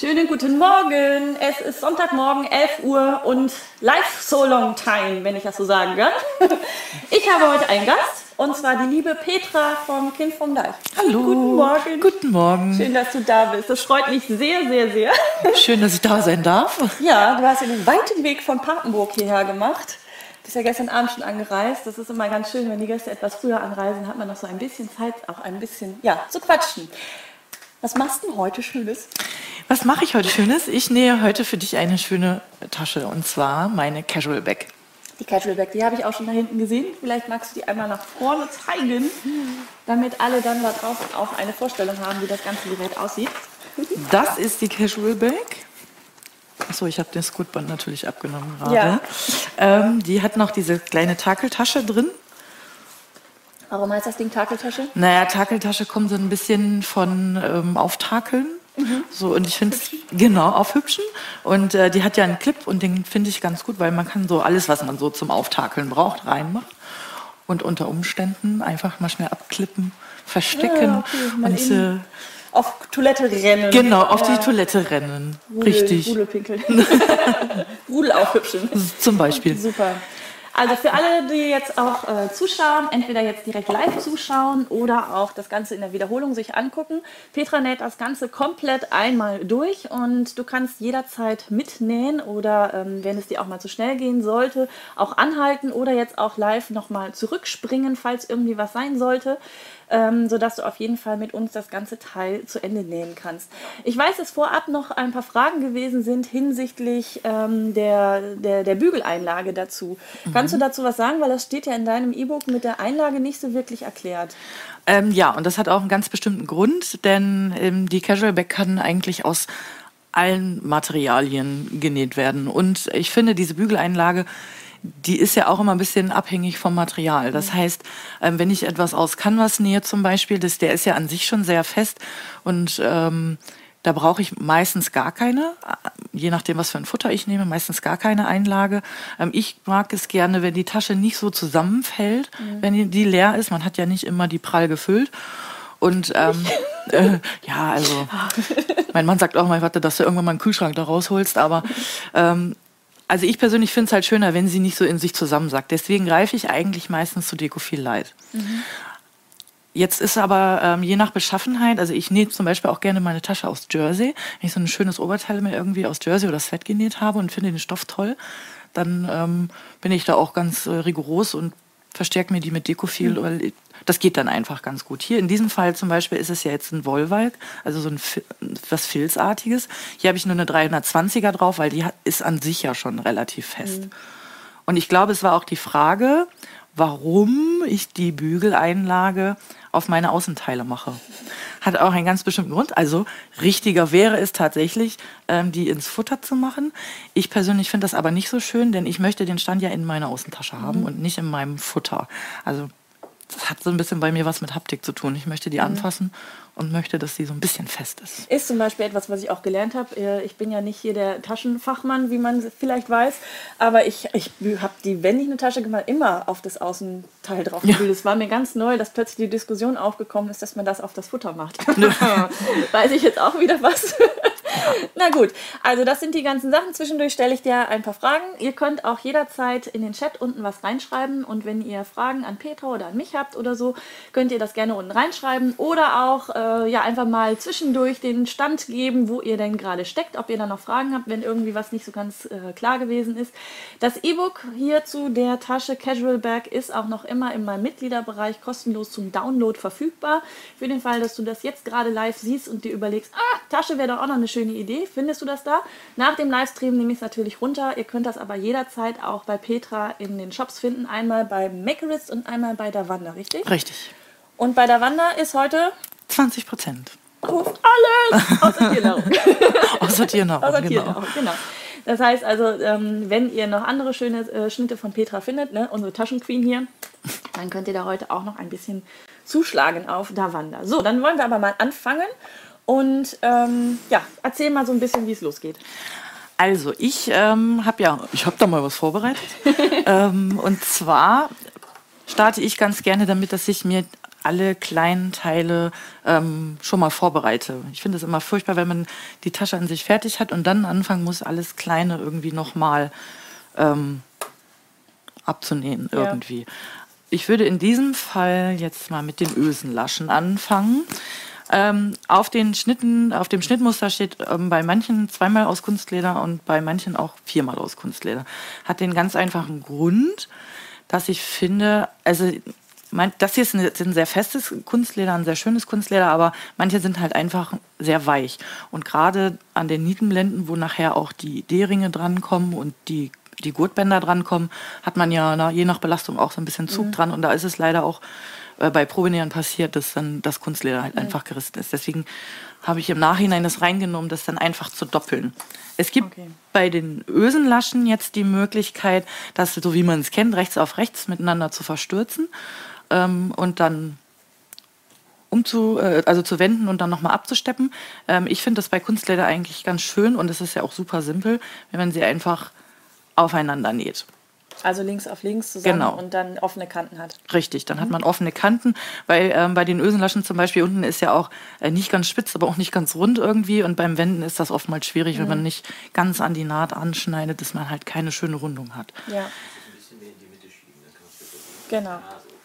Schönen guten Morgen. Es ist Sonntagmorgen, 11 Uhr und live so long time, wenn ich das so sagen kann. Ich habe heute einen Gast und zwar die liebe Petra vom Kind vom Live. Hallo. Guten Morgen. Guten Morgen. Schön, dass du da bist. Das freut mich sehr, sehr, sehr. Schön, dass ich da sein darf. Ja, du hast den weiten Weg von Papenburg hierher gemacht. Du bist ja gestern Abend schon angereist. Das ist immer ganz schön, wenn die Gäste etwas früher anreisen, hat man noch so ein bisschen Zeit, auch ein bisschen, ja, zu quatschen. Was machst du heute Schönes? Was mache ich heute Schönes? Ich nähe heute für dich eine schöne Tasche und zwar meine Casual Bag. Die Casual Bag, die habe ich auch schon da hinten gesehen. Vielleicht magst du die einmal nach vorne zeigen, damit alle dann da draußen auch eine Vorstellung haben, wie das ganze Gerät aussieht. Das ist die Casual Bag. Achso, ich habe den Scootband natürlich abgenommen gerade. Ja. Ähm, die hat noch diese kleine Takeltasche drin. Warum heißt das Ding Takeltasche? Naja, Takeltasche kommt so ein bisschen von ähm, Auftakeln. So, und ich finde es genau aufhübschen. Und äh, die hat ja einen Clip und den finde ich ganz gut, weil man kann so alles, was man so zum Auftakeln braucht, reinmachen. Und unter Umständen einfach mal schnell abklippen, verstecken Ja, okay, mal und äh, Auf Toilette rennen. genau auf Ja. die Toilette rennen. Rudel, Richtig. Rudelpinkeln. Rudel aufhübschen. Zum Beispiel. Super. Also für alle, die jetzt auch äh, zuschauen, entweder jetzt direkt live zuschauen oder auch das Ganze in der Wiederholung sich angucken. Petra näht das Ganze komplett einmal durch und du kannst jederzeit mitnähen oder ähm, wenn es dir auch mal zu schnell gehen sollte, auch anhalten oder jetzt auch live nochmal zurückspringen, falls irgendwie was sein sollte ähm, sodass du auf jeden Fall mit uns das ganze Teil zu Ende nähen kannst. Ich weiß, dass vorab noch ein paar Fragen gewesen sind hinsichtlich ähm, der, der, der Bügeleinlage dazu. Kannst du dazu was sagen? Weil das steht ja in deinem E-Book mit der Einlage nicht so wirklich erklärt. Ähm, ja, und das hat auch einen ganz bestimmten Grund, denn ähm, die Casual Bag kann eigentlich aus allen Materialien genäht werden. Und ich finde, diese Bügeleinlage, die ist ja auch immer ein bisschen abhängig vom Material. Das heißt, ähm, wenn ich etwas aus Canvas nähe zum Beispiel, das, der ist ja an sich schon sehr fest und ähm, da brauche ich meistens gar keine, je nachdem, was für ein Futter ich nehme, meistens gar keine Einlage. Ähm, ich mag es gerne, wenn die Tasche nicht so zusammenfällt, wenn die, die leer ist. Man hat ja nicht immer die prall gefüllt. Und ähm, äh, ja, also mein Mann sagt auch mal, warte, dass du irgendwann mal einen Kühlschrank da rausholst, aber ähm, also ich persönlich finde es halt schöner, wenn sie nicht so in sich zusammensackt. Deswegen greife ich eigentlich meistens zu Decofil Light. Jetzt ist aber ähm, je nach Beschaffenheit, also ich nähe zum Beispiel auch gerne meine Tasche aus Jersey. Wenn ich so ein schönes Oberteil mir irgendwie aus Jersey oder Sweat genäht habe und finde den Stoff toll, dann ähm, bin ich da auch ganz äh, rigoros und verstärke mir die mit Decofil, weil das geht dann einfach ganz gut. Hier in diesem Fall zum Beispiel ist es ja jetzt ein Wollwalk, also so ein was Filzartiges. Hier habe ich nur eine 320er drauf, weil die ist an sich ja schon relativ fest. Und ich glaube, es war auch die Frage, warum ich die Bügeleinlage auf meine Außenteile mache. Hat auch einen ganz bestimmten Grund. Also richtiger wäre es tatsächlich, ähm, die ins Futter zu machen. Ich persönlich finde das aber nicht so schön, denn ich möchte den Stand ja in meiner Außentasche haben und nicht in meinem Futter. Also das hat so ein bisschen bei mir was mit Haptik zu tun. Ich möchte die anfassen und möchte, dass sie so ein bisschen fest ist. Ist zum Beispiel etwas, was ich auch gelernt habe. Äh, Ich bin ja nicht hier der Taschenfachmann, wie man vielleicht weiß, aber ich, ich habe die, wenn ich eine Tasche gemacht immer auf das Außenteil drauf Ja. gebügelt. Es war mir ganz neu, dass plötzlich die Diskussion aufgekommen ist, dass man das auf das Futter macht. weiß ich jetzt auch wieder was. Na gut, also das sind die ganzen Sachen. Zwischendurch stelle ich dir ein paar Fragen. Ihr könnt auch jederzeit in den Chat unten was reinschreiben und wenn ihr Fragen an Petra oder an mich habt oder so, könnt ihr das gerne unten reinschreiben oder auch äh, ja einfach mal zwischendurch den Stand geben, wo ihr denn gerade steckt, ob ihr da noch Fragen habt, wenn irgendwie was nicht so ganz äh, klar gewesen ist. Das E-Book hier zu der Tasche Casual Bag ist auch noch immer in meinem Mitgliederbereich kostenlos zum Download verfügbar. Für den Fall, dass du das jetzt gerade live siehst und dir überlegst, ah, Tasche wäre doch auch noch eine schöne Idee, findest du das da? Nach dem Livestream nehme ich es natürlich runter. Ihr könnt das aber jederzeit auch bei Petra in den Shops finden. Einmal bei Makerist und einmal bei Davanda, richtig? Richtig. Und bei Davanda ist heute 20 Prozent. ruft alles außer Tiernahrung. Außer Tiernahrung, Außer genau. Tiernahrung, genau. Das heißt also, ähm, wenn ihr noch andere schöne äh, Schnitte von Petra findet, ne, unsere Taschenqueen hier, dann könnt ihr da heute auch noch ein bisschen zuschlagen auf Davanda. So, dann wollen wir aber mal anfangen und ähm, ja, erzähl mal so ein bisschen, wie es losgeht. Also ich ähm, habe ja, ich habe da mal was vorbereitet. ähm, und zwar starte ich ganz gerne damit, dass ich mir alle kleinen Teile ähm, schon mal vorbereite. Ich finde es immer furchtbar, wenn man die Tasche an sich fertig hat und dann anfangen muss, alles Kleine irgendwie nochmal ähm, abzunähen irgendwie. Ja. Ich würde in diesem Fall jetzt mal mit den Ösenlaschen anfangen. Ähm, auf den Schnitten, auf dem Schnittmuster steht ähm, bei manchen zweimal aus Kunstleder und bei manchen auch viermal aus Kunstleder. Hat den ganz einfachen Grund, dass ich finde, also mein, das hier ist ein, ein, sehr festes Kunstleder, ein sehr schönes Kunstleder, aber manche sind halt einfach sehr weich. Und gerade an den Nietenblenden, wo nachher auch die D-Ringe drankommen und die, die Gurtbänder drankommen, hat man ja na, je nach Belastung auch so ein bisschen Zug mhm. dran. Und da ist es leider auch äh, bei Probenähern passiert, dass dann das Kunstleder halt mhm. einfach gerissen ist. Deswegen habe ich im Nachhinein das reingenommen, das dann einfach zu doppeln. Es gibt okay. bei den Ösenlaschen jetzt die Möglichkeit, das, so wie man es kennt, rechts auf rechts miteinander zu verstürzen ähm, und dann umzu, äh, also zu wenden und dann nochmal abzusteppen. Ähm, ich finde das bei Kunstleder eigentlich ganz schön und es ist ja auch super simpel, wenn man sie einfach aufeinander näht. Also links auf links zusammen genau. und dann offene Kanten hat. Richtig, dann mhm. hat man offene Kanten, weil ähm, bei den Ösenlaschen zum Beispiel unten ist ja auch äh, nicht ganz spitz, aber auch nicht ganz rund irgendwie und beim Wenden ist das oftmals schwierig, mhm. wenn man nicht ganz an die Naht anschneidet, dass man halt keine schöne Rundung hat. Ja. Genau.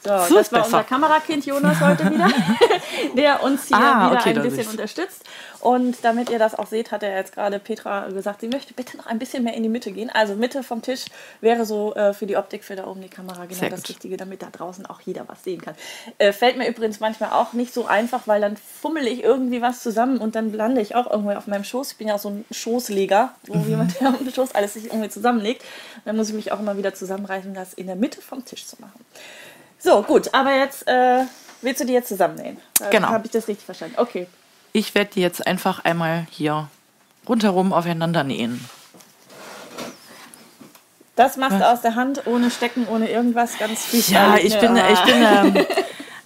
So, so das war unser Kamerakind Jonas heute wieder, der uns hier ah, wieder okay, ein bisschen unterstützt. Und damit ihr das auch seht, hat er jetzt gerade Petra gesagt, sie möchte bitte noch ein bisschen mehr in die Mitte gehen. Also Mitte vom Tisch wäre so äh, für die Optik für da oben die Kamera genau Sehr das gut. Richtige, damit da draußen auch jeder was sehen kann. Äh, fällt mir übrigens manchmal auch nicht so einfach, weil dann fummel ich irgendwie was zusammen und dann lande ich auch irgendwo auf meinem Schoß. Ich bin ja auch so ein Schoßleger, wo mhm. jemand, der auf dem Schoß alles sich irgendwie zusammenlegt. Dann muss ich mich auch immer wieder zusammenreißen, das in der Mitte vom Tisch zu machen. So, gut, aber jetzt äh, willst du die jetzt zusammennähen? Genau. Habe ich das richtig verstanden? Okay. Ich werde die jetzt einfach einmal hier rundherum aufeinander nähen. Das machst du aus der Hand, ohne Stecken, ohne irgendwas, ganz viel. Ja, ich bin, ich bin, ähm,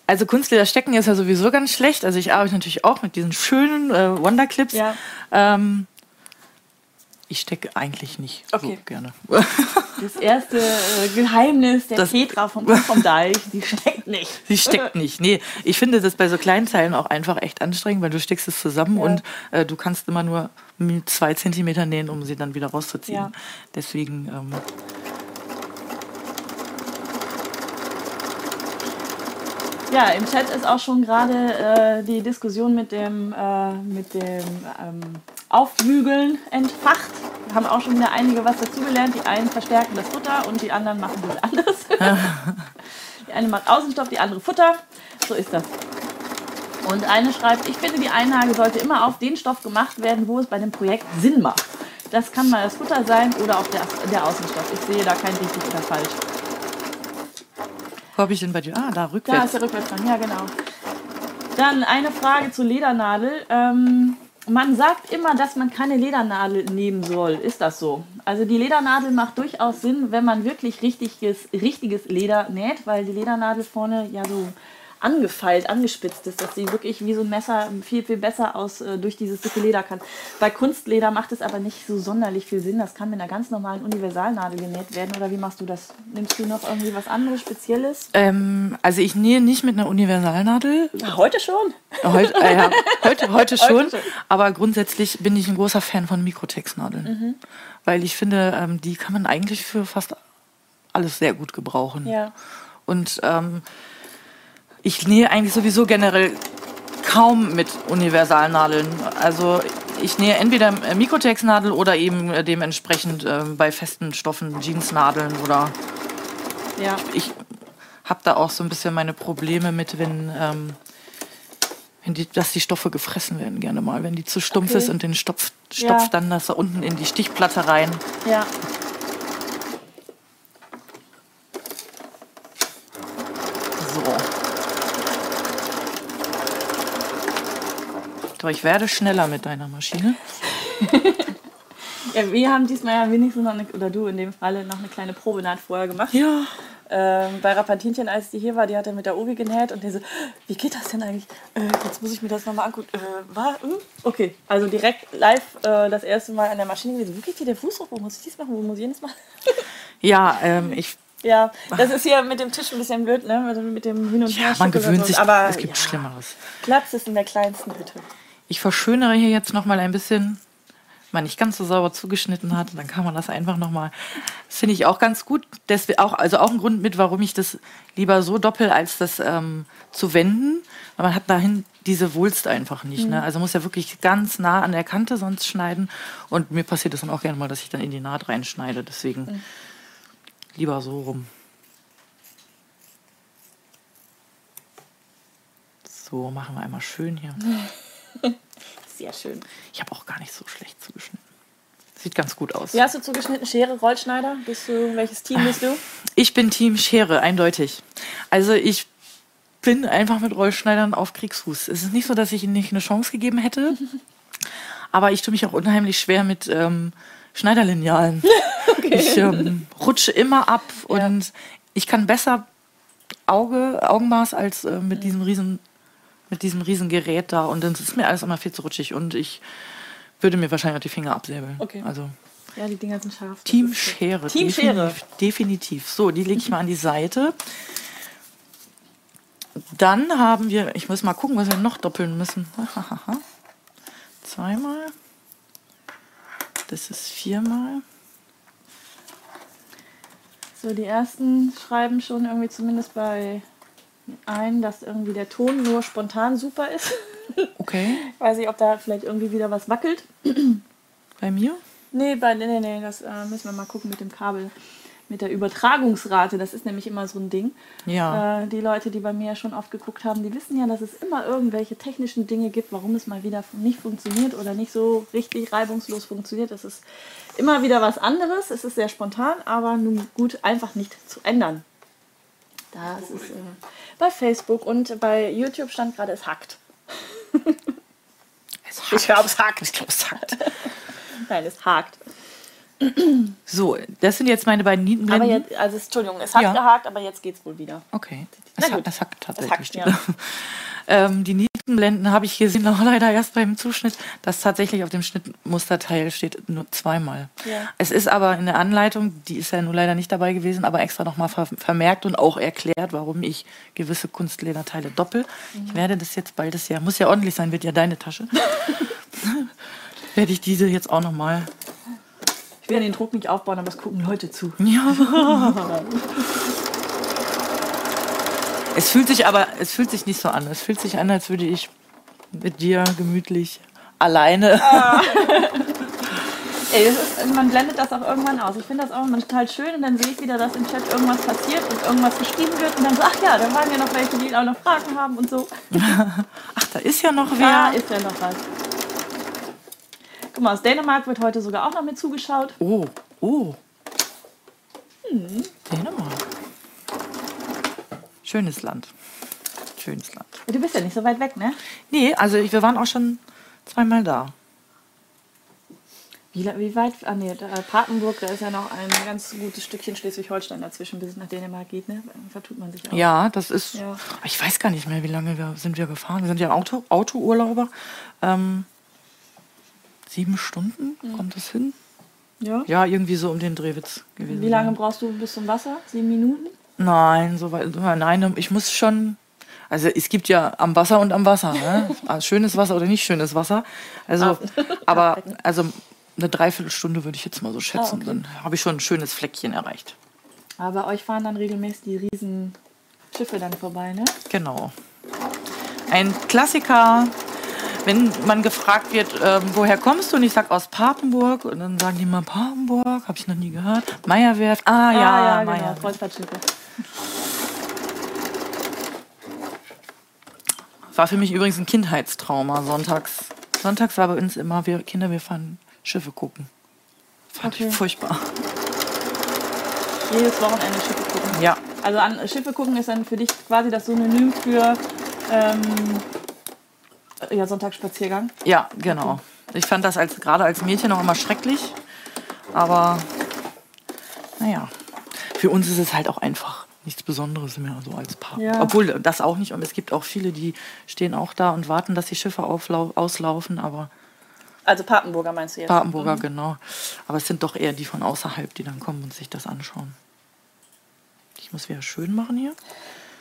also Kunstleder stecken ist ja sowieso ganz schlecht. Also ich arbeite natürlich auch mit diesen schönen äh, Wonderclips. Ja. Ähm, ich stecke eigentlich nicht okay. so gerne. Das erste äh, Geheimnis der das, Petra vom, vom Deich, die steckt nicht. Sie steckt nicht. Nee, ich finde das bei so kleinen Teilen auch einfach echt anstrengend, weil du steckst es zusammen ja. und äh, du kannst immer nur mit zwei Zentimeter nähen, um sie dann wieder rauszuziehen. Ja. Deswegen. Ähm, Ja, im Chat ist auch schon gerade äh, die Diskussion mit dem, äh, mit dem ähm, Aufbügeln entfacht. Wir haben auch schon wieder einige was dazugelernt. Die einen verstärken das Futter und die anderen machen das anders. die eine macht Außenstoff, die andere Futter. So ist das. Und eine schreibt, ich finde, die Einlage sollte immer auf den Stoff gemacht werden, wo es bei dem Projekt Sinn macht. Das kann mal das Futter sein oder auch der, der Außenstoff. Ich sehe da kein richtig oder falsch. Wo habe ich denn bei dir? Ah, da rückwärts. Da ist der rückwärts dran, ja genau. Dann eine Frage zur Ledernadel. Ähm, man sagt immer, dass man keine Ledernadel nehmen soll. Ist das so? Also die Ledernadel macht durchaus Sinn, wenn man wirklich richtiges, richtiges Leder näht, weil die Ledernadel vorne ja so angefeilt, angespitzt ist, dass sie wirklich wie so ein Messer viel, viel besser aus äh, durch dieses dicke Leder kann. Bei Kunstleder macht es aber nicht so sonderlich viel Sinn. Das kann mit einer ganz normalen Universalnadel genäht werden. Oder wie machst du das? Nimmst du noch irgendwie was anderes, Spezielles? Ähm, also ich nähe nicht mit einer Universalnadel. Heute schon? Heute, äh, ja, heute, heute, schon, heute schon. Aber grundsätzlich bin ich ein großer Fan von Mikrotextnadeln. Mhm. Weil ich finde, ähm, die kann man eigentlich für fast alles sehr gut gebrauchen. Ja. Und ähm, ich nähe eigentlich sowieso generell kaum mit Universalnadeln. Also ich nähe entweder Mikrotex-Nadel oder eben äh, dementsprechend äh, bei festen Stoffen Jeansnadeln oder ja. ich habe da auch so ein bisschen meine Probleme mit, wenn, ähm, wenn die, dass die Stoffe gefressen werden gerne mal, wenn die zu stumpf okay. ist und den Stopf, stopft ja. dann das da unten in die Stichplatte rein. Ja. Doch ich werde schneller mit deiner Maschine. ja, wir haben diesmal ja wenigstens noch eine, oder du in dem Falle noch eine kleine Probenaht vorher gemacht. Ja. Ähm, bei Rapantinchen, als die hier war, die hat er mit der Obi genäht und die so, wie geht das denn eigentlich? Äh, jetzt muss ich mir das nochmal angucken. Äh, war, äh? Okay, also direkt live äh, das erste Mal an der Maschine gewesen. Wo geht hier der Fuß hoch? Wo muss ich dies machen? Wo muss ich jenes machen? ja, ähm, ich Ja, das ist hier mit dem Tisch ein bisschen blöd, ne? Mit dem Hin und Her. Ja, man gewöhnt so. sich, aber es gibt ja, Schlimmeres. Platz ist in der kleinsten Hütte. Ich verschönere hier jetzt noch mal ein bisschen, wenn man nicht ganz so sauber zugeschnitten hat, dann kann man das einfach noch mal. Das finde ich auch ganz gut. Deswegen auch, also auch ein Grund mit, warum ich das lieber so doppel als das ähm, zu wenden. Weil man hat dahin diese Wulst einfach nicht. Ne? Also muss ja wirklich ganz nah an der Kante sonst schneiden. Und mir passiert es dann auch gerne mal, dass ich dann in die Naht reinschneide. Deswegen lieber so rum. So, machen wir einmal schön hier. Sehr schön. Ich habe auch gar nicht so schlecht zugeschnitten. Sieht ganz gut aus. Wie hast du zugeschnitten? Schere, Rollschneider? Bist du, welches Team bist du? Ich bin Team Schere, eindeutig. Also ich bin einfach mit Rollschneidern auf Kriegsfuß. Es ist nicht so, dass ich ihnen nicht eine Chance gegeben hätte, aber ich tue mich auch unheimlich schwer mit ähm, Schneiderlinealen. Ich ähm, rutsche immer ab und ich kann besser Auge, Augenmaß als äh, mit diesem riesen mit diesem riesen Gerät da und dann ist mir alles immer viel zu rutschig und ich würde mir wahrscheinlich auch die Finger absäbeln. Okay. Also Ja, die Dinger sind scharf. Team. Schere. Team Schere. definitiv, Definitiv. So, die lege ich mal an die Seite. Dann haben wir, ich muss mal gucken, was wir noch doppeln müssen. Zweimal. Das ist viermal. So, die ersten schreiben schon irgendwie zumindest bei ein, dass irgendwie der Ton nur spontan super ist. Okay. Weiß nicht, ob da vielleicht irgendwie wieder was wackelt. Bei mir? Nee, bei, nee, nee, nee, das äh, müssen wir mal gucken mit dem Kabel. Mit der Übertragungsrate, das ist nämlich immer so ein Ding. Ja. Äh, die Leute, die bei mir schon oft geguckt haben, die wissen ja, dass es immer irgendwelche technischen Dinge gibt, warum es mal wieder nicht funktioniert oder nicht so richtig reibungslos funktioniert. Das ist immer wieder was anderes. Es ist sehr spontan, aber nun gut, einfach nicht zu ändern. Da ist äh, bei Facebook und bei YouTube stand gerade, es hackt. Es Ich glaube, es hackt. Ich glaube, es hackt. Nein, es hakt. So, das sind jetzt meine beiden Aber Nietenblenden. jetzt, also es- Entschuldigung, es hat Ja. gehakt, aber jetzt geht's wohl wieder. Okay. Es, ha es hackt tatsächlich. hackt, ja. ähm, die Nietenblenden habe ich gesehen, auch leider erst beim Zuschnitt, dass tatsächlich auf dem Schnittmusterteil steht nur zweimal. Ja. Es ist aber in der Anleitung, die ist ja nur leider nicht dabei gewesen, aber extra nochmal ver vermerkt und auch erklärt, warum ich gewisse Kunstlederteile doppel. Mhm. Ich werde das jetzt bald, das ja, muss ja ordentlich sein, wird ja deine Tasche. werde ich diese jetzt auch nochmal. Ich will den Druck nicht aufbauen, aber es gucken Leute zu. Ja. Es fühlt sich aber, es fühlt sich nicht so an. Es fühlt sich an, als würde ich mit dir gemütlich alleine. Ey, das ist, man blendet das auch irgendwann aus. Ich finde das auch immer total schön und dann sehe ich wieder, dass im Chat irgendwas passiert und irgendwas geschrieben wird und dann so, ach ja, da waren ja noch welche, die auch noch Fragen haben und so. Ach, da ist ja noch Da wer. ist ja noch was. Guck mal, aus Dänemark wird heute sogar auch noch mit zugeschaut. Oh, oh. Dänemark. Schönes Land. Schönes Land. Du bist ja nicht so weit weg, ne? Nee, also ich- wir waren auch schon zweimal da. Wie, wie weit? Ah nee, da, Papenburg, da ist ja noch ein ganz gutes Stückchen Schleswig-Holstein dazwischen, bis es nach Dänemark geht, ne? Vertut man sich auch. Ja, das ist. Ja. Ich weiß gar nicht mehr, wie lange wir sind wir gefahren. Wir sind ja Auto, Autourlauber. Ähm, sieben Stunden kommt das hin? ja. Ja, irgendwie so um den Drehwitz gewesen. Wie lange sein. brauchst du bis zum Wasser? Sieben Minuten? Nein, so weit. Nein, ich muss schon. Also es gibt ja am Wasser und am Wasser, ne? Also schönes Wasser oder nicht schönes Wasser. Also, aber also eine Dreiviertelstunde würde ich jetzt mal so schätzen. Ah, okay. Dann habe ich schon ein schönes Fleckchen erreicht. Aber euch fahren dann regelmäßig die riesen Schiffe dann vorbei, ne? Genau. Ein Klassiker, wenn man gefragt wird, ähm, woher kommst du? Und ich sage aus Papenburg. Und dann sagen die mal Papenburg, habe ich noch nie gehört. Meierwerft. Ah ja, ah, ja genau. Kreuzfahrtschiffe. War für mich übrigens ein Kindheitstrauma. Sonntags, sonntags war bei uns immer, wir Kinder, wir fahren Schiffe gucken. Fand Okay. ich furchtbar. Jedes Wochenende Schiffe gucken. Ja, Also an Schiffe gucken ist dann für dich quasi das Synonym für ähm, ja, Sonntagsspaziergang. ja, genau. Ich fand das als gerade als Mädchen auch immer schrecklich. Aber naja, für uns ist es halt auch einfach nichts Besonderes mehr so als Paar. Ja. Obwohl das auch nicht. Und es gibt auch viele, die stehen auch da und warten, dass die Schiffe auslaufen. Aber Also Papenburger meinst du jetzt? Papenburger, genau. Aber es sind doch eher die von außerhalb, die dann kommen und sich das anschauen. Ich muss wieder schön machen hier.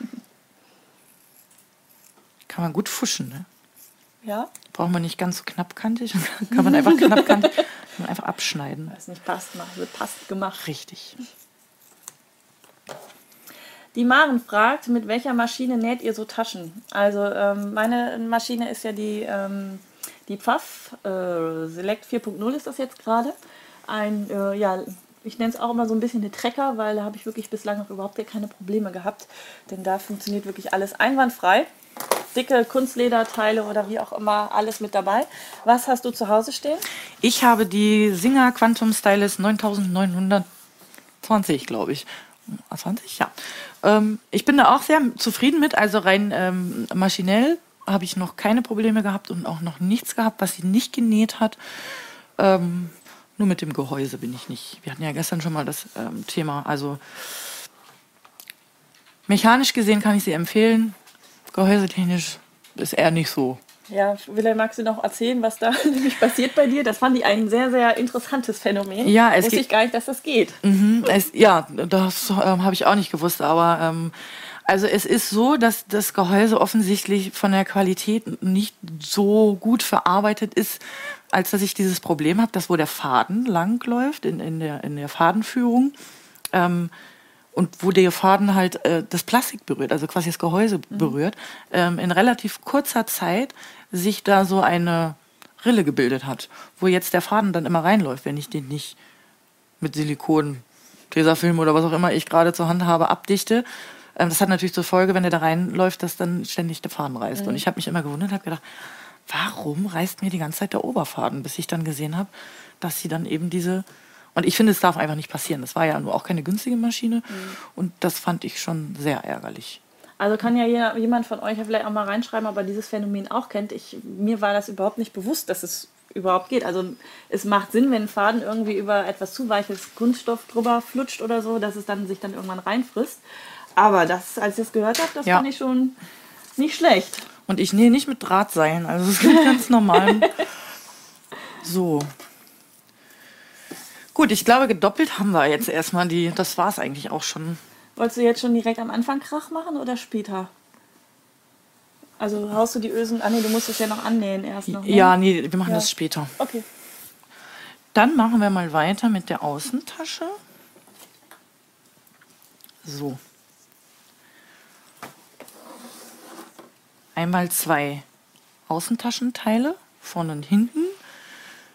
Kann man gut fuschen, ne? Ja? Braucht man nicht ganz so knappkantig. kann man einfach knappkantig man einfach abschneiden. Was nicht passt, wird passt gemacht. Richtig. Die Maren fragt, mit welcher Maschine näht ihr so Taschen? Also ähm, meine Maschine ist ja die, ähm, die Pfaff äh, Select 4.0 ist das jetzt gerade. Ein, äh, ja, ich nenne es auch immer so ein bisschen eine Trecker, weil da habe ich wirklich bislang noch überhaupt keine Probleme gehabt. Denn da funktioniert wirklich alles einwandfrei. Dicke Kunstlederteile oder wie auch immer, alles mit dabei. Was hast du zu Hause stehen? Ich habe die Singer Quantum Stylus 9920, glaube ich. 20, ja. Ähm, ich bin da auch sehr zufrieden mit. Also rein ähm, maschinell habe ich noch keine Probleme gehabt und auch noch nichts gehabt, was sie nicht genäht hat. Ähm, nur mit dem Gehäuse bin ich nicht. Wir hatten ja gestern schon mal das ähm, Thema. Also mechanisch gesehen kann ich sie empfehlen. Gehäusetechnisch ist eher nicht so. Ja, Wilhelm, magst du noch erzählen, was da nämlich passiert bei dir? Das fand ich ein sehr, sehr interessantes Phänomen. Ja, es Wusste ich gar nicht, dass das geht. Mhm, es, ja, das ähm, habe ich auch nicht gewusst, aber ähm, also es ist so, dass das Gehäuse offensichtlich von der Qualität nicht so gut verarbeitet ist, als dass ich dieses Problem habe, dass wo der Faden langläuft in, in, der, in der Fadenführung ähm, und wo der Faden halt äh, das Plastik berührt, also quasi das Gehäuse mhm. berührt, ähm, in relativ kurzer Zeit sich da so eine Rille gebildet hat, wo jetzt der Faden dann immer reinläuft, wenn ich den nicht mit Silikon, Tesafilm oder was auch immer ich gerade zur Hand habe, abdichte. Ähm, das hat natürlich zur Folge, wenn der da reinläuft, dass dann ständig der Faden reißt. Mhm. Und ich habe mich immer gewundert, habe gedacht, warum reißt mir die ganze Zeit der Oberfaden, bis ich dann gesehen habe, dass sie dann eben diese und ich finde, es darf einfach nicht passieren. Das war ja nur auch keine günstige Maschine mhm. und das fand ich schon sehr ärgerlich. Also kann ja jemand von euch ja vielleicht auch mal reinschreiben, ob er dieses Phänomen auch kennt. Ich, mir war das überhaupt nicht bewusst, dass es überhaupt geht. Also es macht Sinn, wenn ein Faden irgendwie über etwas zu weiches Kunststoff drüber flutscht oder so, dass es dann sich dann irgendwann reinfrisst. Aber das, als ich das gehört habe, das ja. fand ich schon nicht schlecht. Und ich nähe nicht mit Drahtseilen, also es geht ganz normal. so. Gut, ich glaube, gedoppelt haben wir jetzt erstmal die. Das war es eigentlich auch schon. Wolltest du jetzt schon direkt am Anfang Krach machen oder später? Also haust du die Ösen an? Ah, nee, du musst es ja noch annähen erst noch. Ne? Ja, nee, wir machen ja. das später. Okay. Dann machen wir mal weiter mit der Außentasche. So. Einmal zwei Außentaschenteile, vorne und hinten,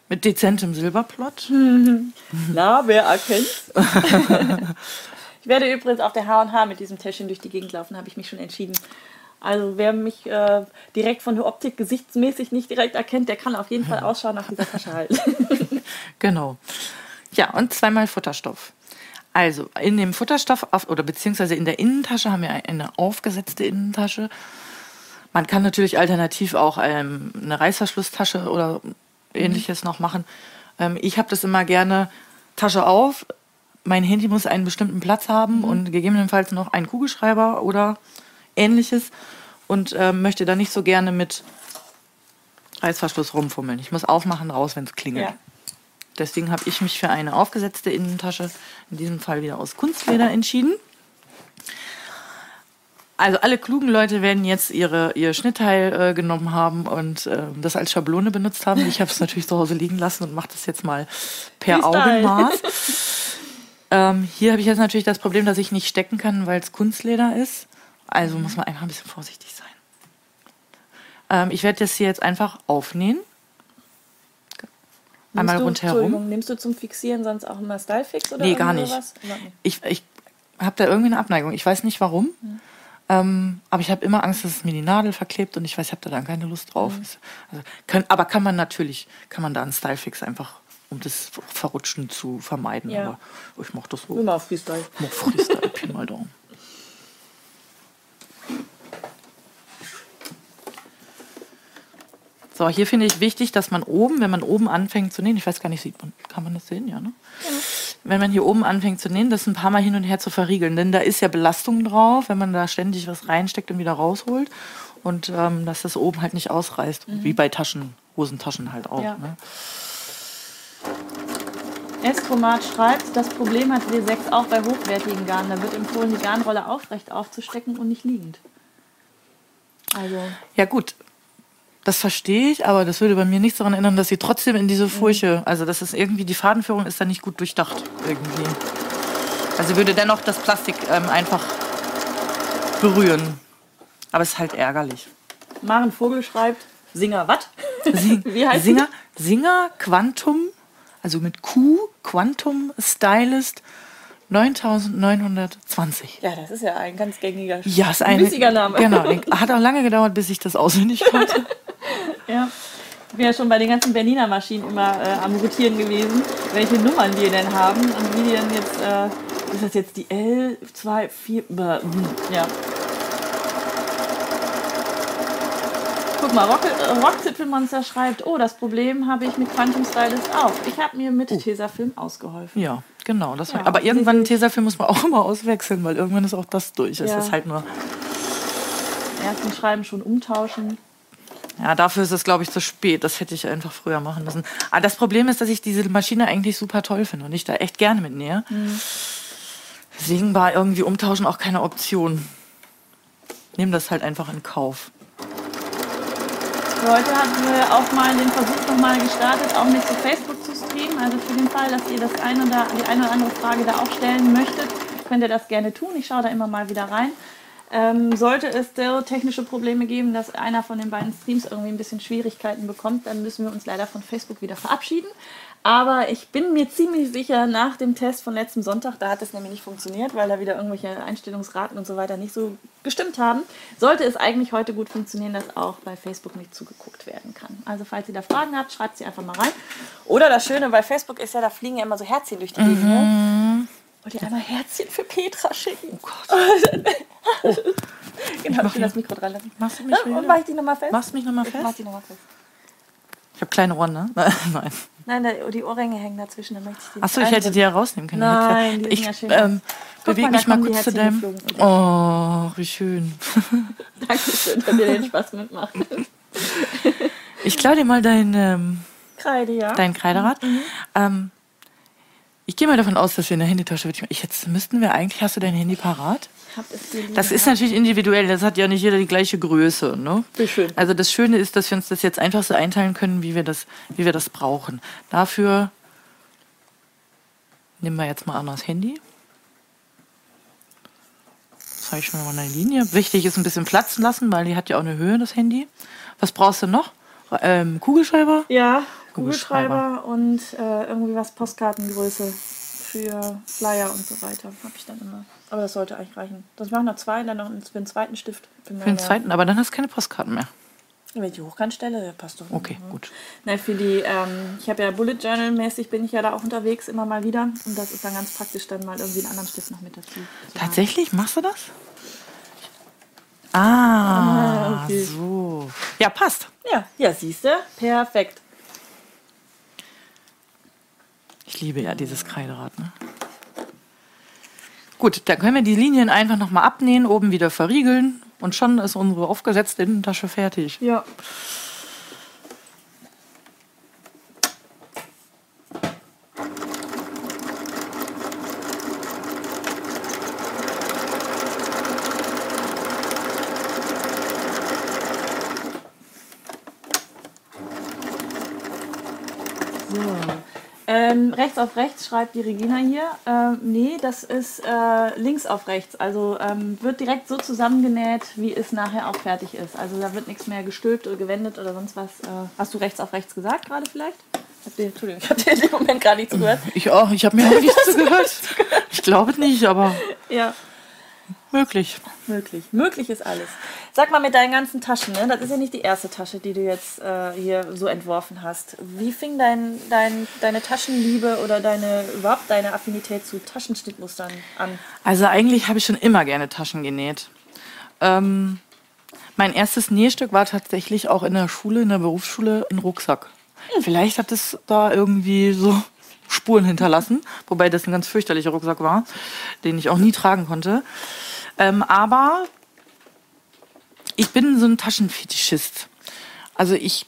mit dezentem Silberplot. Na, wer erkennt? Ich werde übrigens auf der H&H mit diesem Täschchen durch die Gegend laufen, habe ich mich schon entschieden. Also wer mich äh, direkt von der Optik gesichtsmäßig nicht direkt erkennt, der kann auf jeden Fall Ausschau nach dieser Tasche halten. genau. Ja, und zweimal Futterstoff. Also in dem Futterstoff oder beziehungsweise in der Innentasche haben wir eine aufgesetzte Innentasche. Man kann natürlich alternativ auch ähm, eine Reißverschlusstasche oder ähnliches mhm. noch machen. Ähm, ich habe das immer gerne Tasche auf, mein Handy muss einen bestimmten Platz haben mhm. und gegebenenfalls noch einen Kugelschreiber oder ähnliches und äh, möchte da nicht so gerne mit Reißverschluss rumfummeln. Ich muss aufmachen, raus, wenn es klingelt. Ja. Deswegen habe ich mich für eine aufgesetzte Innentasche, in diesem Fall wieder aus Kunstleder, entschieden. Also alle klugen Leute werden jetzt ihre, ihr Schnittteil äh, genommen haben und äh, das als Schablone benutzt haben. Ich habe es natürlich zu Hause liegen lassen und mache das jetzt mal per Augenmaß. Ähm, hier habe ich jetzt natürlich das Problem, dass ich nicht stecken kann, weil es Kunstleder ist. Also muss man einfach ein bisschen vorsichtig sein. Ähm, ich werde das hier jetzt einfach aufnähen. Einmal du, rundherum. Nimmst du zum Fixieren sonst auch immer Stylefix oder Nee, gar nicht. Was? Ich, ich habe da irgendwie eine Abneigung. Ich weiß nicht warum. Mhm. Ähm, aber ich habe immer Angst, dass es mir die Nadel verklebt und ich weiß, ich habe da dann keine Lust drauf. Mhm. Also, können, aber kann man natürlich, kann man da einen Stylefix einfach um das Verrutschen zu vermeiden. Ja. Aber ich mache das so. Immer Freestyle. Ich mach Freestyle, Pi mal Daumen. So, hier finde ich wichtig, dass man oben, wenn man oben anfängt zu nähen, ich weiß gar nicht, sieht man, kann man das sehen, ja, ne? Ja. Wenn man hier oben anfängt zu nähen, das ein paar Mal hin und her zu verriegeln, denn da ist ja Belastung drauf, wenn man da ständig was reinsteckt und wieder rausholt und ähm, dass das oben halt nicht ausreißt, mhm. wie bei Taschen, Hosentaschen halt auch. Ja. Ne? Estromat schreibt, das Problem hat W6 auch bei hochwertigen Garnen. Da wird empfohlen, die Garnrolle aufrecht aufzustecken und nicht liegend. Also. Ja, gut. Das verstehe ich, aber das würde bei mir nichts daran ändern, dass sie trotzdem in diese Furche, mhm. also das ist irgendwie, die Fadenführung ist da nicht gut durchdacht irgendwie. Also würde dennoch das Plastik ähm, einfach berühren. Aber es ist halt ärgerlich. Maren Vogel schreibt, Singer, was? Sing, Wie heißt Singer, Singer Quantum, also mit Q, Quantum Stylist 9920. Ja, das ist ja ein ganz gängiger, ja, ist ein wissiger Name. Genau, hat auch lange gedauert, bis ich das auswendig konnte. ja. Ich bin ja schon bei den ganzen Berliner Maschinen immer äh, am Rotieren gewesen, welche Nummern die denn haben und wie die denn jetzt, äh, ist das jetzt die L2, 4, ja. Guck mal, Rock, Rockzipfelmonster schreibt, oh, das Problem habe ich mit Quantum Stylist auch. Ich habe mir mit uh. Tesafilm ausgeholfen. Ja, genau. Das ja, aber irgendwann Tesafilm muss man auch immer auswechseln, weil irgendwann ist auch das durch. Es ist halt nur... Ersten Schreiben schon umtauschen. Ja, dafür ist es, glaube ich, zu spät. Das hätte ich einfach früher machen müssen. Aber das Problem ist, dass ich diese Maschine eigentlich super toll finde und ich da echt gerne mitnähe. Mhm. Deswegen war irgendwie umtauschen auch keine Option. Nehme das halt einfach in Kauf. Heute hatten wir auch mal den Versuch nochmal gestartet, auch mit zu Facebook zu streamen. Also für den Fall, dass ihr das eine oder, die eine oder andere Frage da auch stellen möchtet, könnt ihr das gerne tun. Ich schaue da immer mal wieder rein. Ähm, sollte es technische Probleme geben, dass einer von den beiden Streams irgendwie ein bisschen Schwierigkeiten bekommt, dann müssen wir uns leider von Facebook wieder verabschieden. Aber ich bin mir ziemlich sicher, nach dem Test von letztem Sonntag, da hat es nämlich nicht funktioniert, weil da wieder irgendwelche Einstellungsraten und so weiter nicht so gestimmt haben, sollte es eigentlich heute gut funktionieren, dass auch bei Facebook nicht zugeguckt werden kann. Also falls ihr da Fragen habt, schreibt sie einfach mal rein. Oder das Schöne bei Facebook ist ja, da fliegen ja immer so Herzchen durch die Gegend. Ne? Mhm. Wollt ihr einmal Herzchen für Petra schicken? Oh Gott. oh. Genau, ich will das Mikro dran lassen. Machst du mich ja, Und mach ich die nochmal fest? Machst du mich nochmal fest? Ich mach die nochmal fest. Ich habe kleine Ohren, ne? Nein. Nein, die Ohrringe hängen dazwischen, dann möchte ich die Achso, ich hätte die ja rausnehmen können. Nein, die ich ja schön ähm, bewege mich mal kurz zu deinem... Oh, wie schön. Dankeschön, dass ihr den Spaß mitmacht. ich klaue dir mal dein... Ähm, Kreide, ja. Dein Kreiderad. Mhm. Ähm, ich gehe mal davon aus, dass wir in der Handytasche. Jetzt müssten wir eigentlich. Hast du dein Handy parat? Das ist natürlich individuell. Das hat ja nicht jeder die gleiche Größe. Ne? Schön. Also das Schöne ist, dass wir uns das jetzt einfach so einteilen können, wie wir das, wie wir das brauchen. Dafür nehmen wir jetzt mal an das Handy. Zeige ich schon mal eine Linie. Wichtig ist ein bisschen Platz lassen, weil die hat ja auch eine Höhe, das Handy. Was brauchst du noch? Ähm, Kugelschreiber? Ja, Kugelschreiber und äh, irgendwie was Postkartengröße für Flyer und so weiter. Habe ich dann immer. Aber das sollte eigentlich reichen. Das machen noch zwei, dann noch für einen zweiten Stift. Für den zweiten, aber dann hast du keine Postkarten mehr. Wenn ich die Hochkantstelle, passt doch. Okay, mhm. gut. Na, für die, ähm, ich habe ja Bullet Journal mäßig, bin ich ja da auch unterwegs immer mal wieder. Und das ist dann ganz praktisch, dann mal irgendwie einen anderen Stift noch mit dazu. Tatsächlich? Machst du das? Ah, ah okay. so. Ja, passt. Ja, ja, siehst du? Perfekt. Ich liebe ja dieses Kreiderad. Ne? Gut, dann können wir die Linien einfach nochmal abnähen, oben wieder verriegeln und schon ist unsere aufgesetzte Innentasche fertig. Ja. Ähm, rechts auf rechts schreibt die Regina hier. Ähm, nee, das ist äh, links auf rechts. Also ähm, wird direkt so zusammengenäht, wie es nachher auch fertig ist. Also da wird nichts mehr gestülpt oder gewendet oder sonst was. Äh, hast du rechts auf rechts gesagt gerade vielleicht? Entschuldigung, ich habe dir in dem Moment gerade nicht zugehört. Ich auch, ich habe mir auch nicht zugehört. Ich glaube nicht, aber. Ja. Möglich. Möglich. Möglich ist alles. Sag mal mit deinen ganzen Taschen, ne? das ist ja nicht die erste Tasche, die du jetzt äh, hier so entworfen hast. Wie fing dein, dein, deine Taschenliebe oder deine überhaupt deine Affinität zu Taschenschnittmustern an? Also eigentlich habe ich schon immer gerne Taschen genäht. Ähm, mein erstes Nähstück war tatsächlich auch in der Schule, in der Berufsschule, ein Rucksack. Hm. Vielleicht hat es da irgendwie so Spuren hinterlassen, wobei das ein ganz fürchterlicher Rucksack war, den ich auch nie tragen konnte. Ähm, aber ich bin so ein Taschenfetischist. Also ich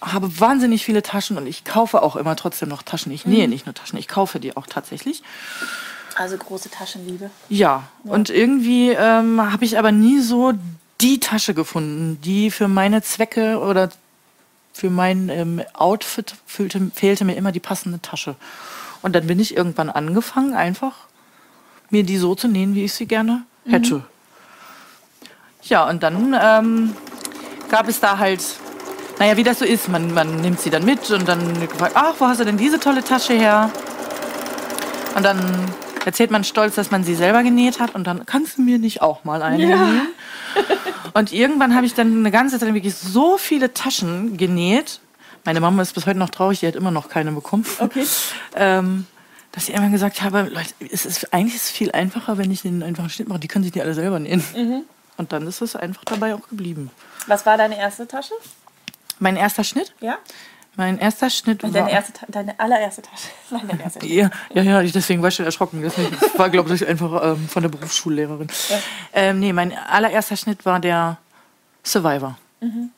habe wahnsinnig viele Taschen und ich kaufe auch immer trotzdem noch Taschen. Ich nähe mhm. nicht nur Taschen, ich kaufe die auch tatsächlich. Also große Taschenliebe. Ja, ja. und irgendwie ähm, habe ich aber nie so die Tasche gefunden, die für meine Zwecke oder für mein ähm, Outfit fehlte, fehlte mir immer die passende Tasche. Und dann bin ich irgendwann angefangen, einfach mir die so zu nähen, wie ich sie gerne hätte. Mhm. Ja, und dann ähm, gab es da halt, naja, wie das so ist, man, man nimmt sie dann mit und dann gefragt, ach, wo hast du denn diese tolle Tasche her? Und dann erzählt man stolz, dass man sie selber genäht hat und dann kannst du mir nicht auch mal eine ja. nähen? Und irgendwann habe ich dann eine ganze Zeit wirklich so viele Taschen genäht. Meine Mama ist bis heute noch traurig, die hat immer noch keine bekommen. Okay. Ähm, dass ich irgendwann gesagt habe, Leute, es ist, eigentlich ist es viel einfacher, wenn ich den einfach einen Schnitt mache. Die können sich die alle selber nähen. Mhm. Und dann ist es einfach dabei auch geblieben. Was war deine erste Tasche? Mein erster Schnitt? Ja. Mein erster Schnitt deine war. Erste, deine allererste Tasche. Deine erste ja, ja, ja, deswegen war ich schon erschrocken. Das war, glaube ich, einfach ähm, von der Berufsschullehrerin. Ja. Ähm, nee, mein allererster Schnitt war der Survivor. Mhm.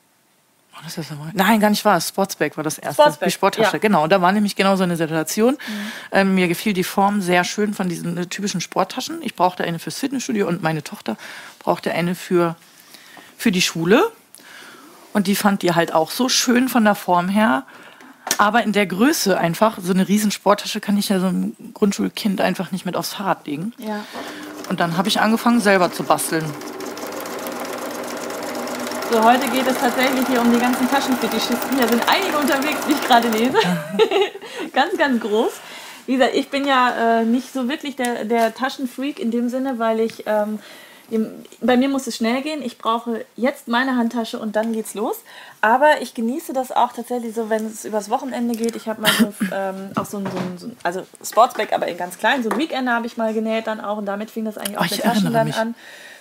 Das Survivor? Nein, gar nicht wahr. Sportsback war das erste. Sportsback, die Sporttasche, ja. genau. Und da war nämlich genau so eine Situation. Mhm. Ähm, mir gefiel die Form sehr schön von diesen äh, typischen Sporttaschen. Ich brauchte eine fürs Fitnessstudio und meine Tochter brauchte eine für, für die Schule. Und die fand die halt auch so schön von der Form her. Aber in der Größe einfach, so eine riesen Sporttasche kann ich ja so einem Grundschulkind einfach nicht mit aufs Fahrrad legen. Ja. Und dann habe ich angefangen, selber zu basteln. So, heute geht es tatsächlich hier um die ganzen Taschenfetischisten. Hier sind einige unterwegs, die ich gerade lese. ganz, ganz groß. Wie gesagt, ich bin ja äh, nicht so wirklich der, der Taschenfreak in dem Sinne, weil ich ähm, bei mir muss es schnell gehen. Ich brauche jetzt meine Handtasche und dann geht's los. Aber ich genieße das auch tatsächlich so, wenn es übers Wochenende geht. Ich habe mal so, ähm, auch so ein, so ein, so ein, also Sportsback, aber in ganz klein. So ein Weekender habe ich mal genäht dann auch und damit fing das eigentlich auch oh, mit Taschen dann mich. an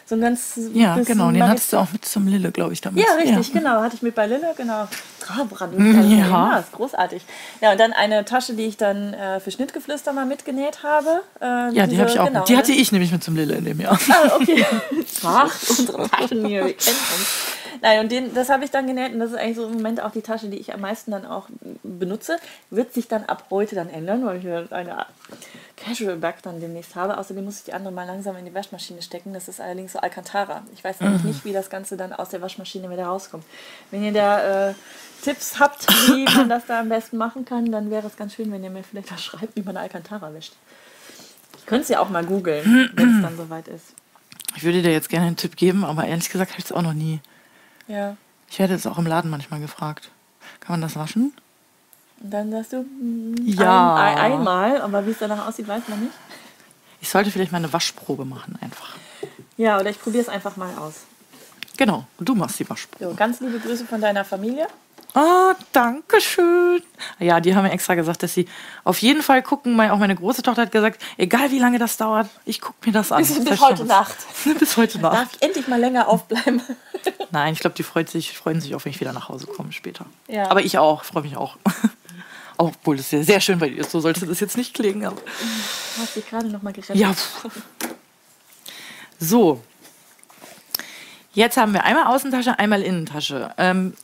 so ein ganz. Ja, genau, den hattest du auch mit zum Lille, glaube ich, damals. Ja, richtig, ja. genau. Hatte ich mit bei Lille, genau. Traubrand, ja. ja, ist großartig. Ja, und dann eine Tasche, die ich dann äh, für Schnittgeflüster mal mitgenäht habe. Äh, ja, die habe ich auch. Genau, die hatte ich nämlich mit zum Lille in dem Jahr. Ah, okay. Ach, unsere Taschen hier, wir kennen uns. Nein, und den, das habe ich dann genäht und das ist eigentlich so im Moment auch die Tasche, die ich am meisten dann auch benutze. Wird sich dann ab heute dann ändern, weil ich eine Casual Bag dann demnächst habe. Außerdem muss ich die andere mal langsam in die Waschmaschine stecken. Das ist allerdings so Alcantara. Ich weiß nämlich mhm. nicht, wie das Ganze dann aus der Waschmaschine wieder rauskommt. Wenn ihr da äh, Tipps habt, wie man das da am besten machen kann, dann wäre es ganz schön, wenn ihr mir vielleicht was schreibt, wie man Alcantara wäscht. Ich könnte es ja auch mal googeln, wenn es dann soweit ist. Ich würde dir jetzt gerne einen Tipp geben, aber ehrlich gesagt habe ich es auch noch nie. Ja. Ich werde es auch im Laden manchmal gefragt. Kann man das waschen? Und dann sagst du, mm, ja. Ein, ein, einmal, aber wie es danach aussieht, weiß man nicht. Ich sollte vielleicht mal eine Waschprobe machen, einfach. Ja, oder ich probiere es einfach mal aus. Genau, du machst die Waschprobe. So, ganz liebe Grüße von deiner Familie. Oh, danke schön. Ja, die haben mir extra gesagt, dass sie auf jeden Fall gucken. auch meine große Tochter hat gesagt, egal wie lange das dauert, ich gucke mir das an. Bis, bis heute Nacht. bis heute Nacht. Darf ich endlich mal länger aufbleiben. Nein, ich glaube, die freut sich, freuen sich auch, wenn ich wieder nach Hause komme später. Ja. Aber ich auch, freue mich auch. Obwohl das ja sehr schön bei dir ist, so sollte das jetzt nicht klingen. Aber. Du hast dich gerade noch mal gerettet. Ja. So. Jetzt haben wir einmal Außentasche, einmal Innentasche. Ähm,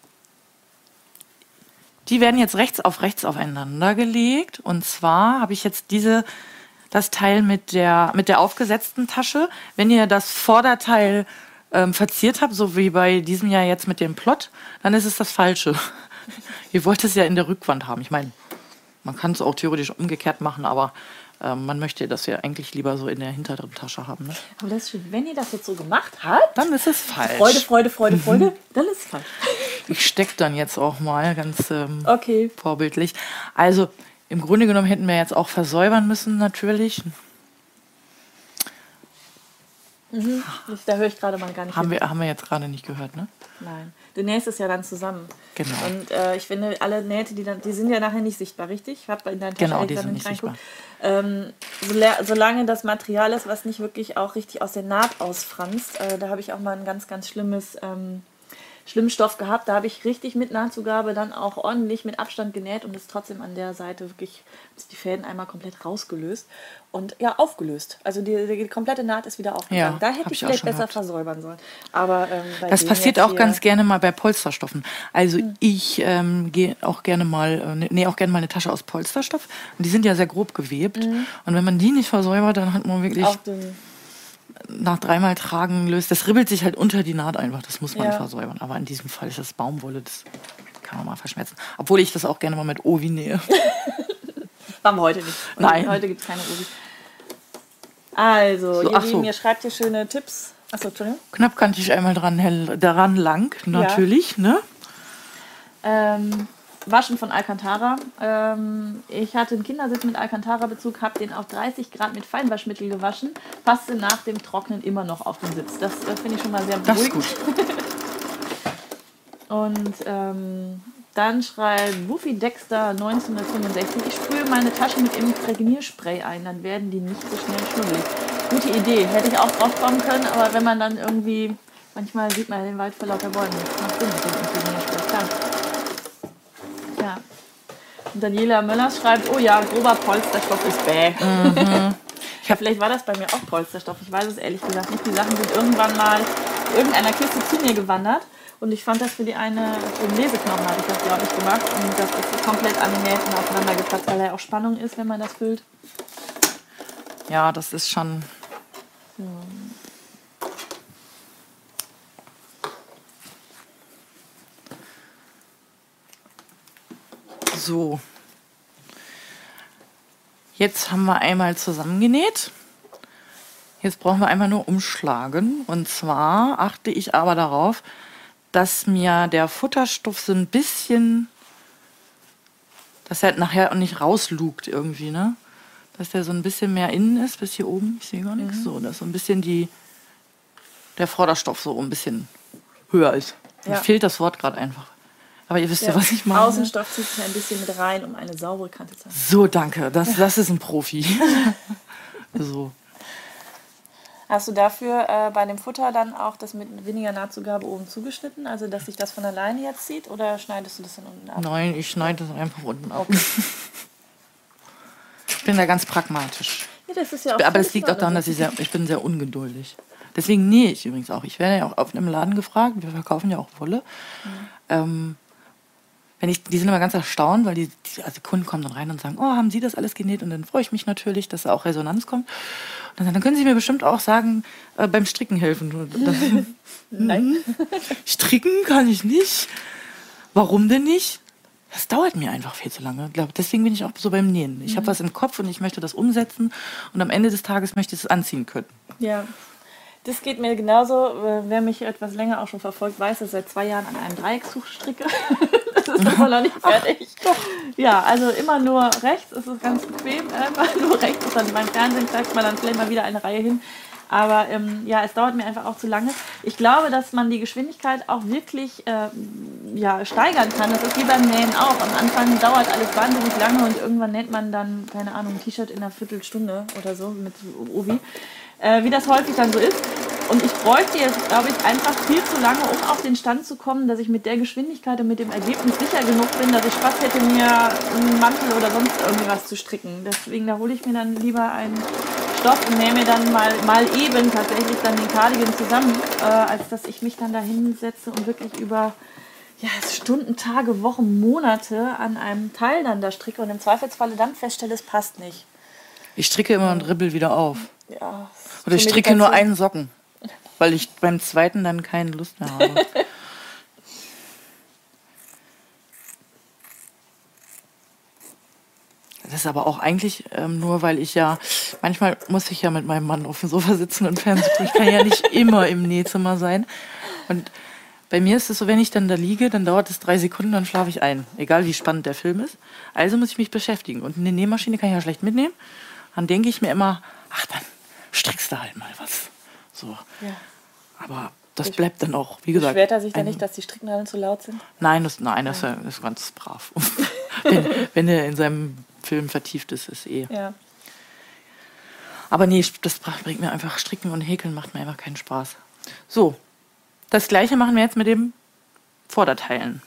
die werden jetzt rechts auf rechts aufeinander gelegt. Und zwar habe ich jetzt diese, das Teil mit der, mit der aufgesetzten Tasche. Wenn ihr das Vorderteil ähm, verziert habt, so wie bei diesem Jahr jetzt mit dem Plot, dann ist es das Falsche. ihr wollt es ja in der Rückwand haben. Ich meine, man kann es auch theoretisch umgekehrt machen, aber ähm, man möchte das ja eigentlich lieber so in der hinteren Tasche haben. Ne? Aber das ist schön. Wenn ihr das jetzt so gemacht habt, dann ist es falsch. Freude, Freude, Freude, Freude, dann ist es falsch. Ich stecke dann jetzt auch mal ganz ähm, okay. vorbildlich. Also im Grunde genommen hätten wir jetzt auch versäubern müssen natürlich. Mhm. Da höre ich gerade mal gar nicht. Haben wir, haben wir jetzt gerade nicht gehört, ne? Nein. Du nähst es ja dann zusammen. Genau. Und äh, ich finde, alle Nähte, die dann, die sind ja nachher nicht sichtbar, richtig? Ich habe in deinen Tasche genau, die sind nicht sichtbar. Ähm, solange das Material ist, was nicht wirklich auch richtig aus der Naht ausfranst, äh, da habe ich auch mal ein ganz, ganz schlimmes ähm, Schlimmstoff gehabt. Da habe ich richtig mit Nahtzugabe dann auch ordentlich mit Abstand genäht und ist trotzdem an der Seite wirklich die Fäden einmal komplett rausgelöst und ja, aufgelöst. Also die, die komplette Naht ist wieder aufgegangen. Ja, da hätte ich vielleicht besser gehabt. versäubern sollen. Aber ähm, das passiert auch ganz gerne mal bei Polsterstoffen. Also hm. ich ähm, gehe auch gerne mal, äh, nee, auch gerne mal eine Tasche aus Polsterstoff. Und die sind ja sehr grob gewebt. Hm. Und wenn man die nicht versäubert, dann hat man wirklich nach dreimal tragen löst. Das ribbelt sich halt unter die Naht einfach. Das muss man ja. versäubern. Aber in diesem Fall ist das Baumwolle, das kann man mal verschmerzen. Obwohl ich das auch gerne mal mit Ovi nähe. Machen wir heute nicht. Nein. Heute gibt es keine Ovi. Also, so, ihr Lieben, so. ihr schreibt hier schöne Tipps. Achso, Entschuldigung. Knapp kannte ich einmal dran, hell, daran lang, natürlich, ja. ne? Ähm, Waschen von Alcantara. Ähm, ich hatte einen Kindersitz mit Alcantara-Bezug, habe den auf 30 Grad mit Feinwaschmittel gewaschen, passte nach dem Trocknen immer noch auf den Sitz. Das äh, finde ich schon mal sehr beruhigend. Das ist gut. Und ähm, dann schreibt Wuffy Dexter 1965, ich sprühe meine Taschen mit Imprägnierspray ein, dann werden die nicht so schnell schnuddelig. Gute Idee, hätte ich auch drauf kommen können, aber wenn man dann irgendwie, manchmal sieht man den Wald vor lauter Bäumen. Das macht Sinn mit dem. Ja. Und Daniela Möllers schreibt, oh ja, grober Polsterstoff ist bäh. Mhm. Ich hab, vielleicht war das bei mir auch Polsterstoff, ich weiß es ehrlich gesagt nicht. Die Sachen sind irgendwann mal irgendeiner Kiste zu mir gewandert und ich fand das für die eine, für den Leseknochen habe ich das, glaube ich, gemacht. Und das ist komplett an den Nähten aufeinander gepasst, weil er auch Spannung ist, wenn man das füllt. Ja, das ist schon. So. Jetzt haben wir einmal zusammengenäht. Jetzt brauchen wir einmal nur umschlagen. Und zwar achte ich aber darauf, dass mir der Futterstoff so ein bisschen, dass er nachher auch nicht rauslugt irgendwie, ne? Dass der so ein bisschen mehr innen ist, bis hier oben, ich sehe gar nichts. Mhm. So, dass so ein bisschen die, der Vorderstoff so ein bisschen höher ist. Ja. Mir fehlt das Wort gerade einfach. Aber ihr wisst ja, ja, was ich meine. Außenstoff zieht sich ein bisschen mit rein, um eine saubere Kante zu haben. So, danke. Das, das ist ein Profi. so. Hast du dafür äh, bei dem Futter dann auch das mit weniger Nahtzugabe oben zugeschnitten, also dass sich das von alleine jetzt zieht oder schneidest du das dann unten ab? Nein, ich schneide das einfach unten ab. Okay. ich bin da ganz pragmatisch. Ja, das ist ja auch Aber es liegt auch daran, dass ich sehr, ich bin sehr ungeduldig. Deswegen nähe ich übrigens auch. Ich werde ja auch auf einem Laden gefragt, wir verkaufen ja auch Wolle. Mhm. Ähm, wenn ich, die sind immer ganz erstaunt, weil die, die, also Kunden kommen dann rein und sagen, oh, haben Sie das alles genäht? Und dann freue ich mich natürlich, dass da auch Resonanz kommt. Und dann, dann können Sie mir bestimmt auch sagen, äh, beim Stricken helfen. Dann, Nein. Stricken kann ich nicht. Warum denn nicht? Das dauert mir einfach viel zu lange. Deswegen bin ich auch so beim Nähen. Ich mhm. habe was im Kopf und ich möchte das umsetzen und am Ende des Tages möchte ich es anziehen können. Ja. Das geht mir genauso. Wer mich etwas länger auch schon verfolgt, weiß, dass ich seit zwei Jahren an einem Dreieckstuch stricke. das ist immer noch nicht fertig. Ja, also immer nur rechts. Es ist ganz bequem. Immer nur rechts. Dann beim Fernsehen zeigt man dann vielleicht mal wieder eine Reihe hin. Aber ähm, ja, es dauert mir einfach auch zu lange. Ich glaube, dass man die Geschwindigkeit auch wirklich äh, ja, steigern kann. Das ist wie beim Nähen auch. Am Anfang dauert alles wahnsinnig lange und irgendwann näht man dann, keine Ahnung, ein T-Shirt in einer Viertelstunde oder so mit Ovi äh, wie das häufig dann so ist. Und ich bräuchte jetzt, glaube ich, einfach viel zu lange, um auf den Stand zu kommen, dass ich mit der Geschwindigkeit und mit dem Ergebnis sicher genug bin, dass ich Spaß hätte, mir einen Mantel oder sonst irgendwie was zu stricken. Deswegen, da hole ich mir dann lieber einen Stoff und nähe mir dann mal, mal eben tatsächlich dann den Cardigan zusammen, äh, als dass ich mich dann da hinsetze und wirklich über ja, Stunden, Tage, Wochen, Monate an einem Teil dann da stricke und im Zweifelsfalle dann feststelle, es passt nicht. Ich stricke immer und ribbel wieder auf. Ja. Oder ich stricke nur einen Socken, weil ich beim zweiten dann keine Lust mehr habe. Das ist aber auch eigentlich ähm, nur, weil ich ja, manchmal muss ich ja mit meinem Mann auf dem Sofa sitzen und Fernsehen gucken. Ich kann ja nicht immer im Nähzimmer sein. Und bei mir ist es so, wenn ich dann da liege, dann dauert es drei Sekunden, dann schlafe ich ein. Egal wie spannend der Film ist. Also muss ich mich beschäftigen. Und eine Nähmaschine kann ich ja schlecht mitnehmen. Dann denke ich mir immer, ach, dann strickst du halt mal was. So. Ja. Aber das bleibt dann auch, wie gesagt. Beschwert er sich dann nicht, dass die Stricknadeln zu laut sind? Nein, das, nein, das ja. ist ganz brav. wenn, wenn er in seinem Film vertieft ist, ist eh. Ja. Aber nee, das bringt mir einfach Stricken und Häkeln macht mir einfach keinen Spaß. So, das gleiche machen wir jetzt mit dem Vorderteilen.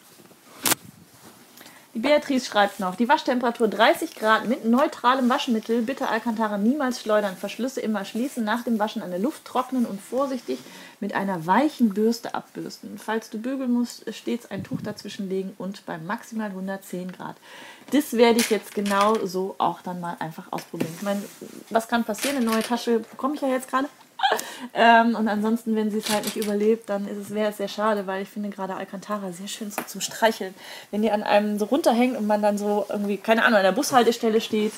Beatrice schreibt noch, die Waschtemperatur 30 Grad mit neutralem Waschmittel. Bitte Alcantara niemals schleudern. Verschlüsse immer schließen. Nach dem Waschen an der Luft trocknen und vorsichtig mit einer weichen Bürste abbürsten. Falls du bügeln musst, stets ein Tuch dazwischen legen und bei maximal 110 Grad. Das werde ich jetzt genau so auch dann mal einfach ausprobieren. Ich meine, was kann passieren? Eine neue Tasche bekomme ich ja jetzt gerade. Ähm, und ansonsten, wenn sie es halt nicht überlebt, dann ist es, wäre es sehr schade, weil ich finde gerade Alcantara sehr schön so zum Streicheln. Wenn die an einem so runterhängt und man dann so irgendwie, keine Ahnung, an der Bushaltestelle steht,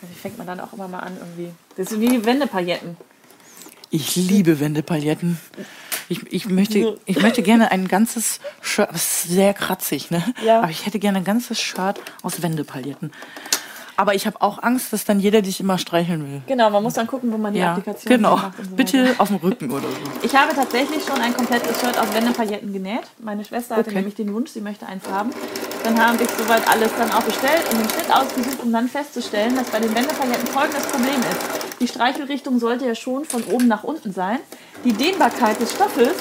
dann fängt man dann auch immer mal an irgendwie. Das sind wie Wendepailletten. Ich liebe Wendepailletten. Ich, ich, möchte, ich möchte gerne ein ganzes Shirt, sehr kratzig, ne? Ja. Aber ich hätte gerne ein ganzes Shirt aus Wendepailletten. Aber ich habe auch Angst, dass dann jeder dich immer streicheln will. Genau, man muss dann gucken, wo man die Ja, Applikation genau. macht. Und so Bitte auf dem Rücken oder so. Ich habe tatsächlich schon ein komplettes Shirt aus Wendepailletten genäht. Meine Schwester hatte Okay. nämlich den Wunsch, sie möchte eins haben. Dann habe ich soweit alles dann auch bestellt und den Schnitt ausgesucht, um dann festzustellen, dass bei den Wendepailletten folgendes Problem ist. Die Streichelrichtung sollte ja schon von oben nach unten sein. Die Dehnbarkeit des Stoffes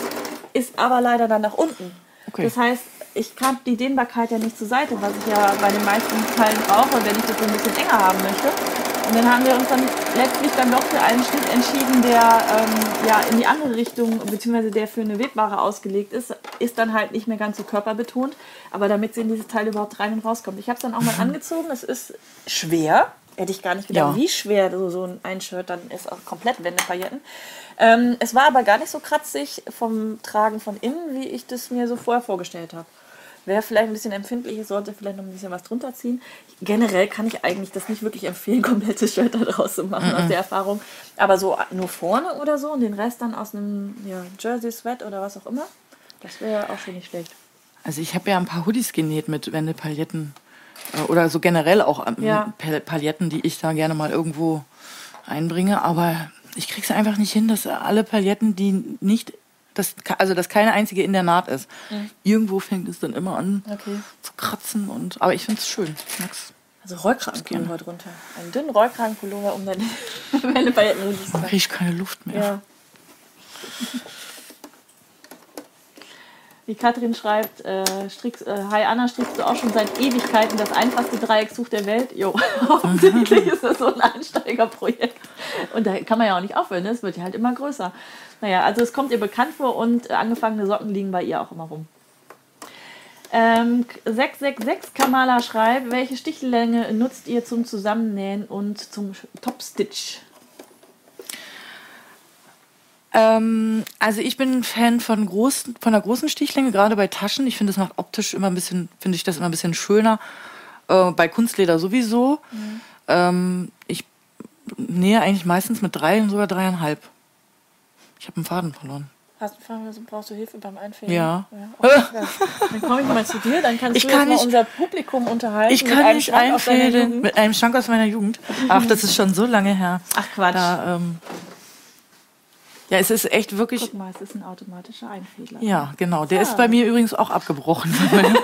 ist aber leider dann nach unten. Okay. Das heißt, ich kann die Dehnbarkeit ja nicht zur Seite, was ich ja bei den meisten Teilen brauche, wenn ich das so ein bisschen enger haben möchte. Und dann haben wir uns dann letztlich dann doch für einen Schnitt entschieden, der ähm, ja in die andere Richtung, beziehungsweise der für eine Webware ausgelegt ist, ist dann halt nicht mehr ganz so körperbetont, aber damit sie in dieses Teil überhaupt rein und rauskommt. Ich habe es dann auch mal angezogen, es ist schwer, hätte ich gar nicht gedacht, Ja. wie schwer so, so ein- ein Shirt dann ist, auch komplett Wendepailletten. Ähm, es war aber gar nicht so kratzig vom Tragen von innen, wie ich das mir so vorher vorgestellt habe. Wer vielleicht ein bisschen empfindlich ist, sollte vielleicht noch ein bisschen was drunter ziehen. Generell kann ich eigentlich das nicht wirklich empfehlen, komplette Shirt daraus zu machen, aus der Erfahrung. Aber so nur vorne oder so und den Rest dann aus einem ja, Jersey Sweat oder was auch immer, das wäre auch schon nicht schlecht. Also ich habe ja ein paar Hoodies genäht mit Wendepailletten. Äh, Oder so generell auch ähm, Ja. Pal- Pailletten, die ich da gerne mal irgendwo einbringe. Aber ich krieg's einfach nicht hin, dass alle Pailletten, die nicht, das, also dass keine einzige in der Naht ist. Irgendwo fängt es dann immer an Okay. zu kratzen. Und, aber ich find's schön. Ich mag's. Also Rollkragenpullover drunter. Einen dünnen Rollkragenpullover, um deine Wendepailletten richtig zu Dann machen. krieg ich keine Luft mehr. Ja. Wie Katrin schreibt, äh, strickst, äh, Hi Anna, strickst du auch schon seit Ewigkeiten das einfachste Dreieckstuch der Welt? Jo, offensichtlich ist das so ein Einsteigerprojekt. Und da kann man ja auch nicht aufhören, ne? es wird ja halt immer größer. Naja, also es kommt ihr bekannt vor und äh, angefangene Socken liegen bei ihr auch immer rum. Ähm, 666 Kamala schreibt, welche Stichlänge nutzt ihr zum Zusammennähen und zum Topstitch? Ähm, also ich bin ein Fan von großen, von der großen Stichlänge, gerade bei Taschen. Ich finde, das macht optisch immer ein bisschen, finde ich das immer ein bisschen schöner. Äh, bei Kunstleder sowieso. Ähm, ich nähe eigentlich meistens mit drei und sogar dreieinhalb. Ich habe einen Faden verloren. Hast du Fragen, also brauchst du Hilfe beim Einfädeln? Ja. okay, ja. Dann komme ich mal zu dir, dann kannst Ich du kann nicht- unser Publikum unterhalten. Ich kann nicht einfädeln mit einem Schrank aus meiner Jugend. Ach, das ist schon so lange her. Ach Quatsch. Da, ähm, ja, es ist echt wirklich. Guck mal, es ist ein automatischer Einfädler. Ja, genau. Der ist bei mir übrigens auch abgebrochen.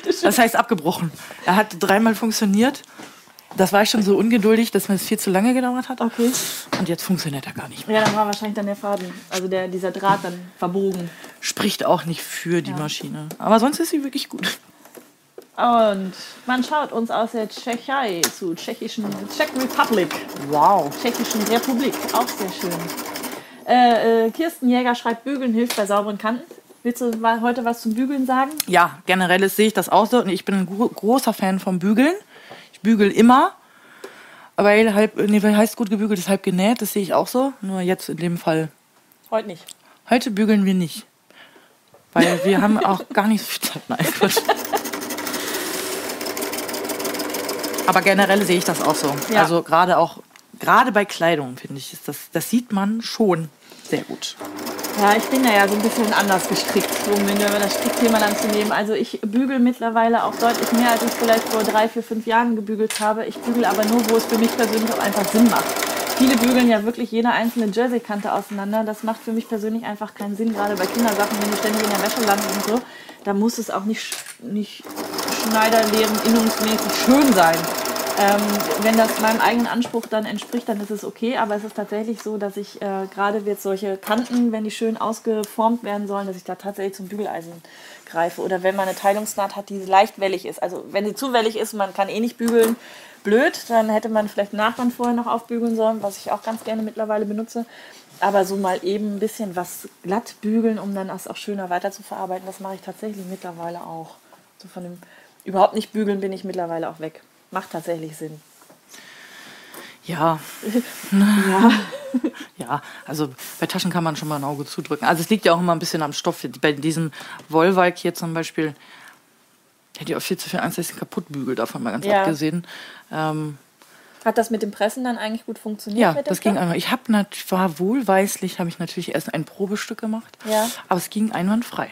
das heißt abgebrochen. Er hat dreimal funktioniert. Das war ich schon so ungeduldig, dass mir es viel zu lange gedauert hat. Okay. Und jetzt funktioniert er gar nicht mehr. Ja, dann war wahrscheinlich dann der Faden, also der, dieser Draht dann verbogen. Spricht auch nicht für die Ja. Maschine. Aber sonst ist sie wirklich gut. Und man schaut uns aus der Tschechei zu tschechischen Czech Republic. Wow. Tschechischen Republik. Auch sehr schön. Äh, äh, Kirsten Jäger schreibt, Bügeln hilft bei sauberen Kanten. Willst du mal heute was zum Bügeln sagen? Ja, generell sehe ich das auch so. Und ich bin ein gro großer Fan vom Bügeln. Ich bügel immer. Weil halb, nee, weil heißt gut gebügelt ist halb genäht. Das sehe ich auch so. Nur jetzt in dem Fall. Heute nicht. Heute bügeln wir nicht. Weil wir haben auch gar nicht so viel Zeit. Nein, Quatsch. Aber generell sehe ich das auch so. Ja. Also gerade auch, gerade bei Kleidung, finde ich, ist das, das sieht man schon sehr gut. Ja, ich bin da ja so ein bisschen anders gestrickt, um wir das Strickthema dann zu nehmen. Also ich bügel mittlerweile auch deutlich mehr, als ich vielleicht vor drei, vier, fünf Jahren gebügelt habe. Ich bügel aber nur, wo es für mich persönlich auch einfach Sinn macht. Viele bügeln ja wirklich jede einzelne Jerseykante auseinander. Das macht für mich persönlich einfach keinen Sinn, gerade bei Kindersachen, wenn die ständig in der Wäsche landen und so. Da muss es auch nicht, nicht schneiderlehren, innungsmäßig schön sein. Ähm, wenn das meinem eigenen Anspruch dann entspricht, dann ist es okay, aber es ist tatsächlich so, dass ich äh, gerade jetzt solche Kanten, wenn die schön ausgeformt werden sollen, dass ich da tatsächlich zum Bügeleisen greife. Oder wenn man eine Teilungsnaht hat, die leicht wellig ist. Also wenn sie zu wellig ist, man kann eh nicht bügeln, blöd, dann hätte man vielleicht Nachband vorher noch aufbügeln sollen, was ich auch ganz gerne mittlerweile benutze. Aber so mal eben ein bisschen was glatt bügeln, um dann das auch schöner weiter zu verarbeiten, das mache ich tatsächlich mittlerweile auch. So von dem überhaupt nicht bügeln bin ich mittlerweile auch weg. Macht tatsächlich Sinn. Ja. ja. ja, also bei Taschen kann man schon mal ein Auge zudrücken. Also es liegt ja auch immer ein bisschen am Stoff. Bei diesem Wollwalk hier zum Beispiel, hätte ich auch viel zu viel Angst, dass ich kaputt bügel, davon mal ganz ja. abgesehen. Ähm, hat das mit dem Pressen dann eigentlich gut funktioniert? Ja, das ging einmal. Ich habe war wohlweislich, habe ich natürlich erst ein Probestück gemacht, ja. aber es ging einwandfrei.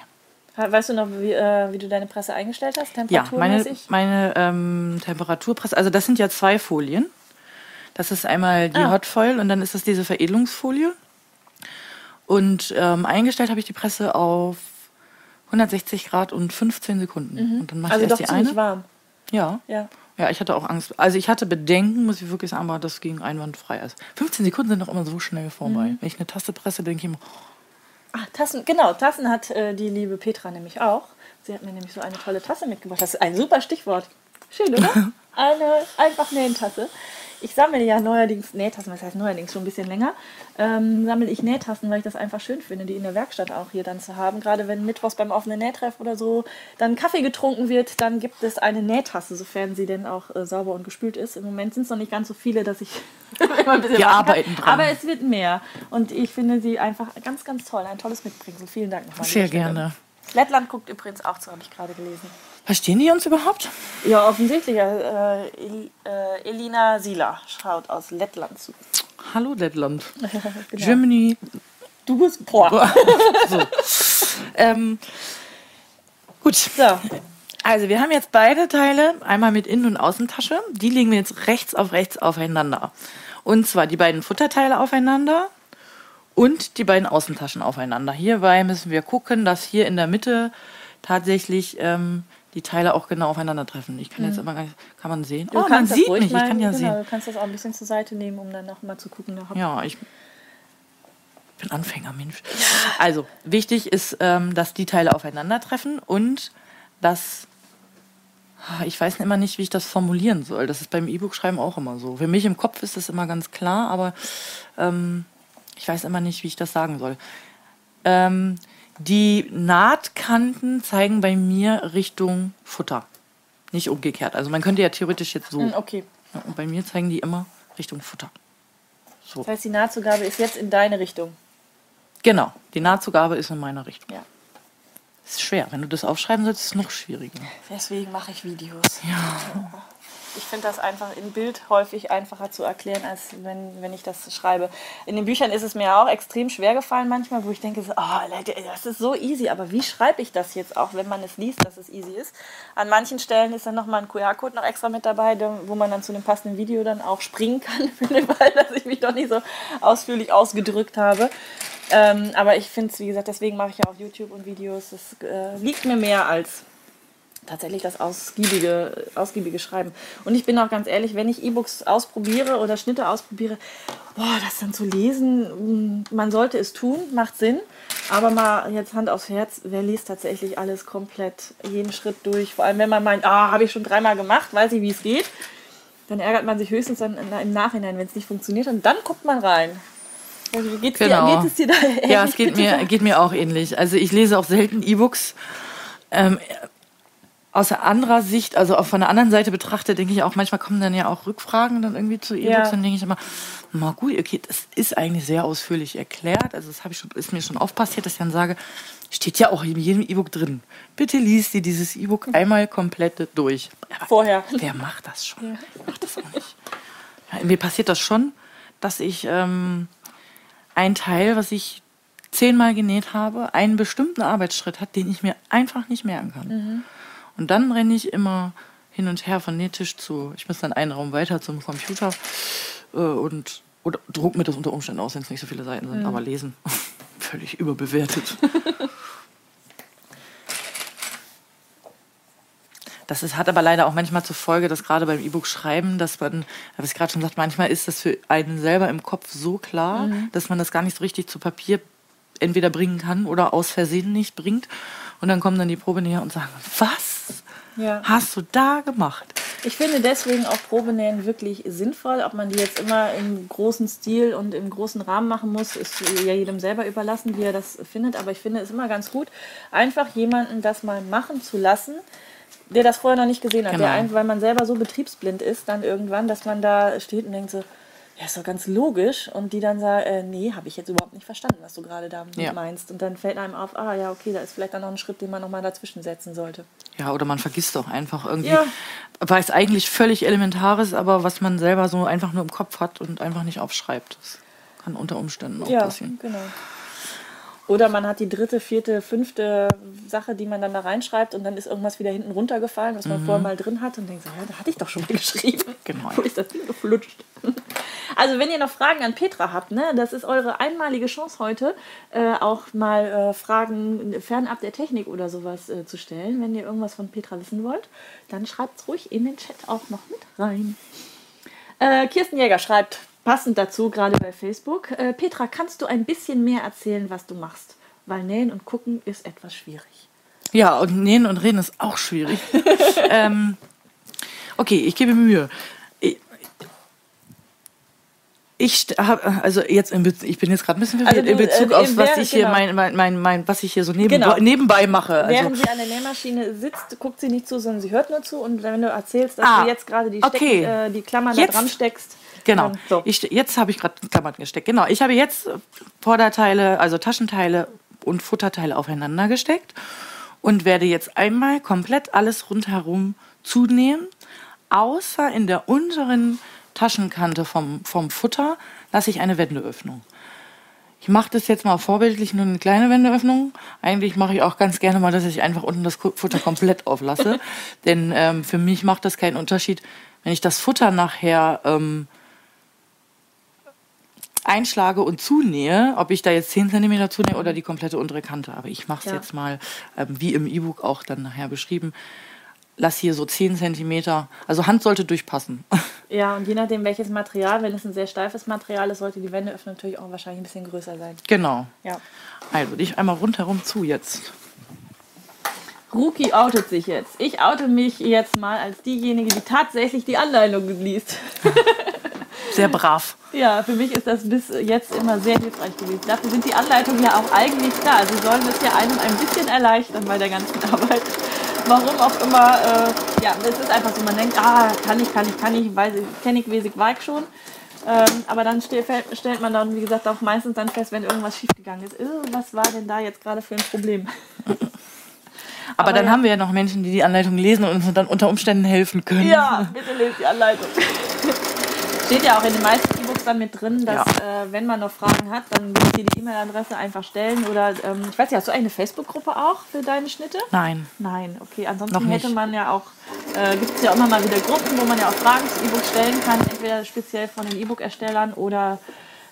Weißt du noch, wie, äh, wie du deine Presse eingestellt hast? Ja, meine, meine ähm, Temperaturpresse, also das sind ja zwei Folien. Das ist einmal die ah. Hotfoil und dann ist das diese Veredelungsfolie. Und ähm, eingestellt habe ich die Presse auf 160 Grad und 15 Sekunden. Mhm. Und dann mache also ich erst doch die eine. warm. Ja. ja. Ja, ich hatte auch Angst. Also ich hatte Bedenken, muss ich wirklich sagen, aber das ging einwandfrei. Also 15 Sekunden sind doch immer so schnell vorbei. Mhm. Wenn ich eine Tasse presse, denke ich immer. Ach, Tassen, genau, Tassen hat äh, die liebe Petra nämlich auch. Sie hat mir nämlich so eine tolle Tasse mitgebracht. Das ist ein super Stichwort. Schön, oder? eine einfach Nähentasse ich sammle ja neuerdings Nähtassen, was heißt neuerdings schon ein bisschen länger, ähm, sammle ich Nähtassen, weil ich das einfach schön finde, die in der Werkstatt auch hier dann zu haben. Gerade wenn mittwochs beim offenen Nähtreff oder so dann Kaffee getrunken wird, dann gibt es eine Nähtasse, sofern sie denn auch äh, sauber und gespült ist. Im Moment sind es noch nicht ganz so viele, dass ich immer ein bisschen Wir arbeiten dran. Aber es wird mehr. Und ich finde sie einfach ganz, ganz toll. Ein tolles Mitbringsel. Vielen Dank nochmal. Sehr gerne. Lettland guckt übrigens auch zu, habe ich gerade gelesen. Verstehen die uns überhaupt? Ja, offensichtlich. Äh, El äh, Elina Sila schaut aus Lettland zu. Hallo Lettland. genau. Germany. Du bist boah. so. ähm, gut. So. Also wir haben jetzt beide Teile, einmal mit Innen- und Außentasche. Die legen wir jetzt rechts auf rechts aufeinander. Und zwar die beiden Futterteile aufeinander und die beiden Außentaschen aufeinander. Hierbei müssen wir gucken, dass hier in der Mitte tatsächlich ähm, die Teile auch genau aufeinandertreffen. Ich kann jetzt aber mhm. gar nicht, kann man sehen? Du oh, man sieht mich, mal, ich kann ja genau, sehen. Du kannst das auch ein bisschen zur Seite nehmen, um dann noch mal zu gucken. Ja, ich bin Anfänger, Mensch. Also, wichtig ist, ähm, dass die Teile aufeinandertreffen und dass ah, ich weiß immer nicht, wie ich das formulieren soll. Das ist beim E-Book-Schreiben auch immer so. Für mich im Kopf ist das immer ganz klar, aber ähm, ich weiß immer nicht, wie ich das sagen soll. Ähm, die Nahtkanten zeigen bei mir Richtung Futter. Nicht umgekehrt. Also man könnte ja theoretisch jetzt so. Hm, okay. und bei mir zeigen die immer Richtung Futter. So. Das heißt, die Nahtzugabe ist jetzt in deine Richtung. Genau, die Nahtzugabe ist in meiner Richtung. Ja. Ist schwer. Wenn du das aufschreiben sollst, ist es noch schwieriger. Deswegen mache ich Videos. Ja. Ich finde das einfach in Bild häufig einfacher zu erklären, als wenn, wenn ich das schreibe. In den Büchern ist es mir auch extrem schwer gefallen manchmal, wo ich denke, so, oh, das ist so easy, aber wie schreibe ich das jetzt auch, wenn man es liest, dass es easy ist? An manchen Stellen ist dann nochmal ein QR-Code noch extra mit dabei, wo man dann zu dem passenden Video dann auch springen kann, Fall, dass ich mich doch nicht so ausführlich ausgedrückt habe. Ähm, aber ich finde es, wie gesagt, deswegen mache ich ja auch YouTube und Videos. Das äh, liegt mir mehr als tatsächlich das ausgiebige, ausgiebige Schreiben. Und ich bin auch ganz ehrlich, wenn ich E-Books ausprobiere oder Schnitte ausprobiere, boah, das dann zu lesen, mm, man sollte es tun, macht Sinn. Aber mal jetzt Hand aufs Herz, wer liest tatsächlich alles komplett, jeden Schritt durch? Vor allem, wenn man meint, ah, habe ich schon dreimal gemacht, weiß ich, wie es geht. Dann ärgert man sich höchstens dann im Nachhinein, wenn es nicht funktioniert. Und dann guckt man rein. Also, geht's genau. dir, geht es dir da ähnlich? Ja, es geht mir, geht mir auch ähnlich. Also ich lese auch selten E-Books. Ähm, aus anderer Sicht, also auch von der anderen Seite betrachtet, denke ich auch, manchmal kommen dann ja auch Rückfragen dann irgendwie zu E-Books, ja. dann denke ich immer, na gut, okay, das ist eigentlich sehr ausführlich erklärt. Also das habe ich schon, ist mir schon oft passiert, dass ich dann sage, steht ja auch in jedem E-Book drin. Bitte liest dir dieses E-Book einmal komplett durch. Aber Vorher. Wer macht das schon? Ja. Macht das auch nicht. Ja, mir passiert das schon, dass ich ähm, ein Teil, was ich zehnmal genäht habe, einen bestimmten Arbeitsschritt hat, den ich mir einfach nicht merken kann. Mhm. Und dann renne ich immer hin und her von Nähtisch zu, ich muss dann einen Raum weiter zum Computer äh, und oder druck mir das unter Umständen aus, wenn es nicht so viele Seiten sind, mhm. aber lesen völlig überbewertet. Das ist, hat aber leider auch manchmal zur Folge, dass gerade beim E-Book schreiben, dass man, was ich gerade schon gesagt, manchmal ist das für einen selber im Kopf so klar, mhm. dass man das gar nicht so richtig zu Papier entweder bringen kann oder aus Versehen nicht bringt. Und dann kommen dann die Probenäher und sagen, was ja. hast du da gemacht? Ich finde deswegen auch Probenähen wirklich sinnvoll. Ob man die jetzt immer im großen Stil und im großen Rahmen machen muss, ist ja jedem selber überlassen, wie er das findet. Aber ich finde es immer ganz gut, einfach jemanden das mal machen zu lassen, der das vorher noch nicht gesehen hat. Genau. Der, weil man selber so betriebsblind ist dann irgendwann, dass man da steht und denkt so, ja, ist doch ganz logisch. Und die dann sagen, äh, nee, habe ich jetzt überhaupt nicht verstanden, was du gerade da ja. meinst. Und dann fällt einem auf, ah ja, okay, da ist vielleicht dann noch ein Schritt, den man nochmal dazwischen setzen sollte. Ja, oder man vergisst doch einfach irgendwie, ja. weil es eigentlich völlig elementar ist, aber was man selber so einfach nur im Kopf hat und einfach nicht aufschreibt. Das kann unter Umständen auch ja, passieren. Genau. Oder man hat die dritte, vierte, fünfte Sache, die man dann da reinschreibt und dann ist irgendwas wieder hinten runtergefallen, was man mhm. vorher mal drin hat und denkt so, ja, da hatte ich doch schon mal geschrieben. Genau. Wo ist das Ding geflutscht? Also wenn ihr noch Fragen an Petra habt, ne, das ist eure einmalige Chance heute, äh, auch mal äh, Fragen fernab der Technik oder sowas äh, zu stellen. Wenn ihr irgendwas von Petra wissen wollt, dann schreibt es ruhig in den Chat auch noch mit rein. Äh, Kirsten Jäger schreibt, passend dazu, gerade bei Facebook. Äh, Petra, kannst du ein bisschen mehr erzählen, was du machst? Weil nähen und gucken ist etwas schwierig. Ja, und nähen und reden ist auch schwierig. ähm, okay, ich gebe Mühe. Ich habe also jetzt in Bezug, ich bin jetzt gerade ein bisschen verwirrt also in Bezug äh, auf was ich hier genau. mein, mein, mein, mein was ich hier so neben, genau. nebenbei mache. Also Während sie an der Nähmaschine sitzt, guckt sie nicht zu, sondern sie hört nur zu und wenn du erzählst, dass ah, du jetzt gerade die, okay. äh, die Klammern jetzt. da dran steckst, Genau. So. Ich, jetzt habe ich gerade Klammern gesteckt. Genau. Ich habe jetzt Vorderteile, also Taschenteile und Futterteile aufeinander gesteckt und werde jetzt einmal komplett alles rundherum zunehmen, außer in der unteren Taschenkante vom, vom Futter lasse ich eine Wendeöffnung. Ich mache das jetzt mal vorbildlich nur eine kleine Wendeöffnung. Eigentlich mache ich auch ganz gerne mal, dass ich einfach unten das Futter komplett auflasse. Denn ähm, für mich macht das keinen Unterschied, wenn ich das Futter nachher ähm, einschlage und zunähe, ob ich da jetzt 10 cm zunähe oder die komplette untere Kante. Aber ich mache es ja. jetzt mal, ähm, wie im E-Book auch dann nachher beschrieben. Lass hier so 10 cm, also Hand sollte durchpassen. Ja, und je nachdem welches Material, wenn es ein sehr steifes Material ist, sollte die Wendeöffnung natürlich auch wahrscheinlich ein bisschen größer sein. Genau. Ja. Also, ich einmal rundherum zu jetzt. Ruki outet sich jetzt. Ich oute mich jetzt mal als diejenige, die tatsächlich die Anleitung liest. sehr brav. Ja, für mich ist das bis jetzt immer sehr hilfreich gewesen. Dafür sind die Anleitungen ja auch eigentlich da. Sie sollen es ja einem ein bisschen erleichtern bei der ganzen Arbeit. Warum auch immer, äh, ja, es ist einfach so, man denkt, ah, kann ich, kann ich, kann ich, weiß ich, kenne ich Wesig Weig schon. Ähm, aber dann stellt, stellt man dann, wie gesagt, auch meistens dann fest, wenn irgendwas schiefgegangen ist, oh, was war denn da jetzt gerade für ein Problem? Aber, aber dann ja. haben wir ja noch Menschen, die die Anleitung lesen und uns dann unter Umständen helfen können. Ja, bitte lest die Anleitung. Steht ja auch in den meisten E-Books dann mit drin, dass ja. äh, wenn man noch Fragen hat, dann ich dir die E-Mail-Adresse einfach stellen. Oder ähm, ich weiß ja, hast du eine Facebook-Gruppe auch für deine Schnitte? Nein. Nein, okay. Ansonsten hätte man ja auch, äh, gibt es ja immer mal wieder Gruppen, wo man ja auch Fragen zu E-Books stellen kann, entweder speziell von den E-Book-Erstellern oder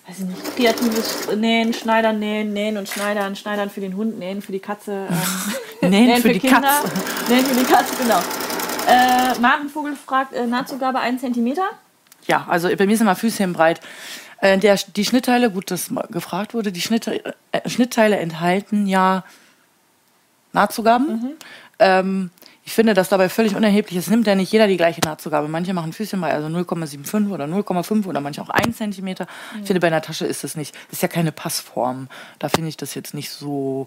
weiß ich nicht, kreatives Nähen, Schneidern nähen, nähen und Schneidern, Schneidern für den Hund, nähen für die Katze. Ähm, nähen, nähen, für, für die Kinder, Katze. Nähen für die Katze, genau. Äh, Markenvogel fragt, äh, Nahtzugabe 1 cm ja, also bei mir sind immer Füßchen breit. Äh, der, die Schnittteile, gut, dass gefragt wurde, die Schnitt, äh, Schnittteile enthalten ja Nahtzugaben. Mhm. Ähm, ich finde das dabei völlig unerheblich. Es nimmt ja nicht jeder die gleiche Nahtzugabe. Manche machen Füßchen bei also 0,75 oder 0,5 oder manche auch 1 cm. Mhm. Ich finde, bei einer Tasche ist das nicht, das ist ja keine Passform. Da finde ich das jetzt nicht so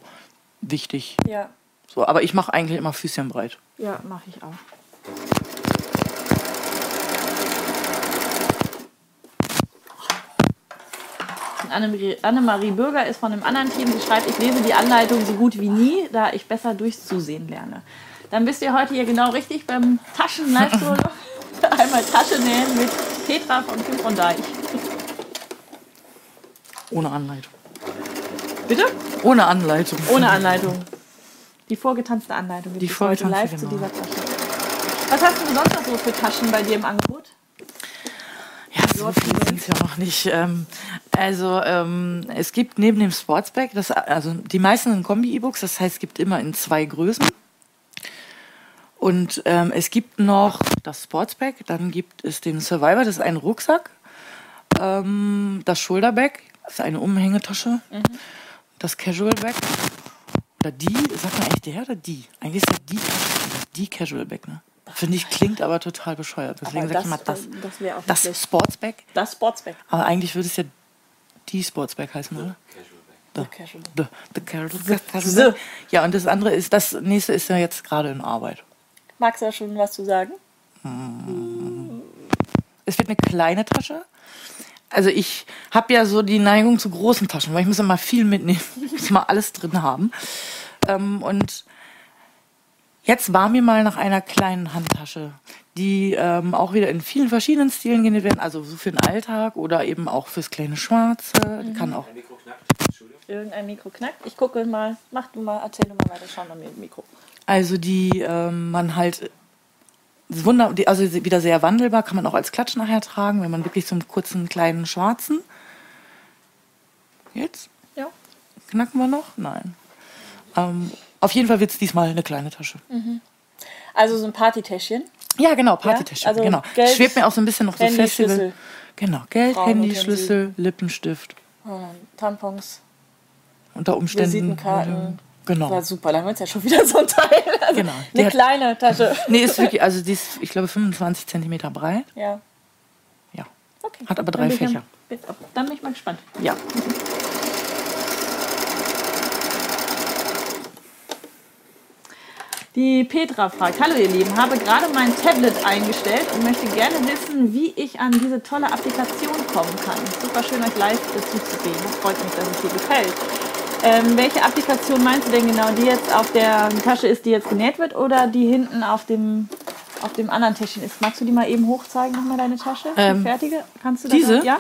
wichtig. Ja. So, aber ich mache eigentlich immer Füßchen breit. Ja, mache ich auch. Annemarie Bürger ist von einem anderen Team, die schreibt, ich lese die Anleitung so gut wie nie, da ich besser durchzusehen lerne. Dann bist ihr heute hier genau richtig beim taschen live Einmal Tasche nähen mit Petra von Kim von Deich. Ohne Anleitung. Bitte? Ohne Anleitung. Ohne Anleitung. Die vorgetanzte Anleitung die heute live genau. zu dieser Tasche. Was hast du sonst noch so für Taschen bei dir im Angebot? So viel sind es ja noch nicht. Ähm, also ähm, es gibt neben dem Sportsbag, das, also die meisten sind Kombi-E-Books, das heißt es gibt immer in zwei Größen. Und ähm, es gibt noch das Sportsbag, dann gibt es den Survivor, das ist ein Rucksack. Ähm, das Shoulderbag, das ist eine Umhängetasche. Mhm. Das Casual Bag. Oder die, sagt man eigentlich der oder die? Eigentlich ist ja die, die Casual Bag, ne? Finde ich, klingt aber total bescheuert. Deswegen sage ich mal das. Das, das Sportsbag. Das Sportsbag. Aber eigentlich würde es ja die Sportsbag heißen, oder? The, the, the casual bag. Ja, und das andere ist, das nächste ist ja jetzt gerade in Arbeit. Magst du da schon was zu sagen? Es wird eine kleine Tasche. Also ich habe ja so die Neigung zu großen Taschen, weil ich muss immer viel mitnehmen. Ich muss mal alles drin haben. Ähm, und jetzt war mir mal nach einer kleinen Handtasche, die ähm, auch wieder in vielen verschiedenen Stilen genäht werden. Also so für den Alltag oder eben auch fürs kleine Schwarze. Mhm. Kann auch. Irgendein Mikro knackt. Ich gucke mal. Mach du mal, erzähl du mal weiter. Schau mal mit dem Mikro. Also die ähm, man halt Wunder, also wieder sehr wandelbar, kann man auch als Klatsch nachher tragen, wenn man wirklich so einen kurzen kleinen schwarzen. Jetzt? Ja. Knacken wir noch? Nein. Ähm, auf jeden Fall wird es diesmal eine kleine Tasche. Mhm. Also so ein Partytäschchen? Ja, genau, Partytäschchen. Ja? Also genau. Geld, Schwebt mir auch so ein bisschen noch so Handy, Festival. Schlüssel. Genau, Geld, Handy, Schlüssel, Lippenstift. Tampons. Unter Umständen. Visitenkarten. Genau. War super, dann wird es ja schon wieder so ein Teil. Also genau. Eine hat, kleine Tasche. Nee, ist wirklich, also die ist, ich glaube, 25 cm breit. Ja. Ja. Okay. Hat aber drei dann Fächer. Dann, dann bin ich mal gespannt. Ja. Die Petra fragt, hallo ihr Lieben, habe gerade mein Tablet eingestellt und möchte gerne wissen, wie ich an diese tolle Applikation kommen kann. Super schön euch live zuzusehen. Das freut mich, dass es dir gefällt. Ähm, welche Applikation meinst du denn genau? Die jetzt auf der Tasche ist, die jetzt genäht wird oder die hinten auf dem, auf dem anderen Täschchen ist? Magst du die mal eben hochzeigen, nochmal deine Tasche? Ähm, die fertige? Kannst du diese? Das, ja?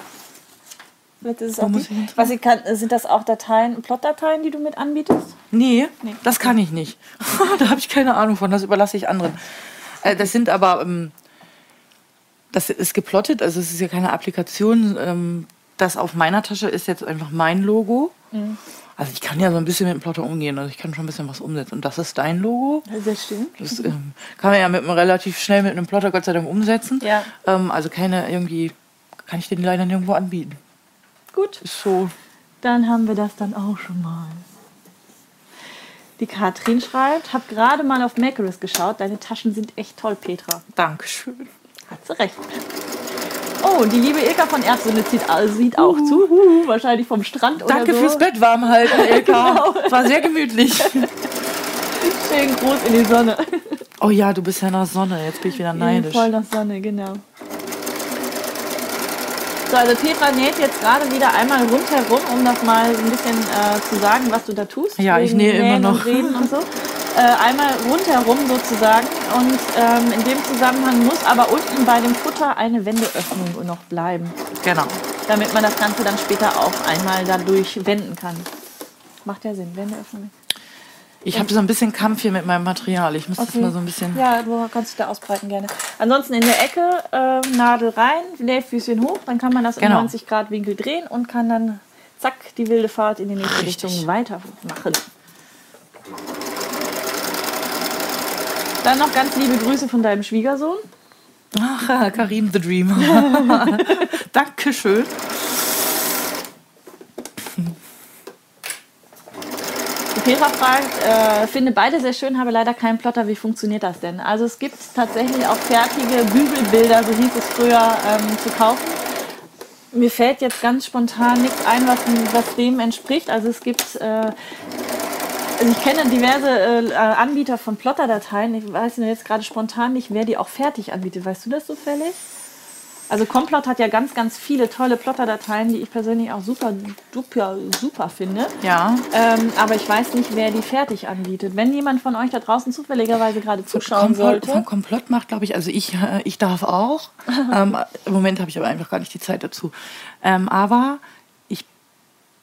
Vielleicht ist es auch die. Was ich kann, sind das auch Dateien, Plot-Dateien, die du mit anbietest? Nee, nee. das kann ich nicht. da habe ich keine Ahnung von, das überlasse ich anderen. Äh, das sind aber, ähm, das ist geplottet, also es ist ja keine Applikation. Ähm, das auf meiner Tasche ist jetzt einfach mein Logo. Mhm. Also ich kann ja so ein bisschen mit dem Plotter umgehen, also ich kann schon ein bisschen was umsetzen. Und das ist dein Logo. Das stimmt. Das ähm, kann man ja mit einem relativ schnell mit einem Plotter Gott sei Dank umsetzen. Ja. Ähm, also keine irgendwie, kann ich den leider nirgendwo anbieten. Gut. So. Dann haben wir das dann auch schon mal. Die Katrin schreibt, hab gerade mal auf Macaris geschaut. Deine Taschen sind echt toll, Petra. Dankeschön. Hat sie recht. Oh, die liebe Ilka von Erbsünde zieht, also sieht auch uh, zu. Uh, wahrscheinlich vom Strand oder Danke so. fürs Bett warm halten, Ilka. genau. War sehr gemütlich. Schön groß in die Sonne. Oh ja, du bist ja nach Sonne. Jetzt bin ich wieder neidisch. Voll nach Sonne, genau. So, also Petra näht jetzt gerade wieder einmal rundherum, um noch mal ein bisschen äh, zu sagen, was du da tust. Ja, ich nähe immer noch. Und reden und so äh, einmal rundherum sozusagen. Und ähm, in dem Zusammenhang muss aber unten bei dem Futter eine Wendeöffnung noch bleiben. Genau. Damit man das Ganze dann später auch einmal dadurch wenden kann. Macht ja Sinn, Wendeöffnung. Ich habe so ein bisschen Kampf hier mit meinem Material. Ich muss okay. das mal so ein bisschen. Ja, du kannst dich da ausbreiten gerne. Ansonsten in der Ecke äh, Nadel rein, Nähfüßchen hoch, dann kann man das genau. 90 Grad Winkel drehen und kann dann zack die wilde Fahrt in die nächste Richtig. Richtung weitermachen. Dann noch ganz liebe Grüße von deinem Schwiegersohn. Ach, Karim the Dream. Dankeschön. Die Petra fragt, äh, finde beide sehr schön, habe leider keinen Plotter. Wie funktioniert das denn? Also es gibt tatsächlich auch fertige Bügelbilder, so hieß es früher, ähm, zu kaufen. Mir fällt jetzt ganz spontan nichts ein, was, was dem entspricht. Also es gibt äh, also ich kenne diverse äh, Anbieter von Plotter-Dateien. Ich weiß jetzt gerade spontan nicht, wer die auch fertig anbietet. Weißt du das zufällig? Also Complot hat ja ganz, ganz viele tolle Plotter-Dateien, die ich persönlich auch super, super, super finde. Ja. Ähm, aber ich weiß nicht, wer die fertig anbietet. Wenn jemand von euch da draußen zufälligerweise gerade zuschauen Komplott, sollte. Von Komplott macht, glaube ich, also ich, äh, ich darf auch. ähm, Im Moment habe ich aber einfach gar nicht die Zeit dazu. Ähm, aber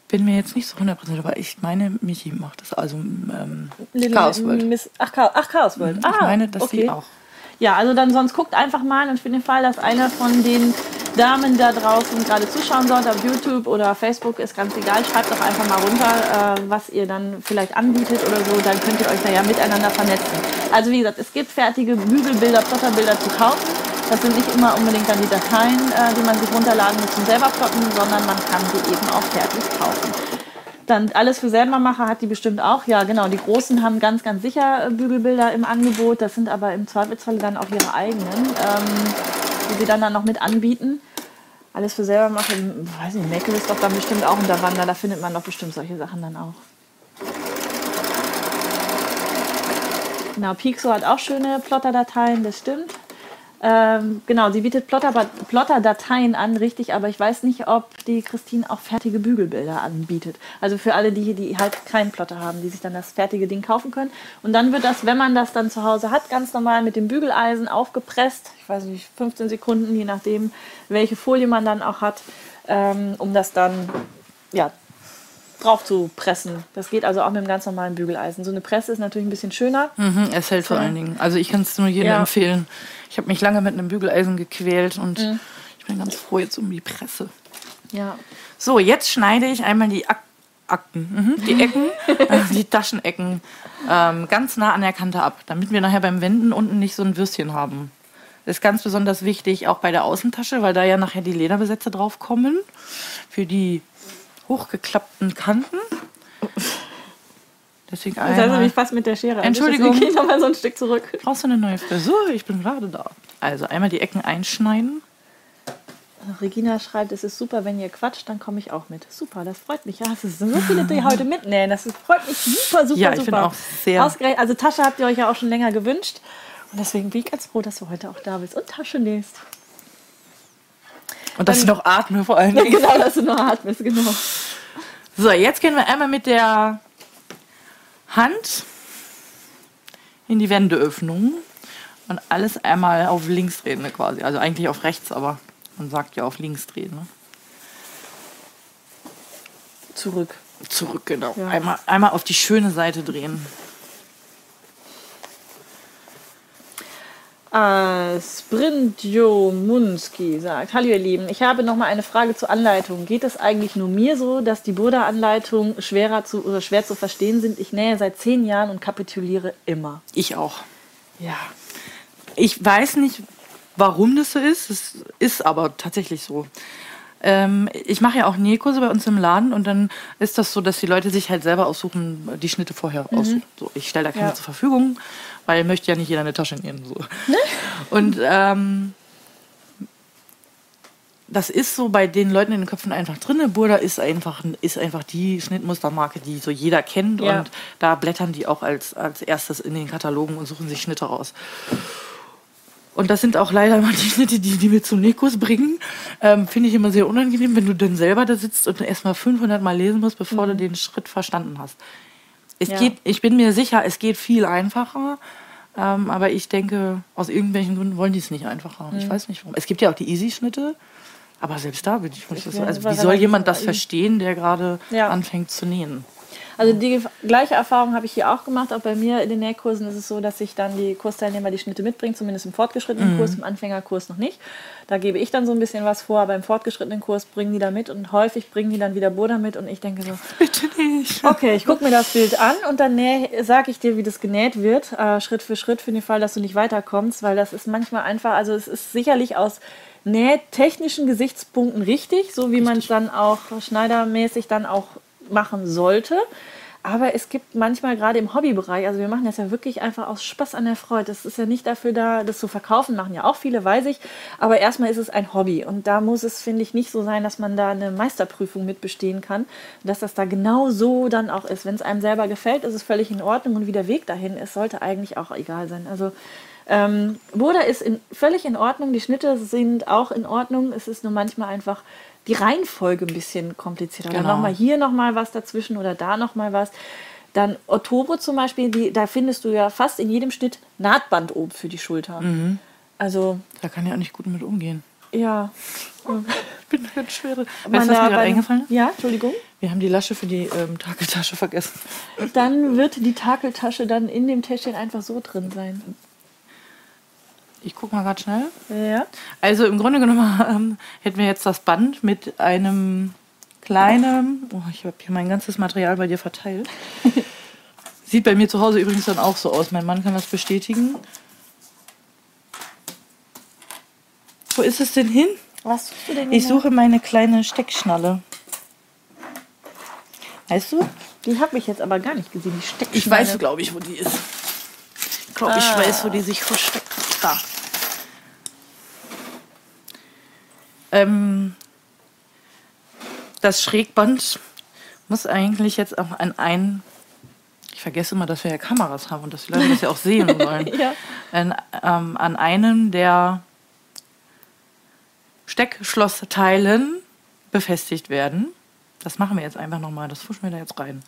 bin mir jetzt nicht so 100% aber ich meine, Michi macht das, also ähm, Chaos World. Miss, ach, Chaos World. Ah, ich meine, dass okay. sie auch. Ja, also dann sonst guckt einfach mal und für den Fall, dass einer von den Damen da draußen gerade zuschauen sollt, auf YouTube oder Facebook, ist ganz egal. Schreibt doch einfach mal runter, äh, was ihr dann vielleicht anbietet oder so. Dann könnt ihr euch da ja miteinander vernetzen. Also wie gesagt, es gibt fertige Bügelbilder, Plotterbilder zu kaufen. Das sind nicht immer unbedingt dann die Dateien, äh, die man sich runterladen muss zum selber plotten, sondern man kann sie eben auch fertig kaufen. Dann alles für Selbermacher hat die bestimmt auch. Ja, genau. Die Großen haben ganz, ganz sicher äh, Bügelbilder im Angebot. Das sind aber im Zweifelsfall dann auch ihre eigenen, ähm, die sie dann, dann noch mit anbieten. Alles für Selbermacher, weiß nicht, Makel ist doch dann bestimmt auch ein Davanda. Da findet man doch bestimmt solche Sachen dann auch. Genau, Pixo hat auch schöne Plotter-Dateien, das stimmt. Ähm, genau, sie bietet Plotter-Dateien an, richtig, aber ich weiß nicht, ob die Christine auch fertige Bügelbilder anbietet. Also für alle die, die halt keinen Plotter haben, die sich dann das fertige Ding kaufen können. Und dann wird das, wenn man das dann zu Hause hat, ganz normal mit dem Bügeleisen aufgepresst. Ich weiß nicht, 15 Sekunden, je nachdem, welche Folie man dann auch hat, ähm, um das dann ja, drauf zu pressen. Das geht also auch mit einem ganz normalen Bügeleisen. So eine Presse ist natürlich ein bisschen schöner. Mhm, es hält vor allen Dingen. Also ich kann es nur jedem ja. empfehlen. Ich habe mich lange mit einem Bügeleisen gequält und mhm. ich bin ganz froh jetzt um die Presse. Ja. So, jetzt schneide ich einmal die Ak Akten, mhm, die Ecken, äh, die Taschenecken ähm, ganz nah an der Kante ab, damit wir nachher beim Wenden unten nicht so ein Würstchen haben. Das ist ganz besonders wichtig, auch bei der Außentasche, weil da ja nachher die Lederbesätze drauf kommen. Für die hochgeklappten Kanten. Deswegen einmal. Das heißt mich fast mit der Schere. Entschuldigung. Ich noch mal so ein Stück zurück. Brauchst du eine neue Frisur? Ich bin gerade da. Also einmal die Ecken einschneiden. Regina schreibt, es ist super, wenn ihr quatscht, dann komme ich auch mit. Super, das freut mich. Ja, es sind so viele, die heute mitnehmen. Das freut mich super, super, ja, ich super. Bin auch sehr also Tasche habt ihr euch ja auch schon länger gewünscht. Und deswegen bin ich ganz froh, dass du heute auch da bist und Tasche nähst. Und dass du noch atme vor allem. Ja, genau, dass du noch atmest, genau. So, jetzt gehen wir einmal mit der Hand in die Wendeöffnung und alles einmal auf links drehen ne, quasi. Also eigentlich auf rechts, aber man sagt ja auf links drehen. Ne? Zurück. Zurück, genau. Ja. Einmal, einmal auf die schöne Seite drehen. Äh, Sprintjo Munski sagt, hallo ihr Lieben, ich habe noch mal eine Frage zur Anleitung. Geht es eigentlich nur mir so, dass die Buddha-Anleitungen schwerer zu oder schwer zu verstehen sind? Ich nähe seit zehn Jahren und kapituliere immer. Ich auch. Ja. Ich weiß nicht, warum das so ist. Es ist aber tatsächlich so. Ähm, ich mache ja auch Nähkurse bei uns im Laden und dann ist das so, dass die Leute sich halt selber aussuchen, die Schnitte vorher mhm. aussuchen. So, ich stelle da keine ja. zur Verfügung weil möchte ja nicht jeder eine Tasche nähen. So. Ne? Und ähm, das ist so bei den Leuten in den Köpfen einfach drin. Burda ist einfach, ist einfach die Schnittmustermarke, die so jeder kennt. Ja. Und da blättern die auch als, als erstes in den Katalogen und suchen sich Schnitte raus. Und das sind auch leider immer die Schnitte, die, die wir zum Nähkurs bringen. Ähm, Finde ich immer sehr unangenehm, wenn du dann selber da sitzt und erstmal 500 Mal lesen musst, bevor mhm. du den Schritt verstanden hast. Es ja. geht, ich bin mir sicher, es geht viel einfacher. Ähm, aber ich denke, aus irgendwelchen Gründen wollen die es nicht einfacher. Mhm. Ich weiß nicht warum. Es gibt ja auch die Easy-Schnitte. Aber selbst da bin ich nicht so. Also, wie soll jemand das verstehen, der gerade ja. anfängt zu nähen? Also die gleiche Erfahrung habe ich hier auch gemacht. Auch bei mir in den Nähkursen ist es so, dass ich dann die Kursteilnehmer die Schnitte mitbringen, zumindest im fortgeschrittenen mhm. Kurs, im Anfängerkurs noch nicht. Da gebe ich dann so ein bisschen was vor, aber im fortgeschrittenen Kurs bringen die da mit und häufig bringen die dann wieder Burda mit und ich denke so, bitte nicht. Okay, ich gucke mir das Bild an und dann sage ich dir, wie das genäht wird, äh, Schritt für Schritt für den Fall, dass du nicht weiterkommst, weil das ist manchmal einfach, also es ist sicherlich aus nähtechnischen Gesichtspunkten richtig, so wie man es dann auch schneidermäßig dann auch machen sollte. Aber es gibt manchmal gerade im Hobbybereich, also wir machen das ja wirklich einfach aus Spaß an der Freude. Das ist ja nicht dafür da, das zu verkaufen, machen ja auch viele, weiß ich. Aber erstmal ist es ein Hobby. Und da muss es, finde ich, nicht so sein, dass man da eine Meisterprüfung mit bestehen kann. Dass das da genau so dann auch ist. Wenn es einem selber gefällt, ist es völlig in Ordnung. Und wie der Weg dahin ist, sollte eigentlich auch egal sein. Also ähm, Boda ist in, völlig in Ordnung. Die Schnitte sind auch in Ordnung. Es ist nur manchmal einfach die Reihenfolge ein bisschen komplizierter. Genau. Dann nochmal hier nochmal was dazwischen oder da nochmal was. Dann Ottobo zum Beispiel, die, da findest du ja fast in jedem Schnitt Nahtband oben für die Schulter. Mhm. Also. Da kann ich auch nicht gut mit umgehen. Ja. ich bin ganz schwere. Weißt du, was mir gerade eingefallen ist? Ja, Entschuldigung. Wir haben die Lasche für die ähm, Takeltasche vergessen. Dann wird die Takeltasche dann in dem Täschchen einfach so drin sein. Ich guck mal gerade schnell. Ja. Also im Grunde genommen ähm, hätten wir jetzt das Band mit einem kleinen. Oh, ich habe hier mein ganzes Material bei dir verteilt. Sieht bei mir zu Hause übrigens dann auch so aus. Mein Mann kann das bestätigen. Wo ist es denn hin? Was suchst du denn Ich suche meine kleine Steckschnalle. Weißt du? Die habe ich jetzt aber gar nicht gesehen. Die steckt Ich weiß, glaube ich, wo die ist. Ich glaube, ich Ah. weiß, wo die sich versteckt. Da. Ähm, das Schrägband muss eigentlich jetzt auch an einen. Ich vergesse immer, dass wir ja Kameras haben und dass die Leute das ja auch sehen wollen. Ja. An, ähm, an einem der Steckschlossteilen befestigt werden. Das machen wir jetzt einfach nochmal. Das fuschen wir da jetzt rein.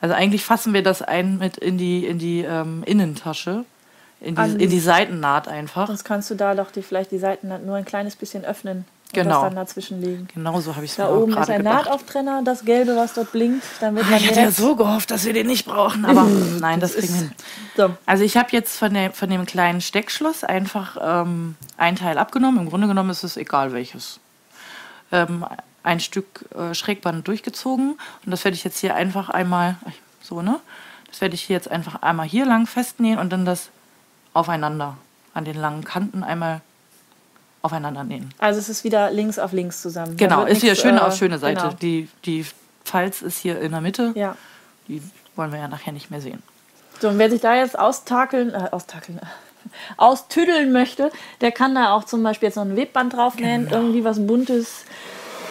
Also eigentlich fassen wir das ein mit in die, in die ähm, Innentasche. In die, An- in die Seitennaht einfach. Sonst kannst du da doch die, vielleicht die Seiten nur ein kleines bisschen öffnen. Genau. das dann dazwischen legen. Genau so habe ich es mir Da oben ist ein gedacht. Nahtauftrenner, das Gelbe, was dort blinkt. Dann wird man ich hatte ja so gehofft, dass wir den nicht brauchen, aber nein, das, kriegen wir hin. So. Also ich habe jetzt von, der, von dem kleinen Steckschloss einfach ähm, ein Teil abgenommen. Im Grunde genommen ist es egal welches. Ähm, ein Stück äh, Schrägband durchgezogen und das werde ich jetzt hier einfach einmal, so ne, das werde ich hier jetzt einfach einmal hier lang festnähen und dann das aufeinander an den langen Kanten einmal aufeinander nähen. Also es ist wieder links auf links zusammen. Genau, ist wieder schöne äh, auf schöne Seite. Genau. Die, die Falz ist hier in der Mitte. Ja. Die wollen wir ja nachher nicht mehr sehen. So, und wer sich da jetzt austakeln, äh, austakeln, austüdeln möchte, der kann da auch zum Beispiel jetzt noch ein Webband draufnähen, Genau. irgendwie was Buntes.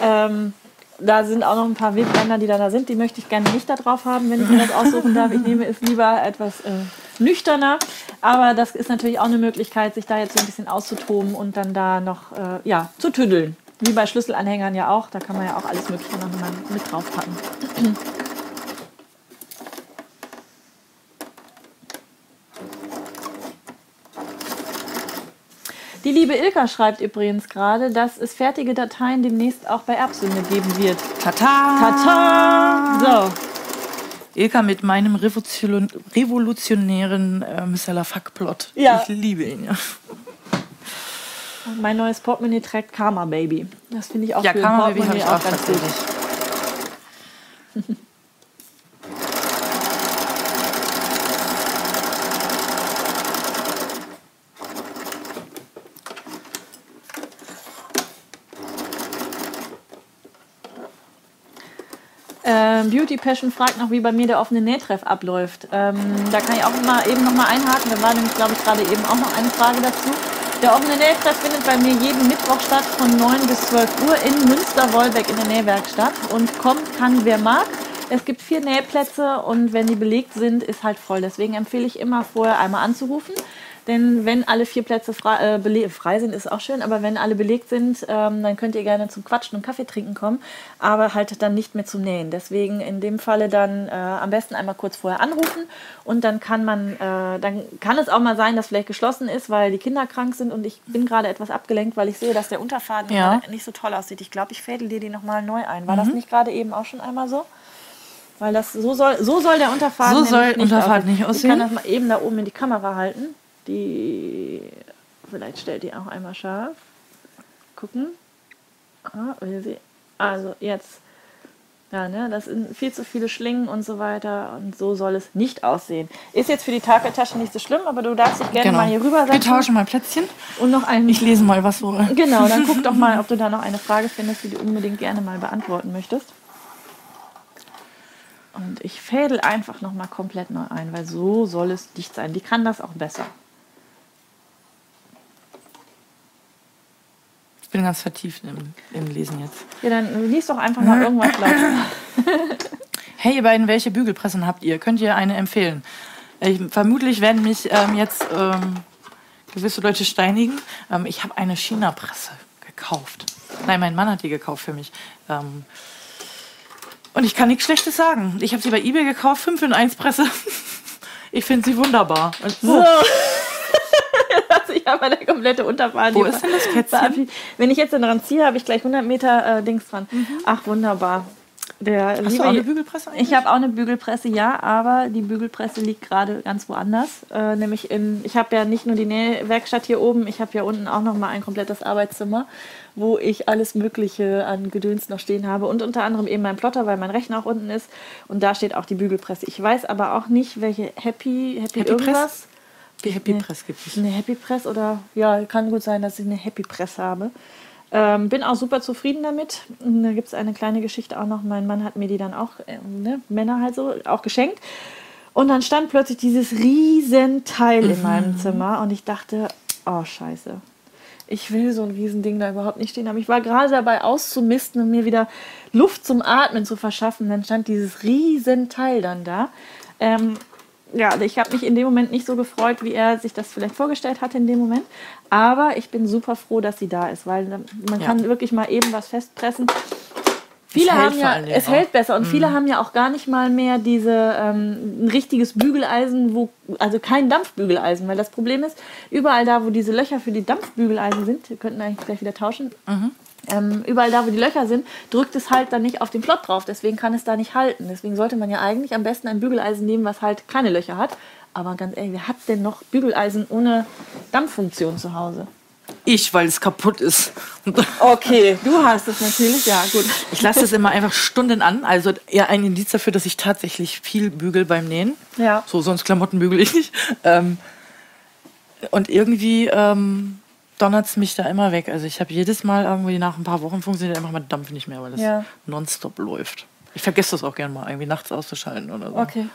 Ähm, da sind auch noch ein paar Webbänder, die da, da sind. Die möchte ich gerne nicht da drauf haben, wenn ich mir das aussuchen darf. Ich nehme es lieber etwas äh, nüchterner. Aber das ist natürlich auch eine Möglichkeit, sich da jetzt so ein bisschen auszutoben und dann da noch äh, ja, zu tüddeln. Wie bei Schlüsselanhängern ja auch. Da kann man ja auch alles Mögliche noch mal mit draufpacken. Die liebe Ilka schreibt übrigens gerade, dass es fertige Dateien demnächst auch bei Erbsünde geben wird. Tata! Tata! So, Ilka mit meinem revolution revolutionären ähm, Fuck-Plot. Ja. Ich liebe ihn. Ja, mein neues Portemonnaie trägt Karma Baby. Das finde ich auch ja Karma Baby habe ich auch ganz gut. Ähm, Beauty Passion fragt noch, wie bei mir der offene Nähtreff abläuft. Ähm, da kann ich auch mal eben noch mal einhaken. Da war nämlich, glaube ich, gerade eben auch noch eine Frage dazu. Der offene Nähtreff findet bei mir jeden Mittwoch statt von 9 bis 12 Uhr in Münster-Wolbeck in der Nähwerkstatt. Und kommt kann, wer mag. Es gibt vier Nähplätze und wenn die belegt sind, ist halt voll. Deswegen empfehle ich immer vorher einmal anzurufen. Denn wenn alle vier Plätze frei, äh, frei sind, ist auch schön, aber wenn alle belegt sind, ähm, dann könnt ihr gerne zum Quatschen und Kaffee trinken kommen, aber halt dann nicht mehr zum Nähen. Deswegen in dem Falle dann äh, am besten einmal kurz vorher anrufen und dann kann man, äh, dann kann es auch mal sein, dass vielleicht geschlossen ist, weil die Kinder krank sind und ich bin gerade etwas abgelenkt, weil ich sehe, dass der Unterfaden Ja. nicht so toll aussieht. Ich glaube, ich fädel dir die nochmal neu ein. War das nicht gerade eben auch schon einmal so? Weil das so soll, so soll der Unterfaden So soll nicht Unterfaden aussehen. nicht Ich aussehen? kann das mal eben da oben in die Kamera halten. Die, vielleicht stellt die auch einmal scharf. Gucken. Ah, Also jetzt, ja, ne, das sind viel zu viele Schlingen und so weiter und so soll es nicht aussehen. Ist jetzt für die Takeltasche nicht so schlimm, aber du darfst dich gerne mal hier rüber Genau. Wir setzen tauschen mal Plätzchen. und noch einen. Ich lese mal was so. Genau, dann guck doch mal, ob du da noch eine Frage findest, die du unbedingt gerne mal beantworten möchtest. Und ich fädel einfach noch mal komplett neu ein, weil so soll es dicht sein. Die kann das auch besser. Ich bin ganz vertieft im, im Lesen jetzt. Ja, dann lies doch einfach mal irgendwas laut. Hey, ihr beiden, welche Bügelpressen habt ihr? Könnt ihr eine empfehlen? Ich, vermutlich werden mich ähm, jetzt ähm, gewisse Leute steinigen. Ähm, ich habe eine China-Presse gekauft. Nein, mein Mann hat die gekauft für mich. Ähm, und ich kann nichts Schlechtes sagen. Ich habe sie bei eBay gekauft, 5 in 1 Presse. Ich finde sie wunderbar. Und So. Ich habe der komplette Unterfahren. Wo ist denn das Kätzchen? Wenn ich jetzt dran ziehe, habe ich gleich 100 Meter äh, Dings dran. Ach, wunderbar. Der Hast liebe, du auch eine Bügelpresse eigentlich? Ich habe auch eine Bügelpresse, ja, aber die Bügelpresse liegt gerade ganz woanders. Äh, nämlich in, ich habe ja nicht nur die Nähwerkstatt hier oben, ich habe ja unten auch noch mal ein komplettes Arbeitszimmer, wo ich alles Mögliche an Gedöns noch stehen habe und unter anderem eben mein Plotter, weil mein Rechner auch unten ist und da steht auch die Bügelpresse. Ich weiß aber auch nicht, welche Happy, Happy, Happy irgendwas. Press? Die Happy Nee. Press gibt es. Eine Happy Press oder ja, kann gut sein, dass ich eine Happy Press habe. Ähm, bin auch super zufrieden damit. Und Da gibt es eine kleine Geschichte auch noch. Mein Mann hat mir die dann auch, äh, ne, Männer halt so, auch geschenkt. Und dann stand plötzlich dieses riesen Teil in meinem Zimmer und ich dachte, oh scheiße. Ich will so ein Riesending da überhaupt nicht stehen haben. Ich war gerade dabei auszumisten und mir wieder Luft zum Atmen zu verschaffen. Dann stand dieses riesen Teil dann da. Ähm, ja, also ich habe mich in dem Moment nicht so gefreut, wie er sich das vielleicht vorgestellt hatte in dem Moment. Aber ich bin super froh, dass sie da ist, weil man Ja. kann wirklich mal eben was festpressen. Viele haben ja, es auch. Mhm. hält besser und viele haben ja auch gar nicht mal mehr diese ähm, ein richtiges Bügeleisen, wo also kein Dampfbügeleisen, weil das Problem ist, überall da, wo diese Löcher für die Dampfbügeleisen sind, wir könnten eigentlich gleich wieder tauschen. Mhm. Ähm, überall da, wo die Löcher sind, drückt es halt dann nicht auf den Plot drauf. Deswegen kann es da nicht halten. Deswegen sollte man ja eigentlich am besten ein Bügeleisen nehmen, was halt keine Löcher hat. Aber ganz ehrlich, wer hat denn noch Bügeleisen ohne Dampffunktion zu Hause? Ich, weil es kaputt ist. Okay, du hast es natürlich, ja gut. Ich lasse das immer einfach Stunden an. Also eher ein Indiz dafür, dass ich tatsächlich viel bügel beim Nähen. Ja. So, sonst Klamotten bügel ich nicht. Ähm, und irgendwie ähm, donnert es mich da immer weg. Also ich habe jedes Mal irgendwie nach ein paar Wochen funktioniert einfach mein Dampf nicht mehr, weil das Ja. nonstop läuft. Ich vergesse das auch gerne mal, irgendwie nachts auszuschalten oder so. Okay.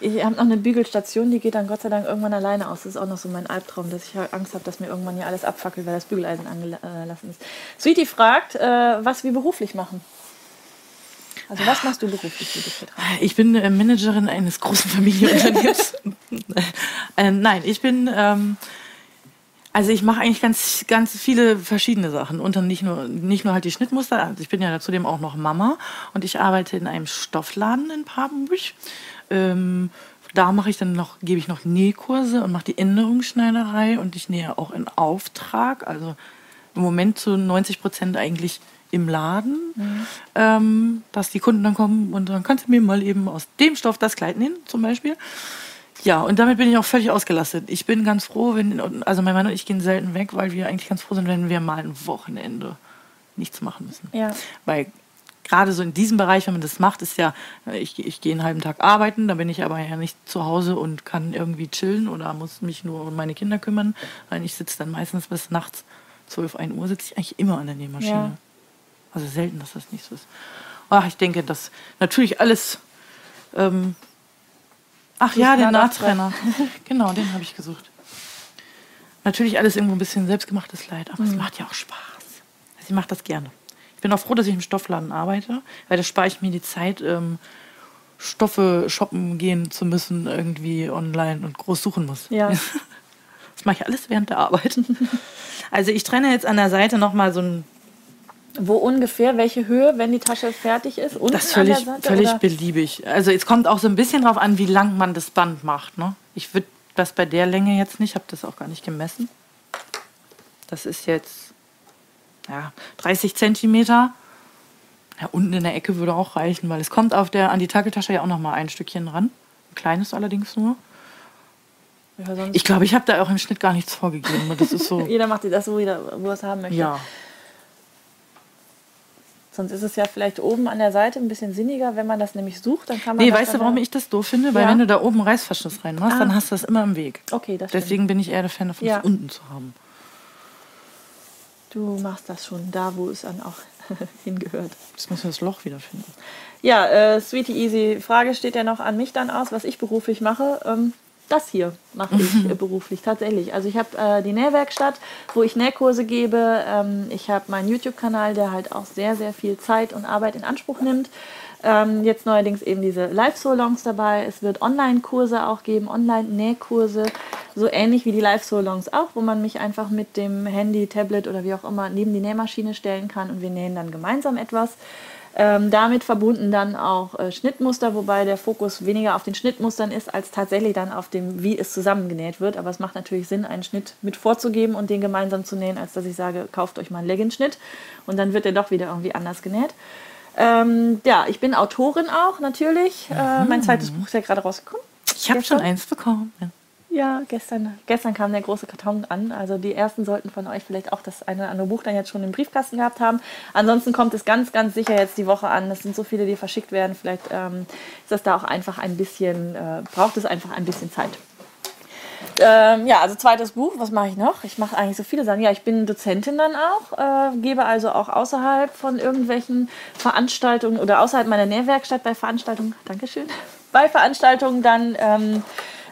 Ich habe noch eine Bügelstation, die geht dann Gott sei Dank irgendwann alleine aus. Das ist auch noch so mein Albtraum, dass ich halt Angst habe, dass mir irgendwann hier alles abfackelt, weil das Bügeleisen angelassen ist. Sweetie fragt, äh, was wir beruflich machen. Also was machst du beruflich? Ich bin äh, Managerin eines großen Familienunternehmens. äh, nein, ich bin, ähm, also ich mache eigentlich ganz, ganz viele verschiedene Sachen. Und dann nicht nur, nicht nur halt die Schnittmuster. Also ich bin ja zudem auch noch Mama und ich arbeite in einem Stoffladen in Papenburg. Ähm, da mache ich dann noch, gebe ich noch Nähkurse und mache die Änderungsschneiderei und ich nähe auch in Auftrag. Also im Moment zu 90 Prozent eigentlich im Laden, ähm, dass die Kunden dann kommen und dann kannst du mir mal eben aus dem Stoff das Kleid nähen, zum Beispiel. Ja, und damit bin ich auch völlig ausgelastet. Ich bin ganz froh, wenn, also mein Mann und ich gehen selten weg, weil wir eigentlich ganz froh sind, wenn wir mal ein Wochenende nichts machen müssen. Ja. Weil gerade so in diesem Bereich, wenn man das macht, ist ja, ich, ich gehe einen halben Tag arbeiten, da bin ich aber ja nicht zu Hause und kann irgendwie chillen oder muss mich nur um meine Kinder kümmern. Nein, ich sitze dann meistens bis nachts 12, 1 Uhr, sitze ich eigentlich immer an der Nähmaschine. Ja. Also selten, dass das nicht so ist. Ach, ich denke, dass natürlich alles. Ähm, ach ja, den Nahtrenner. Genau, den habe ich gesucht. Natürlich alles irgendwo ein bisschen selbstgemachtes Leid, aber es macht ja auch Spaß. Also ich mache das gerne. Ich bin auch froh, dass ich im Stoffladen arbeite, weil da spare ich mir die Zeit, ähm, Stoffe shoppen gehen zu müssen, irgendwie online und groß suchen muss. Ja. Das mache ich alles während der Arbeit. Also ich trenne jetzt an der Seite nochmal so ein Wo ungefähr, welche Höhe, wenn die Tasche fertig ist? Unten Das ist völlig, Seite, völlig oder? beliebig. Also es kommt auch so ein bisschen drauf an, wie lang man das Band macht. Ne? Ich würde das bei der Länge jetzt nicht, habe das auch gar nicht gemessen. Das ist jetzt ja, 30 Zentimeter. Ja, unten in der Ecke würde auch reichen, weil es kommt auf der, an die Tackeltasche ja auch noch mal ein Stückchen ran. Ein kleines allerdings nur. Ja, Ich glaube, ich habe da auch im Schnitt gar nichts vorgegeben. Das ist so, Jeder macht das so, wo er es haben möchte. ja. Sonst ist es ja vielleicht oben an der Seite ein bisschen sinniger, wenn man das nämlich sucht, dann kann man Nee, weißt du, warum ich das doof finde? Weil Ja. wenn du da oben Reißverschluss reinmachst, Ah. dann hast du das immer im Weg. Okay, das stimmt. Deswegen bin ich eher der Fan davon, Ja. das unten zu haben. Du machst das schon da, wo es dann auch hingehört. Jetzt muss man das Loch wiederfinden. Ja, äh, Sweetie Easy, Frage steht ja noch an mich dann aus, was ich beruflich mache. Ähm, das hier mache ich äh, beruflich tatsächlich. Also ich habe äh, die Nähwerkstatt, wo ich Nähkurse gebe. Ähm, ich habe meinen YouTube-Kanal, der halt auch sehr, sehr viel Zeit und Arbeit in Anspruch nimmt. Ähm, jetzt neuerdings eben diese Live-Solongs dabei. Es wird Online-Kurse auch geben, Online-Nähkurse, so ähnlich wie die Live-Solongs auch, wo man mich einfach mit dem Handy, Tablet oder wie auch immer neben die Nähmaschine stellen kann und wir nähen dann gemeinsam etwas. Ähm, damit verbunden dann auch äh, Schnittmuster, wobei der Fokus weniger auf den Schnittmustern ist, als tatsächlich dann auf dem, wie es zusammengenäht wird. Aber es macht natürlich Sinn, einen Schnitt mit vorzugeben und den gemeinsam zu nähen, als dass ich sage, kauft euch mal einen Leggingschnitt und dann wird der doch wieder irgendwie anders genäht. Ähm, ja, ich bin Autorin auch natürlich. Mhm. Äh, mein zweites Buch ist ja gerade rausgekommen. Ich habe schon eins bekommen. Ja. Ja, gestern, gestern kam der große Karton an. Also die ersten sollten von euch vielleicht auch das eine oder andere Buch dann jetzt schon im Briefkasten gehabt haben. Ansonsten kommt es ganz, ganz sicher jetzt die Woche an. Es sind so viele, die verschickt werden. Vielleicht ähm, ist das da auch einfach ein bisschen, äh, braucht es einfach ein bisschen Zeit. Ähm, ja, also zweites Buch, was mache ich noch? Ich mache eigentlich so viele Sachen. Ja, ich bin Dozentin dann auch, äh, gebe also auch außerhalb von irgendwelchen Veranstaltungen oder außerhalb meiner Nährwerkstatt bei Veranstaltungen, Dankeschön, bei Veranstaltungen dann ähm,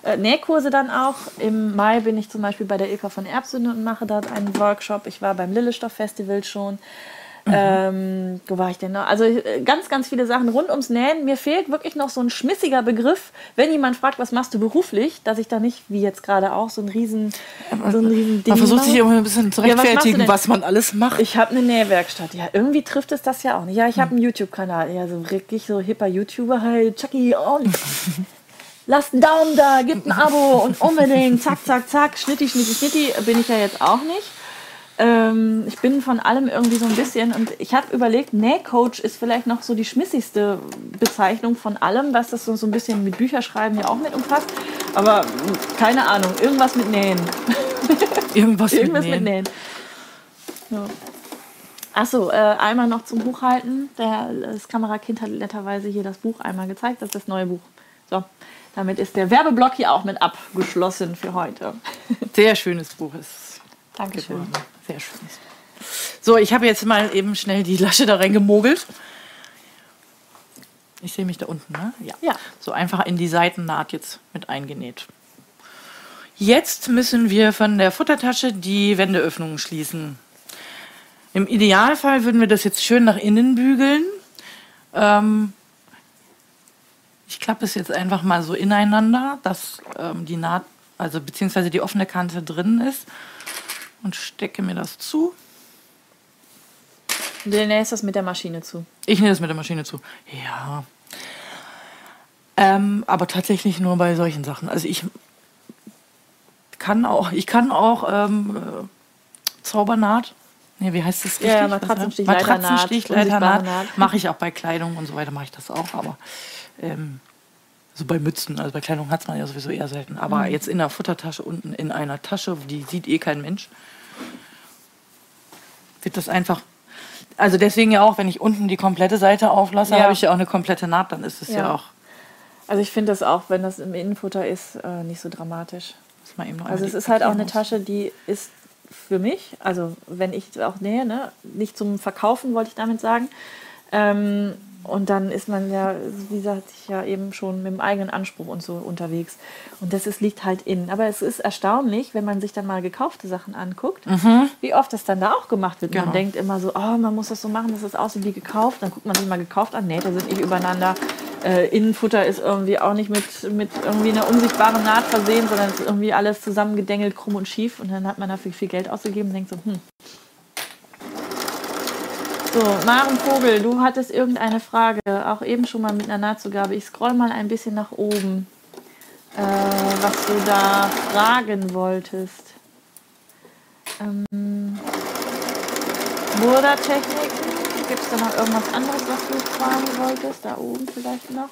äh, Nähkurse dann auch. Im Mai bin ich zum Beispiel bei der Ilka von Erbsünde und mache dort einen Workshop. Ich war beim Lillestoff Festival schon. Mhm. Ähm, wo war ich denn noch? Also äh, ganz, ganz viele Sachen rund ums Nähen. Mir fehlt wirklich noch so ein schmissiger Begriff, wenn jemand fragt, was machst du beruflich, dass ich da nicht, wie jetzt gerade auch, so ein riesen, so ein riesen Ding Man versucht sich immer ein bisschen zu rechtfertigen, ja, was, was, man alles macht. Ich habe eine Nähwerkstatt. Ja, irgendwie trifft es das ja auch nicht. Ja, ich habe einen YouTube-Kanal. Ja, so wirklich so hipper YouTuber halt. Chucky, oh, lasst einen Daumen da, gebt ein Abo und unbedingt, zack, zack, zack, schnitti, schnitti, schnitti, bin ich ja jetzt auch nicht. Ähm, ich bin von allem irgendwie so ein bisschen und ich habe überlegt, Nähcoach ist vielleicht noch so die schmissigste Bezeichnung von allem, was das so, so ein bisschen mit Bücherschreiben ja auch mit umfasst. Aber keine Ahnung, irgendwas mit Nähen. Irgendwas, irgendwas mit Nähen. Mit Nähen. Ja. Achso, äh, einmal noch zum Buchhalten. Der, das Kamerakind hat netterweise hier das Buch einmal gezeigt, das ist das neue Buch. So, damit ist der Werbeblock hier auch mit abgeschlossen für heute. Sehr schönes Buch ist. Dankeschön. Geworden. Sehr schönes. So, ich habe jetzt mal eben schnell die Lasche da reingemogelt. Ich sehe mich da unten, ne? Ja. ja. So einfach in die Seitennaht jetzt mit eingenäht. Jetzt müssen wir von der Futtertasche die Wendeöffnungen schließen. Im Idealfall würden wir das jetzt schön nach innen bügeln. Ähm, ich klappe es jetzt einfach mal so ineinander, dass ähm, die Naht, also beziehungsweise die offene Kante drin ist und stecke mir das zu. Du nähst das mit der Maschine zu. Ich nähe das mit der Maschine zu. Ja. Ähm, aber tatsächlich nur bei solchen Sachen. Also ich kann auch, ich kann auch ähm, äh, Zaubernaht. Nee, wie heißt das richtig? Ja, Matratzenstich, Matratzenstich Leiternaht. Mache ich auch bei Kleidung und so weiter, mache ich das auch. Aber ähm, so bei Mützen, also bei Kleidung hat man ja sowieso eher selten. Aber mhm. jetzt in der Futtertasche unten in einer Tasche, die sieht eh kein Mensch, wird das einfach. Also deswegen ja auch, wenn ich unten die komplette Seite auflasse, ja. habe ich ja auch eine komplette Naht, dann ist es ja, ja auch. Also ich finde das auch, wenn das im Innenfutter ist, äh, nicht so dramatisch. also es ist halt auch eine Tasche, die ist für mich, also wenn ich auch nähe, ne, nicht zum Verkaufen, wollte ich damit sagen. Ähm, und dann ist man ja, wie gesagt, ja eben schon mit dem eigenen Anspruch und so unterwegs. Und das ist, liegt halt innen. Aber es ist erstaunlich, wenn man sich dann mal gekaufte Sachen anguckt, mhm. wie oft das dann da auch gemacht wird. Genau. Man denkt immer so, oh, man muss das so machen, dass es aussieht wie gekauft. Dann guckt man sich mal gekauft an, Nähte sind nicht übereinander. Äh, Innenfutter ist irgendwie auch nicht mit, mit irgendwie einer unsichtbaren Naht versehen, sondern es ist irgendwie alles zusammengedengelt, krumm und schief. Und dann hat man dafür viel Geld ausgegeben und denkt so, hm, so, Maren Vogel, du hattest irgendeine Frage, auch eben schon mal mit einer Nahtzugabe. Ich scroll mal ein bisschen nach oben, äh, was du da fragen wolltest. Ähm, Burda-Techniken, gibt es da noch irgendwas anderes, was du fragen wolltest? Da oben vielleicht noch?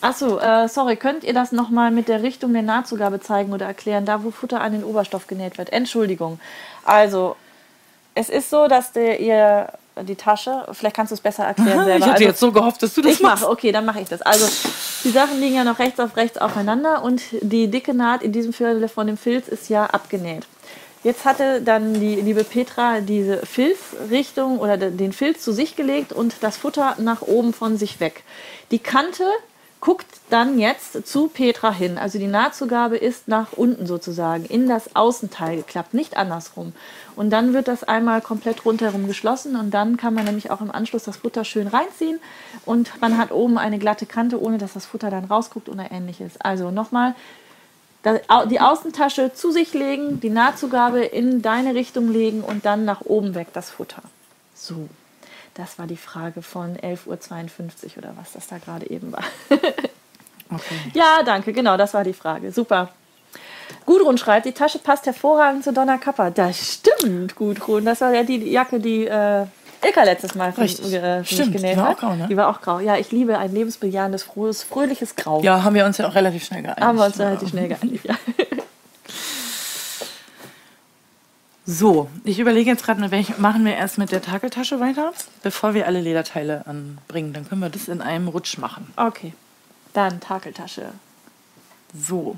Achso, äh, sorry, könnt ihr das nochmal mit der Richtung der Nahtzugabe zeigen oder erklären, da wo Futter an den Oberstoff genäht wird? Entschuldigung. Also, es ist so, dass der, ihr die Tasche, vielleicht kannst du es besser erklären Aha, selber. Ich hatte also, jetzt so gehofft, dass du das ich machst. mache, okay, dann mache ich das. Also die Sachen liegen ja noch rechts auf rechts aufeinander und die dicke Naht in diesem Fall von dem Filz ist ja abgenäht. Jetzt hatte dann die liebe Petra diese Filzrichtung oder den Filz zu sich gelegt und das Futter nach oben von sich weg. Die Kante guckt dann jetzt zu Petra hin. Also die Nahtzugabe ist nach unten sozusagen, in das Außenteil geklappt, nicht andersrum. Und dann wird das einmal komplett rundherum geschlossen und dann kann man nämlich auch im Anschluss das Futter schön reinziehen und man hat oben eine glatte Kante, ohne dass das Futter dann rausguckt oder ähnliches. Also nochmal, die Außentasche zu sich legen, die Nahtzugabe in deine Richtung legen und dann nach oben weg das Futter. So. Das war die Frage von 11.52 Uhr oder was das da gerade eben war. okay. Ja, danke, genau, das war die Frage. Super. Gudrun schreibt, die Tasche passt hervorragend zu Donna Kappa. Das stimmt, Gudrun. Das war ja die Jacke, die äh, Ilka letztes Mal für, Richtig. äh, für Stimmt, genäht die war hat. auch grau, ne? Die war auch grau. Ja, ich liebe ein lebensbejahendes, frohes, fröhliches Grau. Ja, haben wir uns ja auch relativ schnell geeinigt. Haben wir uns relativ schnell geeinigt, ja. So, ich überlege jetzt gerade, mit welchem machen wir erst mit der Takeltasche weiter, bevor wir alle Lederteile anbringen. Dann können wir das in einem Rutsch machen. Okay. Dann Takeltasche. So.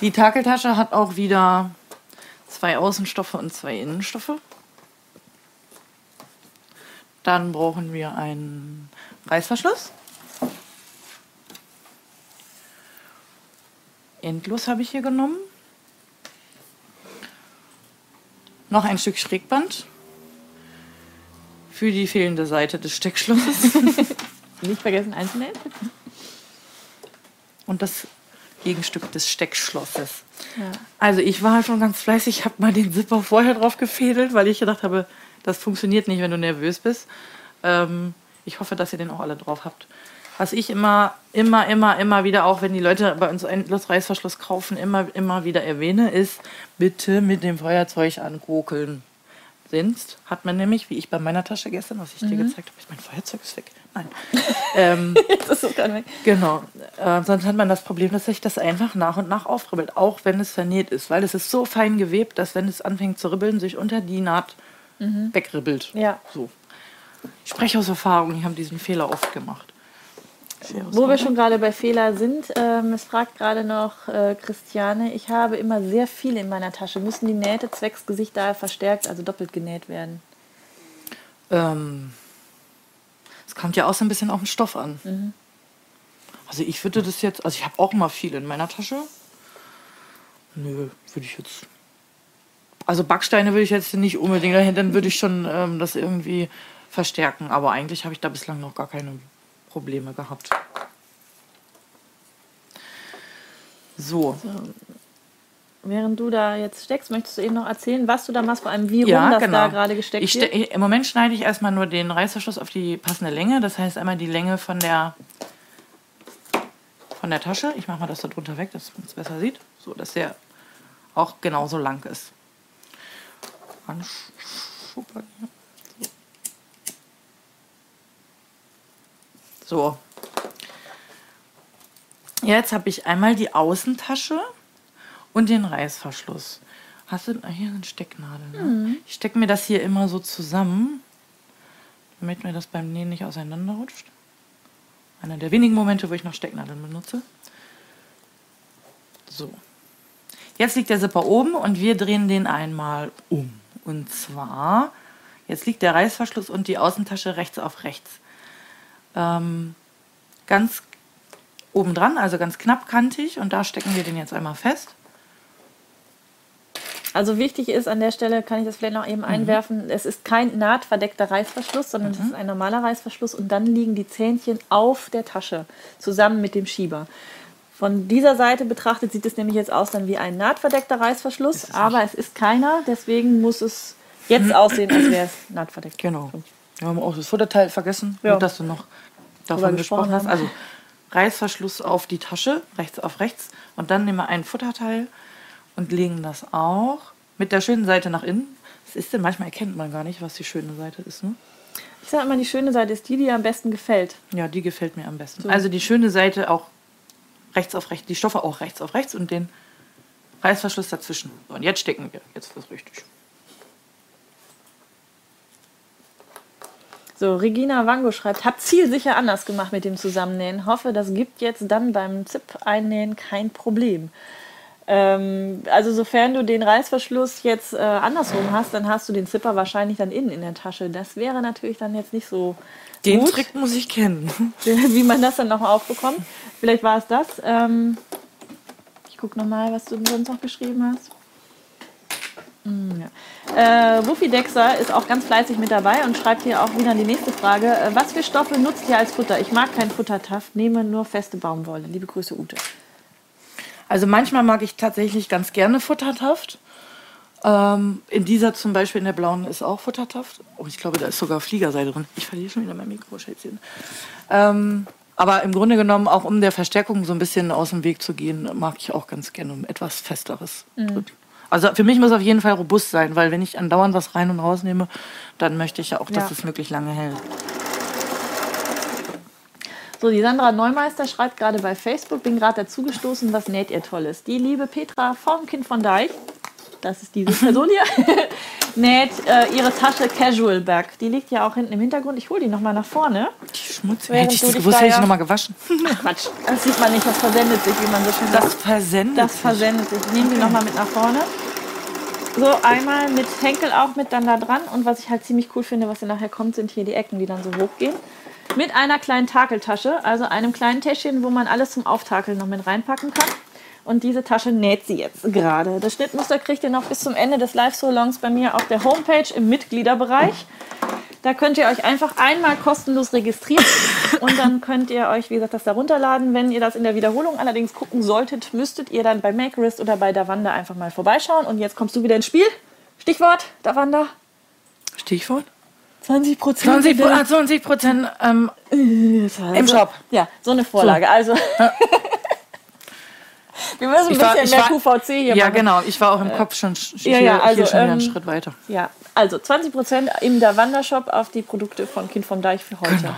Die Takeltasche hat auch wieder zwei Außenstoffe und zwei Innenstoffe. Dann brauchen wir einen Reißverschluss. Endlos habe ich hier genommen. Noch ein Stück Schrägband für die fehlende Seite des Steckschlosses. Nicht vergessen einzunähen. und das Gegenstück des Steckschlosses. Ja. Also ich war schon ganz fleißig, habe mal den Zipper vorher drauf gefädelt, weil ich gedacht habe, das funktioniert nicht, wenn du nervös bist. Ähm, ich hoffe, dass ihr den auch alle drauf habt. Was ich immer, immer, immer, immer wieder, auch wenn die Leute bei uns einen Reißverschluss kaufen, immer, immer wieder erwähne, ist, bitte mit dem Feuerzeug ankokeln. Sonst hat man nämlich, wie ich bei meiner Tasche gestern, was ich dir gezeigt habe, mein Feuerzeug ist weg. Nein. ähm, Jetzt ist nicht. Genau. Äh, sonst hat man das Problem, dass sich das einfach nach und nach aufribbelt, auch wenn es vernäht ist, weil es ist so fein gewebt, dass wenn es anfängt zu ribbeln, sich unter die Naht wegribbelt. Ja. So. Ich spreche aus Erfahrung, ich habe diesen Fehler oft gemacht. Wo wir schon gerade bei Fehler sind, ähm, es fragt gerade noch äh, Christiane, ich habe immer sehr viel in meiner Tasche. Müssen die Nähte zwecks Gesicht daher verstärkt, also doppelt genäht werden? Ähm, es kommt ja auch so ein bisschen auf den Stoff an. Mhm. Also ich würde das jetzt, also ich habe auch mal viel in meiner Tasche. Nö, würde ich jetzt. Also Backsteine würde ich jetzt nicht unbedingt dann würde ich schon ähm, das irgendwie verstärken. Aber eigentlich habe ich da bislang noch gar keine Probleme gehabt. So, Während du da jetzt steckst, möchtest du eben noch erzählen, was du da machst, vor allem wie rum ja, das genau. da gerade gesteckt ich wird? Im Moment schneide ich erstmal nur den Reißverschluss auf die passende Länge. Das heißt einmal die Länge von der von der Tasche. Ich mache mal das da drunter weg, dass man es besser sieht. So, dass der auch genauso lang ist. Anschuppern hier. So. Jetzt habe ich einmal die Außentasche und den Reißverschluss. Hast du hier eine Stecknadel? Ne? Ich stecke mir das hier immer so zusammen, damit mir das beim Nähen nicht auseinanderrutscht. Einer der wenigen Momente, wo ich noch Stecknadeln benutze. So. Jetzt liegt der Zipper oben und wir drehen den einmal um. Und zwar, jetzt liegt der Reißverschluss und die Außentasche rechts auf rechts. Ähm, ganz oben dran, also ganz knappkantig. Und da stecken wir den jetzt einmal fest. Also wichtig ist an der Stelle, kann ich das vielleicht noch Mhm. eben einwerfen, es ist kein nahtverdeckter Reißverschluss, sondern es ist ein normaler Reißverschluss und dann liegen die Zähnchen auf der Tasche zusammen mit dem Schieber. Von dieser Seite betrachtet sieht es nämlich jetzt aus dann wie ein nahtverdeckter Reißverschluss, aber es ist keiner, deswegen muss es jetzt aussehen, als wäre es nahtverdeckt. Genau. Wir haben auch das Futterteil vergessen, Ja. gut, dass du noch davon gesprochen hast. Also Reißverschluss auf die Tasche, rechts auf rechts. Und dann nehmen wir ein Futterteil und legen das auch mit der schönen Seite nach innen. Was ist denn? Manchmal erkennt man gar nicht, was die schöne Seite ist. Ne? Ich sage immer, die schöne Seite ist die, die dir am besten gefällt. Ja, die gefällt mir am besten. Also die schöne Seite auch rechts auf rechts, die Stoffe auch rechts auf rechts und den Reißverschluss dazwischen. So, und jetzt stecken wir. Jetzt ist richtig. So, Regina Wango schreibt, hab zielsicher anders gemacht mit dem Zusammennähen. Hoffe, das gibt jetzt dann beim Zip-Einnähen kein Problem. Ähm, also sofern du den Reißverschluss jetzt äh, andersrum hast, dann hast du den Zipper wahrscheinlich dann innen in der Tasche. Das wäre natürlich dann jetzt nicht so Den gut, Trick muss ich kennen. wie man das dann noch aufbekommt. Vielleicht war es das. Ähm, ich gucke nochmal, was du sonst noch geschrieben hast. Hm, ja. Äh, Wuffi Dexter ist auch ganz fleißig mit dabei und schreibt hier auch wieder die nächste Frage. Äh, was für Stoffe nutzt ihr als Futter? Ich mag kein Futtertaft, nehme nur feste Baumwolle. Liebe Grüße, Ute. Also manchmal mag ich tatsächlich ganz gerne Futtertaft. Ähm, in dieser zum Beispiel, in der blauen, ist auch Futtertaft. Oh, ich glaube, da ist sogar Fliegerseide drin. Ich verliere schon wieder mein Mikro, Schätzchen. Ähm, aber im Grunde genommen, auch um der Verstärkung so ein bisschen aus dem Weg zu gehen, mag ich auch ganz gerne etwas Festeres. drin. Also für mich muss auf jeden Fall robust sein, weil wenn ich andauernd was rein und rausnehme, dann möchte ich ja auch, dass Ja. es möglichst lange hält. So, die Sandra Neumeister schreibt gerade bei Facebook, bin gerade dazugestoßen, was näht ihr Tolles. Die liebe Petra vom Kind von Deich, das ist diese Person hier, näht äh, ihre Tasche Casual Bag. Die liegt ja auch hinten im Hintergrund. Ich hole die nochmal nach vorne. Die Schmutz. Während Hätte ich das gewusst, da hätte ich nochmal gewaschen. Quatsch, das sieht man nicht, das versendet sich, wie man so schön sagt. Das versendet. Das sich. versendet sich. Ich nehme die nochmal mit nach vorne. So, einmal mit Henkel auch mit dann da dran. Und was ich halt ziemlich cool finde, was hier nachher kommt, sind hier die Ecken, die dann so hochgehen. Mit einer kleinen Takeltasche, also einem kleinen Täschchen, wo man alles zum Auftakeln noch mit reinpacken kann. Und diese Tasche näht sie jetzt gerade. Das Schnittmuster kriegt ihr noch bis zum Ende des Live-Salons bei mir auf der Homepage im Mitgliederbereich. Da könnt ihr euch einfach einmal kostenlos registrieren und dann könnt ihr euch, wie gesagt, das da runterladen. Wenn ihr das in der Wiederholung allerdings gucken solltet, müsstet ihr dann bei Makerist oder bei Davanda einfach mal vorbeischauen. Und jetzt kommst du wieder ins Spiel. Stichwort, Davanda. Stichwort? 20 Prozent. 20, ah, 20 Prozent ähm, im Shop. Ja, so eine Vorlage. Also, wir müssen ein war- bisschen mehr war- QVC hier Ja, machen. genau. Ich war auch im Kopf schon, sch- ja, hier, ja, also, hier schon wieder einen ähm, Schritt weiter. Ja, also 20% im Davanda-Shop auf die Produkte von Kind vom Deich für heute. Genau.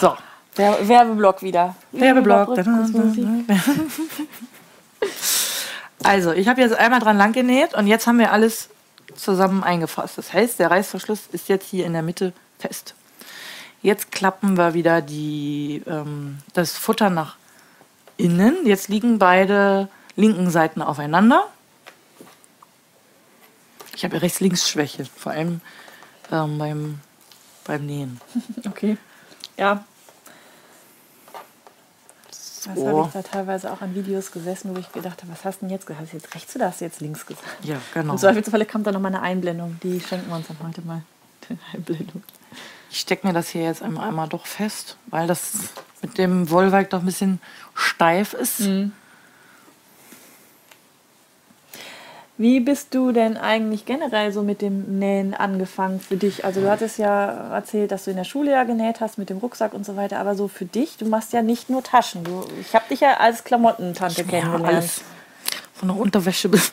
So. Wer Werbeblock wieder. Werbeblock. Also, ich habe jetzt einmal dran lang genäht und jetzt haben wir alles zusammen eingefasst. Das heißt, der Reißverschluss ist jetzt hier in der Mitte fest. Jetzt klappen wir wieder die, ähm, das Futter nach innen. Jetzt liegen beide linken Seiten aufeinander. Ich habe Rechts-Links-Schwäche, vor allem ähm, beim, beim Nähen. Okay. Ja. Das So. habe ich da teilweise auch an Videos gesessen, wo ich gedacht habe, was hast du denn jetzt gesagt? Hast du jetzt rechts oder hast du jetzt links gesagt? Ja, genau. Im Zweifelsfalle kommt da noch mal eine Einblendung. Die schenken wir uns dann heute mal. Die Einblendung. Ich stecke mir das hier jetzt einmal, einmal doch fest, weil das mit dem Wollwerk doch ein bisschen steif ist. Wie bist du denn eigentlich generell so mit dem Nähen angefangen für dich? Also du hattest ja erzählt, dass du in der Schule ja genäht hast mit dem Rucksack und so weiter, aber so für dich, du machst ja nicht nur Taschen. Du, ich habe dich ja als Klamottentante kennengelernt. alles. Von der Unterwäsche bis.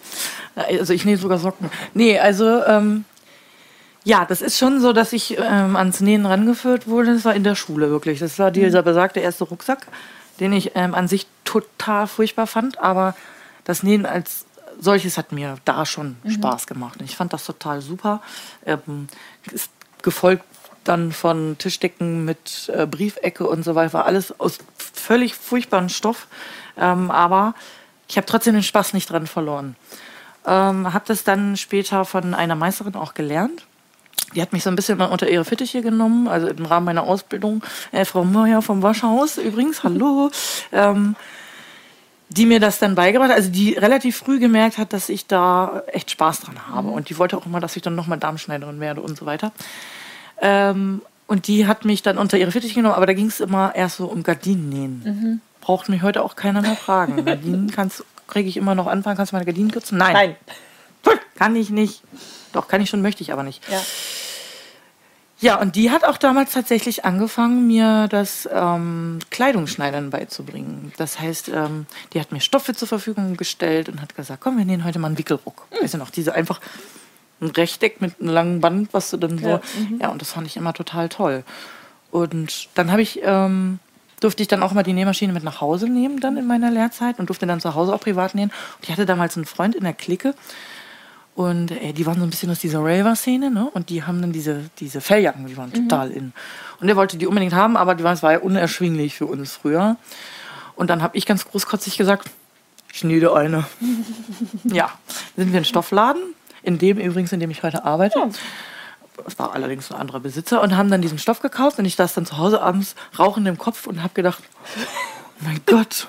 Also ich nähe sogar Socken. Nee, also ähm, ja, das ist schon so, dass ich ähm, ans Nähen rangeführt wurde. Das war in der Schule wirklich. Das war dieser besagte erste Rucksack, den ich ähm, an sich total furchtbar fand. Aber das Nähen als solches hat mir da schon Spaß gemacht. Ich fand das total super. Ähm, ist gefolgt dann von Tischdecken mit äh, Briefecke und so weiter. War alles aus völlig furchtbaren Stoff. Ähm, aber ich habe trotzdem den Spaß nicht dran verloren. Ähm, habe das dann später von einer Meisterin auch gelernt. Die hat mich so ein bisschen mal unter ihre Fittiche genommen, also im Rahmen meiner Ausbildung. Äh, Frau Meuer vom Waschhaus übrigens, hallo. ähm, die mir das dann beigebracht hat, also die relativ früh gemerkt hat, dass ich da echt Spaß dran habe. Und die wollte auch immer, dass ich dann nochmal Darmschneiderin werde und so weiter. Ähm, und die hat mich dann unter ihre Fittiche genommen, aber da ging es immer erst so um Gardinennähen. Braucht mich heute auch keiner mehr fragen. Gardinen kannst, kriege ich immer noch anfangen, kannst du meine Gardinen kürzen? Nein, Nein. kann ich nicht. Doch, kann ich schon, möchte ich aber nicht. Ja. Ja, und die hat auch damals tatsächlich angefangen, mir das ähm, Kleidungsschneidern beizubringen. Das heißt, ähm, die hat mir Stoffe zur Verfügung gestellt und hat gesagt, komm, wir nähen heute mal einen Wickelrock. Weißt du noch, diese einfach ein Rechteck mit einem langen Band, was du dann so. Ja, Ja, und das fand ich immer total toll. Und dann habe ich, ähm, durfte ich dann auch mal die Nähmaschine mit nach Hause nehmen, dann in meiner Lehrzeit und durfte dann zu Hause auch privat nähen. Und ich hatte damals einen Freund in der Clique. Und äh, die waren so ein bisschen aus dieser Raver-Szene, ne? Und die haben dann diese, diese Felljacken, die waren total in. Und er wollte die unbedingt haben, aber die waren, es war ja unerschwinglich für uns früher. Und dann habe ich ganz großkotzig gesagt, ich nähe eine. ja, sind wir in den Stoffladen, in dem übrigens, in dem ich heute arbeite. Es war allerdings ein anderer Besitzer und haben dann diesen Stoff gekauft und ich saß dann zu Hause abends rauchend im Kopf und habe gedacht, oh mein Gott,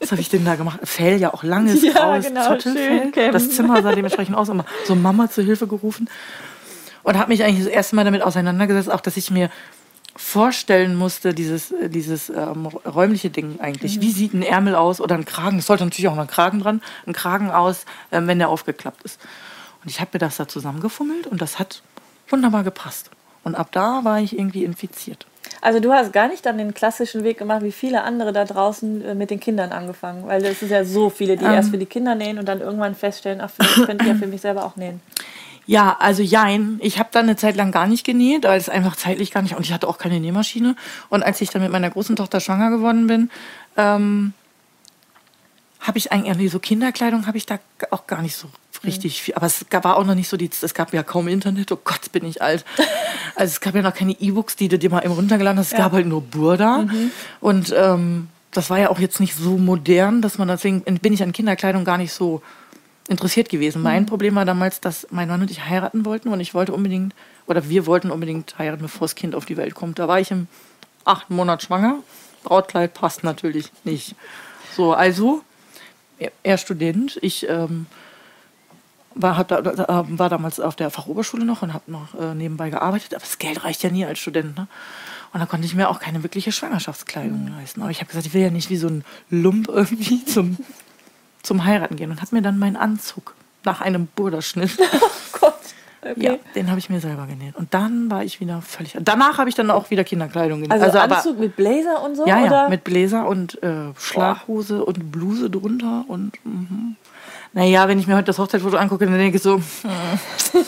was habe ich denn da gemacht? Fell ja auch langes, Ja, graues genau, Zottelfell. Das Zimmer sah dementsprechend aus, immer so Mama zur Hilfe gerufen. Und habe mich eigentlich das erste Mal damit auseinandergesetzt, auch dass ich mir vorstellen musste, dieses, äh, dieses ähm, räumliche Ding eigentlich. Wie sieht ein Ärmel aus oder ein Kragen? Es sollte natürlich auch noch ein Kragen dran, ein Kragen aus, ähm, wenn der aufgeklappt ist. Und ich habe mir das da zusammengefummelt und das hat wunderbar gepasst. Und ab da war ich irgendwie infiziert. Also du hast gar nicht dann den klassischen Weg gemacht, wie viele andere da draußen äh, mit den Kindern angefangen. Weil es ist ja so viele, die Ähm. erst für die Kinder nähen und dann irgendwann feststellen, ach, vielleicht könnte ich ja für mich selber auch nähen. Ja, also jein. Ich habe dann eine Zeit lang gar nicht genäht, weil es einfach zeitlich gar nicht und ich hatte auch keine Nähmaschine. Und als ich dann mit meiner großen Tochter schwanger geworden bin, ähm, habe ich eigentlich irgendwie so Kinderkleidung habe ich da auch gar nicht so richtig viel. Aber es gab, war auch noch nicht so die, es gab ja kaum Internet. Oh Gott, bin ich alt. Also es gab ja noch keine E-Books, die du dir mal eben runtergeladen hast. Es gab halt nur Burda und ähm, das war ja auch jetzt nicht so modern, dass man deswegen bin ich an Kinderkleidung gar nicht so interessiert gewesen. Mein Problem war damals, dass mein Mann und ich heiraten wollten und ich wollte unbedingt, oder wir wollten unbedingt heiraten, bevor das Kind auf die Welt kommt. Da war ich im achten Monat schwanger. Brautkleid passt natürlich nicht. So, also, er- er Student, ich ähm, war, hab da, da, war damals auf der Fachoberschule noch und habe noch äh, nebenbei gearbeitet, aber das Geld reicht ja nie als Student. Ne? Und da konnte ich mir auch keine wirkliche Schwangerschaftskleidung leisten. Aber ich habe gesagt, ich will ja nicht wie so ein Lump irgendwie zum, zum Heiraten gehen und habe mir dann meinen Anzug nach einem Burderschnitt, Gott. Okay. ja, den habe ich mir selber genäht. Und dann war ich wieder völlig. Danach habe ich dann auch wieder Kinderkleidung genäht. Also, aber- Anzug mit Blazer und so? ja, ja, mit Bläser und äh, Schlaghose und Bluse drunter und mhm. Naja, wenn ich mir heute das Hochzeitsfoto angucke, dann denke ich so, hm.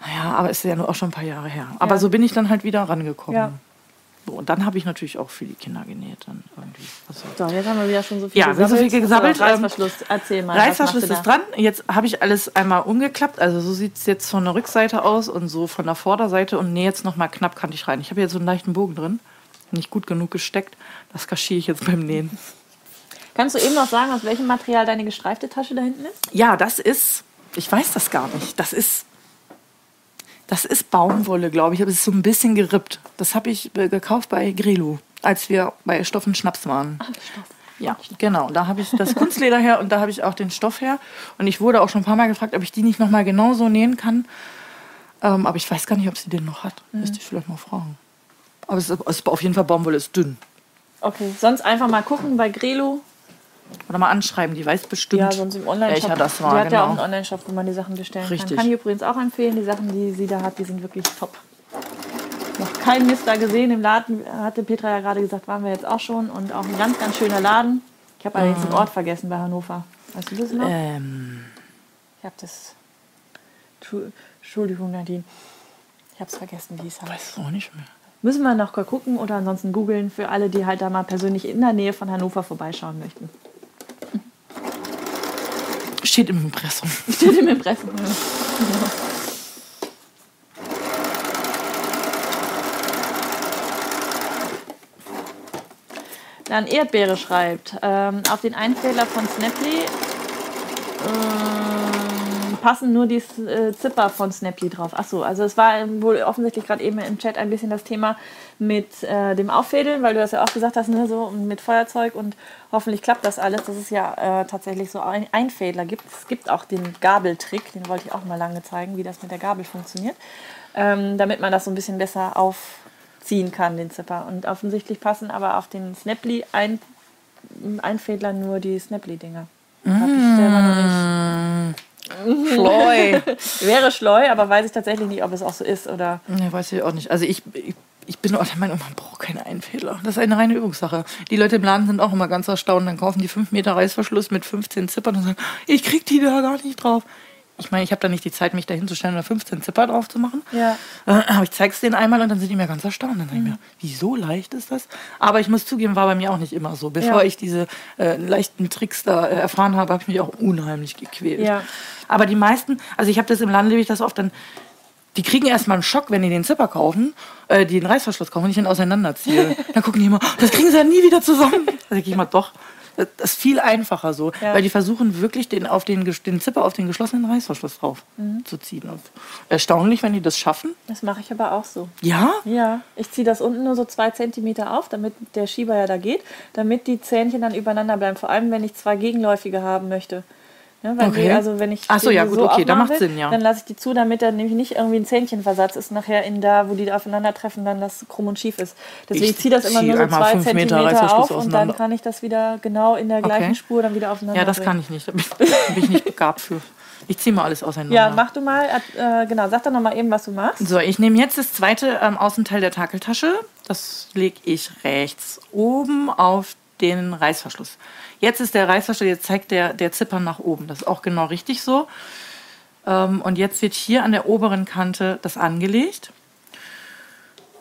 naja, aber ist ja nur auch schon ein paar Jahre her. Aber Ja. so bin ich dann halt wieder rangekommen. Ja. So, und dann habe ich natürlich auch für die Kinder genäht. Dann irgendwie. Also, So, jetzt haben wir wieder schon so viel Ja, haben so viel gesammelt. So, Reißverschluss, erzähl mal. Reißverschluss ist dran. Jetzt habe ich alles einmal umgeklappt. Also so sieht es jetzt von der Rückseite aus und so von der Vorderseite und nähe jetzt nochmal knappkantig rein. Ich habe jetzt so einen leichten Bogen drin. Nicht gut genug gesteckt. Das kaschiere ich jetzt beim Nähen. Kannst du eben noch sagen, aus welchem Material deine gestreifte Tasche da hinten ist? Ja, das ist, ich weiß das gar nicht. Das ist, das ist Baumwolle, glaube ich. Aber es ist so ein bisschen gerippt. Das habe ich äh, gekauft bei Grelo, als wir bei Stoff und Schnaps waren. Ja, genau. Da habe ich das Kunstleder her und da habe ich auch den Stoff her. Und ich wurde auch schon ein paar Mal gefragt, ob ich die nicht nochmal genauso nähen kann. Ähm, aber ich weiß gar nicht, ob sie den noch hat. Müsste ich vielleicht mal fragen. Aber es ist, es ist auf jeden Fall Baumwolle, ist dünn. Okay, sonst einfach mal gucken bei Grelo. Oder mal anschreiben, die weiß bestimmt, Ja, sonst im Online-Shop. welcher das war. Die hat ja auch einen genau. Online-Shop, wo man die Sachen bestellen Richtig. kann. Kann ich übrigens auch empfehlen. Die Sachen, die sie da hat, die sind wirklich top. Noch kein Mist da gesehen. Im Laden hatte Petra ja gerade gesagt, waren wir jetzt auch schon. Und auch ein ganz, ganz schöner Laden. Ich habe allerdings den Ort vergessen bei Hannover. Weißt du das noch? ähm, Ich habe das. Entschu- Entschuldigung, Nadine. Ich habe es vergessen, wie es heißt. weiß es auch nicht mehr. Müssen wir noch gucken oder ansonsten googeln für alle, die halt da mal persönlich in der Nähe von Hannover vorbeischauen möchten. Steht im Impressum. Steht im Impressum. Dann Erdbeere schreibt, ähm, auf den Einfehler von Snapply ähm, passen nur die äh, Zipper von Snapply drauf. Achso, also es war wohl offensichtlich gerade eben im Chat ein bisschen das Thema mit äh, dem Auffädeln, weil du das ja auch gesagt hast, ne, so mit Feuerzeug und hoffentlich klappt das alles, dass es ja äh, tatsächlich so ein Einfädler gibt. Es gibt auch den Gabeltrick, den wollte ich auch mal lange zeigen, wie das mit der Gabel funktioniert, ähm, damit man das so ein bisschen besser aufziehen kann, den Zipper. Und offensichtlich passen aber auf den Snapply ein, Einfädler nur die Snapply-Dinger. Hab ich selber noch nicht. Floy. Wäre schleu, aber weiß ich tatsächlich nicht, ob es auch so ist oder. ne, weiß ich auch nicht. Also ich, ich, ich bin auch der Meinung, man braucht keine Einfädler. Das ist eine reine Übungssache. Die Leute im Laden sind auch immer ganz erstaunt. Dann kaufen die 5 Meter Reißverschluss mit 15 Zippern und sagen, ich krieg die da gar nicht drauf. Ich meine, ich habe da nicht die Zeit, mich da hinzustellen und da 15 Zipper drauf zu machen. Ja. Äh, aber ich zeig's denen einmal und dann sind die mir ganz erstaunt. Dann sage ich mir, wie so leicht ist das? Aber ich muss zugeben, war bei mir auch nicht immer so. Bevor Ja. ich diese äh, leichten Tricks da äh, erfahren habe, habe ich mich auch unheimlich gequält. Ja. Aber die meisten, also ich habe das im Land, lebe ich das oft, dann die kriegen erstmal einen Schock, wenn die den Zipper kaufen, äh, die den Reißverschluss kaufen und ich den auseinanderziehe. dann gucken die immer, das kriegen sie ja nie wieder zusammen. Da sage ich immer, doch. Das ist viel einfacher so, Ja. weil die versuchen wirklich den, auf den, den Zipper auf den geschlossenen Reißverschluss drauf zu ziehen. Und erstaunlich, wenn die das schaffen. Das mache ich aber auch so. Ja, Ja, ich ziehe das unten nur so zwei Zentimeter auf, damit der Schieber ja da geht, damit die Zähnchen dann übereinander bleiben. Vor allem, wenn ich zwei gegenläufige haben möchte. Ja, wenn Okay. die, also wenn ich Ach so, ja, gut, okay, da macht Sinn, ja. Dann lasse ich die zu, damit da nämlich nicht irgendwie ein Zähnchenversatz ist, nachher in da, wo die aufeinandertreffen, dann das krumm und schief ist. Deswegen Ich ziehe das immer zieh nur so zwei Meter Zentimeter auf und dann kann ich das wieder genau in der gleichen Okay. Spur dann wieder aufeinander ja, das kann ich nicht. Da bin ich nicht begabt für. Ich ziehe mal alles auseinander. Ja, mach du mal, äh, genau, sag doch noch mal eben, was du machst. So, ich nehme jetzt das zweite ähm, Außenteil der Takeltasche das lege ich rechts oben auf den Reißverschluss. Jetzt ist der Reißverschluss, jetzt zeigt der, der Zippern nach oben. Das ist auch genau richtig so. Ähm, und jetzt wird hier an der oberen Kante das angelegt.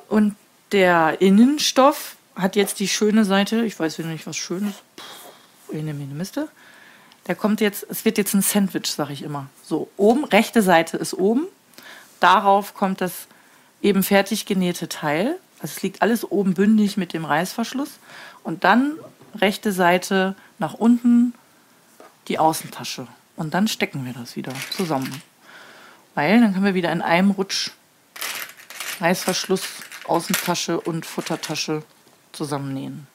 Und der Innenstoff hat jetzt die schöne Seite, ich weiß wieder nicht, was schön ist. Puh, eine Miste. Der kommt jetzt, es wird jetzt ein Sandwich, sage ich immer. So, oben, rechte Seite ist oben. Darauf kommt das eben fertig genähte Teil. Also es liegt alles oben bündig mit dem Reißverschluss. Und dann rechte Seite nach unten die Außentasche. Und dann stecken wir das wieder zusammen. Weil dann können wir wieder in einem Rutsch Reißverschluss, Außentasche und Futtertasche zusammennähen.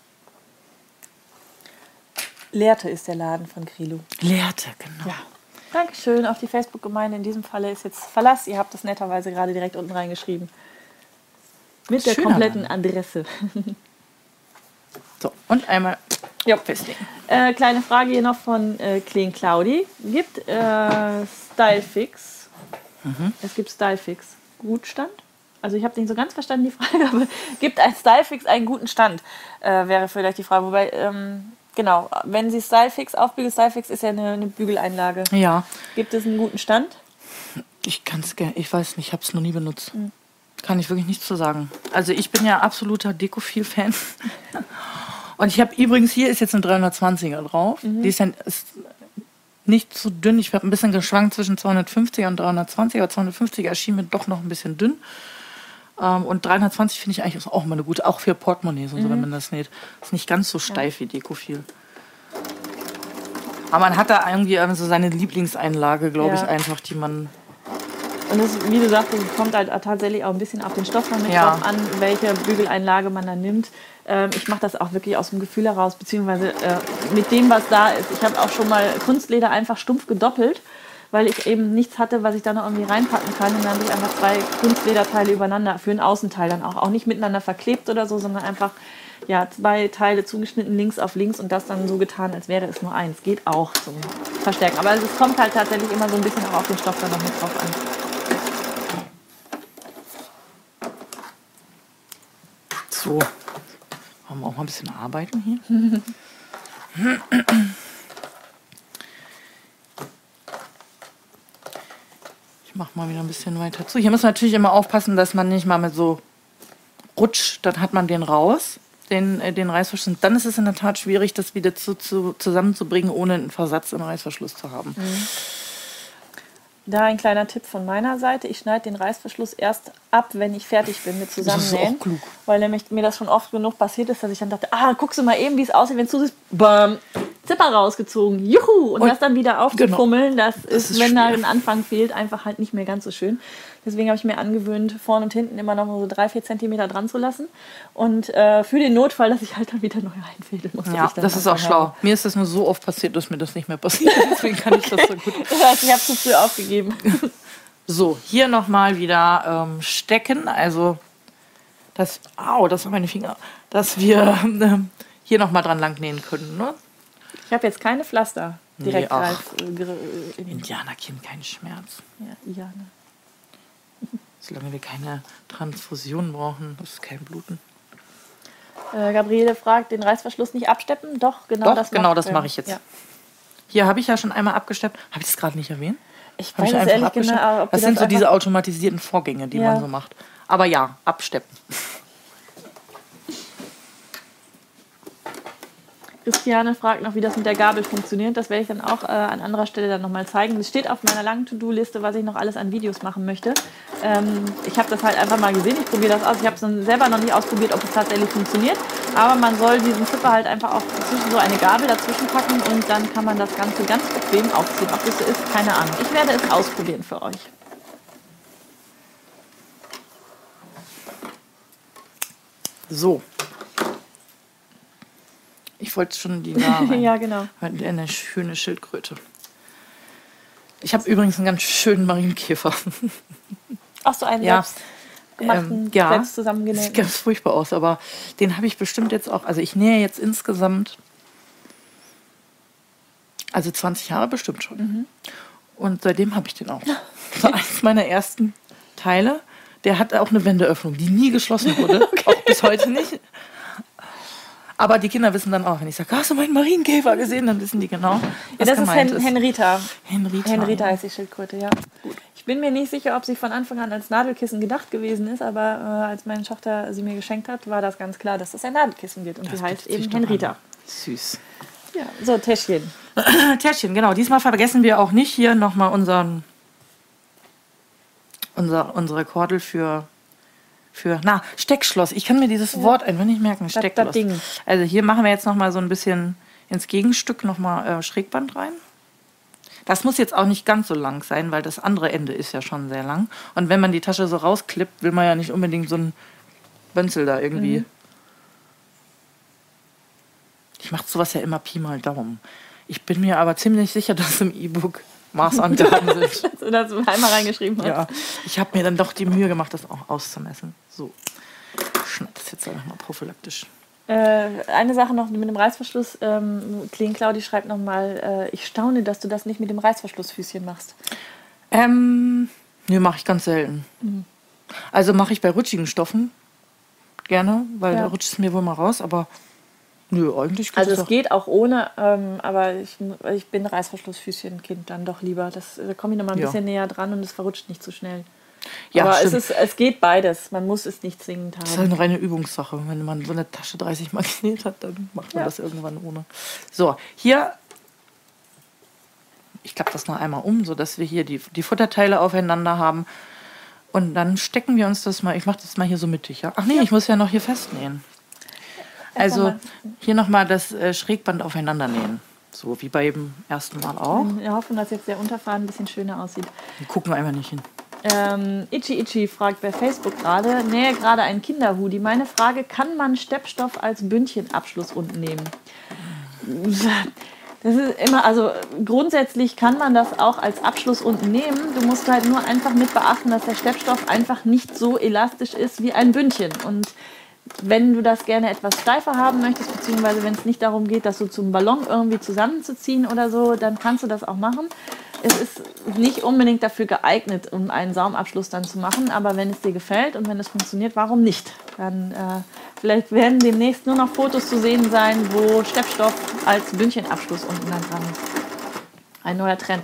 Lehrte ist der Laden von Grilo. Lehrte, genau. Ja. Dankeschön auf die Facebook-Gemeinde. In diesem Falle ist jetzt Verlass. Ihr habt das netterweise gerade direkt unten reingeschrieben. Mit der Schöner kompletten Name. Adresse. So, und einmal Ja. festlegen. Äh, kleine Frage hier noch von äh, Clean Cloudy. Gibt äh, Stylefix, Mhm. es gibt Stylefix gut Stand? Also ich habe nicht so ganz verstanden die Frage, aber gibt ein Stylefix einen guten Stand? Äh, wäre vielleicht die Frage. Wobei, ähm, genau, wenn Sie Stylefix aufbügeln, Stylefix ist ja eine, eine Bügeleinlage. Ja, Gibt es einen guten Stand? ich kann es gerne, ich weiß nicht, ich habe es noch nie benutzt. Hm. Kann ich wirklich nichts zu sagen. Also ich bin ja absoluter Dekophil-Fan. Und ich habe übrigens, hier ist jetzt eine 320er drauf. Mhm. Die ist, dann, ist nicht so dünn. Ich habe ein bisschen geschwankt zwischen 250er und 320er, aber 250er erschien mir doch noch ein bisschen dünn. Ähm, und 320 finde ich eigentlich auch mal eine gute, auch für Portemonnaies und so, Mhm. wenn man das näht. Ist nicht ganz so steif wie Dekophil. Aber man hat da irgendwie so seine Lieblingseinlage, glaube ich, Ja. einfach, die man Und das, wie du sagtest, es kommt halt tatsächlich auch ein bisschen auf den Stoff mit Ja. drauf an, welche Bügeleinlage man dann nimmt. Ähm, ich mache das auch wirklich aus dem Gefühl heraus, beziehungsweise äh, mit dem, was da ist. Ich habe auch schon mal Kunstleder einfach stumpf gedoppelt, weil ich eben nichts hatte, was ich da noch irgendwie reinpacken kann. Und dann habe ich einfach zwei Kunstlederteile übereinander, für ein Außenteil dann auch. Auch nicht miteinander verklebt oder so, sondern einfach ja, zwei Teile zugeschnitten links auf links und das dann so getan, als wäre es nur eins. Geht auch zum Verstärken. Aber es kommt halt tatsächlich immer so ein bisschen auch auf den Stoff dann noch mit drauf an. So. Wollen wir auch mal ein bisschen arbeiten hier? Ich mache mal wieder ein bisschen weiter zu. Hier muss man natürlich immer aufpassen, dass man nicht mal mit so rutscht, dann hat man den raus, den, äh, den Reißverschluss. Und dann ist es in der Tat schwierig, das wieder zu, zu, zusammenzubringen, ohne einen Versatz im Reißverschluss zu haben. Da ein kleiner Tipp von meiner Seite. Ich schneide den Reißverschluss erst ab, wenn ich fertig bin mit Das ist Zusammennähen. auch klug. Weil nämlich mir das schon oft genug passiert ist, dass ich dann dachte, ah, guckst du mal eben, wie es aussieht, wenn es zu ist. Bam, Zipper rausgezogen. Juhu! Und, Und- das dann wieder aufzufummeln, das, ist, ist wenn da schwer. ein Anfang fehlt, einfach halt nicht mehr ganz so schön. Deswegen habe ich mir angewöhnt, vorne und hinten immer noch so drei, vier Zentimeter dran zu lassen. Und äh, für den Notfall, dass ich halt dann wieder neu einfädeln muss. Ja, das ist auch schlau. Mir ist das nur so oft passiert, dass mir das nicht mehr passiert. Deswegen kann ich das so gut. Das heißt, ich habe zu früh aufgegeben. So, hier nochmal wieder ähm, stecken. Also, das, au, das waren meine Finger. Dass wir ähm, hier nochmal dran lang nähen können. Ne? Ich habe jetzt keine Pflaster direkt Nee, reif, äh, äh, in den Indianer kennen keinen Schmerz. ja, ne. Solange wir keine Transfusion brauchen, ist kein Bluten. Äh, Gabriele fragt, den Reißverschluss nicht absteppen? Doch, genau Doch, das genau das mache ich jetzt. Ja. Hier habe ich ja schon einmal abgesteppt. Habe ich das gerade nicht erwähnt? Ich weiß es ehrlich genau, ob das sind so diese automatisierten Vorgänge, die Ja. man so macht. Aber ja, absteppen. Christiane fragt noch, wie das mit der Gabel funktioniert. Das werde ich dann auch äh, an anderer Stelle dann nochmal zeigen. Es steht auf meiner langen To-Do-Liste, was ich noch alles an Videos machen möchte. Ähm, ich habe das halt einfach mal gesehen. Ich probiere das aus. Ich habe es selber noch nicht ausprobiert, ob es tatsächlich funktioniert. Aber man soll diesen Zipper halt einfach auch zwischen so eine Gabel dazwischen packen und dann kann man das Ganze ganz bequem aufziehen. Ob das so ist, keine Ahnung. Ich werde es ausprobieren für euch. So. Ich wollte schon die da rein. ja, genau. Eine schöne Schildkröte. Ich habe übrigens einen ganz schönen Marienkäfer. Ach so, einen Ja. selbstgemachten, Ähm, ja, selbst Sieht zusammengenähten. ganz furchtbar aus, aber den habe ich bestimmt jetzt auch. Also ich nähe jetzt insgesamt, also 20 Jahre bestimmt schon. Mhm. Und seitdem habe ich den auch. Das war eines meiner ersten Teile. der hat auch eine Wendeöffnung, die nie geschlossen wurde. okay. Auch bis heute nicht. Aber die Kinder wissen dann auch, wenn ich sage, hast du meinen Marienkäfer gesehen, dann wissen die genau. Ja, das ist, Hen ist Henrita. Henrita. Henrita heißt die Schildkröte, ja. Gut. Ich bin mir nicht sicher, ob sie von Anfang an als Nadelkissen gedacht gewesen ist, aber äh, als meine Tochter sie mir geschenkt hat, war das ganz klar, dass das ein Nadelkissen wird. Und das sie heißt eben Henrita. Süß. Ja, so Täschchen. Täschchen, genau. Diesmal vergessen wir auch nicht hier nochmal unseren unser, unsere Kordel für für, na, Steckschloss. Ich kann mir dieses. Wort einfach nicht merken. Steckschloss. Also hier machen wir jetzt noch mal so ein bisschen ins Gegenstück noch mal äh, Schrägband rein. Das muss jetzt auch nicht ganz so lang sein, weil das andere Ende ist ja schon sehr lang. Und wenn man die Tasche so rausklippt, will man ja nicht unbedingt so ein Bönzel da irgendwie. Mhm. Ich mache sowas ja immer Pi mal Daumen. Ich bin mir aber ziemlich sicher, dass im E-Book Maßangaben sind. Dass du das einmal reingeschrieben hast. Ja, ich habe mir dann doch die Mühe gemacht, das auch auszumessen. So, schneid das jetzt einfach mal prophylaktisch. Äh, eine Sache noch mit dem Reißverschluss. Ähm, Clean Claudi schreibt nochmal, äh, ich staune, dass du das nicht mit dem Reißverschlussfüßchen machst. Ähm, nee, mache ich ganz selten. Mhm. Also mache ich bei rutschigen Stoffen gerne, weil ja. da rutscht es mir wohl mal raus, aber Nö, eigentlich geht Also es geht auch ohne, ähm, aber ich, ich bin Reißverschlussfüßchen-Kind dann doch lieber. Das, da komme ich noch mal ein ja. bisschen näher dran und es verrutscht nicht zu so schnell. Ja, aber es, ist, es geht beides. Man muss es nicht zwingend haben. Das ist halt eine reine Übungssache. Wenn man so eine Tasche 30 Mal genäht hat, dann macht man ja. das irgendwann ohne. So, hier, ich klappe das noch einmal um, sodass wir hier die, die Futterteile aufeinander haben. Und dann stecken wir uns das mal, ich mache das mal hier so mittig. Ja? Ach nee, ja. ich muss ja noch hier festnähen. Also hier nochmal das äh, Schrägband aufeinander nähen. So wie beim ersten Mal auch. Wir hoffen, dass jetzt der Unterfaden ein bisschen schöner aussieht. Wir gucken einfach nicht hin. Ähm, Itchy Itchy fragt bei Facebook gerade, nähe gerade ein Kinderhoodie. Meine Frage, kann man Steppstoff als Bündchenabschluss unten nehmen? Das ist immer, also grundsätzlich kann man das auch als Abschluss unten nehmen. Du musst halt nur einfach mit beachten, dass der Steppstoff einfach nicht so elastisch ist wie ein Bündchen. Und wenn du das gerne etwas steifer haben möchtest, beziehungsweise wenn es nicht darum geht, das so zum Ballon irgendwie zusammenzuziehen oder so, dann kannst du das auch machen. Es ist nicht unbedingt dafür geeignet, um einen Saumabschluss dann zu machen, aber wenn es dir gefällt und wenn es funktioniert, warum nicht? Dann äh, vielleicht werden demnächst nur noch Fotos zu sehen sein, wo Steppstoff als Bündchenabschluss unten dann dran ist. Ein neuer Trend.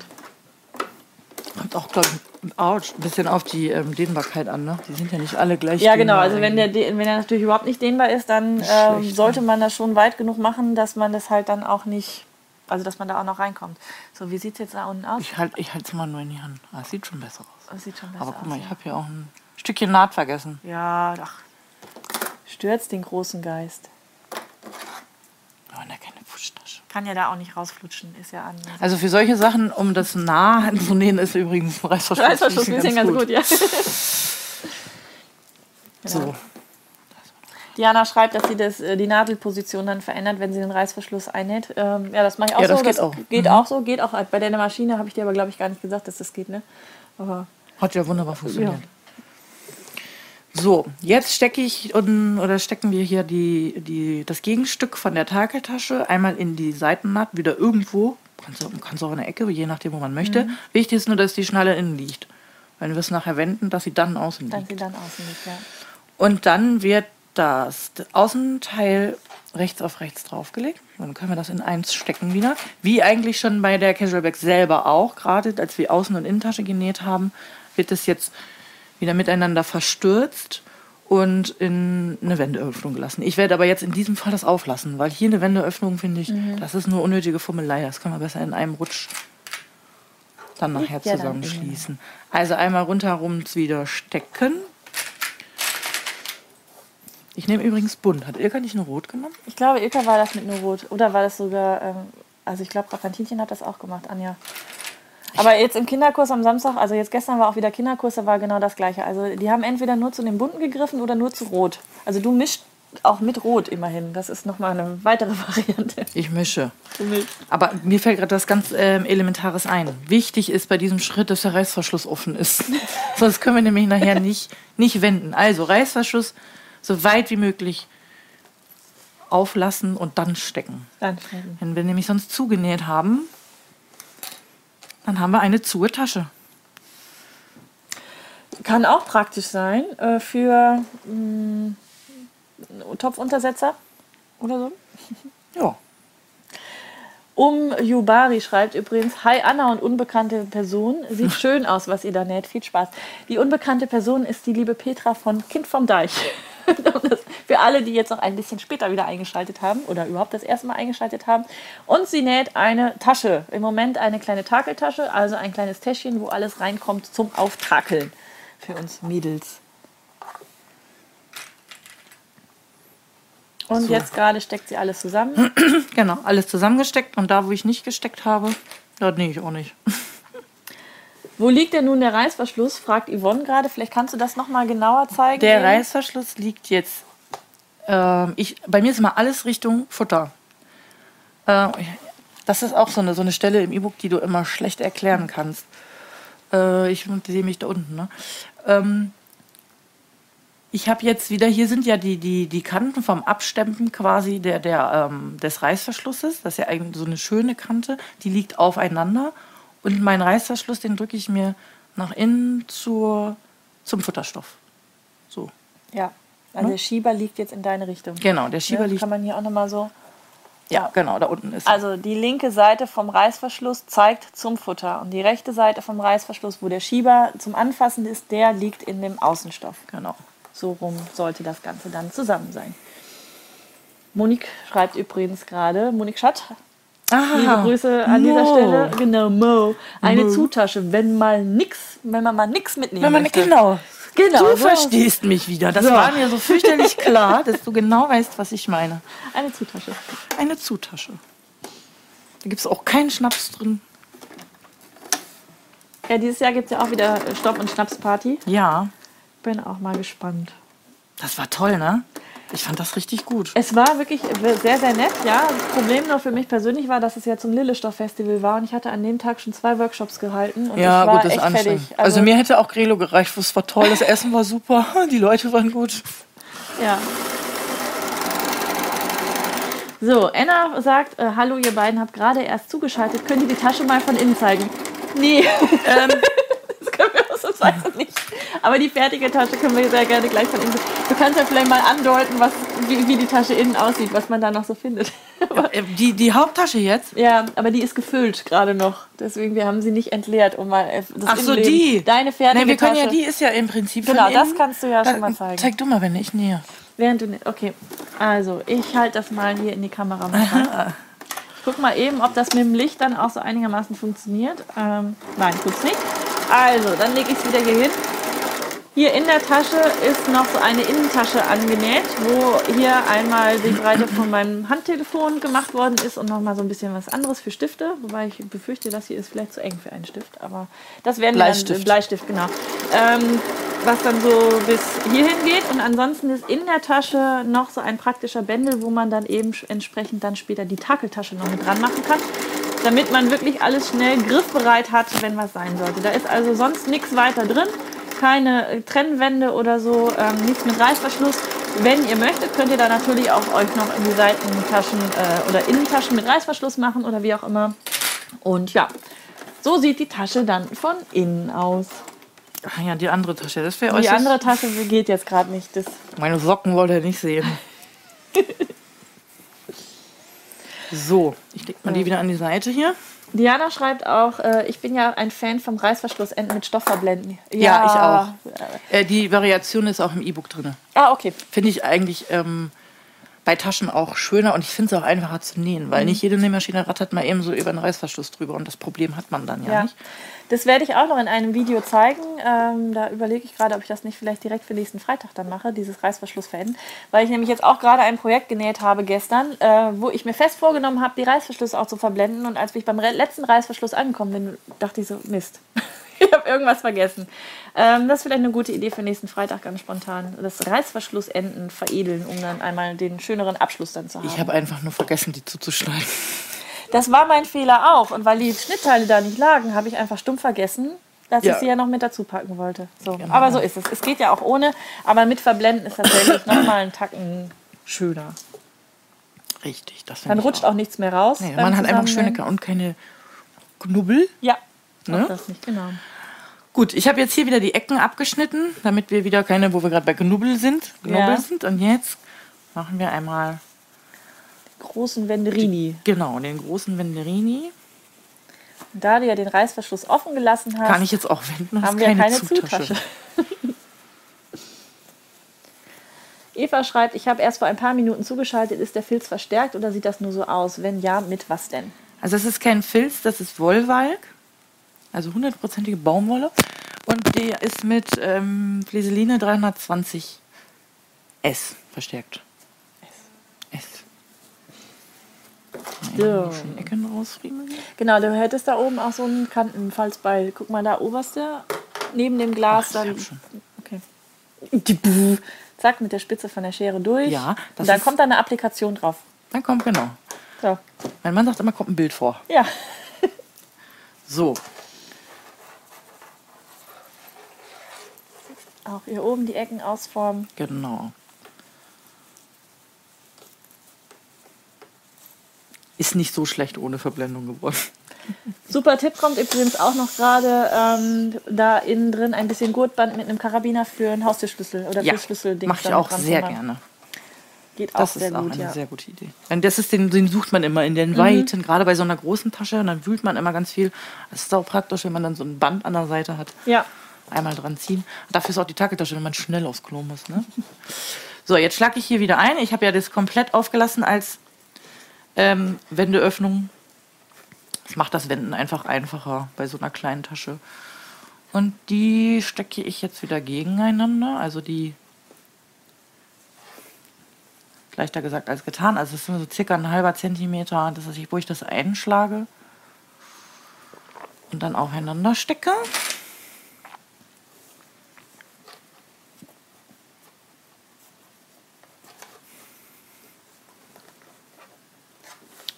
Kommt auch, glaube ich, ein bisschen auf die ähm, Dehnbarkeit an, ne? Die sind ja nicht alle gleich. Ja, genau. Also wenn der, wenn der natürlich überhaupt nicht dehnbar ist, dann ähm, sollte man das schon weit genug machen, dass man das halt dann auch nicht, also dass man da auch noch reinkommt. So, wie sieht es jetzt da unten aus? Ich halte ich es mal nur in die Hand. Ah, sieht schon besser aus. Das sieht schon besser Aber guck mal, aus, ich habe hier auch ein Stückchen Naht vergessen. Ja, ach. Stürzt den großen Geist. Oh, Fußtasche. Kann ja da auch nicht rausflutschen, ist ja an. Also für solche Sachen, um das nah zu nähen, ist übrigens ein Reißverschluss. Reißverschluss ganz, ganz gut, gut ja. genau. So. Diana schreibt, dass sie das, äh, die Nadelposition dann verändert, wenn sie den Reißverschluss einnäht. Ähm, ja, das mache ich auch ja, das so. Geht das auch. geht mhm. auch so, geht auch bei der Maschine, habe ich dir aber, glaube ich, gar nicht gesagt, dass das geht, ne? Aber Hat ja wunderbar funktioniert. Ja. So, jetzt stecke ich oder stecken wir hier die, die, das Gegenstück von der Takeltasche einmal in die Seitennaht, wieder irgendwo. Kannst du kannst auch in der Ecke, je nachdem, wo man möchte. Mhm. Wichtig ist nur, dass die Schnalle innen liegt. Wenn wir es nachher wenden, dass sie dann außen liegt. Dass sie dann außen liegt, ja. Und dann wird das Außenteil rechts auf rechts draufgelegt. Dann können wir das in eins stecken wieder. Wie eigentlich schon bei der Casual Bag selber auch, gerade als wir Außen- und Innentasche genäht haben, wird es jetzt wieder miteinander verstürzt und in eine Wendeöffnung gelassen. Ich werde aber jetzt in diesem Fall das auflassen, weil hier eine Wendeöffnung finde ich, mhm. das ist nur unnötige Fummelei. Das können wir besser in einem Rutsch dann nachher ja, zusammenschließen. Dann also einmal rundherum wieder stecken. Ich nehme übrigens bunt. Hat Ilka nicht nur rot genommen? Ich glaube, Ilka war das mit nur rot. Oder war das sogar, ähm, also ich glaube, Rapantinchen hat das auch gemacht, Anja. Aber jetzt im Kinderkurs am Samstag, also jetzt gestern war auch wieder Kinderkurs, da war genau das Gleiche. Also die haben entweder nur zu dem Bunten gegriffen oder nur zu Rot. Also du mischst auch mit Rot immerhin. Das ist nochmal eine weitere Variante. Ich mische. Aber mir fällt gerade was ganz ähm, Elementares ein. Wichtig ist bei diesem Schritt, dass der Reißverschluss offen ist. Sonst können wir nämlich nachher nicht, nicht wenden. Also Reißverschluss so weit wie möglich auflassen und dann stecken. Dann stecken. Wenn wir nämlich sonst zugenäht haben, dann haben wir eine zuhe Tasche. Kann auch praktisch sein äh, für mh, Topfuntersetzer oder so. Ja. Um Yubari schreibt übrigens, Hi Anna und unbekannte Person. Sieht schön aus, was ihr da näht. Viel Spaß. Die unbekannte Person ist die liebe Petra von Kind vom Deich. Für alle, die jetzt noch ein bisschen später wieder eingeschaltet haben oder überhaupt das erste Mal eingeschaltet haben. Und sie näht eine Tasche. Im Moment eine kleine Takeltasche, also ein kleines Täschchen, wo alles reinkommt zum Auftakeln für uns Mädels. Und So. jetzt gerade steckt sie alles zusammen. Genau, alles zusammengesteckt und da, wo ich nicht gesteckt habe, da nähe ich auch nicht. Wo liegt denn nun der Reißverschluss? fragt Yvonne gerade. Vielleicht kannst du das nochmal genauer zeigen. Der. Reißverschluss liegt jetzt. Ähm, ich, bei mir ist immer alles Richtung Futter. Äh, das ist auch so eine, so eine Stelle im E-Book, die du immer schlecht erklären kannst. Äh, ich sehe mich da unten. Ne? Ähm, ich habe jetzt wieder, hier sind ja die, die, die Kanten vom Abstempeln quasi der, der, ähm, des Reißverschlusses. Das ist ja eigentlich so eine schöne Kante, die liegt aufeinander. Und meinen Reißverschluss, den drücke ich mir nach innen zur, zum Futterstoff. So. Ja, also der Schieber liegt jetzt in deine Richtung. Genau, der Schieber Ne? liegt. Kann man hier auch nochmal so. Ja, genau, da unten ist. Also die linke Seite vom Reißverschluss zeigt zum Futter und die rechte Seite vom Reißverschluss, wo der Schieber zum Anfassen ist, der liegt in dem Außenstoff. genau. So rum sollte das Ganze dann zusammen sein. Monique schreibt übrigens gerade, Monique Schatt, liebe Grüße an dieser Mo. Stelle. Genau, Mo. Eine Mo. Zutasche, wenn mal nix, wenn man mal nix mitnehmen Wenn man, möchte. genau. Genau, Du so. verstehst mich wieder. Das So. war mir so fürchterlich klar, dass du genau weißt, was ich meine. Eine Zutasche. Eine Zutasche. Da gibt es auch keinen Schnaps drin. Ja, dieses Jahr gibt es ja auch wieder Stopp- und Schnapsparty. Ja, Bin auch mal gespannt. das war toll, ne? Ich fand das richtig gut. Es war wirklich sehr, sehr nett, ja. Das Problem nur für mich persönlich war, dass es ja zum Lillestoff-Festival war und ich hatte an dem Tag schon zwei Workshops gehalten und Ja, ich war gut, das ist echt fertig. Also, mir hätte auch Grelo gereicht, es war toll, das Essen war super, die Leute waren gut. Ja. So, Anna sagt, äh, hallo ihr beiden, habt gerade erst zugeschaltet. Könnt ihr die Tasche mal von innen zeigen? Nee, ähm, ausnahmsweise nicht. Aber die fertige Tasche können wir sehr gerne gleich von innen. Du kannst ja vielleicht mal andeuten, was, wie, wie die Tasche innen aussieht, was man da noch so findet. Äh, Die, die Haupttasche jetzt? Ja, aber die ist gefüllt gerade noch. Deswegen, wir haben sie nicht entleert, um mal äh, das Ach so, Innenleben- die. Deine fertige Nein, wir können Tasche. ja, die ist ja im Prinzip Genau, das innen. kannst du ja Da- schon mal zeigen. Zeig du mal, wenn ich nähe. Während du nicht. Okay. Also, ich halte das mal hier in die Kamera. Ich guck mal eben, ob das mit dem Licht dann auch so einigermaßen funktioniert. Ähm, nein, tut's nicht. Also, dann lege ich es wieder hier hin. Hier in der Tasche ist noch so eine Innentasche angenäht, wo hier einmal die Breite von meinem Handtelefon gemacht worden ist und noch mal so ein bisschen was anderes für Stifte. Wobei ich befürchte, das hier ist vielleicht zu eng für einen Stift. Aber das werden wir dann Bleistift. Bleistift, genau. Ähm, was dann so bis hierhin geht. Und ansonsten ist in der Tasche noch so ein praktischer Bändel, wo man dann eben entsprechend dann später die Takeltasche noch mit dran machen kann. Damit man wirklich alles schnell griffbereit hat, wenn was sein sollte. Da ist also sonst nichts weiter drin. Keine äh, Trennwände oder so, ähm, nichts mit Reißverschluss. Wenn ihr möchtet, könnt ihr da natürlich auch euch noch in die Seitentaschen äh, oder Innentaschen mit Reißverschluss machen oder wie auch immer. Und ja, so sieht die Tasche dann von innen aus. Ach ja, die andere Tasche. Das wäre Die äußerst- andere Tasche geht jetzt gerade nicht. Das Meine Socken wollte er nicht sehen. So, ich leg mal die wieder an die Seite hier. Diana schreibt auch, äh, ich bin ja ein Fan vom Reißverschlussenden mit Stoffverblenden. Ja, Äh, die Variation ist auch im E-Book drin. Ah, okay. Finde ich eigentlich ähm, bei Taschen auch schöner und ich finde es auch einfacher zu nähen, weil nicht jede Nähmaschine rattert mal eben so über einen Reißverschluss drüber und das Problem hat man dann ja, Ja. nicht. Das werde ich auch noch in einem Video zeigen. Ähm, da überlege ich gerade, ob ich das nicht vielleicht direkt für nächsten Freitag dann mache, dieses Reißverschluss verenden. Weil ich nämlich jetzt auch gerade ein Projekt genäht habe gestern, äh, wo ich mir fest vorgenommen habe, die Reißverschlüsse auch zu verblenden. Und als ich beim letzten Reißverschluss angekommen bin, dachte ich so, Mist. Ich habe irgendwas vergessen. Ähm, das ist vielleicht eine gute Idee für nächsten Freitag, ganz spontan. Das Reißverschlussenden veredeln, um dann einmal den schöneren Abschluss dann zu haben. Ich habe einfach nur vergessen, die zuzuschneiden. Das war mein Fehler auch. Und weil die Schnittteile da nicht lagen, habe ich einfach stumm vergessen, dass Ja. ich sie ja noch mit dazu packen wollte. So. Genau. Aber so ist es. Es geht ja auch ohne. Aber mit Verblenden ist tatsächlich nochmal einen Tacken schöner. Richtig, das Dann rutscht auch nichts mehr raus. Nee, man hat einfach schöne und keine Knubbel. Ja, Ne? auch das nicht, genau. Gut, ich habe jetzt hier wieder die Ecken abgeschnitten, damit wir wieder keine, wo wir gerade bei Knubbel sind, Knubbel Ja. sind. Und jetzt machen wir einmal Großen Venderini. genau den großen Venderini. Da du ja den Reißverschluss offen gelassen hast, Kann ich jetzt auch wenden? haben wir keine Zutasche. Eva schreibt, ich habe erst vor ein paar Minuten zugeschaltet. Ist der Filz verstärkt oder sieht das nur so aus? Wenn ja, mit was denn? Also es ist kein Filz, das ist Wollwalk, also hundertprozentige Baumwolle. Und der ist mit ähm, Fleseline 320 S verstärkt. S. So. Mal schon Ecken rausriemeln. Genau, du hättest da oben auch so einen Kantenfalzbeil. Guck mal, da oberste, neben dem Glas. Ach, dann, okay. Zack, mit der Spitze von der Schere durch. Ja, das Und dann ist- kommt da eine Applikation drauf. Dann kommt genau. So, Mein Mann sagt immer, kommt ein Bild vor. ja. So, Auch hier oben die Ecken ausformen. genau. Ist nicht so schlecht ohne Verblendung geworden. Super Tipp kommt übrigens auch noch gerade ähm, da innen drin ein bisschen Gurtband mit einem Karabiner für einen Haustürschlüssel oder Ja, Schlüsselding. mache ich auch sehr gerne. Geht auch Das sehr ist auch gut, eine ja. sehr gute Idee. Denn das ist den, den sucht man immer in den Weiten, gerade bei so einer großen Tasche. Und dann wühlt man immer ganz viel. Das ist auch praktisch, wenn man dann so ein Band an der Seite hat. Ja, Einmal dran ziehen. Dafür ist auch die Tackeltasche, wenn man schnell aufs Klo muss. Ne? So, jetzt schlage ich hier wieder ein. Ich habe ja das komplett aufgelassen als ähm, Wendeöffnung. Das macht das Wenden einfach einfacher bei so einer kleinen Tasche. Und die stecke ich jetzt wieder gegeneinander. Also die leichter gesagt als getan. Also es ist nur so circa ein halber Zentimeter, das ist, wo ich das einschlage und dann aufeinander stecke.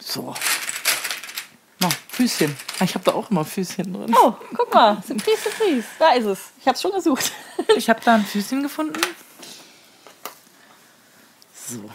So. Na, Füßchen. Ich habe da auch immer Füßchen drin. Oh, guck mal. Surprise, surprise. Da ist es. Ich habe es schon gesucht. Ich habe da ein Füßchen gefunden. So.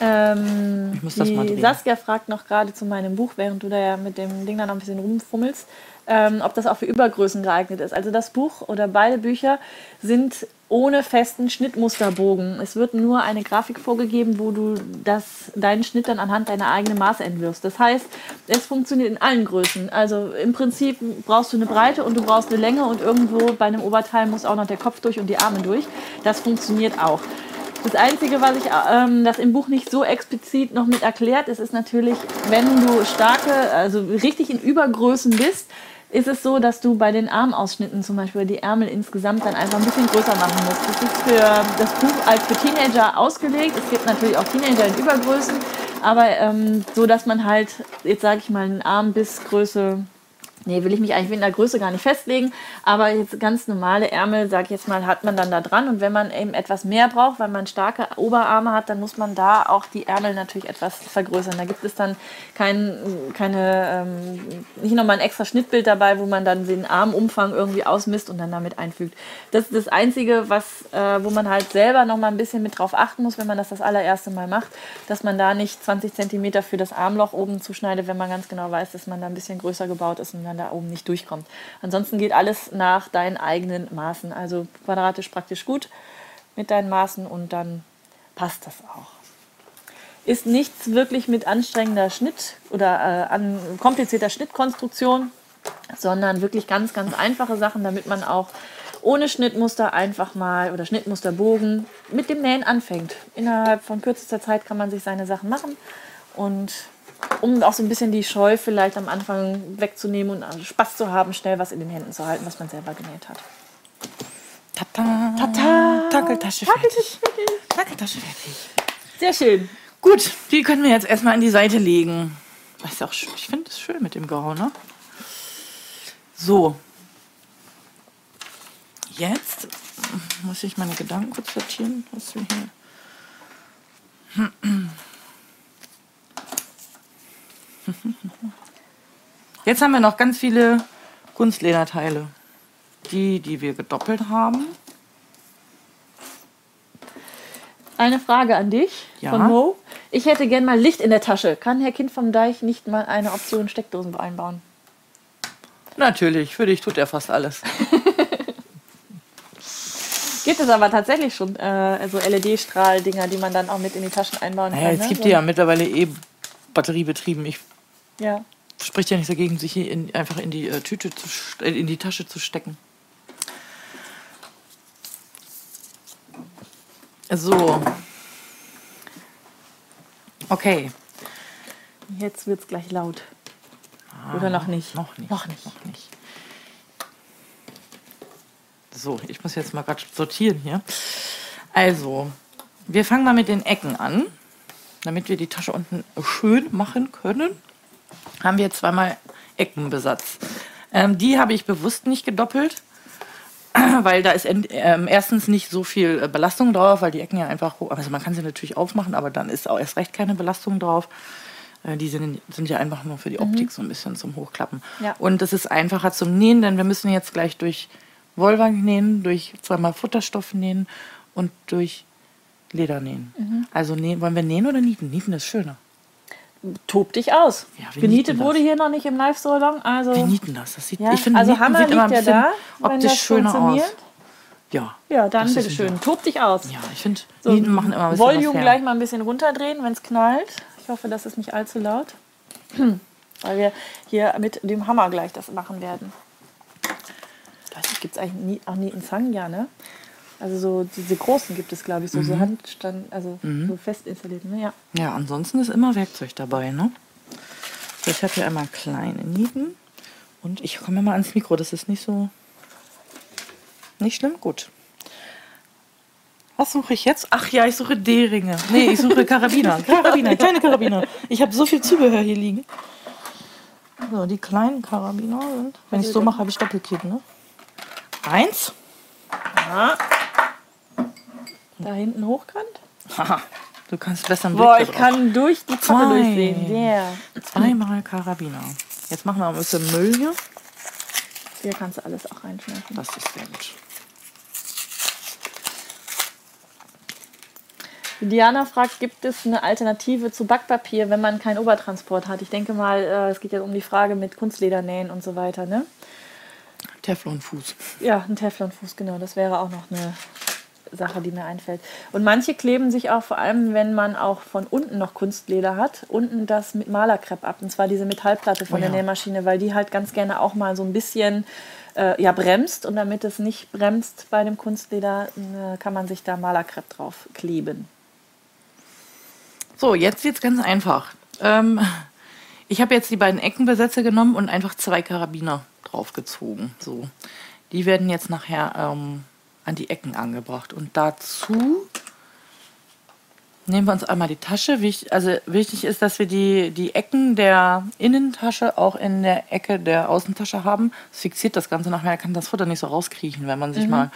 Ähm, Ich muss das mal drehen. Saskia fragt noch gerade zu meinem Buch, während du da ja mit dem Ding da noch ein bisschen rumfummelst, ähm, ob das auch für Übergrößen geeignet ist. Also das Buch oder beide Bücher sind ohne festen Schnittmusterbogen. Es wird nur eine Grafik vorgegeben, wo du das, deinen Schnitt dann anhand deiner eigenen Maße entwirfst. Das heißt, es funktioniert in allen Größen. Also im Prinzip brauchst du eine Breite und du brauchst eine Länge und irgendwo bei einem Oberteil muss auch noch der Kopf durch und die Arme durch. Das funktioniert auch. Das Einzige, was ich ähm, das im Buch nicht so explizit noch mit erklärt, ist, ist natürlich, wenn du starke, also richtig in Übergrößen bist, ist es so, dass du bei den Armausschnitten zum Beispiel die Ärmel insgesamt dann einfach ein bisschen größer machen musst. Das ist für das Buch als für Teenager ausgelegt. Es gibt natürlich auch Teenager in Übergrößen, aber ähm, so, dass man halt, jetzt sage ich mal, einen Arm bis Größe Nee, will ich mich eigentlich in der Größe gar nicht festlegen. Aber jetzt ganz normale Ärmel, sag ich jetzt mal, hat man dann da dran. Und wenn man eben etwas mehr braucht, weil man starke Oberarme hat, dann muss man da auch die Ärmel natürlich etwas vergrößern. Da gibt es dann kein, keine, ähm, nicht nochmal ein extra Schnittbild dabei, wo man dann den Armumfang irgendwie ausmisst und dann damit einfügt. Das ist das Einzige, was, äh, wo man halt selber nochmal ein bisschen mit drauf achten muss, wenn man das das allererste Mal macht, dass man da nicht 20 Zentimeter für das Armloch oben zuschneidet, wenn man ganz genau weiß, dass man da ein bisschen größer gebaut ist und dann da oben nicht durchkommt. Ansonsten geht alles nach deinen eigenen Maßen. Also quadratisch praktisch gut mit deinen Maßen und dann passt das auch. Ist nichts wirklich mit anstrengender Schnitt oder äh, an komplizierter Schnittkonstruktion, sondern wirklich ganz, ganz einfache Sachen, damit man auch ohne Schnittmuster einfach mal oder Schnittmusterbogen mit dem Nähen anfängt. Innerhalb von kürzester Zeit kann man sich seine Sachen machen und um auch so ein bisschen die Scheu vielleicht am Anfang wegzunehmen und Spaß zu haben, schnell was in den Händen zu halten, was man selber genäht hat. Tata. Tata. Tackeltasche fertig. Tackeltasche fertig. Sehr schön. Gut, die können wir jetzt erstmal an die Seite legen. Ist auch, schön. ich finde es schön mit dem Grau, ne? So. Jetzt muss ich meine Gedanken kurz sortieren. Was wir hier. Jetzt haben wir noch ganz viele Kunstlederteile. Die, die wir gedoppelt haben. Eine Frage an dich Ja. von Mo. Ich hätte gern mal Licht in der Tasche. Kann Herr Kind vom Deich nicht mal eine Option Steckdosen einbauen? Natürlich, für dich tut er fast alles. Gibt es aber tatsächlich schon äh, so LED-Strahl-Dinger, die man dann auch mit in die Taschen einbauen Naja, kann. es ne? gibt die ja mittlerweile eh batteriebetrieben. Ich ja. spricht ja nichts dagegen, sich hier in, einfach in die äh, Tüte zu, äh, in die Tasche zu stecken. So. Okay. Jetzt wird es gleich laut. Oder noch nicht? Ah, Noch nicht. Noch nicht. Noch nicht. So, ich muss jetzt mal gerade sortieren hier. Also, wir fangen mal mit den Ecken an, damit wir die Tasche unten schön machen können. Haben wir zweimal Eckenbesatz. Ähm, die habe ich bewusst nicht gedoppelt, weil da ist ähm, erstens nicht so viel äh, Belastung drauf, weil die Ecken ja einfach hoch. Also man kann sie natürlich aufmachen, aber dann ist auch erst recht keine Belastung drauf. Äh, Die sind, sind ja einfach nur für die Optik so ein bisschen zum Hochklappen. Ja. Und es ist einfacher zum Nähen, denn wir müssen jetzt gleich durch Wollwang nähen, durch zweimal Futterstoff nähen und durch Leder nähen. Also nähen, wollen wir nähen oder nieten? Nieten ist schöner. Tob dich aus. Ja, Genietet wurde hier noch nicht im Live-Salon. Also, Wir nieten das. das sieht, ja. ich finde, also Nieten Hammer sieht immer liegt ein ja da, optisch das schöner aus. Ja. Ja, dann bitteschön. Tob dich aus. Ja, ich finde, So, Nieten machen immer ein bisschen Volume gleich mal ein bisschen runterdrehen, wenn es knallt. Ich hoffe, das ist nicht allzu laut. Weil wir hier mit dem Hammer gleich das machen werden. Ich weiß nicht, gibt es eigentlich Nie- auch Nietenzangen? Ja, ne? Also so diese großen gibt es, glaube ich, so, Mhm. so Handstand, also so fest installiert. Ne? Ja. Ja, ansonsten ist immer Werkzeug dabei, ne? So, ich habe hier einmal kleine Nieten und ich komme mal ans Mikro, das ist nicht so. Nicht schlimm? Gut. Was suche ich jetzt? Ach ja, ich suche D-Ringe. Nee, ich suche Karabiner. Karabiner, kleine Karabiner. Ich habe so viel Zubehör hier liegen. So, die kleinen Karabiner sind. Wenn ich so mache, habe ich Doppelkippen, ne? Eins. Da hinten hochkant. Haha. Du kannst besser einen Boah, ich drauf. kann durch die Pappe Zwei. durchsehen. Yeah. Zweimal Karabiner. Jetzt machen wir ein bisschen Müll hier. Hier kannst du alles auch reinschmeißen. Das ist sehr gut. Diana fragt, gibt es eine Alternative zu Backpapier, wenn man keinen Obertransport hat? Ich denke mal, äh, es geht ja um die Frage mit Kunstledernähen und so weiter, ne? Teflonfuß. Ja, ein Teflonfuß, genau. Das wäre auch noch eine Sache, die mir einfällt. Und manche kleben sich auch, vor allem wenn man auch von unten noch Kunstleder hat, unten das mit Malerkrepp ab. Und zwar diese Metallplatte von Oh der ja. Nähmaschine, weil die halt ganz gerne auch mal so ein bisschen äh, ja, bremst. Und damit es nicht bremst bei dem Kunstleder, äh, kann man sich da Malerkrepp drauf kleben. So, jetzt wird's ganz einfach. Ähm, ich habe jetzt die beiden Eckenbesätze genommen und einfach zwei Karabiner draufgezogen. So, die werden jetzt nachher ähm, an die Ecken angebracht. Und dazu nehmen wir uns einmal die Tasche. Wich, also wichtig ist, dass wir die, die Ecken der Innentasche auch in der Ecke der Außentasche haben. Das fixiert das Ganze nachher, kann das Futter nicht so rauskriechen, wenn man sich mal.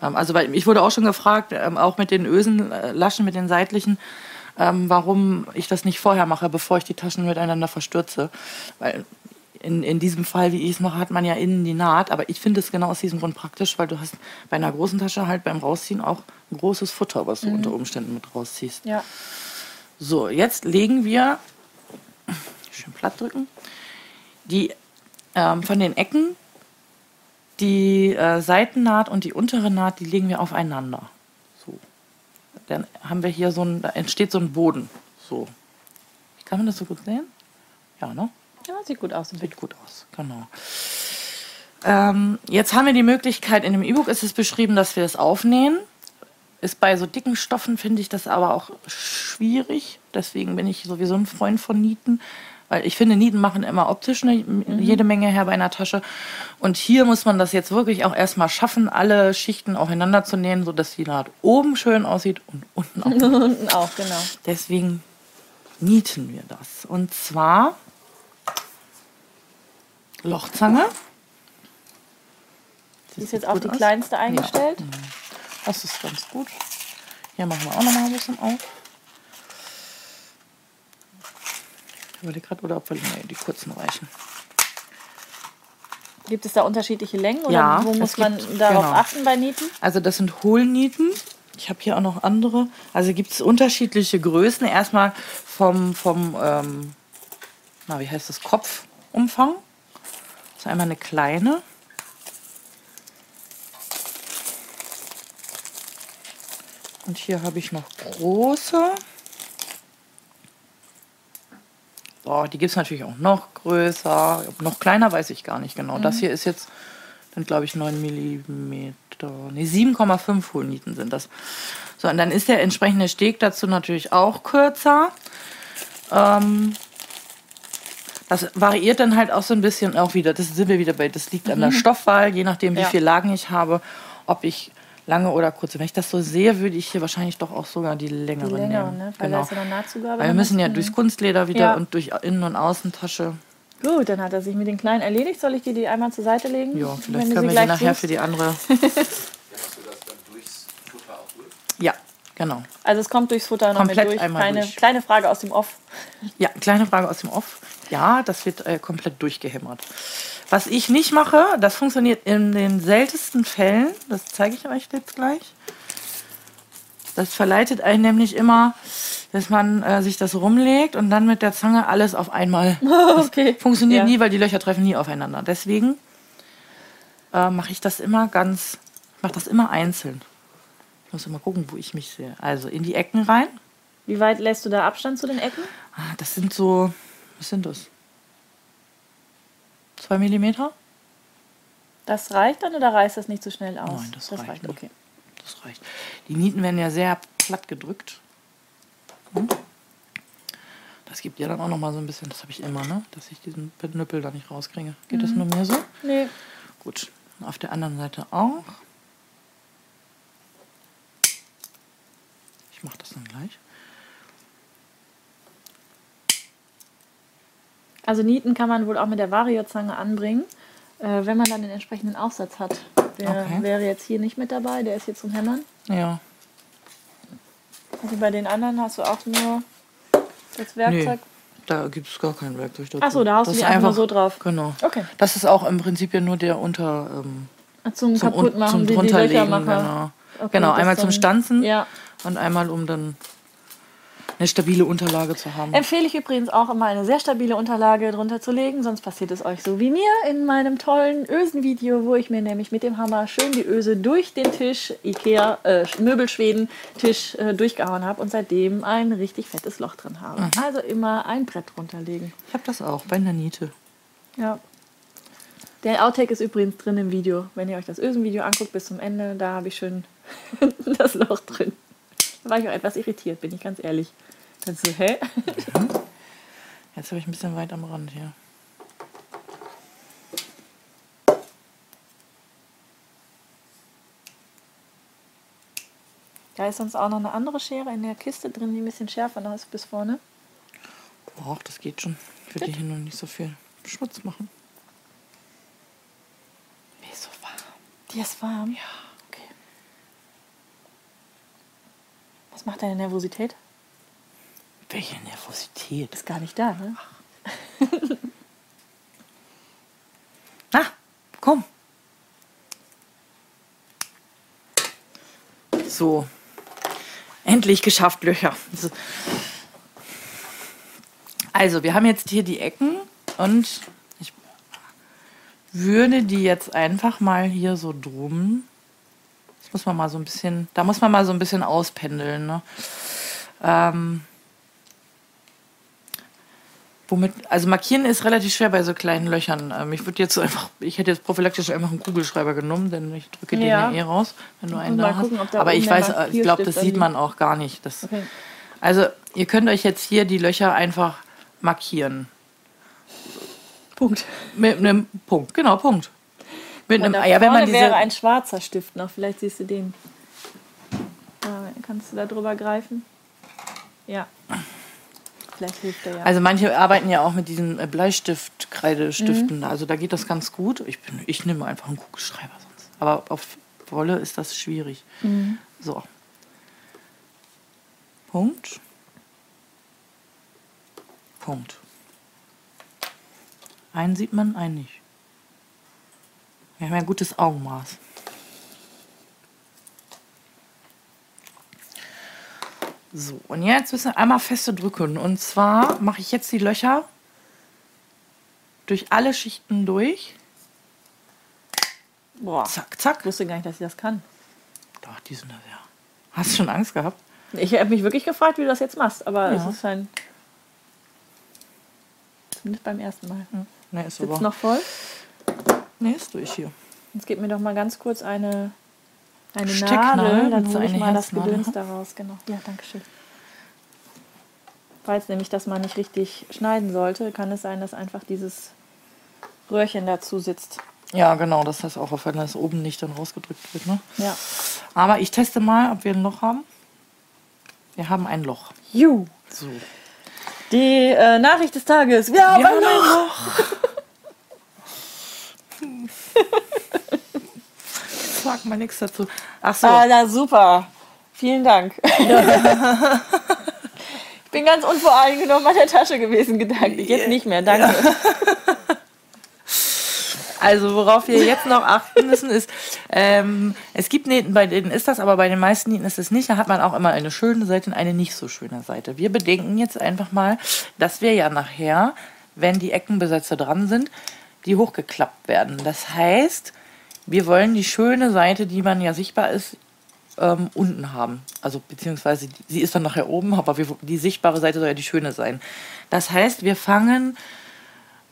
Ähm, also, weil ich wurde auch schon gefragt, ähm, auch mit den Ösen, äh, Laschen, mit den seitlichen, ähm, warum ich das nicht vorher mache, bevor ich die Taschen miteinander verstürze. Weil in, in diesem Fall, wie ich es mache, hat man ja innen die Naht. Aber ich finde es genau aus diesem Grund praktisch, weil du hast bei einer großen Tasche halt beim Rausziehen auch ein großes Futter, was du unter Umständen mit rausziehst. Ja. So, jetzt legen wir, schön platt drücken, die ähm, von den Ecken, die äh, Seitennaht und die untere Naht, die legen wir aufeinander. So. Dann haben wir hier so ein, da entsteht so ein Boden. So. Kann man das so gut sehen? Ja, ne? Ja, sieht gut aus. Sieht gut aus, genau. Ähm, jetzt haben wir die Möglichkeit, in dem E-Book ist es beschrieben, dass wir es aufnähen. Ist bei so dicken Stoffen, finde ich das aber auch schwierig. Deswegen bin ich sowieso ein Freund von Nieten. Weil ich finde, Nieten machen immer optisch eine, jede Menge her bei einer Tasche. Und hier muss man das jetzt wirklich auch erstmal schaffen, alle Schichten aufeinander zu nähen, sodass die Naht oben schön aussieht und unten auch. Unten auch, genau. Deswegen nieten wir das. Und zwar Lochzange. Die ist jetzt auf die aus. kleinste eingestellt. Das ist ganz gut. Hier machen wir auch noch mal ein bisschen auf. Ich überlege gerade, oder ob wir nee, die kurzen reichen. Gibt es da unterschiedliche Längen oder Ja, wo muss man gibt- darauf genau. achten bei Nieten? Also das sind Hohlnieten. Ich habe hier auch noch andere. Also gibt es unterschiedliche Größen. Erstmal vom, vom ähm, na, wie heißt das, Kopfumfang. Ist einmal eine kleine. Und hier habe ich noch große. Oh, die gibt es natürlich auch noch größer. Noch kleiner weiß ich gar nicht genau. Mhm. Das hier ist jetzt, dann glaube ich 9 mm. Ne, 7,5 Hohlnieten sind das. So, und dann ist der entsprechende Steg dazu natürlich auch kürzer. Ähm, das variiert dann halt auch so ein bisschen auch wieder. Das sind wir wieder bei. Das liegt an der mhm. Stoffwahl, je nachdem, wie ja. viel Lagen ich habe, ob ich lange oder kurze. Wenn ich das so sehe, würde ich hier wahrscheinlich doch auch sogar die längere, die längere nehmen. Ne? Weil genau. Weil wir müssen ja durchs Kunstleder wieder ja. und durch Innen- und Außentasche. Gut, dann hat er sich mit den kleinen erledigt. Soll ich dir die einmal zur Seite legen? Ja, vielleicht können wir die nachher für die andere. ja, genau. Also es kommt durchs Futter noch Komplett durch. Einmal kleine, durch. kleine Frage aus dem Off. Ja, kleine Frage aus dem Off. Ja, das wird äh, komplett durchgehämmert. Was ich nicht mache, das funktioniert in den seltensten Fällen, das zeige ich euch jetzt gleich. Das verleitet einen nämlich immer, dass man äh, sich das rumlegt und dann mit der Zange alles auf einmal. okay. funktioniert ja. nie, weil die Löcher treffen nie aufeinander. Deswegen äh, mache ich das immer ganz, mache das immer einzeln. Ich muss immer gucken, wo ich mich sehe. Also in die Ecken rein. Wie weit lässt du da Abstand zu den Ecken? Ah, das sind so, was sind das? Zwei Millimeter? Das reicht dann oder reißt das nicht so schnell aus? Nein, das, das reicht. reicht. Okay. Das reicht. Die Nieten werden ja sehr platt gedrückt. Hm? Das gibt ja dann auch noch mal so ein bisschen, das habe ich immer, ne? dass ich diesen Knüppel da nicht rauskriege. Geht mhm. das nur mir so? Nee. Gut. Auf der anderen Seite auch. Ich mache das dann gleich. Also Nieten kann man wohl auch mit der Variozange anbringen, äh, wenn man dann den entsprechenden Aufsatz hat. Der okay. wäre jetzt hier nicht mit dabei, der ist hier zum Hämmern. Ja. Also bei den anderen hast du auch nur das Werkzeug. Nee, da gibt es gar kein Werkzeug dazu. Achso, da haust das du die einfach nur so drauf. Genau. Okay. Das ist auch im Prinzip ja nur der unter... Ähm, zum, zum Kaputtmachen, zum drunterlegen, genau. Okay, genau, einmal zum Stanzen ja. Und einmal um dann eine stabile Unterlage zu haben. Empfehle ich übrigens auch immer eine sehr stabile Unterlage drunter zu legen, sonst passiert es euch so wie mir in meinem tollen Ösen-Video, wo ich mir nämlich mit dem Hammer schön die Öse durch den Tisch, Ikea, äh, Möbelschweden-Tisch äh, durchgehauen habe und seitdem ein richtig fettes Loch drin habe. Mhm. Also immer ein Brett drunterlegen. Ich habe das auch bei einer Niete. Ja. Der Outtake ist übrigens drin im Video. Wenn ihr euch das Ösen-Video anguckt bis zum Ende, da habe ich schön das Loch drin. Da war ich auch etwas irritiert, bin ich ganz ehrlich. Dann so, hä? Mhm. Jetzt habe ich ein bisschen weit am Rand hier. Da ist sonst auch noch eine andere Schere in der Kiste drin, die ein bisschen schärfer noch ist bis vorne. Ach, das geht schon. Ich würde hier noch nicht so viel Schmutz machen. Die ist so warm. Die ist warm? Ja. Macht deine Nervosität? Welche Nervosität? Ist gar nicht da, ne? Na, komm. So. Endlich geschafft, Löcher. Also, wir haben jetzt hier die Ecken und ich würde die jetzt einfach mal hier so drum das muss man mal so ein bisschen, da muss man mal so ein bisschen auspendeln. Ne? Ähm, womit, also markieren ist relativ schwer bei so kleinen Löchern. Ähm, ich würde jetzt einfach, ich hätte jetzt prophylaktisch einfach einen Kugelschreiber genommen, denn ich drücke den ja eh raus, wenn du einen da gucken, hast. Aber ich weiß, ich glaube, das sieht man auch gar nicht. Das, okay. Also ihr könnt euch jetzt hier die Löcher einfach markieren. Punkt. Mit einem Punkt, genau, Punkt. Mit einem, ja, wenn man diese wäre ein schwarzer Stift noch. Vielleicht siehst du den. Da kannst du da drüber greifen? Ja. Vielleicht hilft der ja. Also manche arbeiten ja auch mit diesen äh, Bleistift-Kreidestiften. Mhm. Also da geht das ganz gut. Ich, bin, ich nehme einfach einen Kugelschreiber sonst. Aber auf Wolle ist das schwierig. Mhm. So. Punkt. Punkt. Einen sieht man, einen nicht. Wir haben ja ein gutes Augenmaß. So, und jetzt müssen wir einmal feste drücken. Und zwar mache ich jetzt die Löcher durch alle Schichten durch. Boah. Zack, zack. Ich wusste gar nicht, dass sie das kann. Doch, die sind das ja. Hast du schon Angst gehabt? Ich habe mich wirklich gefragt, wie du das jetzt machst, aber Ja. es ist ein. Zumindest beim ersten Mal. Nee, ist Sitzt noch voll. Nee, ist durch hier. Jetzt gib mir doch mal ganz kurz eine, eine Stecknadel Nadel, dann hole ich mal das Gedöns daraus. Genau. Ja, danke schön. Falls nämlich das mal nicht richtig schneiden sollte, kann es sein, dass einfach dieses Röhrchen dazu sitzt. Ja, genau, das heißt auch, wenn das oben nicht dann rausgedrückt wird. Ne? Ja. Aber ich teste mal, ob wir ein Loch haben. Wir haben ein Loch. Ju. So. Die äh, Nachricht des Tages. Wir haben Wir ein haben ein Loch. Sag mal nichts dazu. Ach so. Ah, na super. Vielen Dank. ich bin ganz unvoreingenommen an der Tasche gewesen, gedanklich. Jetzt nicht mehr, danke. Also worauf wir jetzt noch achten müssen ist, ähm, es gibt Nähten, bei denen ist das, aber bei den meisten Nähten ist es nicht. Da hat man auch immer eine schöne Seite und eine nicht so schöne Seite. Wir bedenken jetzt einfach mal, dass wir ja nachher, wenn die Eckenbesätze dran sind, die hochgeklappt werden. Das heißt, wir wollen die schöne Seite, die man ja sichtbar ist, ähm, unten haben. Also beziehungsweise sie ist dann nachher oben, aber wir, die sichtbare Seite soll ja die schöne sein. Das heißt, wir fangen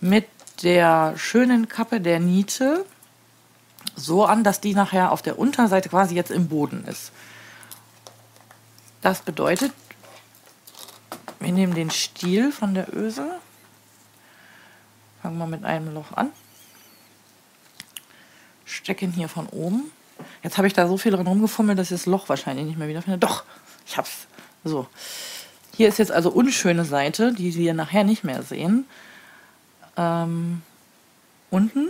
mit der schönen Kappe der Niete so an, dass die nachher auf der Unterseite quasi jetzt im Boden ist. Das bedeutet, wir nehmen den Stiel von der Öse, fangen wir mit einem Loch an, stecken hier von oben. Jetzt habe ich da so viel dran rumgefummelt, dass ich das Loch wahrscheinlich nicht mehr wiederfinde. Doch, ich hab's. So. Hier ist jetzt also unschöne Seite, die wir nachher nicht mehr sehen ähm, unten,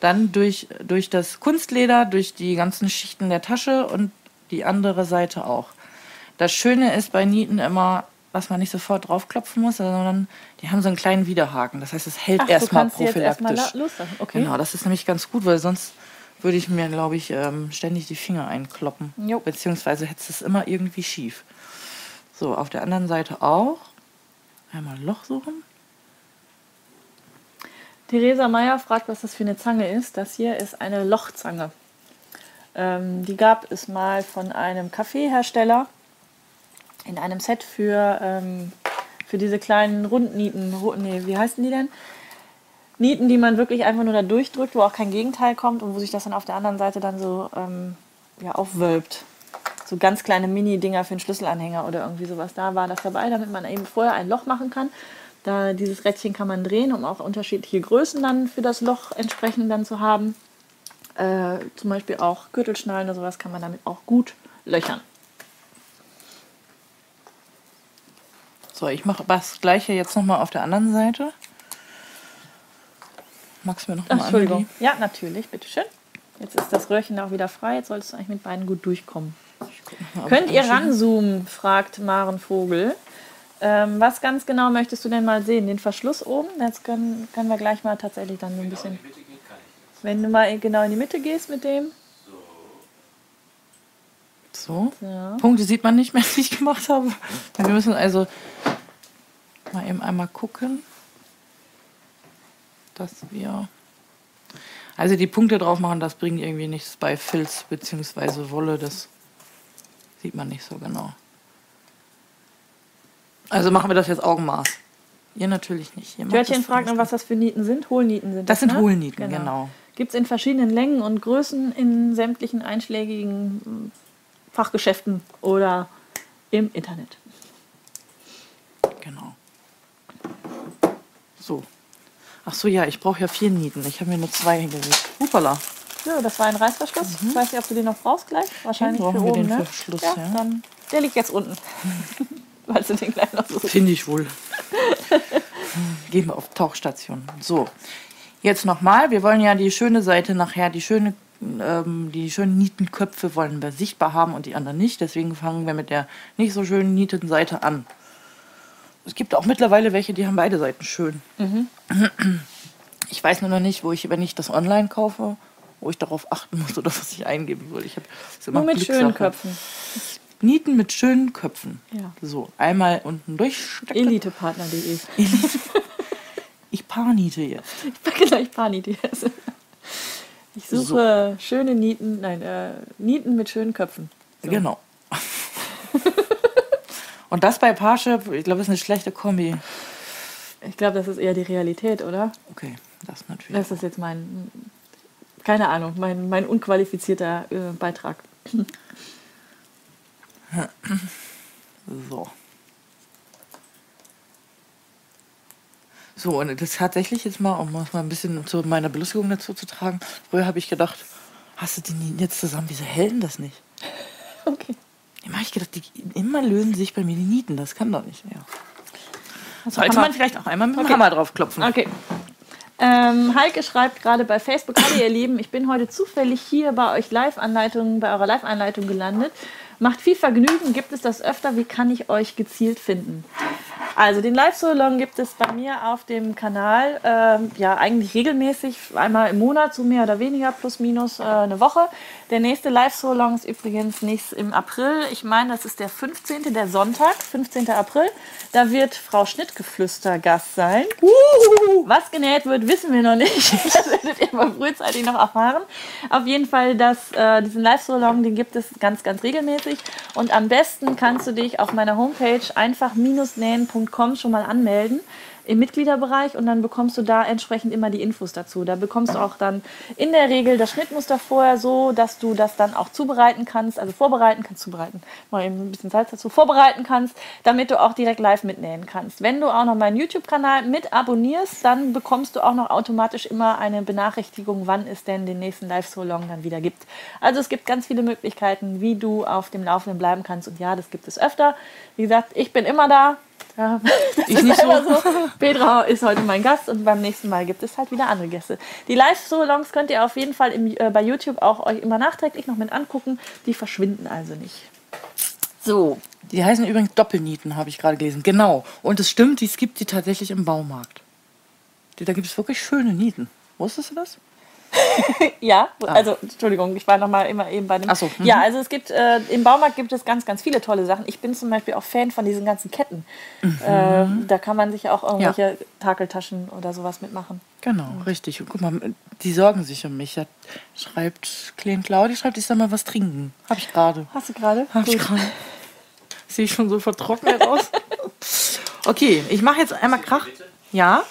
dann durch, durch das Kunstleder, durch die ganzen Schichten der Tasche und die andere Seite auch. Das Schöne ist bei Nieten immer, dass man nicht sofort draufklopfen muss, sondern die haben so einen kleinen Widerhaken. Das heißt, es hält Ach, erstmal prophylaktisch. la- loslassen. Okay. Genau, das ist nämlich ganz gut, weil sonst würde ich mir, glaube ich, ähm, ständig die Finger einkloppen. Jo. Beziehungsweise hätte es immer irgendwie schief. So, auf der anderen Seite auch. Einmal ein Loch suchen. Theresa Meyer fragt, was das für eine Zange ist. Das hier ist eine Lochzange. Ähm, die gab es mal von einem Kaffeehersteller in einem Set für, ähm, für diese kleinen Rundnieten. Ru- Nee, wie heißen die denn? Nieten, die man wirklich einfach nur da durchdrückt, wo auch kein Gegenteil kommt und wo sich das dann auf der anderen Seite dann so ähm, ja, aufwölbt. So ganz kleine Mini-Dinger für einen Schlüsselanhänger oder irgendwie sowas. Da war das dabei, damit man eben vorher ein Loch machen kann. Da dieses Rädchen kann man drehen, um auch unterschiedliche Größen dann für das Loch entsprechend dann zu haben. Äh, zum Beispiel auch Gürtelschnallen oder sowas kann man damit auch gut löchern. So, ich mache das gleiche jetzt nochmal auf der anderen Seite. Magst du mir noch mal Entschuldigung. Ja, natürlich, bitteschön. Jetzt ist das Röhrchen auch wieder frei. Jetzt solltest du eigentlich mit beiden gut durchkommen. Könnt ihr ranzoomen? fragt Maren Vogel. Ähm, was ganz genau möchtest du denn mal sehen? Den Verschluss oben? Jetzt können, können wir gleich mal tatsächlich dann so ein bisschen. Wenn du mal genau in die Mitte gehst mit dem. So. Ja. Punkte sieht man nicht mehr, die ich gemacht habe. Wir müssen also mal eben einmal gucken, dass wir. Also die Punkte drauf machen, das bringt irgendwie nichts bei Filz bzw. Wolle. Das sieht man nicht so genau. Also machen wir das jetzt Augenmaß. Ihr natürlich nicht. Ihr Törtchen das fragt noch, was das für Nieten sind. Hohlnieten sind Das sind ne? Hohlnieten, genau. Gibt es in verschiedenen Längen und Größen in sämtlichen einschlägigen Fachgeschäften oder im Internet. Genau. So. Ach so, ja, ich brauche ja vier Nieten. Ich habe mir nur zwei hingelegt. Hupala. So, das war ein Reißverschluss. Ich weiß nicht, ob du den noch brauchst gleich. Wahrscheinlich Mhm. brauchen für wir oben, den ne? Schluss, ja, ja. Dann, der liegt jetzt unten. Weil du den gleich noch so Finde ich wohl. Gehen wir auf Tauchstation. So. Jetzt nochmal. Wir wollen ja die schöne Seite nachher, die schöne, ähm, die schönen Nietenköpfe wollen wir sichtbar haben und die anderen nicht. Deswegen fangen wir mit der nicht so schönen Nietenseite an. Es gibt auch mittlerweile welche, die haben beide Seiten schön. Ich weiß nur noch nicht, wo ich, wenn ich das online kaufe, wo ich darauf achten muss oder was ich eingeben soll. Ich habe Nur mit schönen Köpfen. Nieten mit schönen Köpfen. Ja. So, einmal unten durchstecken. Elitepartner.de. Ich paarniete jetzt. Ich packe gleich Pani.de. Ich suche schöne Nieten, nein, äh, Nieten mit schönen Köpfen. So. Genau. Und das bei Parship, ich glaube, ist eine schlechte Kombi. Ich glaube, das ist eher die Realität, oder? Okay, das natürlich. Das ist jetzt mein, keine Ahnung, mein, mein unqualifizierter äh, Beitrag. So. So, und das tatsächlich jetzt mal, um es mal ein bisschen zu meiner Belustigung dazu zu tragen. Früher habe ich gedacht, hast du die jetzt zusammen? Wieso hält das nicht? Okay. Immer habe ich gedacht, die, immer lösen sich bei mir die Nieten. Das kann doch nicht. Ja. Also Sollte Hammer. man vielleicht auch einmal mit dem Okay. Hammer drauf klopfen. Okay. Ähm, Heike schreibt gerade bei Facebook, hallo ihr Lieben, ich bin heute zufällig hier bei euch Live-Anleitung, bei eurer Live-Anleitung gelandet. Macht viel Vergnügen, gibt es das öfter, wie kann ich euch gezielt finden? Also den Live-Solong gibt es bei mir auf dem Kanal, ähm, ja eigentlich regelmäßig, einmal im Monat, so mehr oder weniger, plus minus äh, eine Woche. Der nächste Live-Solong ist übrigens nächst im April. Ich meine, das ist der 15., der Sonntag, 15. April. Da wird Frau Schnittgeflüster Gast sein. Was genäht wird, wissen wir noch nicht. Das werdet ihr mal frühzeitig noch erfahren. Auf jeden Fall, dass, äh, diesen Live-Solong, den gibt es ganz, ganz regelmäßig. Und am besten kannst du dich auf meiner Homepage einfach-nähen.com schon mal anmelden im Mitgliederbereich und dann bekommst du da entsprechend immer die Infos dazu. Da bekommst du auch dann in der Regel das Schnittmuster vorher so, dass du das dann auch zubereiten kannst, also vorbereiten kannst, zubereiten, mal eben ein bisschen Salz dazu, vorbereiten kannst, damit du auch direkt live mitnähen kannst. Wenn du auch noch meinen YouTube-Kanal mit abonnierst, dann bekommst du auch noch automatisch immer eine Benachrichtigung, wann es denn den nächsten Live-So-Long dann wieder gibt. Also es gibt ganz viele Möglichkeiten, wie du auf dem Laufenden bleiben kannst und ja, das gibt es öfter. Wie gesagt, ich bin immer da. Ja, Ich ist nicht so. so. Petra ist heute mein Gast und beim nächsten Mal gibt es halt wieder andere Gäste. Die Live-Solongs könnt ihr auf jeden Fall im, äh, bei YouTube auch euch immer nachträglich noch mit angucken. Die verschwinden also nicht. So, Die heißen übrigens Doppelnieten, habe ich gerade gelesen. Genau. Und es stimmt, es gibt die tatsächlich im Baumarkt. Die, da gibt es wirklich schöne Nieten. Wusstest du das? ja, also Entschuldigung, ich war noch mal immer eben bei dem. Ach so, mhm. Ja, also es gibt äh, im Baumarkt gibt es ganz, ganz viele tolle Sachen. Ich bin zum Beispiel auch Fan von diesen ganzen Ketten. Äh, da kann man sich auch irgendwelche Takeltaschen oder sowas mitmachen. Genau, richtig. Und guck mal, die sorgen sich um mich. Da schreibt Klein Claudi, schreibt, ich soll mal was trinken. Habe ich gerade. Hast du gerade? Hab ich Gut. gerade. Sehe ich schon so vertrocknet aus. Okay, ich mache jetzt einmal Krach. Ja?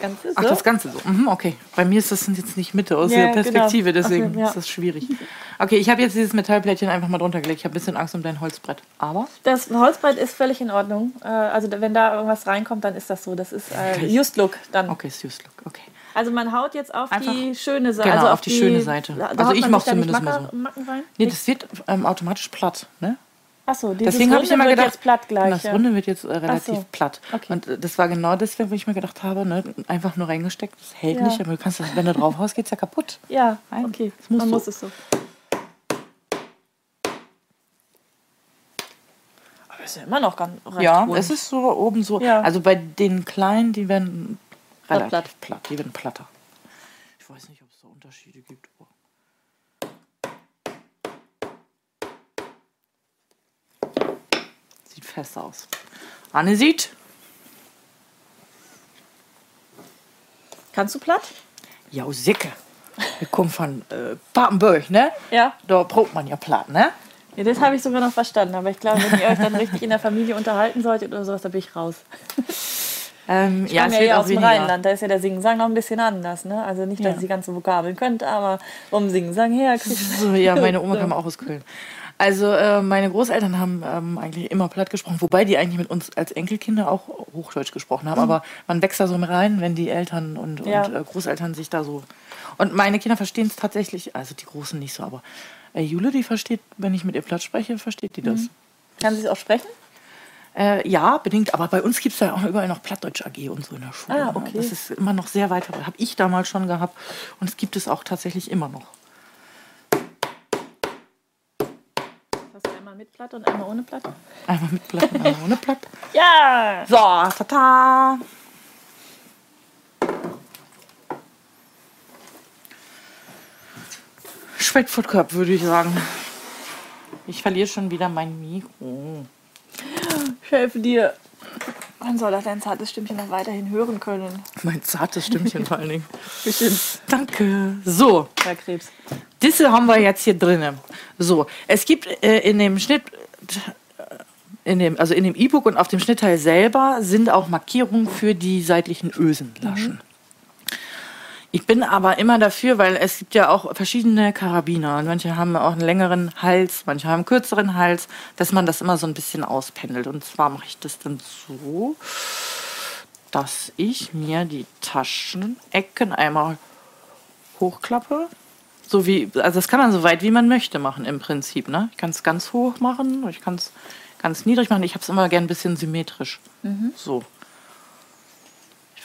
Ganze, so? Ach, das Ganze so. Mhm, okay. Bei mir ist das jetzt nicht Mitte aus Ja, der Perspektive, genau. deswegen Okay, ja. ist das schwierig. Okay, ich habe jetzt dieses Metallplättchen einfach mal drunter gelegt. Ich habe ein bisschen Angst um dein Holzbrett. Aber Das Holzbrett ist völlig in Ordnung. Äh, also wenn da irgendwas reinkommt, dann ist das so. Das ist äh, Just Look dann. okay, ist just look. Okay. Also man haut jetzt auf Einfach- die schöne Seite. Genau, also auf die schöne Seite. Also ich nicht zumindest mal so. Nee, das wird ähm, automatisch platt, ne? Achso, Deswegen habe ich immer gedacht, jetzt platt gleich. das ja. Runde wird jetzt äh, relativ so. platt. Okay. Und äh, das war genau deswegen, wo ich mir gedacht habe, ne, einfach nur reingesteckt, das hält Ja. nicht, aber du kannst das, wenn du drauf haust, geht's ja kaputt. Ja, Nein, okay. das muss man so. muss es so. Aber ist ja immer noch ganz Ja, rund. es ist so oben so. Ja. Also bei den kleinen, die werden relativ platt. platt. Die werden platter. Ich weiß nicht, ob es da Unterschiede gibt. aber- Fest aus. Anne sieht. Kannst du platt? Ja, Sicke. Wir kommen von äh, Papenburg, ne? Ja. Da probt man ja platt, ne? ja das habe ich sogar noch verstanden. Aber ich glaube, wenn ihr euch dann richtig in der Familie unterhalten solltet oder sowas, da bin ich raus. Ähm, Ich ja, komme ja hier aus dem weniger. Rheinland, da ist ja der Singen-Sang noch ein bisschen anders. Ne? Also nicht, dass Ja. ich die ganzen Vokabeln könnte, aber um Singen-Sang her So, ja, meine Oma kam auch aus Köln. Also äh, meine Großeltern haben ähm, eigentlich immer platt gesprochen, wobei die eigentlich mit uns als Enkelkinder auch Hochdeutsch gesprochen haben. Aber man wächst da so mit rein, wenn die Eltern und, Ja. und äh, Großeltern sich da so... Und meine Kinder verstehen es tatsächlich, also die Großen nicht so, aber äh, Jule, die versteht, wenn ich mit ihr platt spreche, versteht die das. Kann sie es auch sprechen? Äh, ja, bedingt, aber bei uns gibt es ja auch überall noch Plattdeutsch AG und so in der Schule. Ah, ne? okay. Das ist immer noch sehr weit, habe ich damals schon gehabt und es gibt es auch tatsächlich immer noch. Hast du einmal mit Platt und einmal ohne Platt? Einmal mit Platt und einmal ohne Platt. Ja! So, tata. Schwedfurt Cup, würde ich sagen. Ich verliere schon wieder mein Mikro. Ich helfe dir. Man soll doch dein zartes Stimmchen noch weiterhin hören können. Mein zartes Stimmchen vor allen Dingen. Bestimmt. Danke. So, Herr Krebs. diese haben wir jetzt hier drinnen. So, es gibt äh, in dem Schnitt, äh, in dem, also in dem E-Book und auf dem Schnittteil selber sind auch Markierungen für die seitlichen Ösenlaschen. Ich bin aber immer dafür, weil es gibt ja auch verschiedene Karabiner und manche haben auch einen längeren Hals, manche haben einen kürzeren Hals, dass man das immer so ein bisschen auspendelt. Und zwar mache ich das dann so, dass ich mir die Taschenecken einmal hochklappe. So wie, also das kann man so weit wie man möchte machen im Prinzip. Ne? Ich kann es ganz hoch machen, ich kann es ganz niedrig machen. Ich habe es immer gern ein bisschen symmetrisch. So.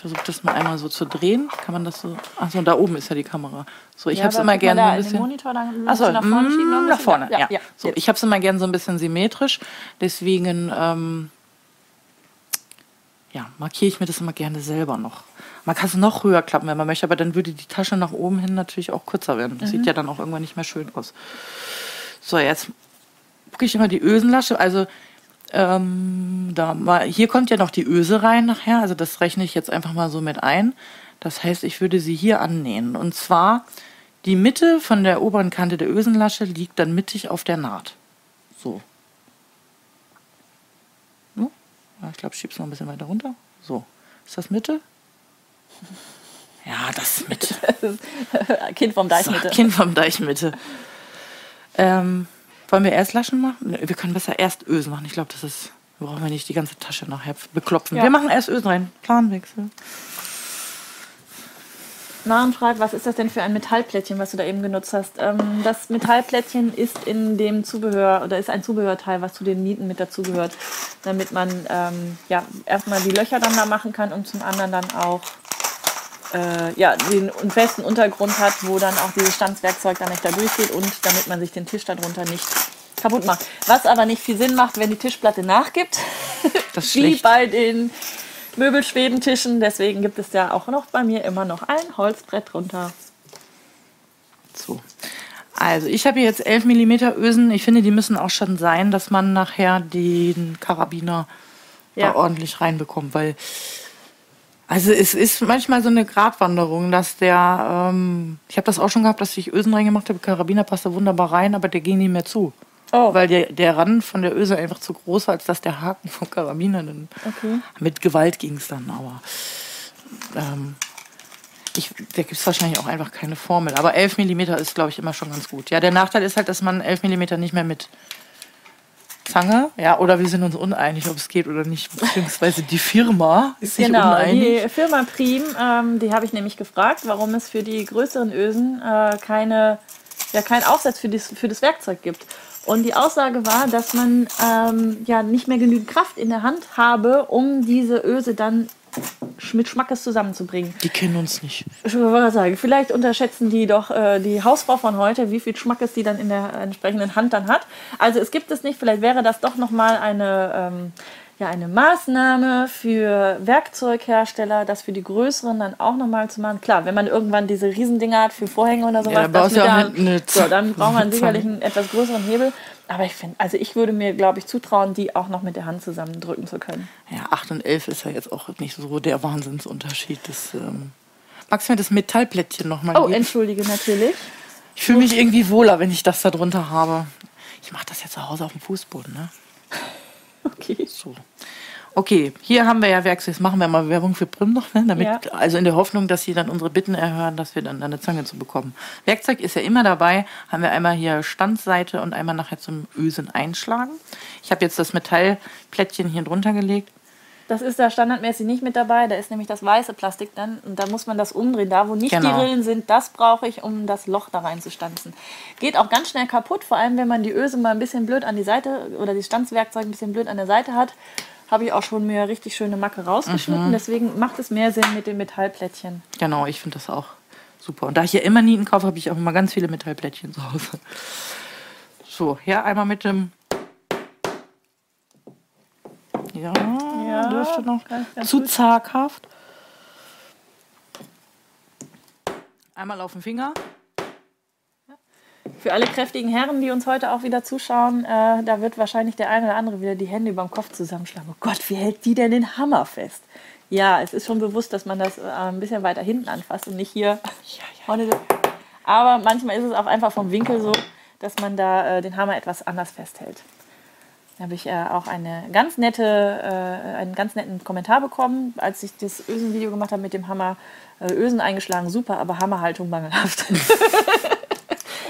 Ich versuche das mal einmal so zu drehen. Kann man das so? Achso, da oben ist ja die Kamera. So, ich habe es immer gerne so ein bisschen. Monitor dann ein Achso, nach vorne noch ein nach vorne, ja. ja. So, ich habe es immer gern so ein bisschen symmetrisch. Deswegen ähm, ja, markiere ich mir das immer gerne selber noch. Man kann es noch höher klappen, wenn man möchte, aber dann würde die Tasche nach oben hin natürlich auch kürzer werden. Das sieht ja dann auch irgendwann nicht mehr schön aus. So, jetzt gucke ich immer die Ösenlasche. Also ähm, da mal, hier kommt ja noch die Öse rein nachher, also das rechne ich jetzt einfach mal so mit ein. Das heißt, ich würde sie hier annähen. Und zwar die Mitte von der oberen Kante der Ösenlasche liegt dann mittig auf der Naht. So. Ja, ich glaube, ich schieb's noch ein bisschen weiter runter. So. Ist das Mitte? Ja, das ist Mitte. kind vom Deichmitte. So, kind vom Deich Mitte. Ähm, wollen wir erst Laschen machen? Wir können besser erst Ösen machen. Ich glaube, das ist. Wir brauchen wir nicht die ganze Tasche nachher beklopfen. Ja. Wir machen erst Ösen rein. Planwechsel. Maren fragt, was ist das denn für ein Metallplättchen, was du da eben genutzt hast? Ähm, das Metallplättchen ist in dem Zubehör oder ist ein Zubehörteil, was zu den Nieten mit dazugehört, damit man ähm, ja erstmal die Löcher dann da machen kann und zum anderen dann auch äh, ja, den festen Untergrund hat, wo dann auch dieses Stanzwerkzeug dann nicht da durchgeht und damit man sich den Tisch darunter nicht kaputt macht. Was aber nicht viel Sinn macht, wenn die Tischplatte nachgibt. Das Wie bei den Möbelschwebentischen. Deswegen gibt es ja auch noch bei mir immer noch ein Holzbrett drunter. So. Also, ich habe hier jetzt 11 mm Ösen. Ich finde, die müssen auch schon sein, dass man nachher den Karabiner Ja. da ordentlich reinbekommt, weil. Also es ist manchmal so eine Gratwanderung, dass der, ähm, ich habe das auch schon gehabt, dass ich Ösen reingemacht habe, Karabiner passt da wunderbar rein, aber der ging nicht mehr zu. Oh. Weil der, der Rand von der Öse einfach zu groß war, als dass der Haken vom Karabiner dann. Okay. Mit Gewalt ging es dann, aber. Ähm, ich, da gibt es wahrscheinlich auch einfach keine Formel. Aber 11 mm ist, glaube ich, immer schon ganz gut. Ja, der Nachteil ist halt, dass man 11 mm nicht mehr mit Zange, ja, oder wir sind uns uneinig, ob es geht oder nicht. Beziehungsweise die Firma ist sich Genau, uneinig. die Firma Prim, ähm, die habe ich nämlich gefragt, warum es für die größeren Ösen äh, keine, ja, keinen Aufsatz für, dies, für das Werkzeug gibt. Und die Aussage war, dass man ähm, ja nicht mehr genügend Kraft in der Hand habe, um diese Öse dann mit Schmackes zusammenzubringen. Die kennen uns nicht. Ich wollte sagen, vielleicht unterschätzen die doch äh, die Hausfrau von heute, wie viel Schmackes die dann in der entsprechenden Hand dann hat. Also es gibt es nicht, vielleicht wäre das doch nochmal eine, ähm, ja, eine Maßnahme für Werkzeughersteller, das für die größeren dann auch nochmal zu machen. Klar, wenn man irgendwann diese Riesendinger hat für Vorhänge oder sowas, dann ja der- eine- eine so, dann braucht man sicherlich einen etwas größeren Hebel. Aber ich finde, also ich würde mir, glaube ich, zutrauen, die auch noch mit der Hand zusammendrücken zu können. Ja, 8 und 11 ist ja jetzt auch nicht so der Wahnsinnsunterschied. Das, ähm Magst du mir das Metallplättchen nochmal Oh, geben? entschuldige natürlich. Ich fühle mich irgendwie wohler, wenn ich das da drunter habe. Ich mache das ja zu Hause auf dem Fußboden, ne? Okay. So. Okay, hier haben wir ja. Jetzt machen wir mal Werbung für Prim noch, ne? Damit, Ja. Also in der Hoffnung, dass sie dann unsere Bitten erhören, dass wir dann eine Zange zu bekommen. Werkzeug ist ja immer dabei. Haben wir einmal hier Standseite und einmal nachher zum Ösen einschlagen. Ich habe jetzt das Metallplättchen hier drunter gelegt. Das ist da standardmäßig nicht mit dabei. Da ist nämlich das weiße Plastik dann. Und da muss man das umdrehen. Da, wo nicht Genau. die Rillen sind, das brauche ich, um das Loch da reinzustanzen. Geht auch ganz schnell kaputt. Vor allem, wenn man die Öse mal ein bisschen blöd an die Seite oder die Stanzwerkzeug ein bisschen blöd an der Seite hat, habe ich auch schon mir richtig schöne Macke rausgeschnitten. Mhm. Deswegen macht es mehr Sinn mit den Metallplättchen. Genau, ich finde das auch super. Und da ich ja immer Nieten kaufe, habe ich auch immer ganz viele Metallplättchen zu Hause. So, hier einmal mit dem. Ja, Ja, dürfte noch ganz, ganz zu gut. zaghaft. Einmal auf den Finger. Für alle kräftigen Herren, die uns heute auch wieder zuschauen, äh, da wird wahrscheinlich der eine oder andere wieder die Hände über dem Kopf zusammenschlagen. Oh Gott, wie hält die denn den Hammer fest? Ja, es ist schon bewusst, dass man das äh, ein bisschen weiter hinten anfasst und nicht hier vorne. Aber manchmal ist es auch einfach vom Winkel so, dass man da äh, den Hammer etwas anders festhält. Da habe ich äh, auch eine ganz nette, äh, einen ganz netten Kommentar bekommen, als ich das Ösen-Video gemacht habe mit dem Hammer. Äh, Ösen eingeschlagen, super, aber Hammerhaltung mangelhaft.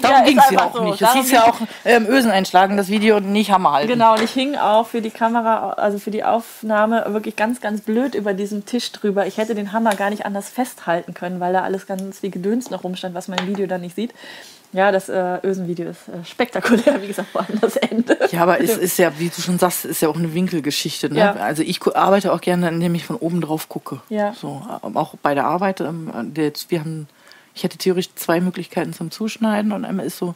Darum Ja, ging es ja auch so. nicht. Das hieß ja auch ähm, Ösen einschlagen, das Video, und nicht Hammer halten. Genau, und ich hing auch für die Kamera, also für die Aufnahme, wirklich ganz, ganz blöd über diesem Tisch drüber. Ich hätte den Hammer gar nicht anders festhalten können, weil da alles ganz wie Gedöns noch rumstand, was man im Video dann nicht sieht. Ja, das äh, Ösen-Video ist äh, spektakulär, wie gesagt, vor allem das Ende. Ja, aber es ist ja, wie du schon sagst, ist ja auch eine Winkelgeschichte. Ne? Ja. Also ich arbeite auch gerne, indem ich von oben drauf gucke. Ja. So, auch bei der Arbeit. ähm, der- Wir haben, ich hätte theoretisch zwei Möglichkeiten zum Zuschneiden und einmal ist so,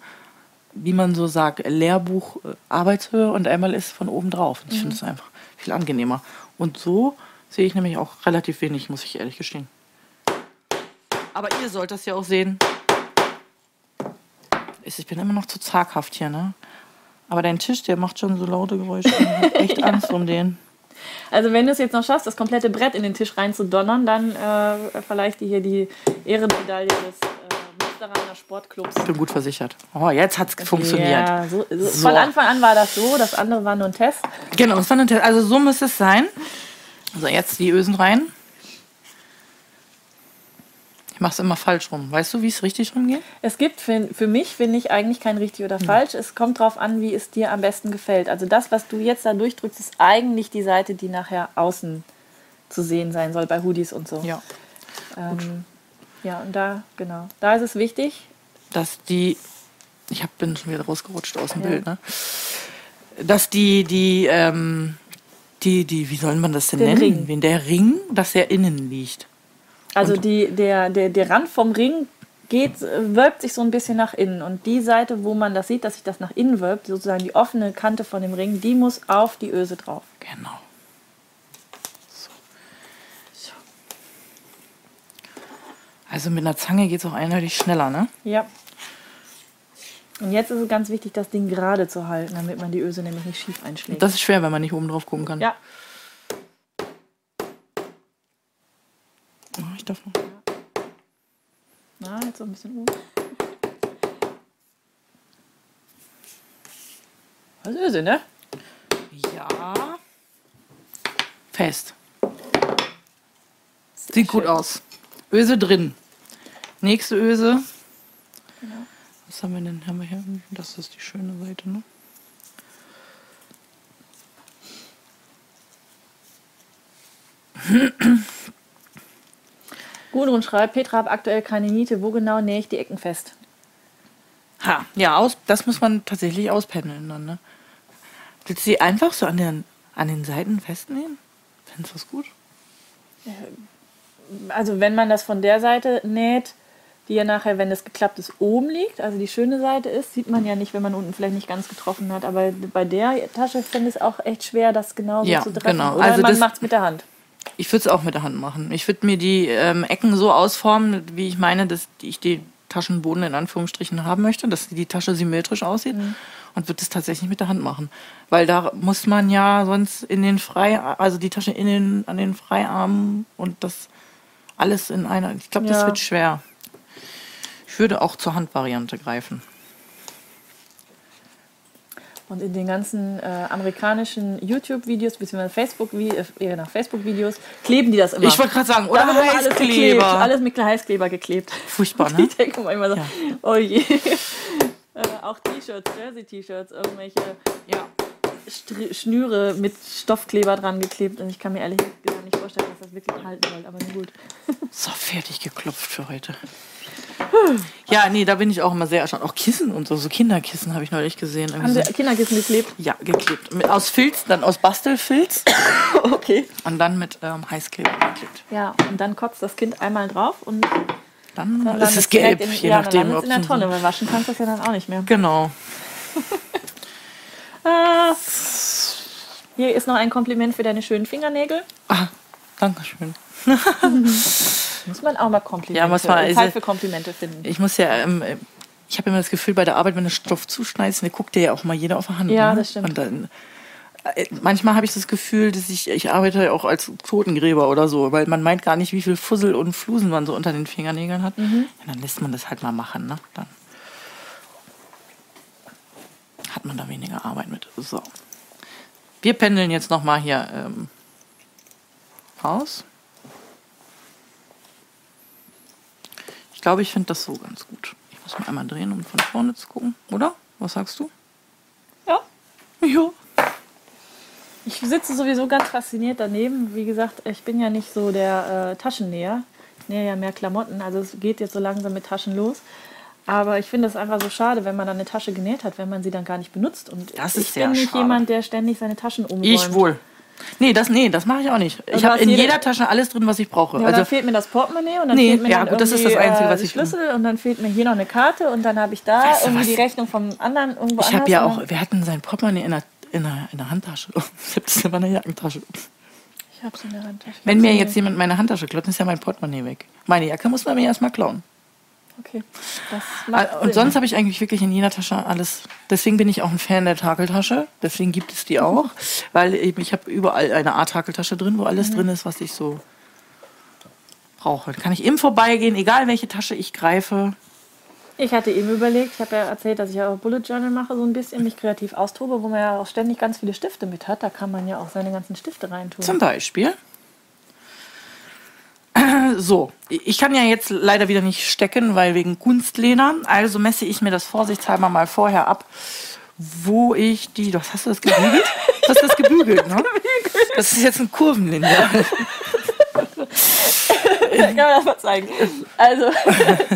wie man so sagt, Lehrbuch äh, Arbeitshöhe und einmal ist von oben drauf. Und ich finde es einfach viel angenehmer. Und so sehe ich nämlich auch relativ wenig, muss ich ehrlich gestehen. Aber ihr sollt das ja auch sehen. Ich bin immer noch zu zaghaft hier, ne? Aber dein Tisch, der macht schon so laute Geräusche. Ich hab echt Angst um den. Also wenn du es jetzt noch schaffst, das komplette Brett in den Tisch reinzudonnern, dann äh, vielleicht dir hier die Ehrenmedaille des äh, Münsteraner Sportclubs. Ich bin gut versichert. Oh, jetzt hat's funktioniert. Ja, so, so. So. Von Anfang an war das so, das andere war nur ein Test. Genau, das war eine Test. Also so müsste es sein. So, jetzt die Ösen rein. Ich mache es immer falsch rum. Weißt du, wie es richtig rumgeht? Es gibt für, für mich, finde ich, eigentlich kein richtig oder falsch. Es kommt darauf an, wie es dir am besten gefällt. Also das, was du jetzt da durchdrückst, ist eigentlich die Seite, die nachher außen zu sehen sein soll, bei Hoodies und so. Ja. ähm, ja und da, genau. Da ist es wichtig. Dass die. Ich hab, bin schon wieder rausgerutscht aus dem Ja. Bild, ne? Dass die, die, ähm, die, die, wie soll man das denn Den nennen? Ring. Wenn der Ring, dass er innen liegt. Also die, der, der, der Rand vom Ring geht, äh, wölbt sich so ein bisschen nach innen. Und die Seite, wo man das sieht, dass sich das nach innen wölbt, sozusagen die offene Kante von dem Ring, die muss auf die Öse drauf. Genau. So. Also mit einer Zange geht es auch eindeutig schneller, ne? Ja. Und jetzt ist es ganz wichtig, das Ding gerade zu halten, damit man die Öse nämlich nicht schief einschlägt. Das ist schwer, wenn man nicht oben drauf gucken kann. ja, Oh, ich darf noch. na, jetzt so ein bisschen um. Was ist Öse, ne? Ja. Fest. Sieht gut schön. aus. Öse drin. Nächste Öse. Was haben wir denn? Haben wir hier? Das ist die schöne Seite, ne? Gudrun schreibt, Petra hat aktuell keine Niete. Wo genau nähe ich die Ecken fest? Ha, ja, aus, das muss man tatsächlich auspendeln dann, ne? Willst du sie einfach so an den, an den Seiten festnehmen? Findest du das gut? Also wenn man das von der Seite näht, die ja nachher, wenn das geklappt ist, oben liegt, also die schöne Seite ist, sieht man ja nicht, wenn man unten vielleicht nicht ganz getroffen hat. Aber bei der Tasche finde ich es auch echt schwer, das genauso Ja, zu treffen. genau. Oder Also man macht es mit der Hand. Ich würde es auch mit der Hand machen. Ich würde mir die ähm, Ecken so ausformen, wie ich meine, dass ich die Taschenboden in Anführungsstrichen haben möchte, dass die Tasche symmetrisch aussieht und würde es tatsächlich mit der Hand machen. Weil da muss man ja sonst in den Frei, also die Tasche in den, an den Freiarmen und das alles in einer. Ich glaube, das Ja. wird schwer. Ich würde auch zur Handvariante greifen. Und in den ganzen äh, amerikanischen YouTube-Videos bzw. Facebook-Videos, äh, nach Facebook-Videos, kleben die das immer. Ich wollte gerade sagen, oder Da wird immer alles geklebt, Heißkleber. alles mit Heißkleber geklebt. Furchtbar, ne? Ich denke immer so, Ja. oh je. äh, auch T-Shirts, Jersey-T-Shirts, irgendwelche Ja. Str Schnüre mit Stoffkleber dran geklebt. Und ich kann mir ehrlich gesagt nicht vorstellen, dass das wirklich halten soll. Aber nur gut. So, fertig geklopft für heute. Ja, nee, da bin ich auch immer sehr erstaunt. Auch Kissen und so, so Kinderkissen habe ich neulich gesehen. Haben. Sie Kinderkissen geklebt? Ja, geklebt. Mit, aus Filz, dann aus Bastelfilz Okay. und dann mit ähm, Heißkleber geklebt. Ja, und dann kotzt das Kind einmal drauf und Dann, dann ist es direkt gelb, in, je ja, nachdem. dann landet's ob in der es- Tonne, weil waschen kannst du das ja dann auch nicht mehr. Genau. Ah. Hier ist noch ein Kompliment für deine schönen Fingernägel. Ah, Dankeschön. Muss man auch mal Komplimente, Ja, muss man- Zeit also- für Komplimente finden. Ich muss ja, ähm, äh, ich habe immer das Gefühl, bei der Arbeit, wenn du Stoff zuschneidest, dann guckt dir ja auch mal jeder auf der Hand. Ja, ne? das stimmt. Und dann, äh, manchmal habe ich das Gefühl, dass ich, ich arbeite ja auch als Totengräber oder so, weil man meint gar nicht, wie viel Fussel und Flusen man so unter den Fingernägeln hat. Mhm. Ja, dann lässt man das halt mal machen. Ne? Dann hat man da weniger Arbeit mit. So. Wir pendeln jetzt noch mal hier ähm, aus. Ich glaube, ich finde das so ganz gut. Ich muss mal einmal drehen, um von vorne zu gucken, oder? Was sagst du? Ja. Ja. Ich sitze sowieso ganz fasziniert daneben. Wie gesagt, ich bin ja nicht so der äh, Taschennäher. Ich nähe ja mehr Klamotten. Also es geht jetzt so langsam mit Taschen los. Aber ich finde es einfach so schade, wenn man dann eine Tasche genäht hat, wenn man sie dann gar nicht benutzt. Und Das ist ich bin nicht schade. jemand, der ständig seine Taschen umräumt. Ich wohl. Nee, das, nee, das mache ich auch nicht. Ich du habe in jede- jeder Tasche alles drin, was ich brauche. Ja, also dann fehlt mir das Portemonnaie und dann Nee, fehlt mir ja, dann gut, das ist das Einzige, äh, was ich- Schlüssel und dann fehlt mir hier noch eine Karte und dann habe ich da Weißt du irgendwie was? die Rechnung vom anderen irgendwo ich habe ja auch, wir hatten sein Portemonnaie in der, in der, in der Handtasche. Ich habe das in meiner Jackentasche. Ich hab's in der Handtasche. Wenn mir jetzt jemand meine Handtasche klaut, dann ist ja mein Portemonnaie weg. Meine Jacke muss man mir erstmal klauen. Okay, Ah, Und sonst habe ich eigentlich wirklich in jeder Tasche alles. Deswegen bin ich auch ein Fan der Takeltasche. Deswegen gibt es die auch. Weil eben ich habe überall eine Art Takeltasche drin, wo alles drin ist, was ich so brauche. Da kann ich im Vorbeigehen, egal welche Tasche ich greife. Ich hatte eben überlegt, ich habe ja erzählt, dass ich ja auch Bullet Journal mache, so ein bisschen, mich kreativ austobe, wo man ja auch ständig ganz viele Stifte mit hat. Da kann man ja auch seine ganzen Stifte reintun. Zum Beispiel. So, ich kann ja jetzt leider wieder nicht stecken, weil wegen Kunstleder. Also messe ich mir das vorsichtshalber mal vorher ab, wo ich die. Was hast du das gebügelt? Du hast das gebügelt, ne? Das ist jetzt ein Kurvenlineal. kann man das mal zeigen. Also,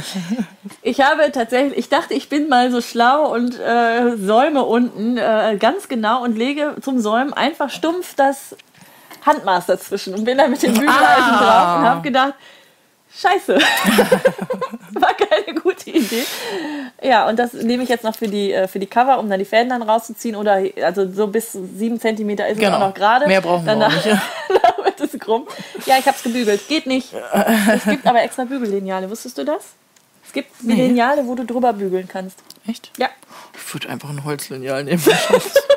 ich habe tatsächlich, ich dachte, ich bin mal so schlau und äh, säume unten äh, ganz genau und lege zum Säumen einfach stumpf das Handmaß dazwischen und bin dann mit dem Bügeleisen Ah. drauf und habe gedacht, Scheiße. War keine gute Idee. Ja, und das nehme ich jetzt noch für die, äh, für die Cover, um dann die Fäden dann rauszuziehen. Oder also so bis sieben Zentimeter ist es Genau. auch noch gerade. Mehr brauchen wir auch Danach- nicht, ja. Danach wird es krumm. Ja, ich habe es gebügelt. Geht nicht. Es gibt aber extra Bügellineale. Wusstest du das? Es gibt Nee. Lineale, wo du drüber bügeln kannst. Echt? Ja. Ich würde einfach ein Holzlineal nehmen.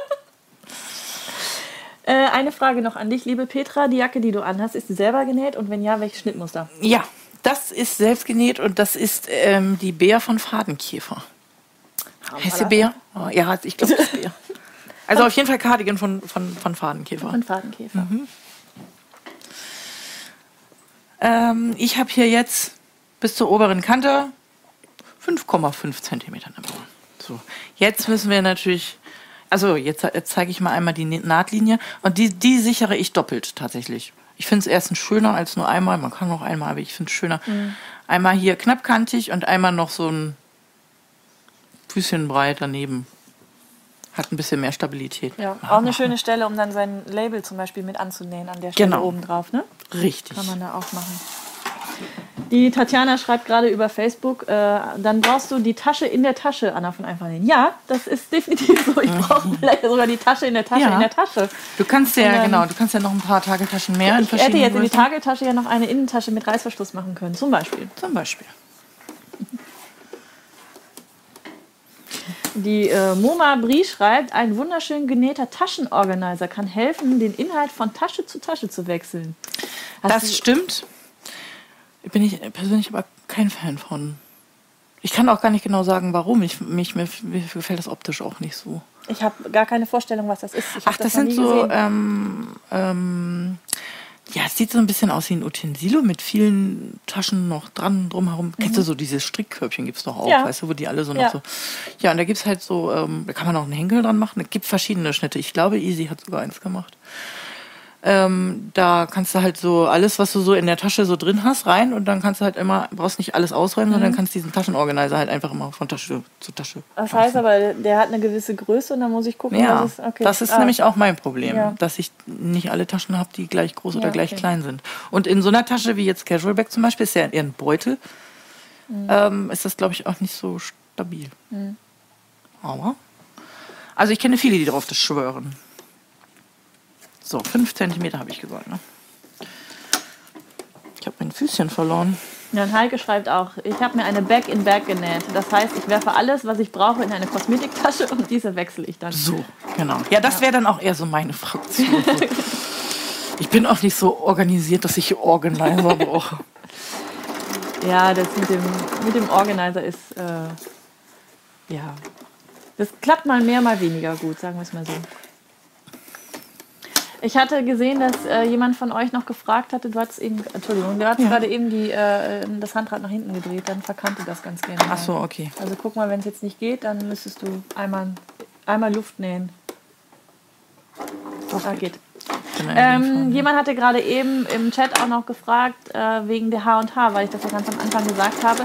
Äh, eine Frage noch an dich, liebe Petra. Die Jacke, die du anhast, ist sie selber genäht? Und wenn ja, welches Schnittmuster? ja, das ist selbst genäht und das ist ähm, die Bär von Fadenkäfer. Heißt sie Bär? Oh, ja, ich glaube, das ist Bär. Also auf jeden Fall Cardigan von, von, von Fadenkäfer. Und Fadenkäfer. Mhm. Ähm, ich habe hier jetzt bis zur oberen Kante 5,5 Zentimeter im Baum. So, jetzt müssen wir natürlich, also jetzt, jetzt zeige ich mal einmal die Nahtlinie und die, die sichere ich doppelt tatsächlich. Ich finde es erstens schöner als nur einmal, man kann noch einmal, aber ich finde es schöner. Einmal hier knappkantig und einmal noch so ein Füßchen breit daneben. Hat ein bisschen mehr Stabilität. Ja, auch eine schöne Stelle, um dann sein Label zum Beispiel mit anzunähen an der Stelle Genau. oben drauf, ne? Richtig. Kann man da auch machen. Die Tatjana schreibt gerade über Facebook, äh, dann brauchst du die Tasche in der Tasche, Anna von einfach nähen. Ja, das ist definitiv so. Ich brauche vielleicht sogar die Tasche in der Tasche Ja. in der Tasche. Du kannst ja, dann- genau, du kannst ja noch ein paar Tageltaschen mehr in Ich hätte jetzt in die. Tageltasche ja noch eine Innentasche mit Reißverschluss machen können, zum Beispiel. Zum Beispiel. Die äh, Moma Brie schreibt, ein wunderschön genähter Taschenorganizer kann helfen, den Inhalt von Tasche zu Tasche zu wechseln. Hast Das stimmt. Bin ich persönlich aber kein Fan von. Ich kann auch gar nicht genau sagen, warum. Ich, mich, mir, mir gefällt das optisch auch nicht so. Ich habe gar keine Vorstellung, was das ist. Ach, das, noch sind so, ähm, ähm, ja, es sieht so ein bisschen aus wie ein Utensilo mit vielen Taschen noch dran, drumherum. Kennst du so dieses Strickkörbchen gibt's doch auch, Mhm. Ja. weißt du, wo die alle so noch Ja. so. Ja, und da gibt's halt so, ähm, da kann man auch einen Henkel dran machen. Es gibt verschiedene Schnitte. Ich glaube, Easy hat sogar eins gemacht. Ähm, da kannst du halt so alles, was du so in der Tasche so drin hast, rein und dann kannst du halt immer, brauchst nicht alles ausräumen, Mhm. sondern kannst diesen Taschenorganizer halt einfach immer von Tasche zu Tasche. Das heißt aber, der hat eine gewisse Größe und dann muss ich gucken, Ja, was es okay. das ist Ah, nämlich auch mein Problem, Ja. dass ich nicht alle Taschen habe, die gleich groß oder Ja, gleich okay. klein sind. Und in so einer Tasche wie jetzt Casual Bag zum Beispiel, ist ja eher ein Beutel, Mhm. ähm, ist das, glaube ich, auch nicht so stabil. Aber, also ich kenne viele, die darauf das schwören. So, fünf Zentimeter habe ich gesagt. Ne? Ich habe mein Füßchen verloren. Ja, und Heike schreibt auch, ich habe mir eine Back in Bag genäht. Das heißt, ich werfe alles, was ich brauche, in eine Kosmetiktasche und diese wechsle ich dann. So, genau. Ja, das wäre dann auch eher so meine Fraktion. ich bin auch nicht so organisiert, dass ich Organizer brauche. Ja, das mit dem, mit dem Organizer ist, äh, ja, das klappt mal mehr, mal weniger gut, sagen wir es mal so. Ich hatte gesehen, dass äh, jemand von euch noch gefragt hatte, du hattest eben, Entschuldigung, du hast Ja. gerade eben die, äh, das Handrad nach hinten gedreht, dann verkannte das ganz gerne. Ach so, okay. Also guck mal, wenn es jetzt nicht geht, dann müsstest du einmal, einmal Luft nähen. Doch, Ah, geht. Fall, Ähm, jemand hatte gerade eben im Chat auch noch gefragt, äh, wegen der H&H, weil ich das ja ganz am Anfang gesagt habe.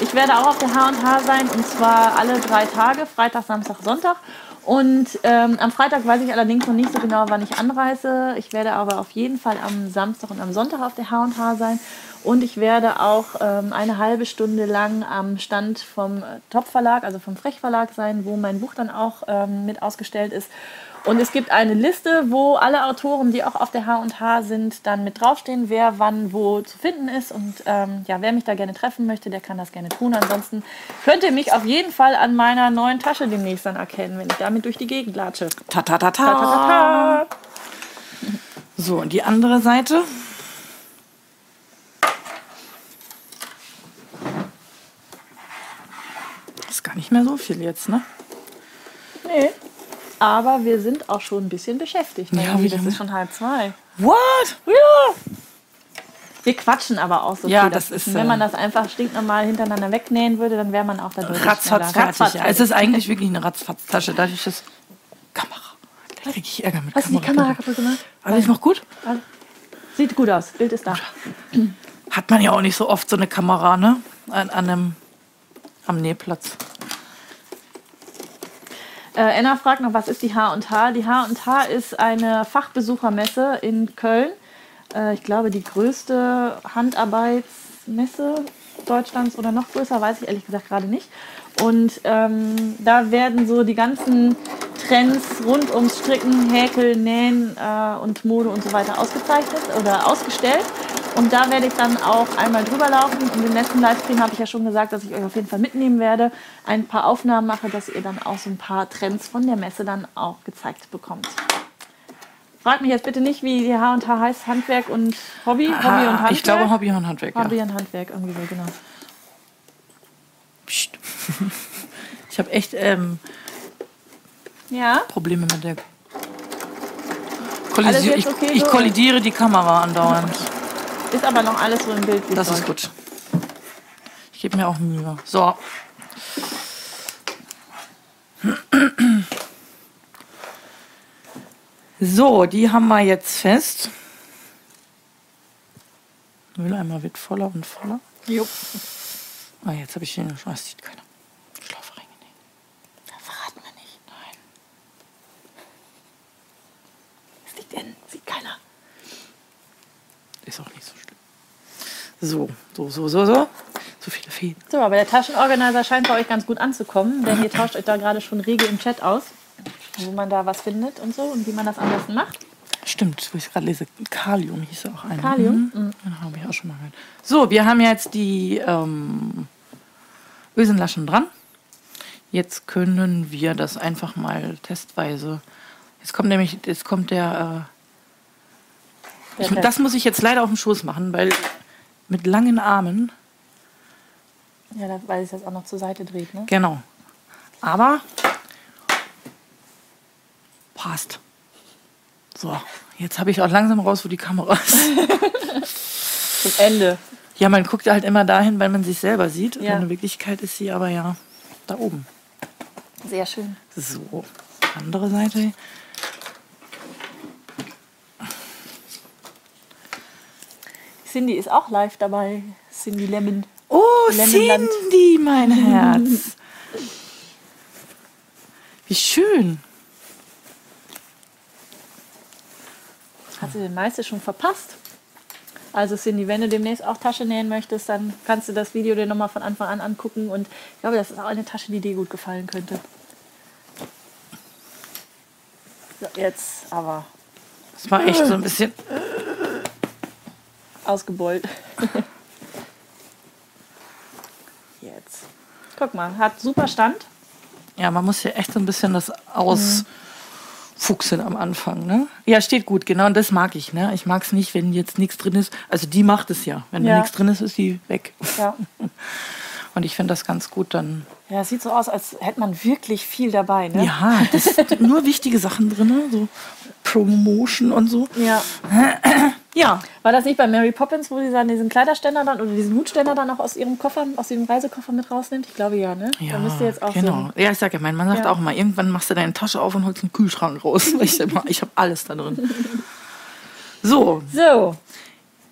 Ich werde auch auf der H&H sein und zwar alle drei Tage, Freitag, Samstag, Sonntag. Und ähm, am Freitag weiß ich allerdings noch nicht so genau, wann ich anreise. Ich werde aber auf jeden Fall am Samstag und am Sonntag auf der H&H sein. Und ich werde auch ähm, eine halbe Stunde lang am Stand vom äh, Top Verlag, also vom Frech Verlag sein, wo mein Buch dann auch ähm, mit ausgestellt ist. Und es gibt eine Liste, wo alle Autoren, die auch auf der H&H sind, dann mit draufstehen, wer wann wo zu finden ist. Und ähm, ja, wer mich da gerne treffen möchte, der kann das gerne tun. Ansonsten könnt ihr mich auf jeden Fall an meiner neuen Tasche demnächst dann erkennen, wenn ich damit durch die Gegend latsche. Ta ta ta ta. Ta, ta, ta. So, und die andere Seite. Ist gar nicht mehr so viel jetzt, ne? Nee. Aber wir sind auch schon ein bisschen beschäftigt. Ja, wieder, das ist schon halb zwei. What? Ja. Wir quatschen aber auch so Ja, viel. das ist, Wenn äh, man das einfach stinknormal hintereinander wegnähen würde, dann wäre man auch da deutlich Ratzfatz fertig. Ja, es ist eigentlich wirklich eine Ratzfatz-Tasche. Dadurch ist Kamera. Da kriege ich Ärger mit Hast du die Kamera kaputt gemacht? Alles noch gut? Sieht gut aus. Bild ist da. Hat man ja auch nicht so oft so eine Kamera, ne? An, an einem, am Nähplatz. Äh, Enna fragt noch, was ist die H&H? Die H&H ist eine Fachbesuchermesse in Köln. Äh, ich glaube, die größte Handarbeitsmesse Deutschlands oder noch größer, weiß ich ehrlich gesagt gerade nicht. Und ähm, da werden so die ganzen Trends rund ums Stricken, Häkeln, Nähen äh, und Mode und so weiter ausgezeichnet oder ausgestellt. Und da werde ich dann auch einmal drüber laufen. Und im letzten Livestream habe ich ja schon gesagt, dass ich euch auf jeden Fall mitnehmen werde, ein paar Aufnahmen mache, dass ihr dann auch so ein paar Trends von der Messe dann auch gezeigt bekommt. Fragt mich jetzt bitte nicht, wie die H&H heißt, Handwerk und Hobby, Hobby und Handwerk. Ich glaube Hobby und Handwerk, ja. Hobby und Handwerk, irgendwie so, genau. Psst. Ich habe echt ähm, Ja, Probleme mit der Ich, okay ich so? kollidiere die Kamera andauernd. Ist aber noch alles so im Bild. wie Das soll. ist gut. Ich gebe mir auch Mühe. So. So, die haben wir jetzt fest. Mülleimer wird voller und voller. Jo. Ah, jetzt habe ich den. Das sieht keiner. Schlaufe reingenäht. Das verraten wir nicht. Nein. Was liegt denn? Sieht keiner. Ist auch nicht so schlimm. So, so, so, so, so. So viele Fäden. So, aber der Taschenorganizer scheint bei euch ganz gut anzukommen, denn ihr tauscht euch da gerade schon rege im Chat aus, wo man da was findet und so und wie man das am besten macht. Stimmt, wo ich gerade lese. Kalium hieß auch einer. Kalium? Mhm. Den habe ich auch schon mal gehört. So, wir haben jetzt die ähm, Ösenlaschen dran. Jetzt können wir das einfach mal testweise. Jetzt kommt nämlich, jetzt kommt der. Äh, ich, das muss ich jetzt leider auf dem Schoß machen, weil mit langen Armen. Ja, weil es jetzt auch noch zur Seite dreht, ne? Genau. Aber passt. So, jetzt habe ich auch langsam raus, wo die Kamera ist. Zum Ende. Ja, man guckt halt immer dahin, weil man sich selber sieht. Ja. Und in Wirklichkeit ist sie aber ja da oben. Sehr schön. So, andere Seite. Cindy ist auch live dabei. Cindy Lemon. Oh, Lemmenland. Cindy, mein Herz. Wie schön. Hat sie den meiste schon verpasst. Also Cindy, wenn du demnächst auch Tasche nähen möchtest, dann kannst du das Video dir nochmal von Anfang an angucken. Und ich glaube, das ist auch eine Tasche, die dir gut gefallen könnte. So, jetzt aber Das war echt so ein bisschen. Ausgebeult. Guck mal, hat super Stand. Ja, man muss hier echt so ein bisschen das ausfuchsen am Anfang. Ne? Ja, steht gut, genau. Und das mag ich. Ne? Ich mag es nicht, wenn jetzt nichts drin ist. Also die macht es ja. Wenn Ja. da nichts drin ist, ist die weg. Ja. Und ich finde das ganz gut dann. Ja, es sieht so aus, als hätte man wirklich viel dabei, ne? Ja, das sind nur wichtige Sachen drin. ne? So Promotion und so. ja. Ja, War das nicht bei Mary Poppins, wo sie dann diesen Kleiderständer dann oder diesen Hutständer dann auch aus ihrem Koffer, aus ihrem Reisekoffer mit rausnimmt? Ich glaube ja, ne? Ja, da müsste jetzt auch genau. so. Ja, ich sag ja, mein Mann sagt Ja. auch mal, irgendwann machst du deine Tasche auf und holst einen Kühlschrank raus. ich ich habe alles da drin. So, So,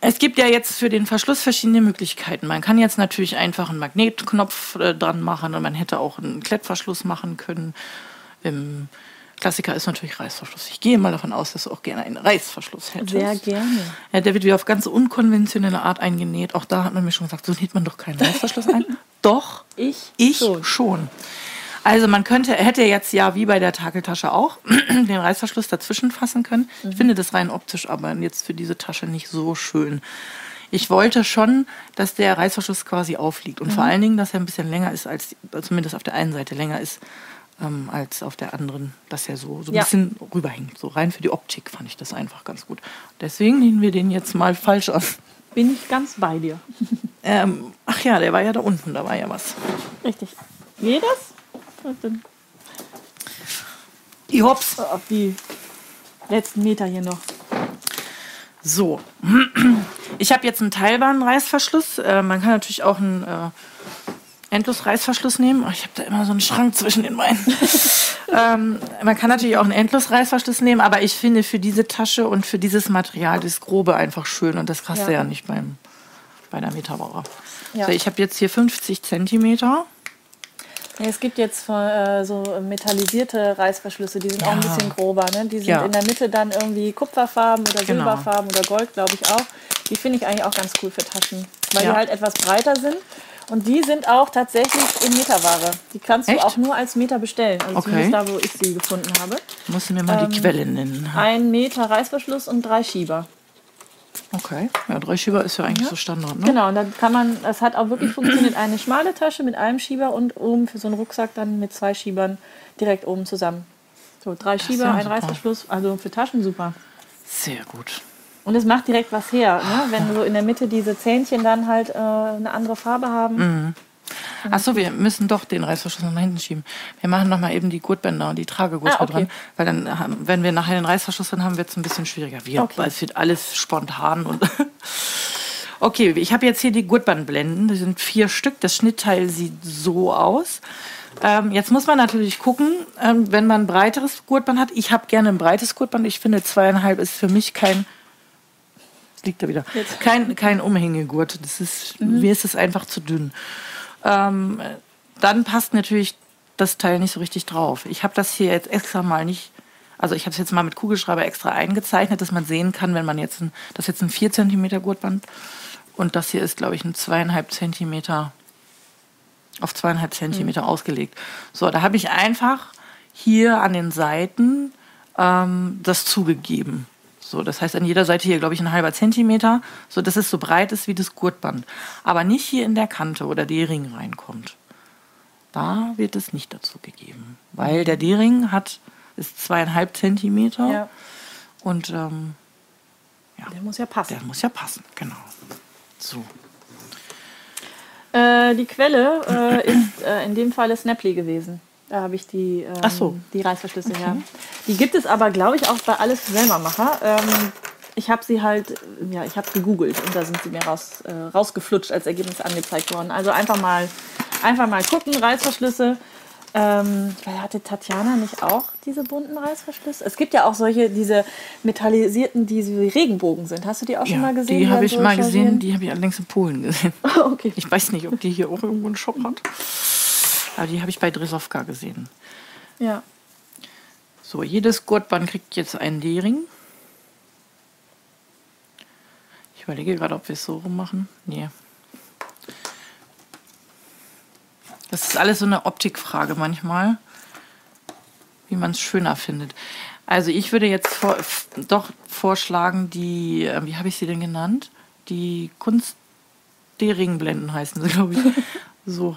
es gibt ja jetzt für den Verschluss verschiedene Möglichkeiten. Man kann jetzt natürlich einfach einen Magnetknopf äh, dran machen und man hätte auch einen Klettverschluss machen können. Im Klassiker ist natürlich Reißverschluss. Ich gehe mal davon aus, dass du auch gerne einen Reißverschluss hättest. sehr gerne. Ja, der wird wieder auf ganz unkonventionelle Art eingenäht. Auch da hat man mir schon gesagt, so näht man doch keinen Reißverschluss ein. Doch, Ich, ich schon. schon. Also man könnte, hätte jetzt ja wie bei der Takeltasche auch den Reißverschluss dazwischen fassen können. Ich finde das rein optisch aber jetzt für diese Tasche nicht so schön. Ich wollte schon, dass der Reißverschluss quasi aufliegt und vor allen Dingen, dass er ein bisschen länger ist als, zumindest auf der einen Seite länger ist ähm, als auf der anderen, dass er so, so ein Ja. bisschen rüberhängt. So rein für die Optik fand ich das einfach ganz gut. Deswegen nehmen wir den jetzt mal falsch an. Bin ich ganz bei dir. Ähm, ach ja, der war ja da unten, da war ja was. Richtig. Geht das? Die Hops. auf die letzten Meter hier noch. So, ich habe jetzt einen teilbaren Reißverschluss. Äh, man kann natürlich auch einen äh, Endlosreißverschluss nehmen. Oh, ich habe da immer so einen Schrank zwischen den Beinen. ähm, man kann natürlich auch einen Endlosreißverschluss nehmen, aber ich finde für diese Tasche und für dieses Material das Grobe einfach schön und das kriegst du Ja. ja nicht beim, bei der Meterbauer. Ja. So, ich habe jetzt hier 50 Zentimeter. Ja, es gibt jetzt äh, so metallisierte Reißverschlüsse, die sind auch ein Ja. bisschen grober. Ne? Die sind Ja. in der Mitte dann irgendwie Kupferfarben oder Genau. Silberfarben oder Gold, glaube ich auch. Die finde ich eigentlich auch ganz cool für Taschen, weil Ja. die halt etwas breiter sind. Und die sind auch tatsächlich in Meterware. Die kannst Echt? du auch nur als Meter bestellen. Also Okay. zumindest da, wo ich sie gefunden habe. Musst du mir mal die Ähm, Quelle nennen. Ein Meter Reißverschluss und drei Schieber. Okay. Ja, drei Schieber ist ja eigentlich so Standard, ne? Genau, und dann kann man, es hat auch wirklich funktioniert, eine schmale Tasche mit einem Schieber und oben für so einen Rucksack dann mit zwei Schiebern direkt oben zusammen. So, drei ist Schieber, ja ein super. Reißverschluss, also für Taschen super. Sehr gut. Und es macht direkt was her, ne? wenn so in der Mitte diese Zähnchen dann halt äh, eine andere Farbe haben. Mhm. Achso, wir müssen doch den Reißverschluss nach hinten schieben. Wir machen noch mal eben die Gurtbänder und die Tragegurte Ah, okay. dran, weil dann, haben, wenn wir nachher den Reißverschluss dann haben, wird es ein bisschen schwieriger. Wir, Okay. weil es wird alles spontan und. okay, ich habe jetzt hier die Gurtbandblenden. Das sind vier Stück. Das Schnittteil sieht so aus. Ähm, jetzt muss man natürlich gucken, ähm, wenn man ein breiteres Gurtband hat. Ich habe gerne ein breites Gurtband. Ich finde zweieinhalb ist für mich kein liegt er wieder. Kein, kein Umhängegurt. Das ist, Mir ist es einfach zu dünn. Ähm, dann passt natürlich das Teil nicht so richtig drauf. Ich habe das hier jetzt extra mal nicht, also ich habe es jetzt mal mit Kugelschreiber extra eingezeichnet, dass man sehen kann, wenn man jetzt ein, das ist jetzt ein 4 cm Gurtband und das hier ist, glaube ich, ein zweieinhalb Zentimeter auf zweieinhalb Zentimeter ausgelegt. So, da habe ich einfach hier an den Seiten ähm, das zugegeben. So, das heißt an jeder Seite hier, glaube ich, ein halber Zentimeter, so dass es so breit ist wie das Gurtband. Aber nicht hier in der Kante, wo der D-Ring reinkommt. Da wird es nicht dazu gegeben. Weil der D-Ring hat, ist zweieinhalb Zentimeter Ja, und ähm, der muss ja passen. der muss ja passen, genau. So. Äh, die Quelle äh, ist äh, in dem Falle Snapply gewesen. Da habe ich die, ähm, so. die Reißverschlüsse her. Die gibt es aber, glaube ich, auch bei Alles für Selbermacher. Ähm, ich habe sie halt, ja, ich habe gegoogelt und da sind sie mir raus, äh, rausgeflutscht als Ergebnis angezeigt worden. Also einfach mal, einfach mal gucken, Reißverschlüsse. Ähm, hatte Tatjana nicht auch diese bunten Reißverschlüsse? Es gibt ja auch solche, diese metallisierten, die so wie Regenbogen sind. Hast du die auch schon Ja, mal gesehen? die habe ich mal gesehen, die habe ich allerdings in Polen gesehen. okay. Ich weiß nicht, ob die hier auch irgendwo einen Shop hat. Aber die habe ich bei Dresovka gesehen. Ja. So, jedes Gurtband kriegt jetzt einen D-Ring. Ich überlege gerade, ob wir es so rum machen. Nee. Das ist alles so eine Optikfrage manchmal, wie man es schöner findet. Also ich würde jetzt vor, doch vorschlagen, die, äh, wie habe ich sie denn genannt? Die Kunst D-Ringblenden heißen sie, glaube ich. so.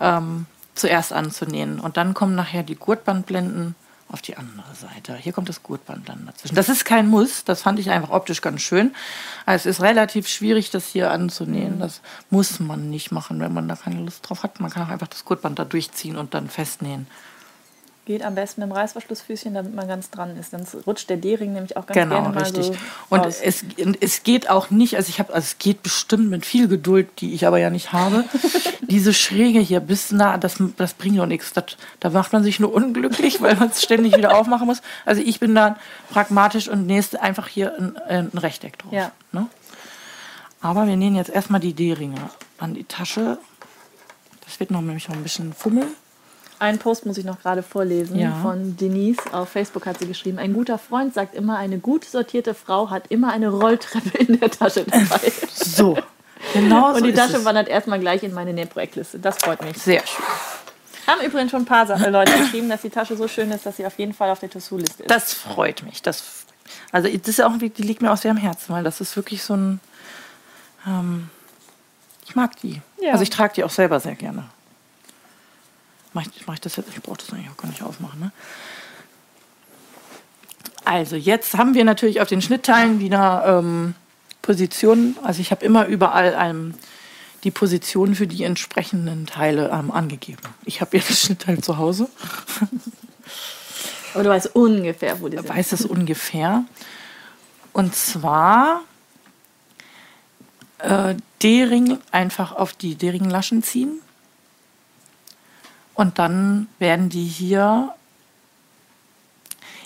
Ähm, zuerst anzunähen. Und dann kommen nachher die Gurtbandblenden auf die andere Seite. Hier kommt das Gurtband dann dazwischen. Das ist kein Muss, das fand ich einfach optisch ganz schön. Es ist relativ schwierig, das hier anzunähen. Das muss man nicht machen, wenn man da keine Lust drauf hat. Man kann auch einfach das Gurtband da durchziehen und dann festnähen. Geht am besten mit dem Reißverschlussfüßchen, damit man ganz dran ist. Dann rutscht der D-Ring nämlich auch ganz Genau, gerne mal richtig. so und es, es geht auch nicht, also ich habe, also es geht bestimmt mit viel Geduld, die ich aber ja nicht habe. Diese Schräge hier bis nah, das, das bringt doch nichts. Das, da macht man sich nur unglücklich, weil man es ständig wieder aufmachen muss. Also ich bin da pragmatisch und nächste einfach hier ein, ein Rechteck drauf. Ja. Ne? Aber wir nähen jetzt erstmal die D-Ringe an die Tasche. Das wird noch nämlich noch ein bisschen fummeln. Einen Post muss ich noch gerade vorlesen Ja. von Denise. Auf Facebook hat sie geschrieben, ein guter Freund sagt immer, eine gut sortierte Frau hat immer eine Rolltreppe in der Tasche dabei. So, genau so Und die Tasche es. wandert erstmal gleich in meine Nähprojektliste. Das freut mich. Sehr schön. Haben übrigens schon ein paar Sa- äh, Leute geschrieben, dass die Tasche so schön ist, dass sie auf jeden Fall auf der To-Do-Liste ist. Das freut mich. Das, also das ist auch, die liegt mir auch sehr am Herzen, weil das ist wirklich so ein. Ähm, ich mag die. Ja. Also ich trage die auch selber sehr gerne. Mach ich, mach ich das jetzt? Ich brauche das eigentlich auch gar nicht aufmachen. Ne? Also jetzt haben wir natürlich auf den Schnittteilen wieder ähm, Positionen. Also ich habe immer überall ähm, die Positionen für die entsprechenden Teile ähm, angegeben. Ich habe jetzt das Schnittteil zu Hause. Aber du weißt ungefähr, wo die sind. weiß es ungefähr. Und zwar äh, D-Ring einfach auf die D-Ring-Laschen ziehen. Und dann werden die hier.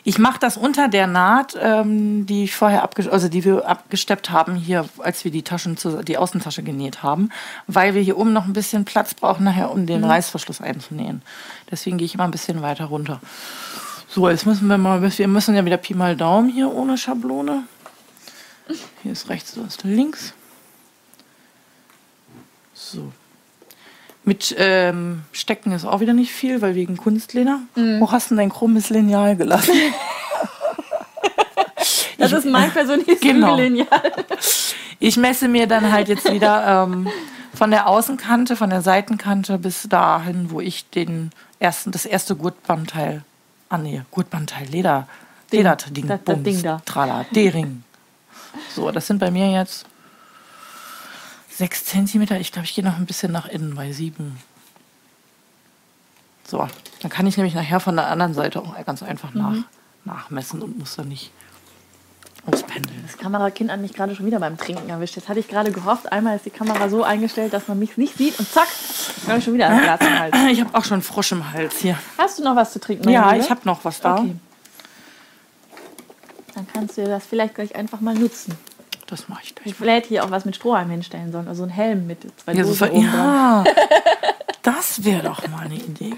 Ich mache das unter der Naht, ähm, die ich vorher abge also die wir abgesteppt haben hier, als wir die Taschen zu, die Außentasche genäht haben, weil wir hier oben noch ein bisschen Platz brauchen nachher, um den Reißverschluss einzunähen. Deswegen gehe ich immer ein bisschen weiter runter. So, jetzt müssen wir mal, wir müssen ja wieder Pi mal Daumen hier ohne Schablone. Hier ist rechts, da ist links. So. Mit ähm, Stecken ist auch wieder nicht viel, weil wegen Kunstleder. Wo hast du denn dein krummes Lineal gelassen? Das ist mein persönliches Genau. Bügellineal. Ich messe mir dann halt jetzt wieder ähm, von der Außenkante, von der Seitenkante bis dahin, wo ich den ersten, das erste Gurtbandteil annähe. Gurtbandteil, Leder, Ding. Lederding, Das- das Bums, Ding da. Trala, D-Ring. So, das sind bei mir jetzt sechs Zentimeter. Ich glaube, ich gehe noch ein bisschen nach innen bei sieben. So, dann kann ich nämlich nachher von der anderen Seite auch ganz einfach nach, Mhm. nachmessen und muss dann nicht auspendeln. Das Kamerakind hat mich gerade schon wieder beim Trinken erwischt. Jetzt hatte ich gerade gehofft, einmal ist die Kamera so eingestellt, dass man mich nicht sieht und zack, habe ich schon wieder ein Glas im Hals. Ich habe auch schon Frosch im Hals hier. Hast du noch was zu trinken? Ja, Liebe? ich habe noch was da. Okay. Dann kannst du das vielleicht gleich einfach mal nutzen. Das mache ich gleich. Ich hätte hier auch was mit Strohhalm hinstellen sollen. Also ein Helm mit zwei Ja, so Dosen oben dran. ja. das wäre doch mal eine Idee.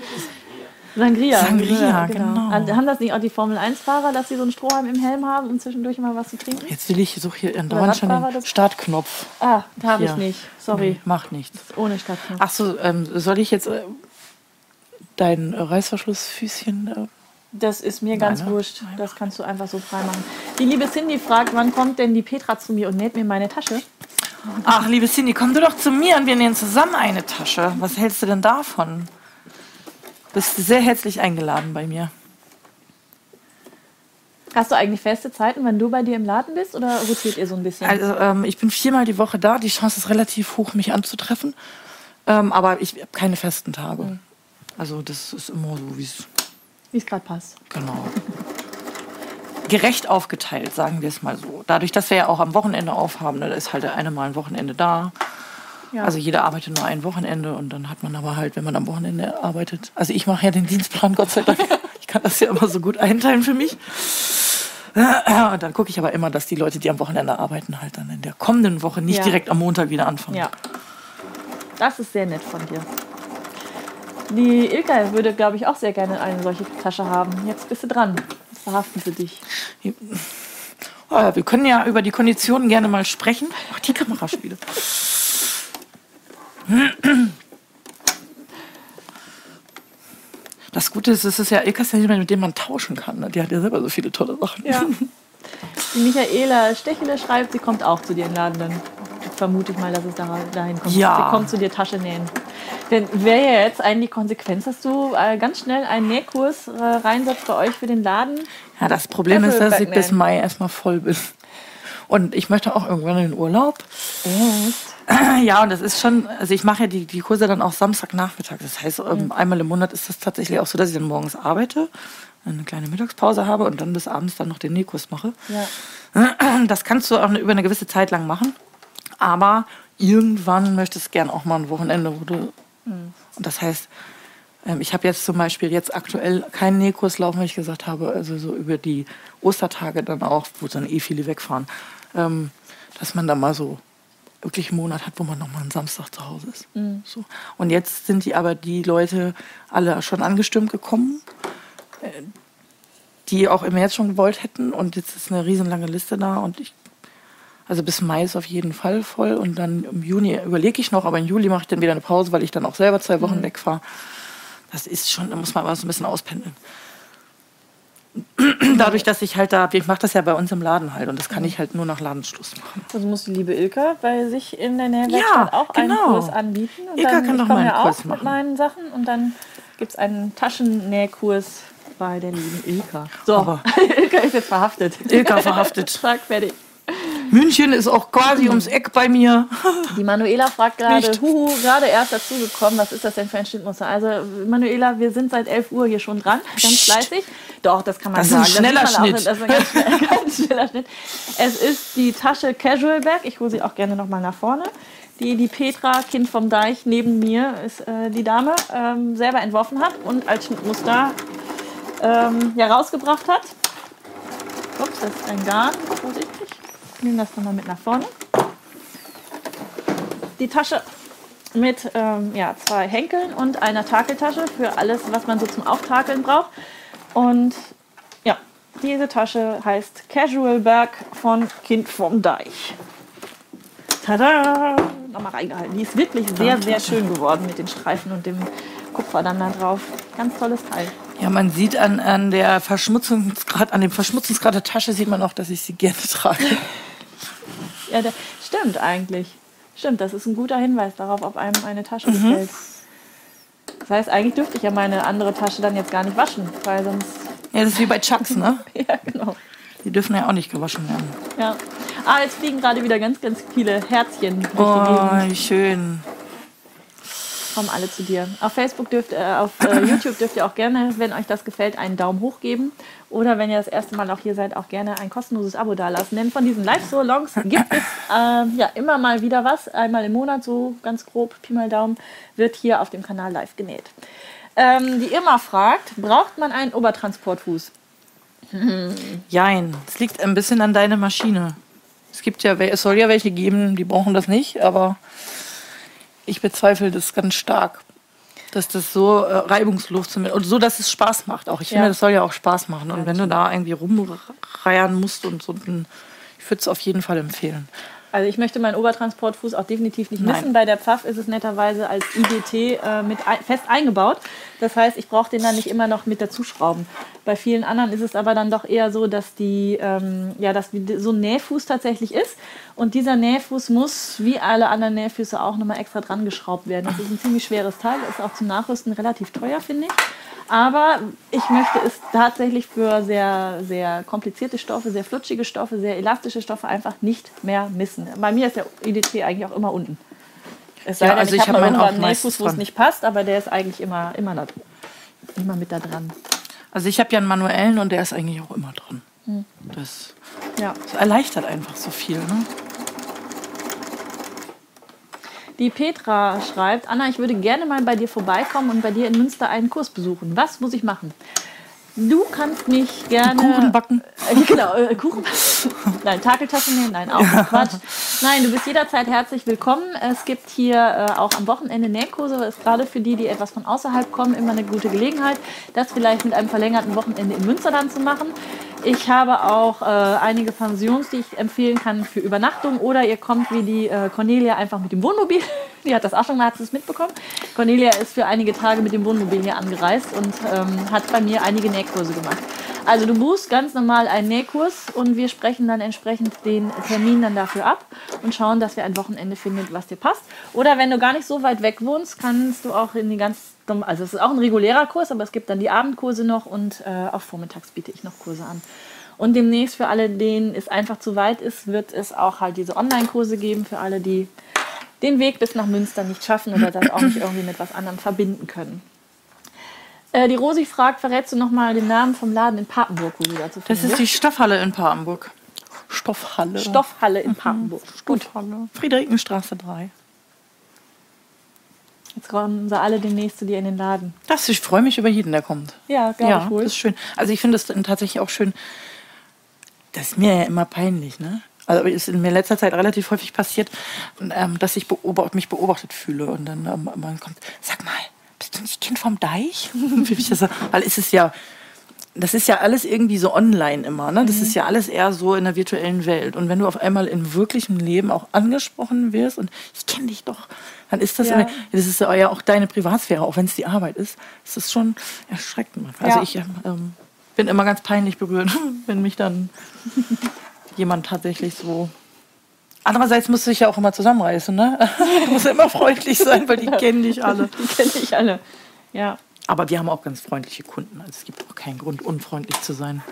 Sangria. Sangria, genau. Ah, Haben das nicht auch die Formel-1-Fahrer, dass sie so einen Strohhalm im Helm haben, um zwischendurch mal was zu trinken? Jetzt will ich, suche hier andauernd schon Radfahrer, den Startknopf. Ah, da habe ich nicht. Sorry. Nee, macht nichts. Ohne Stadtknopf. Ach so, ähm, soll ich jetzt äh, dein Reißverschlussfüßchen? Äh, Das ist mir ganz Nein, ne? wurscht. Das kannst du einfach so frei machen. Die liebe Cindy fragt, wann kommt denn die Petra zu mir und näht mir meine Tasche? Ach, liebe Cindy, komm du doch zu mir und wir nähen zusammen eine Tasche. Was hältst du denn davon? Bist sehr herzlich eingeladen bei mir. Hast du eigentlich feste Zeiten, wenn du bei dir im Laden bist oder rotiert ihr so ein bisschen? Also ähm, ich bin viermal die Woche da. Die Chance ist relativ hoch, mich anzutreffen. Ähm, aber ich habe keine festen Tage. Also das ist immer so, wie es Wie es gerade passt. genau. Gerecht aufgeteilt, sagen wir es mal so. Dadurch, dass wir ja auch am Wochenende aufhaben, ne, da ist halt der eine mal ein Wochenende da. Ja. Also jeder arbeitet nur ein Wochenende und dann hat man aber halt, wenn man am Wochenende arbeitet. Also ich mache ja den Dienstplan, Gott sei Dank. Ich kann das ja immer so gut einteilen für mich. Und dann gucke ich aber immer, dass die Leute, die am Wochenende arbeiten, halt dann in der kommenden Woche nicht Ja. direkt am Montag wieder anfangen. Ja. Das ist sehr nett von dir. Die Ilka würde, glaube ich, auch sehr gerne eine solche Tasche haben. Jetzt bist du dran. Jetzt verhaften sie dich. Ah, wir können ja über die Konditionen gerne mal sprechen. Ach, die Kamera schon wieder. Das Gute ist, es ist ja Ilka ist ja jemand, mit dem man tauschen kann. Ne? Die hat ja selber so viele tolle Sachen. Ja. Die Michaela Stechele schreibt, sie kommt auch zu dir in den Laden. Dann vermute ich mal, dass es da, dahin kommt. Ja. Sie kommt zu dir Tasche nähen. Denn wäre ja jetzt eigentlich die Konsequenz, dass du äh, ganz schnell einen Nähkurs äh, reinsetzt bei euch für den Laden. Ja, das Problem ist, dass ich bis Mai erstmal voll bin. Und ich möchte auch irgendwann in den Urlaub. Ja, und das ist schon, also ich mache ja die, die Kurse dann auch Samstagnachmittag. Das heißt, mhm. einmal im Monat ist das tatsächlich auch so, dass ich dann morgens arbeite, eine kleine Mittagspause habe und dann bis abends dann noch den Nähkurs mache. Ja. Das kannst du auch über eine gewisse Zeit lang machen. Aber irgendwann möchtest du gern auch mal ein Wochenende, wo du. Mhm. Und das heißt, ähm, ich habe jetzt zum Beispiel jetzt aktuell keinen Nähkurs laufen, weil ich gesagt habe, also so über die Ostertage dann auch, wo dann eh viele wegfahren, ähm, dass man da mal so wirklich einen Monat hat, wo man noch mal einen Samstag zu Hause ist. Mhm. So. Und jetzt sind die aber die Leute alle schon angestimmt gekommen, die auch im März schon gewollt hätten. Und jetzt ist eine riesenlange Liste da und ich also bis Mai ist auf jeden Fall voll und dann im Juni überlege ich noch, aber im Juli mache ich dann wieder eine Pause, weil ich dann auch selber zwei Wochen mhm. wegfahre. Das ist schon, da muss man aber so ein bisschen auspendeln. Dadurch, dass ich halt da, ich mache das ja bei uns im Laden halt und das kann ich halt nur nach Ladenschluss machen. Also muss die liebe Ilka bei sich in der Nähwerkstatt ja, auch genau. einen Kurs anbieten. Und Ilka dann, kann doch mal einen Kurs auch machen. mit meinen Sachen und dann gibt es einen Taschennähkurs bei der lieben Ilka. So, Aber Ilka ist jetzt verhaftet. Ilka verhaftet. Frag fertig. München ist auch quasi ums Eck bei mir. Die Manuela fragt gerade, huhu, gerade erst dazugekommen, was ist das denn für ein Schnittmuster? Also Manuela, wir sind seit 11 Uhr hier schon dran, ganz fleißig. Doch, das kann man das sagen. Ist ein schneller das Schnitt. Auch, das ist ein ganz, schnell, ganz schneller Schnitt. Es ist die Tasche Casual Bag. Ich hole sie auch gerne nochmal nach vorne. Die die Petra, Kind vom Deich, neben mir ist äh, die Dame, ähm, selber entworfen hat und als Schnittmuster ähm, ja, rausgebracht hat. Ups, das ist ein Garn. Vorsichtig. Ich nehme das nochmal mit nach vorne. Die Tasche mit ähm, ja, zwei Henkeln und einer Takeltasche für alles, was man so zum Auftakeln braucht. Und ja, diese Tasche heißt Casual Bag von Kind vom Deich. Tada! Nochmal reingehalten. Die ist wirklich sehr, sehr schön geworden mit den Streifen und dem Kupfer dann da drauf. Ganz tolles Teil. Ja, man sieht an, an der Verschmutzungsgrad, an dem Verschmutzungsgrad der Tasche sieht man auch, dass ich sie gerne trage. Ja, der, stimmt eigentlich. Stimmt, das ist ein guter Hinweis darauf, ob einem eine Tasche mhm. gefällt. Das heißt, eigentlich dürfte ich ja meine andere Tasche dann jetzt gar nicht waschen, weil sonst. Ja, das ist wie bei Chucks, ne? ja, genau. Die dürfen ja auch nicht gewaschen werden. Ja. Ah, jetzt fliegen gerade wieder ganz, ganz viele Herzchen. Oh, wie schön kommen alle zu dir. Auf Facebook dürft, äh, auf äh, YouTube dürft ihr auch gerne, wenn euch das gefällt, einen Daumen hoch geben. Oder wenn ihr das erste Mal auch hier seid, auch gerne ein kostenloses Abo dalassen. Denn von diesen Live-So-Longs gibt es äh, ja immer mal wieder was. Einmal im Monat, so ganz grob, Pi mal Daumen, wird hier auf dem Kanal live genäht. Ähm, die Irma fragt, braucht man einen Obertransportfuß? Hm. Jein, es liegt ein bisschen an deiner Maschine. Es gibt ja, es soll ja welche geben, die brauchen das nicht, aber ich bezweifle das ganz stark, dass das so äh, reibungslos zumindest und so, dass es Spaß macht. Auch ich finde, das soll ja auch Spaß machen. Und ja, wenn du da irgendwie rumreiern musst und so, dann, ich würde es auf jeden Fall empfehlen. Also ich möchte meinen Obertransportfuß auch definitiv nicht missen. Nein. Bei der Pfaff ist es netterweise als IDT äh, mit fest eingebaut. Das heißt, ich brauche den dann nicht immer noch mit dazuschrauben. Bei vielen anderen ist es aber dann doch eher so, dass die, ähm, ja, dass so ein Nähfuß tatsächlich ist. Und dieser Nähfuß muss, wie alle anderen Nähfüße, auch nochmal extra dran geschraubt werden. Das ist ein ziemlich schweres Teil, ist auch zum Nachrüsten relativ teuer, finde ich. Aber ich möchte es tatsächlich für sehr, sehr komplizierte Stoffe, sehr flutschige Stoffe, sehr elastische Stoffe einfach nicht mehr missen. Bei mir ist der IDT eigentlich auch immer unten. Es sei ja, denn, also ich, ich habe mal irgendwann einen Nähfuß, wo es nicht passt, aber der ist eigentlich immer, immer, da, immer mit da dran. Also ich habe ja einen manuellen und der ist eigentlich auch immer dran. Hm. Das, ja. das erleichtert einfach so viel. Ne? Die Petra schreibt, Anna, ich würde gerne mal bei dir vorbeikommen und bei dir in Münster einen Kurs besuchen. Was muss ich machen? Du kannst mich gerne. Kuchen backen. Äh, genau, äh, Kuchen backen. Nein, Takeltaschen nehmen, nein, auch ja. Quatsch. Nein, du bist jederzeit herzlich willkommen. Es gibt hier äh, auch am Wochenende Nähkurse. Das ist gerade für die, die etwas von außerhalb kommen, immer eine gute Gelegenheit, das vielleicht mit einem verlängerten Wochenende in Münster dann zu machen. Ich habe auch äh, einige Pensions, die ich empfehlen kann für Übernachtung. Oder ihr kommt wie die äh, Cornelia einfach mit dem Wohnmobil. Die hat das auch schon mal, hat es mitbekommen. Cornelia ist für einige Tage mit dem Wohnmobil hier angereist und ähm, hat bei mir einige Nähkurse gemacht. Also du buchst ganz normal einen Nähkurs und wir sprechen dann entsprechend den Termin dann dafür ab und schauen, dass wir ein Wochenende finden, was dir passt. Oder wenn du gar nicht so weit weg wohnst, kannst du auch in die ganz, also es ist auch ein regulärer Kurs, aber es gibt dann die Abendkurse noch und äh, auch vormittags biete ich noch Kurse an. Und demnächst für alle, denen es einfach zu weit ist, wird es auch halt diese Online-Kurse geben für alle, die den Weg bis nach Münster nicht schaffen oder das auch nicht irgendwie mit was anderem verbinden können. Äh, die Rosi fragt, verrätst du nochmal den Namen vom Laden in Papenburg, wo du dazu Das ist die Stoffhalle in Papenburg. Stoffhalle. Stoffhalle in Papenburg. Mhm. Stoffhalle. Friederikenstraße 3. Jetzt kommen sie alle demnächst zu dir in den Laden. Das, ich freue mich über jeden, der kommt. Ja, glaube Ja, ich wohl. das ist schön. Also ich finde es dann tatsächlich auch schön. Das ist mir ja immer peinlich, ne? Also ist in mir in letzter Zeit relativ häufig passiert, ähm, dass ich beobacht, mich beobachtet fühle und dann ähm, man kommt, sag mal, bist du nicht Kind vom Deich? Weil es ist ja, das ist ja alles irgendwie so online immer, ne? Das ist ja alles eher so in der virtuellen Welt. Und wenn du auf einmal im wirklichen Leben auch angesprochen wirst und ich kenne dich doch, dann ist das, Ja. immer, das ist ja auch deine Privatsphäre, auch wenn es die Arbeit ist. Das ist schon erschreckend. Also Ja. ich ähm, ähm, bin immer ganz peinlich berührt, wenn mich dann jemand tatsächlich so. Andererseits musst du dich ja auch immer zusammenreißen, ne? Du musst ja immer freundlich sein, weil die kennen dich alle. Die kenne ich alle. Ja. Aber wir haben auch ganz freundliche Kunden. Also es gibt auch keinen Grund, unfreundlich zu sein.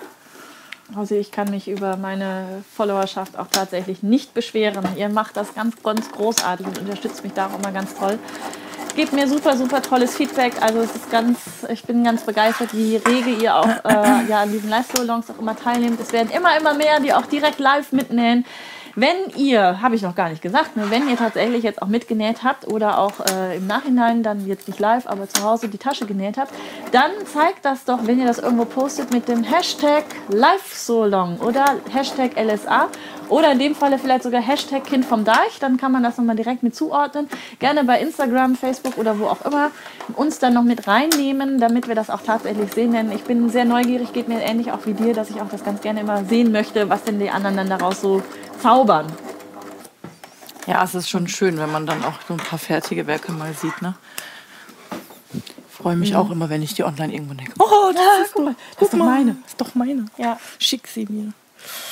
Also ich kann mich über meine Followerschaft auch tatsächlich nicht beschweren. Ihr macht das ganz, ganz großartig und unterstützt mich da auch immer ganz toll. Gebt mir super, super tolles Feedback. Also es ist ganz, ich bin ganz begeistert, wie rege ihr auch äh, ja, an diesen Live-Salons auch immer teilnehmt. Es werden immer, immer mehr, die auch direkt live mitnähen. Wenn ihr, habe ich noch gar nicht gesagt, ne, wenn ihr tatsächlich jetzt auch mitgenäht habt oder auch äh, im Nachhinein dann jetzt nicht live, aber zu Hause die Tasche genäht habt, dann zeigt das doch, wenn ihr das irgendwo postet mit dem Hashtag LiveSolong oder Hashtag LSA oder in dem Falle vielleicht sogar Hashtag Kind vom Deich, dann kann man das nochmal direkt mit zuordnen. Gerne bei Instagram, Facebook oder wo auch immer uns dann noch mit reinnehmen, damit wir das auch tatsächlich sehen. Denn ich bin sehr neugierig, geht mir ähnlich auch wie dir, dass ich auch das ganz gerne immer sehen möchte, was denn die anderen dann daraus so zaubern. Ja, es ist schon schön, wenn man dann auch so ein paar fertige Werke mal sieht, ne? Ich freue mich auch immer, wenn ich die online irgendwo denke. Oh, das ist, guck mal, das ist doch meine. Das ist doch meine. Ja, Schick sie mir.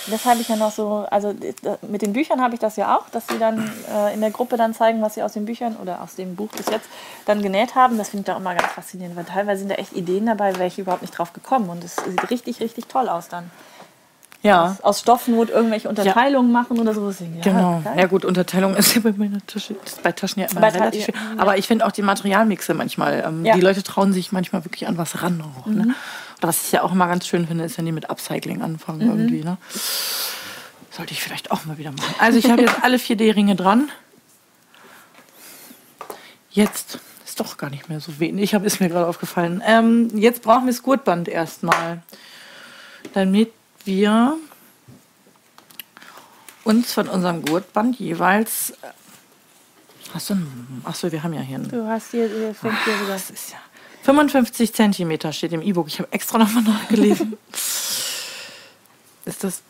das habe ich ja noch so, also mit den Büchern habe ich das ja auch, dass sie dann äh, in der Gruppe dann zeigen, was sie aus den Büchern oder aus dem Buch bis jetzt dann genäht haben. Das finde ich da immer ganz faszinierend, weil teilweise sind da echt Ideen dabei, wäre ich überhaupt nicht drauf gekommen. Und es sieht richtig, richtig toll aus dann. Ja, Aus Stoffnot irgendwelche Unterteilungen machen oder sowas. Ja, genau. geil. Ja gut, Unterteilung ist ja bei meiner Tasche, bei Taschen ja immer Bei relativ ja, schön. Aber ich finde auch die Materialmixe manchmal. Ähm, Ja. Die Leute trauen sich manchmal wirklich an was ran auch. Ne? Oder was ich ja auch immer ganz schön finde, ist, wenn die mit Upcycling anfangen irgendwie. Ne? Sollte ich vielleicht auch mal wieder machen. Also ich habe jetzt alle vier D-Ringe dran. Jetzt ist doch gar nicht mehr so wenig. Ich habe ist mir gerade aufgefallen. Ähm, jetzt brauchen wir das Gurtband erstmal, damit wir uns von unserem Gurtband jeweils. äh, Hast du ein, achso, wir haben ja hier einen. Du hast hier, hier fängt hier wieder. Das ist ja 55 Zentimeter steht im E-Book. Ich habe extra nochmal nachgelesen. ist das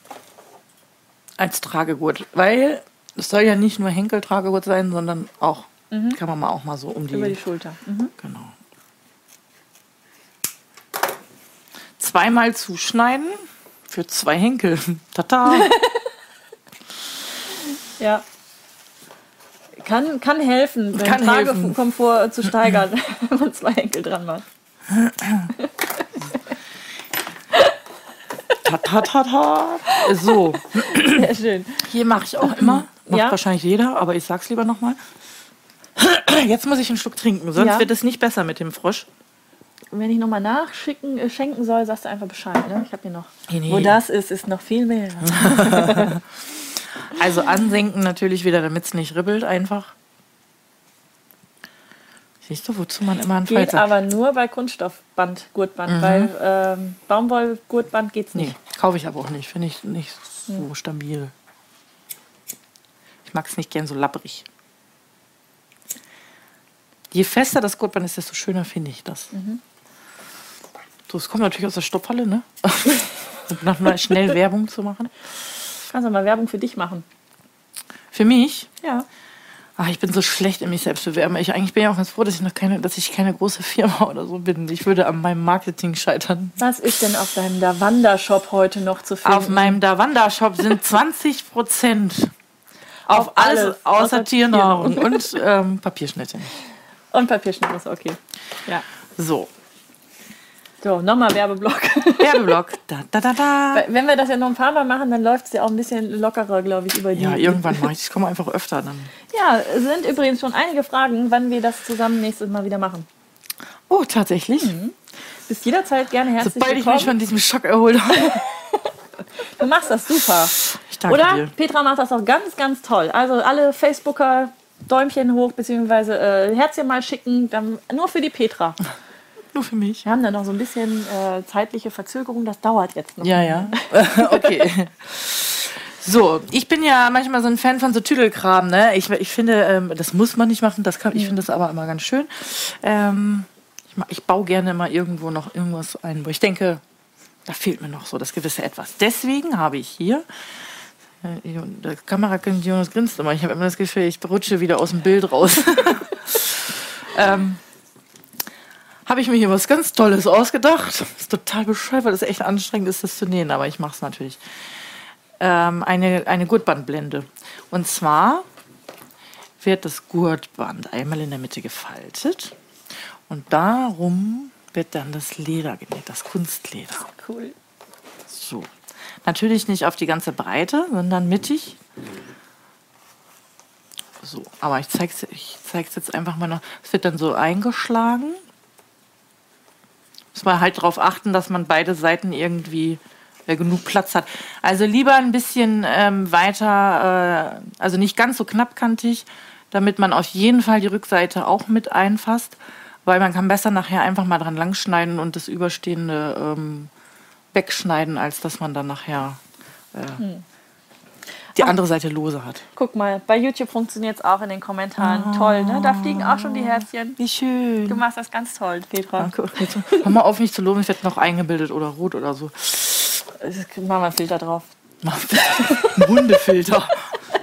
als Tragegurt? Weil es soll ja nicht nur Henkeltragegurt sein, sondern auch, kann man mal auch mal so um die, Über die Schulter. Mhm. Genau. Zweimal zuschneiden für zwei Henkel. Tata. Ja. Kann, kann helfen, den. Tragekomfort zu steigern, wenn man zwei Henkel dran macht. Tata, tata. So, Sehr schön. hier mache ich auch immer. Macht Ja. wahrscheinlich jeder, aber ich sag's lieber nochmal. Jetzt muss ich einen Schluck trinken, sonst Ja. wird es nicht besser mit dem Frosch. Und wenn ich nochmal nachschicken, äh, schenken soll, sagst du einfach Bescheid. Ne? Ich habe hier noch. Nee, nee. Wo das ist, ist noch viel mehr. Also ansenken natürlich wieder, damit es nicht ribbelt einfach. Siehst du, wozu man immer einen Geht aber nur bei Kunststoffband, Gurtband. Bei ähm, Baumwollgurtband geht's nicht. Nee, kaufe ich aber auch nicht. Finde ich nicht so stabil. Ich mag es nicht gern so labbrig. Je fester das Gurtband ist, desto schöner finde ich das. So, es kommt natürlich aus der Stopphalle, ne? um noch mal schnell Werbung zu machen. Kannst du mal Werbung für dich machen? Für mich, Ja. Ach, ich bin so schlecht in mich selbst bewerben. Ich, eigentlich bin ich auch ganz froh, dass ich noch keine, dass ich keine große Firma oder so bin. Ich würde an meinem Marketing scheitern. Was ist denn auf deinem Davanda-Shop heute noch zu finden? Auf meinem Davanda-Shop sind 20 Prozent auf, auf, alles, alles außer, außer Tiernahrung und ähm, Papierschnitte. Und Papierschnitte okay. Ja. So, so, nochmal Werbeblock. Werbeblock. Da, da, da, da. Wenn wir das ja noch ein paar Mal machen, dann läuft es ja auch ein bisschen lockerer, glaube ich, über die. Ja, irgendwann mache ich Ich komme einfach öfter dann. Ja, es sind übrigens schon einige Fragen, wann wir das zusammen nächstes Mal wieder machen. Oh, tatsächlich? Mhm. Bist jederzeit gerne herzlich Sobald willkommen. ich mich von diesem Schock erholt habe. du machst das super. Ich danke Oder? dir. Petra macht das auch ganz, ganz toll. Also alle Facebooker Däumchen hoch, beziehungsweise äh, Herzchen mal schicken, dann nur für die Petra. Nur für mich. Wir haben da noch so ein bisschen äh, zeitliche Verzögerung, das dauert jetzt noch. Ja, ja. okay. So, ich bin ja manchmal so ein Fan von so Tüdelkram, ne? Ich, ich finde, ähm, das muss man nicht machen, das kann, ich finde das aber immer ganz schön. Ähm, ich, ich baue gerne immer irgendwo noch irgendwas ein, wo ich denke, da fehlt mir noch so das gewisse Etwas. Deswegen habe ich hier, äh, der Kamera kennt Jonas grinst immer, ich habe immer das Gefühl, ich rutsche wieder aus dem Bild raus. ähm, habe ich mir hier was ganz Tolles ausgedacht. Ist total bescheuert, weil es echt anstrengend ist, das zu nähen, aber ich mache es natürlich. Ähm, eine, eine Gurtbandblende. Und zwar wird das Gurtband einmal in der Mitte gefaltet und darum wird dann das Leder genäht, das Kunstleder. Cool. So. Natürlich nicht auf die ganze Breite, sondern mittig. So, aber ich zeige es ich zeig's jetzt einfach mal noch. Es wird dann so eingeschlagen muss man halt darauf achten, dass man beide Seiten irgendwie äh, genug Platz hat. Also lieber ein bisschen ähm, weiter, äh, also nicht ganz so knappkantig, damit man auf jeden Fall die Rückseite auch mit einfasst, weil man kann besser nachher einfach mal dran langschneiden und das Überstehende ähm, wegschneiden, als dass man dann nachher äh, hm die andere Seite lose hat. Guck mal, bei YouTube funktioniert es auch in den Kommentaren. Oh. Toll, ne? Da fliegen auch schon die Herzchen. Wie schön. Du machst das ganz toll, Petra. Danke. Hör mal auf, mich zu loben, ich werde noch eingebildet oder rot oder so. Mach mal einen Filter drauf. Ein Hundefilter.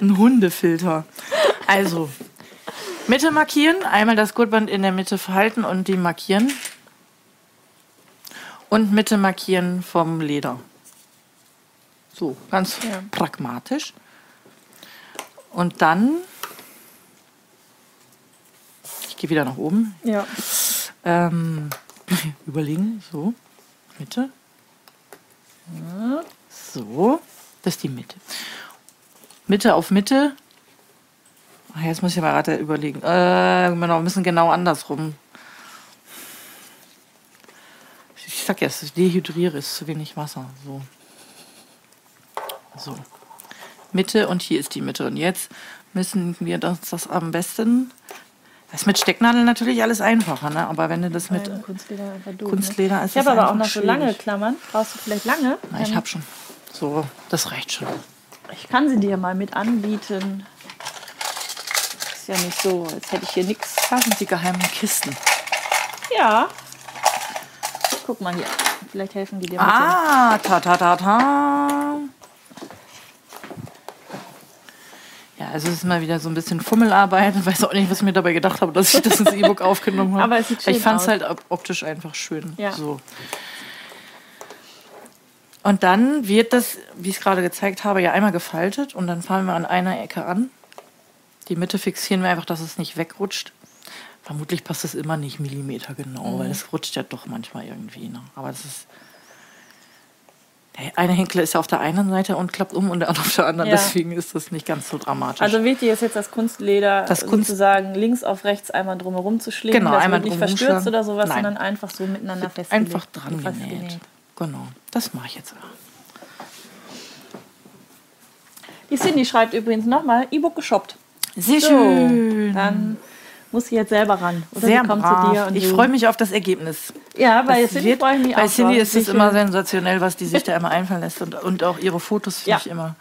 Ein Hundefilter. Also, Mitte markieren, einmal das Gurtband in der Mitte verhalten und die markieren. Und Mitte markieren vom Leder. So, ganz ja. pragmatisch. Und dann, ich gehe wieder nach oben. Ja. Ähm, überlegen, so, Mitte. So, das ist die Mitte. Mitte auf Mitte. Ach, jetzt muss ich mal gerade überlegen. Äh, noch ein bisschen genau andersrum. Ich sag jetzt, ich dehydriere, ist zu wenig Wasser. So. So. Mitte und hier ist die Mitte. Und jetzt müssen wir das, das am besten. Das ist mit Stecknadeln natürlich alles einfacher, ne? Aber wenn du das mit Kunstleder, einfach durch, Kunstleder ne? ist Ich habe aber auch noch so lange Klammern. Brauchst du vielleicht lange? Na, ich habe schon. So, das reicht schon. Ich kann sie dir mal mit anbieten. Ist ja nicht so, als hätte ich hier nichts. Das sind die geheimen Kisten. Ja. Guck mal hier. Vielleicht helfen die dir mit. Ah, ta ta ta ta. Ja, also es ist mal wieder so ein bisschen Fummelarbeit. Ich weiß auch nicht, was ich mir dabei gedacht habe, dass ich das ins E-Book aufgenommen habe. Aber es sieht schön Ich fand es halt optisch einfach schön. Ja. So. Und dann wird das, wie ich es gerade gezeigt habe, ja einmal gefaltet und dann fangen wir an einer Ecke an. Die Mitte fixieren wir einfach, dass es nicht wegrutscht. Vermutlich passt es immer nicht Millimeter genau, Mhm. weil es rutscht ja doch manchmal irgendwie. Ne? Aber das ist. Der eine Henkel ist ja auf der einen Seite und klappt um und der andere auf der anderen. Ja. Deswegen ist das nicht ganz so dramatisch. Also wichtig ist jetzt das Kunstleder Das Kunst- sozusagen links auf rechts einmal drumherum zu schlingen. Genau, das einmal wird nicht verstürzt oder sowas, Nein. sondern einfach so miteinander festgelegt. Einfach dran genäht. Genau, das mache ich jetzt auch. Die Cindy schreibt übrigens nochmal, E-Book geshoppt. Sehr So, schön. Dann muss sie jetzt selber ran. Oder Sehr sie kommt brav. zu dir ich freue mich auf das Ergebnis. Ja, bei Cindy wird- freue ich mich Bei. Cindy ist es immer sensationell, was die sich da immer einfallen lässt. Und, und auch ihre Fotos finde Ja. ich immer.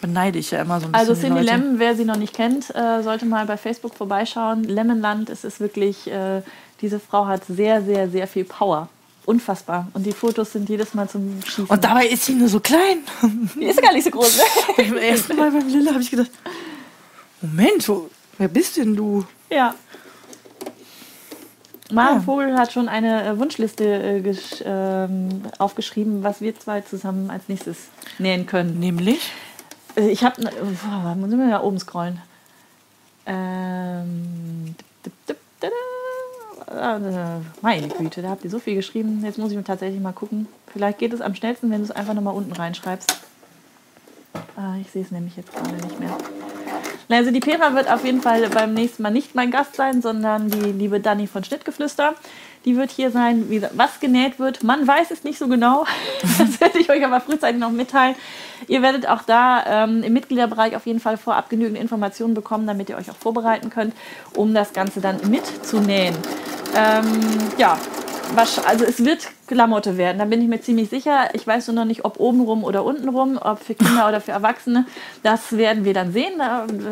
Beneide ich ja immer so ein bisschen. Also Cindy. Lemon, wer sie noch nicht kennt, äh, sollte mal bei Facebook vorbeischauen. Lemonland, es ist wirklich, äh, diese Frau hat sehr, sehr, sehr viel Power. Unfassbar. Und die Fotos sind jedes Mal zum Schießen. Und dabei ist sie nur so klein. die ist gar nicht so groß, ne? Beim ersten Mal beim Lille habe ich gedacht, Moment, wo, wer bist denn du? Ja. Maren Vogel hat schon eine äh, Wunschliste äh, ähm, aufgeschrieben, was wir zwei zusammen als nächstes nähen können. Nämlich? Äh, Ich habe. Oh, müssen wir da oben scrollen. Ähm, da. Meine Güte, da habt ihr so viel geschrieben. Jetzt muss ich mir tatsächlich mal gucken. Vielleicht geht es am schnellsten, wenn du es einfach nochmal unten reinschreibst. Ah, ich sehe es nämlich jetzt gerade nicht mehr. Also die Petra wird auf jeden Fall beim nächsten Mal nicht mein Gast sein, sondern die liebe Dani von Schnittgeflüster. Die wird hier sein. Wie, was genäht wird, man weiß es nicht so genau. Das werde ich euch aber frühzeitig noch mitteilen. Ihr werdet auch da ähm, im Mitgliederbereich auf jeden Fall vorab genügend Informationen bekommen, damit ihr euch auch vorbereiten könnt, um das Ganze dann mitzunähen. Ähm, ja, also es wird Klamotte werden, da bin ich mir ziemlich sicher. Ich weiß nur noch nicht, ob obenrum oder untenrum, ob für Kinder oder für Erwachsene. Das werden wir dann sehen.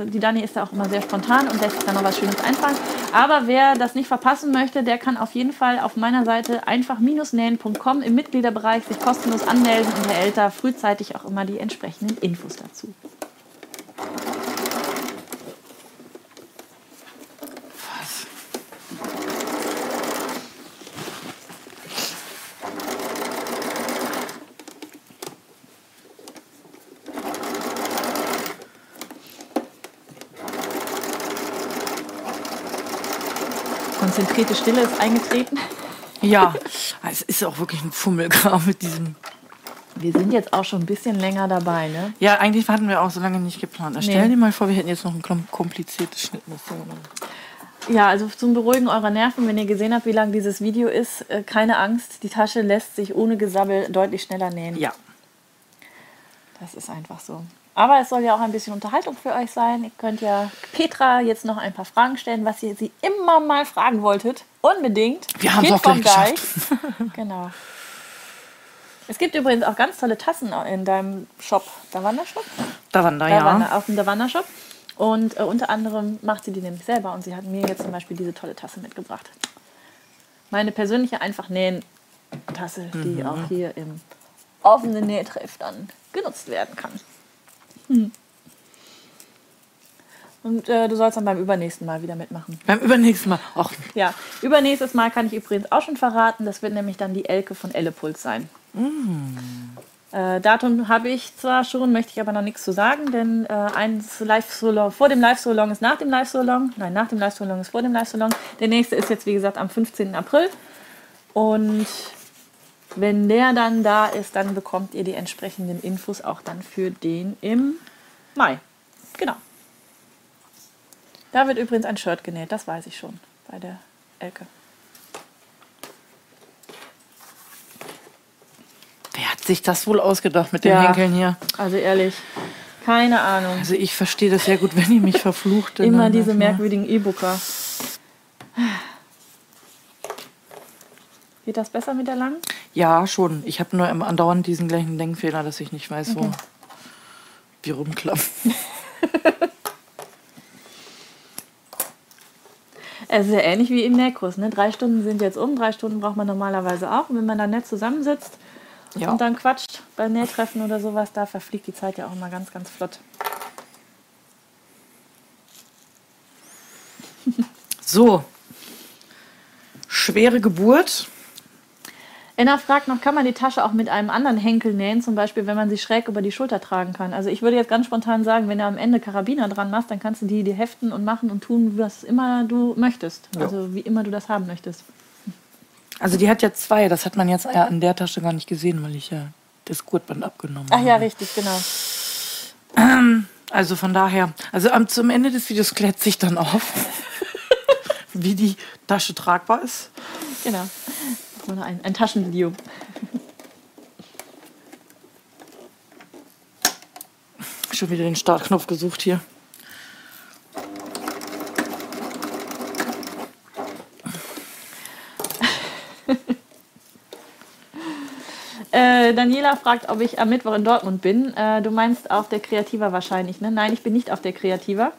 Die Dani ist da auch immer sehr spontan und lässt sich da noch was Schönes einfallen. Aber wer das nicht verpassen möchte, der kann auf jeden Fall auf meiner Seite einfach-nähen.com im Mitgliederbereich sich kostenlos anmelden und erhält da frühzeitig auch immer die entsprechenden Infos dazu. Was? Konzentrierte Stille ist eingetreten. Ja, es ist auch wirklich ein Fummelkram mit diesem. Wir sind jetzt auch schon ein bisschen länger dabei, ne? Ja, eigentlich hatten wir auch so lange nicht geplant. Stell Nee. dir mal vor, wir hätten jetzt noch ein kom- kompliziertes Schnittmuster gemacht. Ja, also zum Beruhigen eurer Nerven, wenn ihr gesehen habt, wie lang dieses Video ist, äh, keine Angst, die Tasche lässt sich ohne Gesabbel deutlich schneller nähen. Ja. Das ist einfach so. Aber es soll ja auch ein bisschen Unterhaltung für euch sein. Ihr könnt ja Petra jetzt noch ein paar Fragen stellen, was ihr sie immer mal fragen wolltet. Unbedingt. Wir haben's Kind auch gleich Deich. genau. Es gibt übrigens auch ganz tolle Tassen in deinem Shop. Der Wandershop? Da waren da, Der ja. Auf dem Der Wandershop. Und äh, unter anderem macht sie die nämlich selber. Und sie hat mir jetzt zum Beispiel diese tolle Tasse mitgebracht. Meine persönliche einfach nähen Tasse, die auch hier im offenen Nähtreff dann genutzt werden kann. Hm. Und äh, du sollst dann beim übernächsten Mal wieder mitmachen. Beim übernächsten Mal. Ach, Ja, übernächstes Mal kann ich übrigens auch schon verraten. Das wird nämlich dann die Elke von Ellepuls sein. Äh, Datum habe ich zwar schon, möchte ich aber noch nichts zu sagen, denn äh, eins Live-Solong vor dem Live-Solong ist nach dem Live-Solong. Nein, nach dem Live-Solong ist vor dem Live-Solong. Der nächste ist jetzt, wie gesagt, am 15. April. Und wenn der dann da ist, dann bekommt ihr die entsprechenden Infos auch dann für den im Mai. Genau. Da wird übrigens ein Shirt genäht, das weiß ich schon bei der Elke. wer hat sich das wohl ausgedacht mit den Ja. Henkeln hier? Also ehrlich, keine Ahnung. Also ich verstehe das sehr gut, wenn ihr mich verflucht. Immer diese merkwürdigen E-Booker. Geht das besser mit der langen? Ja, schon. Ich habe nur andauernd diesen gleichen Denkfehler, dass ich nicht weiß, wo wir rumklappen. Es ist ja ähnlich wie im Nähkurs. Ne? Drei Stunden sind jetzt um, drei Stunden braucht man normalerweise auch. Und wenn man dann nett zusammensitzt Ja. und dann quatscht bei Nähtreffen oder sowas, da verfliegt die Zeit ja auch immer ganz, ganz flott. So. Schwere Geburt. Enna fragt noch, kann man die Tasche auch mit einem anderen Henkel nähen, zum Beispiel, wenn man sie schräg über die Schulter tragen kann? Also ich würde jetzt ganz spontan sagen, wenn du am Ende Karabiner dran machst, dann kannst du die, die heften und machen und tun, was immer du möchtest. Ja. Also wie immer du das haben möchtest. Also die hat ja zwei. Das hat man jetzt ja an der Tasche gar nicht gesehen, weil ich ja das Gurtband abgenommen Ach habe. ja, richtig, genau. Also von daher, also am, zum Ende des Videos klärt sich dann auf, wie die Tasche tragbar ist. Genau. So ein, ein Taschenvideo. Schon wieder den Startknopf gesucht hier. Äh, Daniela fragt, ob ich am Mittwoch in Dortmund bin. Äh, du meinst auf der Kreativa wahrscheinlich, ne? Nein, ich bin nicht auf der Kreativa.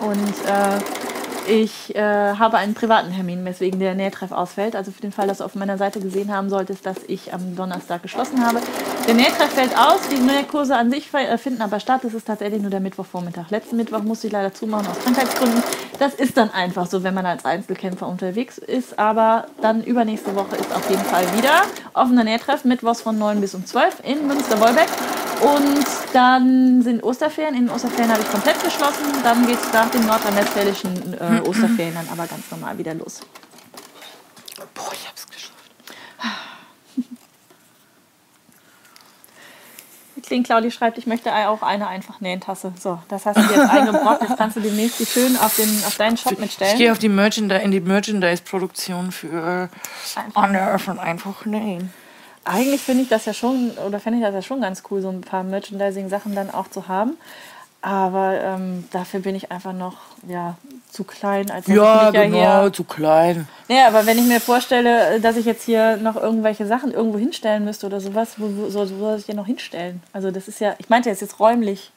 Und äh, ich äh, habe einen privaten Termin, weswegen der Nähtreff ausfällt. Also für den Fall, dass du auf meiner Seite gesehen haben solltest, dass ich am Donnerstag geschlossen habe. Der Nähtreff fällt aus, die Nähkurse an sich äh, finden aber statt. Das ist tatsächlich nur der Mittwochvormittag. Letzten Mittwoch musste ich leider zumachen aus Krankheitsgründen. Das ist dann einfach so, wenn man als Einzelkämpfer unterwegs ist. Aber dann übernächste Woche ist auf jeden Fall wieder offener Nähtreff, mittwochs von 9 bis um 12 in Münster-Wolbeck. Und dann sind Osterferien. In den Osterferien habe ich komplett geschlossen. Dann geht es nach den nordrhein-westfälischen äh, Osterferien dann aber ganz normal wieder los. Boah, ich hab's geschafft. Kling Claudi schreibt, ich möchte auch eine einfach Nähentasse. So, das hast du jetzt eingebrockt. Jetzt kannst du demnächst die schön auf, den, auf deinen Shop mitstellen. Ich gehe auf die Merchandise, in die Merchandise-Produktion für einfach. von einfach nähen. Eigentlich finde ich das ja schon, oder fände ich das ja schon ganz cool, so ein paar Merchandising-Sachen dann auch zu haben. Aber ähm, dafür bin ich einfach noch ja, zu klein. Als ja, genau, ja zu klein. Ja, aber wenn ich mir vorstelle, dass ich jetzt hier noch irgendwelche Sachen irgendwo hinstellen müsste oder sowas, wo, wo, wo soll ich denn noch hinstellen? Also das ist ja, ich meinte jetzt, jetzt räumlich.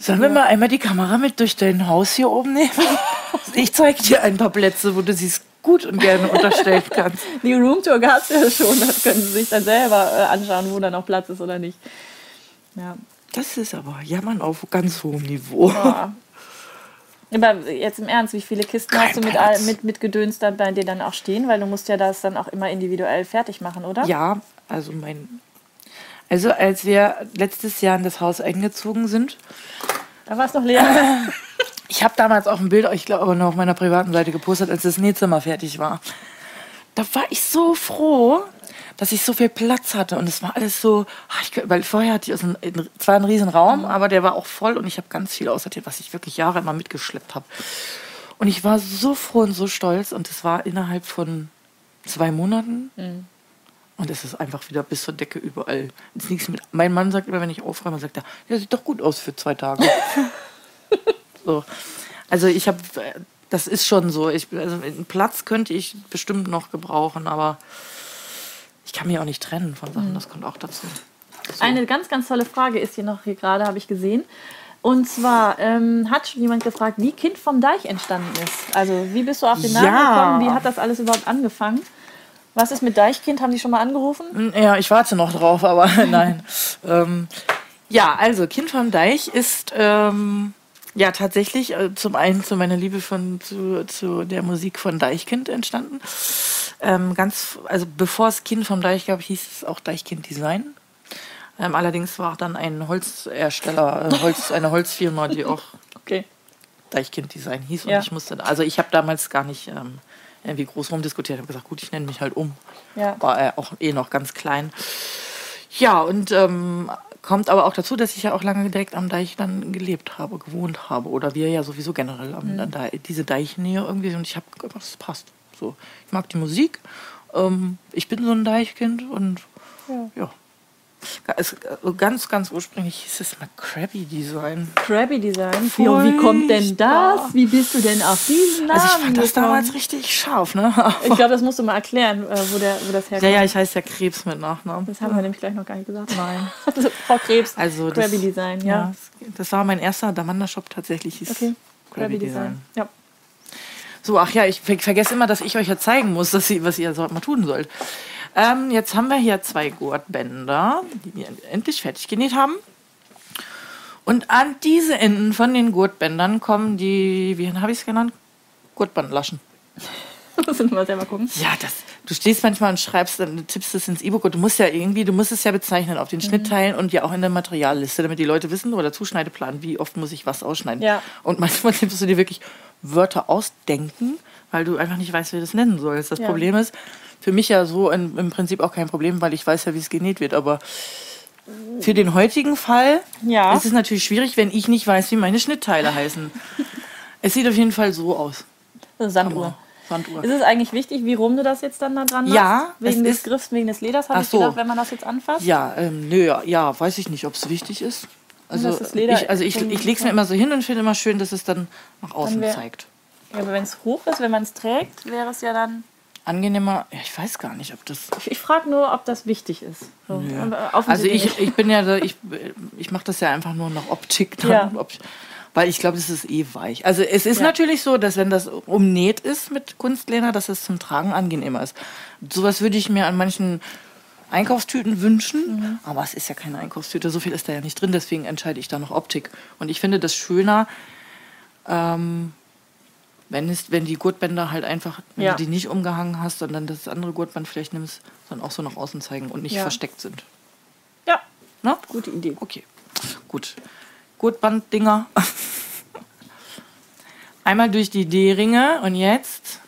Sollen wir mal einmal die Kamera mit durch dein Haus hier oben nehmen? ich zeige dir ein paar Plätze, wo du sie gut und gerne unterstellen kannst. Die Roomtour gab es ja schon, das können Sie sich dann selber äh, anschauen, wo da noch Platz ist oder nicht. Ja. Das ist aber Jammern auf ganz hohem Niveau. Ja. Aber jetzt im Ernst, wie viele Kisten Kein hast du mit, mit, mit Gedöns dann bei dir dann auch stehen? Weil du musst ja das dann auch immer individuell fertig machen, oder? Ja, also mein. Also als wir letztes Jahr in das Haus eingezogen sind. Da war es noch leer. Ich habe damals auch ein Bild, ich glaube, noch auf meiner privaten Seite gepostet, als das Nähzimmer fertig war. Da war ich so froh, dass ich so viel Platz hatte und es war alles so, ah, ich, weil vorher hatte ich ein, zwar einen riesen Raum, mhm. aber der war auch voll und ich habe ganz viel aussortiert, was ich wirklich Jahre immer mitgeschleppt habe. Und ich war so froh und so stolz und es war innerhalb von zwei Monaten. Mhm. Und es ist einfach wieder bis zur Decke überall. Ist nichts mit. Mein Mann sagt immer, wenn ich aufräume, sagt er, ja, sieht doch gut aus für zwei Tage. so. Also ich habe, das ist schon so. Ich, also einen Platz könnte ich bestimmt noch gebrauchen, aber ich kann mich auch nicht trennen von Sachen, das kommt auch dazu. So. Eine ganz, ganz tolle Frage ist hier noch hier gerade, habe ich gesehen. Und zwar ähm, hat schon jemand gefragt, wie Kind vom Deich entstanden ist. Also wie bist du auf den Namen ja. gekommen? Wie hat das alles überhaupt angefangen? Was ist mit Deichkind? Haben die schon mal angerufen? Ja, ich warte noch drauf, aber nein. ähm, ja, also Kind vom Deich ist ähm, ja tatsächlich äh, zum einen zu meiner Liebe von, zu, zu der Musik von Deichkind entstanden. Ähm, ganz, also bevor es Kind vom Deich gab, hieß es auch Deichkind Design. Ähm, allerdings war dann ein Holzersteller, äh, Holz, eine Holzfirma, die auch okay. Deichkind Design hieß. Und ja. ich musste, also ich habe damals gar nicht ähm, irgendwie groß rumdiskutiert. Ich habe gesagt, gut, ich nenne mich halt um. Ja. War er auch eh noch ganz klein. Ja, und ähm, kommt aber auch dazu, dass ich ja auch lange direkt am Deich dann gelebt habe, gewohnt habe. Oder wir ja sowieso generell am mhm. Deich, diese Deichnähe irgendwie. Und ich habe gedacht, das passt. So, ich mag die Musik. Ähm, ich bin so ein Deichkind und ja. ja. Also ganz, ganz ursprünglich hieß es mal Krabby Design. Krabby Design? Wie, wie kommt denn das? Wie bist du denn auf diesen Namen Also ich fand das damals richtig scharf, ne? ich glaube, das musst du mal erklären, äh, wo, der, wo das herkommt. Ja, ja, ich heiße ja Krebs mit Nachnamen. Das haben wir nämlich gleich noch gar nicht gesagt. Nein. Also, Frau Krebs, also Krabby das, Design, ja. ja. Das war mein erster Damanda-Shop tatsächlich. Hieß okay. Krabby, Krabby Design. Design. Ja. So, ach ja, ich vergesse immer, dass ich euch ja zeigen muss, dass ihr, was ihr so mal tun sollt. Ähm, jetzt haben wir hier zwei Gurtbänder, die wir endlich fertig genäht haben. Und an diese Enden von den Gurtbändern kommen die, wie habe ich es genannt? Gurtbandlaschen. Müssen wir mal selber gucken. Ja, das, du stehst manchmal und schreibst, dann tippst es ins E-Book und du musst ja irgendwie, du musst es ja bezeichnen auf den mhm. Schnittteilen und ja auch in der Materialliste, damit die Leute wissen oder Zuschneideplan, wie oft muss ich was ausschneiden. Ja. Und manchmal tippst du dir wirklich Wörter ausdenken, weil du einfach nicht weißt, wie du das nennen sollst. Das ja. Problem ist, für mich ja so in, im Prinzip auch kein Problem, weil ich weiß ja, wie es genäht wird, aber für den heutigen Fall ja. ist es natürlich schwierig, wenn ich nicht weiß, wie meine Schnittteile heißen. es sieht auf jeden Fall so aus. Sanduhr. Sanduhr. Ist es eigentlich wichtig, wie rum du das jetzt dann da dran machst? Ja. Wegen des Griffs, wegen des Leders, habe ich so. gedacht, wenn man das jetzt anfasst? Ja, ähm, nö, ja, weiß ich nicht, ob es wichtig ist. Also, ich, also ich, ich lege es mir immer so hin und finde immer schön, dass es dann nach außen dann wär, zeigt. Ja, aber wenn es hoch ist, wenn man es trägt, wäre es ja dann angenehmer. Ja, ich weiß gar nicht, ob das. Ich, ich frage nur, ob das wichtig ist. So, ja. Also ich, ich bin ja, ich, ich mache das ja einfach nur nach Optik. Dann, ja. ob, weil ich glaube, das ist eh weich. Also es ist natürlich so, dass wenn das umnäht ist mit Kunstlehner, dass es zum Tragen angenehmer ist. Sowas würde ich mir an manchen Einkaufstüten wünschen, aber es ist ja keine Einkaufstüte, so viel ist da ja nicht drin, deswegen entscheide ich da noch Optik. Und ich finde das schöner, ähm, wenn, es, wenn die Gurtbänder halt einfach, wenn Ja. du die nicht umgehangen hast, sondern das andere Gurtband vielleicht nimmst, dann auch so nach außen zeigen und nicht Ja. versteckt sind. Ja, Ne? gute Idee. Okay, gut. Gurtbanddinger. Einmal durch die D-Ringe und jetzt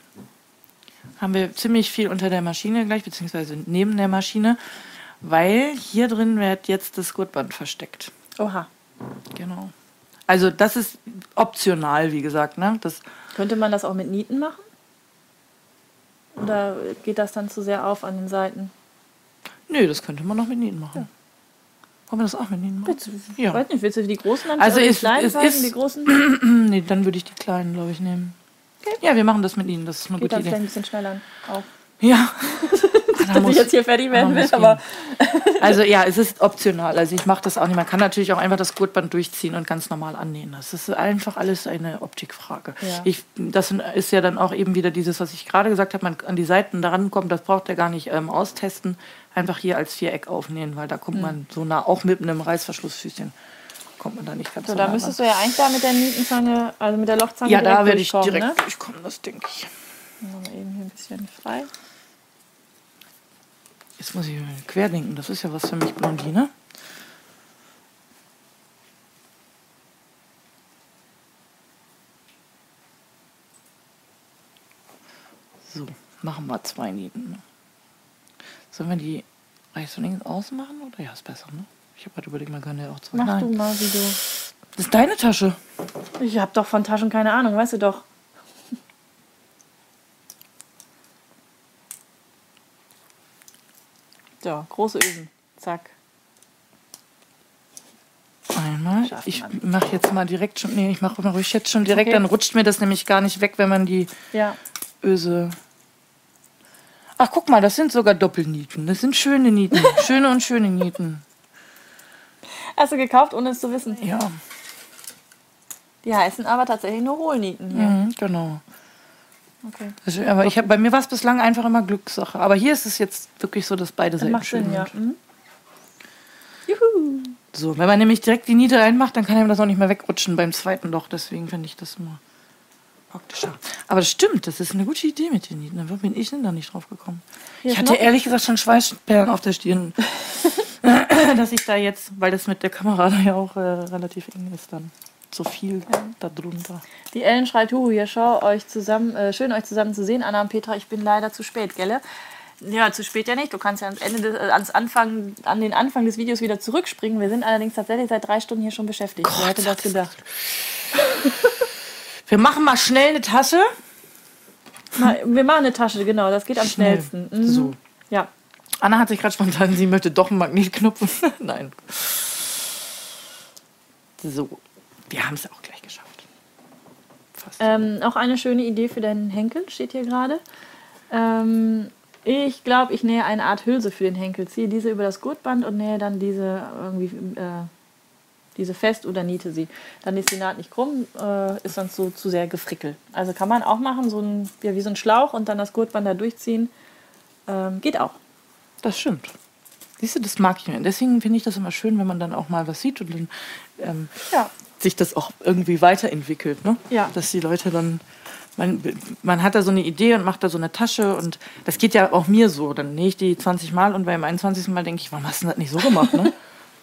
haben wir ziemlich viel unter der Maschine gleich, beziehungsweise neben der Maschine, weil hier drin wird jetzt das Gurtband versteckt. Oha. Genau. Also das ist optional, wie gesagt. Ne? Das, Könnte man das auch mit Nieten machen? Oder geht das dann zu sehr auf an den Seiten? nö, das könnte man noch mit Nieten machen. Wollen wir das auch mit Nieten machen? Ich Ja. weiß nicht, willst du die großen dann Also oder die kleinen zeigen, ist- die großen? nee, dann würde ich die kleinen, glaube ich, nehmen. Ja, wir machen das mit Ihnen. Das ist eine Geht gute dann Idee. vielleicht ein bisschen schneller auf. Ja. Da Dass muss- ich jetzt hier fertig werden will, aber. Also ja, es ist optional. Also ich mache das auch nicht. Man kann natürlich auch einfach das Gurtband durchziehen und ganz normal annähen. Das ist einfach alles eine Optikfrage. Ja. Ich, das ist ja dann auch eben wieder dieses, was ich gerade gesagt habe, man an die Seiten daran kommt, das braucht er gar nicht ähm, austesten. Einfach hier als Viereck aufnähen, weil da kommt Mhm. man so nah, auch mit einem Reißverschlussfüßchen, kommt man da nicht ganz so, so da müsstest ran. du ja eigentlich da mit der Nietenzange, also mit der Lochzange Ja, da werde ich direkt Ne? durchkommen, das denke ich. Machen wir eben hier ein bisschen frei. Jetzt muss ich querdenken, das ist ja was für mich, Blondine. So, machen wir zwei Nieten. ne? Sollen wir die rechts und links außen machen? Oder ja, ist besser, ne? Ich habe gerade überlegt, man kann ja auch zwei. Mach Nein. du mal, wie du. Das ist deine Tasche. Ich hab doch von Taschen keine Ahnung, weißt du doch. So, große Ösen. Zack. Einmal. Ich mache jetzt mal direkt schon. Nee, ich mache mal ruhig jetzt schon direkt, Okay. dann rutscht mir das nämlich gar nicht weg, wenn man die Ja. Öse. Ach, guck mal, das sind sogar Doppelnieten. Das sind schöne Nieten. schöne und schöne Nieten. Hast du gekauft, ohne es zu wissen? Ja, Die heißen aber tatsächlich nur Hohlnieten hier. mhm, genau. Okay. Also, aber ich hab, bei mir war es bislang einfach immer Glückssache. Aber hier ist es jetzt wirklich so, dass beide Das Seiten macht schön Sinn, ja. sind. Mhm. Juhu. So, wenn man nämlich direkt die Niete reinmacht, dann kann einem das auch nicht mehr wegrutschen beim zweiten Loch. Deswegen finde ich das immer praktischer. Aber das stimmt, das ist eine gute Idee mit den Nieten. Da bin ich denn da nicht drauf gekommen. Hier Ich hatte noch- ehrlich gesagt schon Schweißperlen auf der Stirn. dass ich da jetzt, weil das mit der Kamera da ja auch äh, relativ eng ist, dann so viel da drunter. Die Ellen schreit, Huhu, hier schau euch zusammen, äh, schön euch zusammen zu sehen, Anna und Petra, ich bin leider zu spät, gell? Ja, zu spät ja nicht. Du kannst ja ans Ende des, äh, ans Anfang, an den Anfang des Videos wieder zurückspringen. Wir sind allerdings tatsächlich seit drei Stunden hier schon beschäftigt. Wer hätte das gedacht? Wir machen mal schnell eine Tasche. Na, wir machen eine Tasche, genau, das geht am Schnell. schnellsten. Mhm. So. Ja. Anna hat sich gerade spontan, sie möchte doch einen Magnetknopf. Nein. So. Wir haben es auch gleich geschafft. Fast. Ähm, auch eine schöne Idee für deinen Henkel steht hier gerade. Ähm, ich glaube, ich nähe eine Art Hülse für den Henkel. Ziehe diese über das Gurtband und nähe dann diese irgendwie äh, diese fest oder niete sie. Dann ist die Naht nicht krumm, äh, ist sonst so zu sehr gefrickelt. Also kann man auch machen, so ein, ja, wie so ein Schlauch und dann das Gurtband da durchziehen. Ähm, geht auch. Das stimmt. Siehst du, das mag ich mir. Deswegen finde ich das immer schön, wenn man dann auch mal was sieht und dann ähm, Ja. Sich das auch irgendwie weiterentwickelt. Ne? Ja. Dass die Leute dann. Man, man hat da so eine Idee und macht da so eine Tasche und das geht ja auch mir so. Dann nähe ich die 20 Mal und beim 21. Mal denke ich, warum hast du das nicht so gemacht? Ne?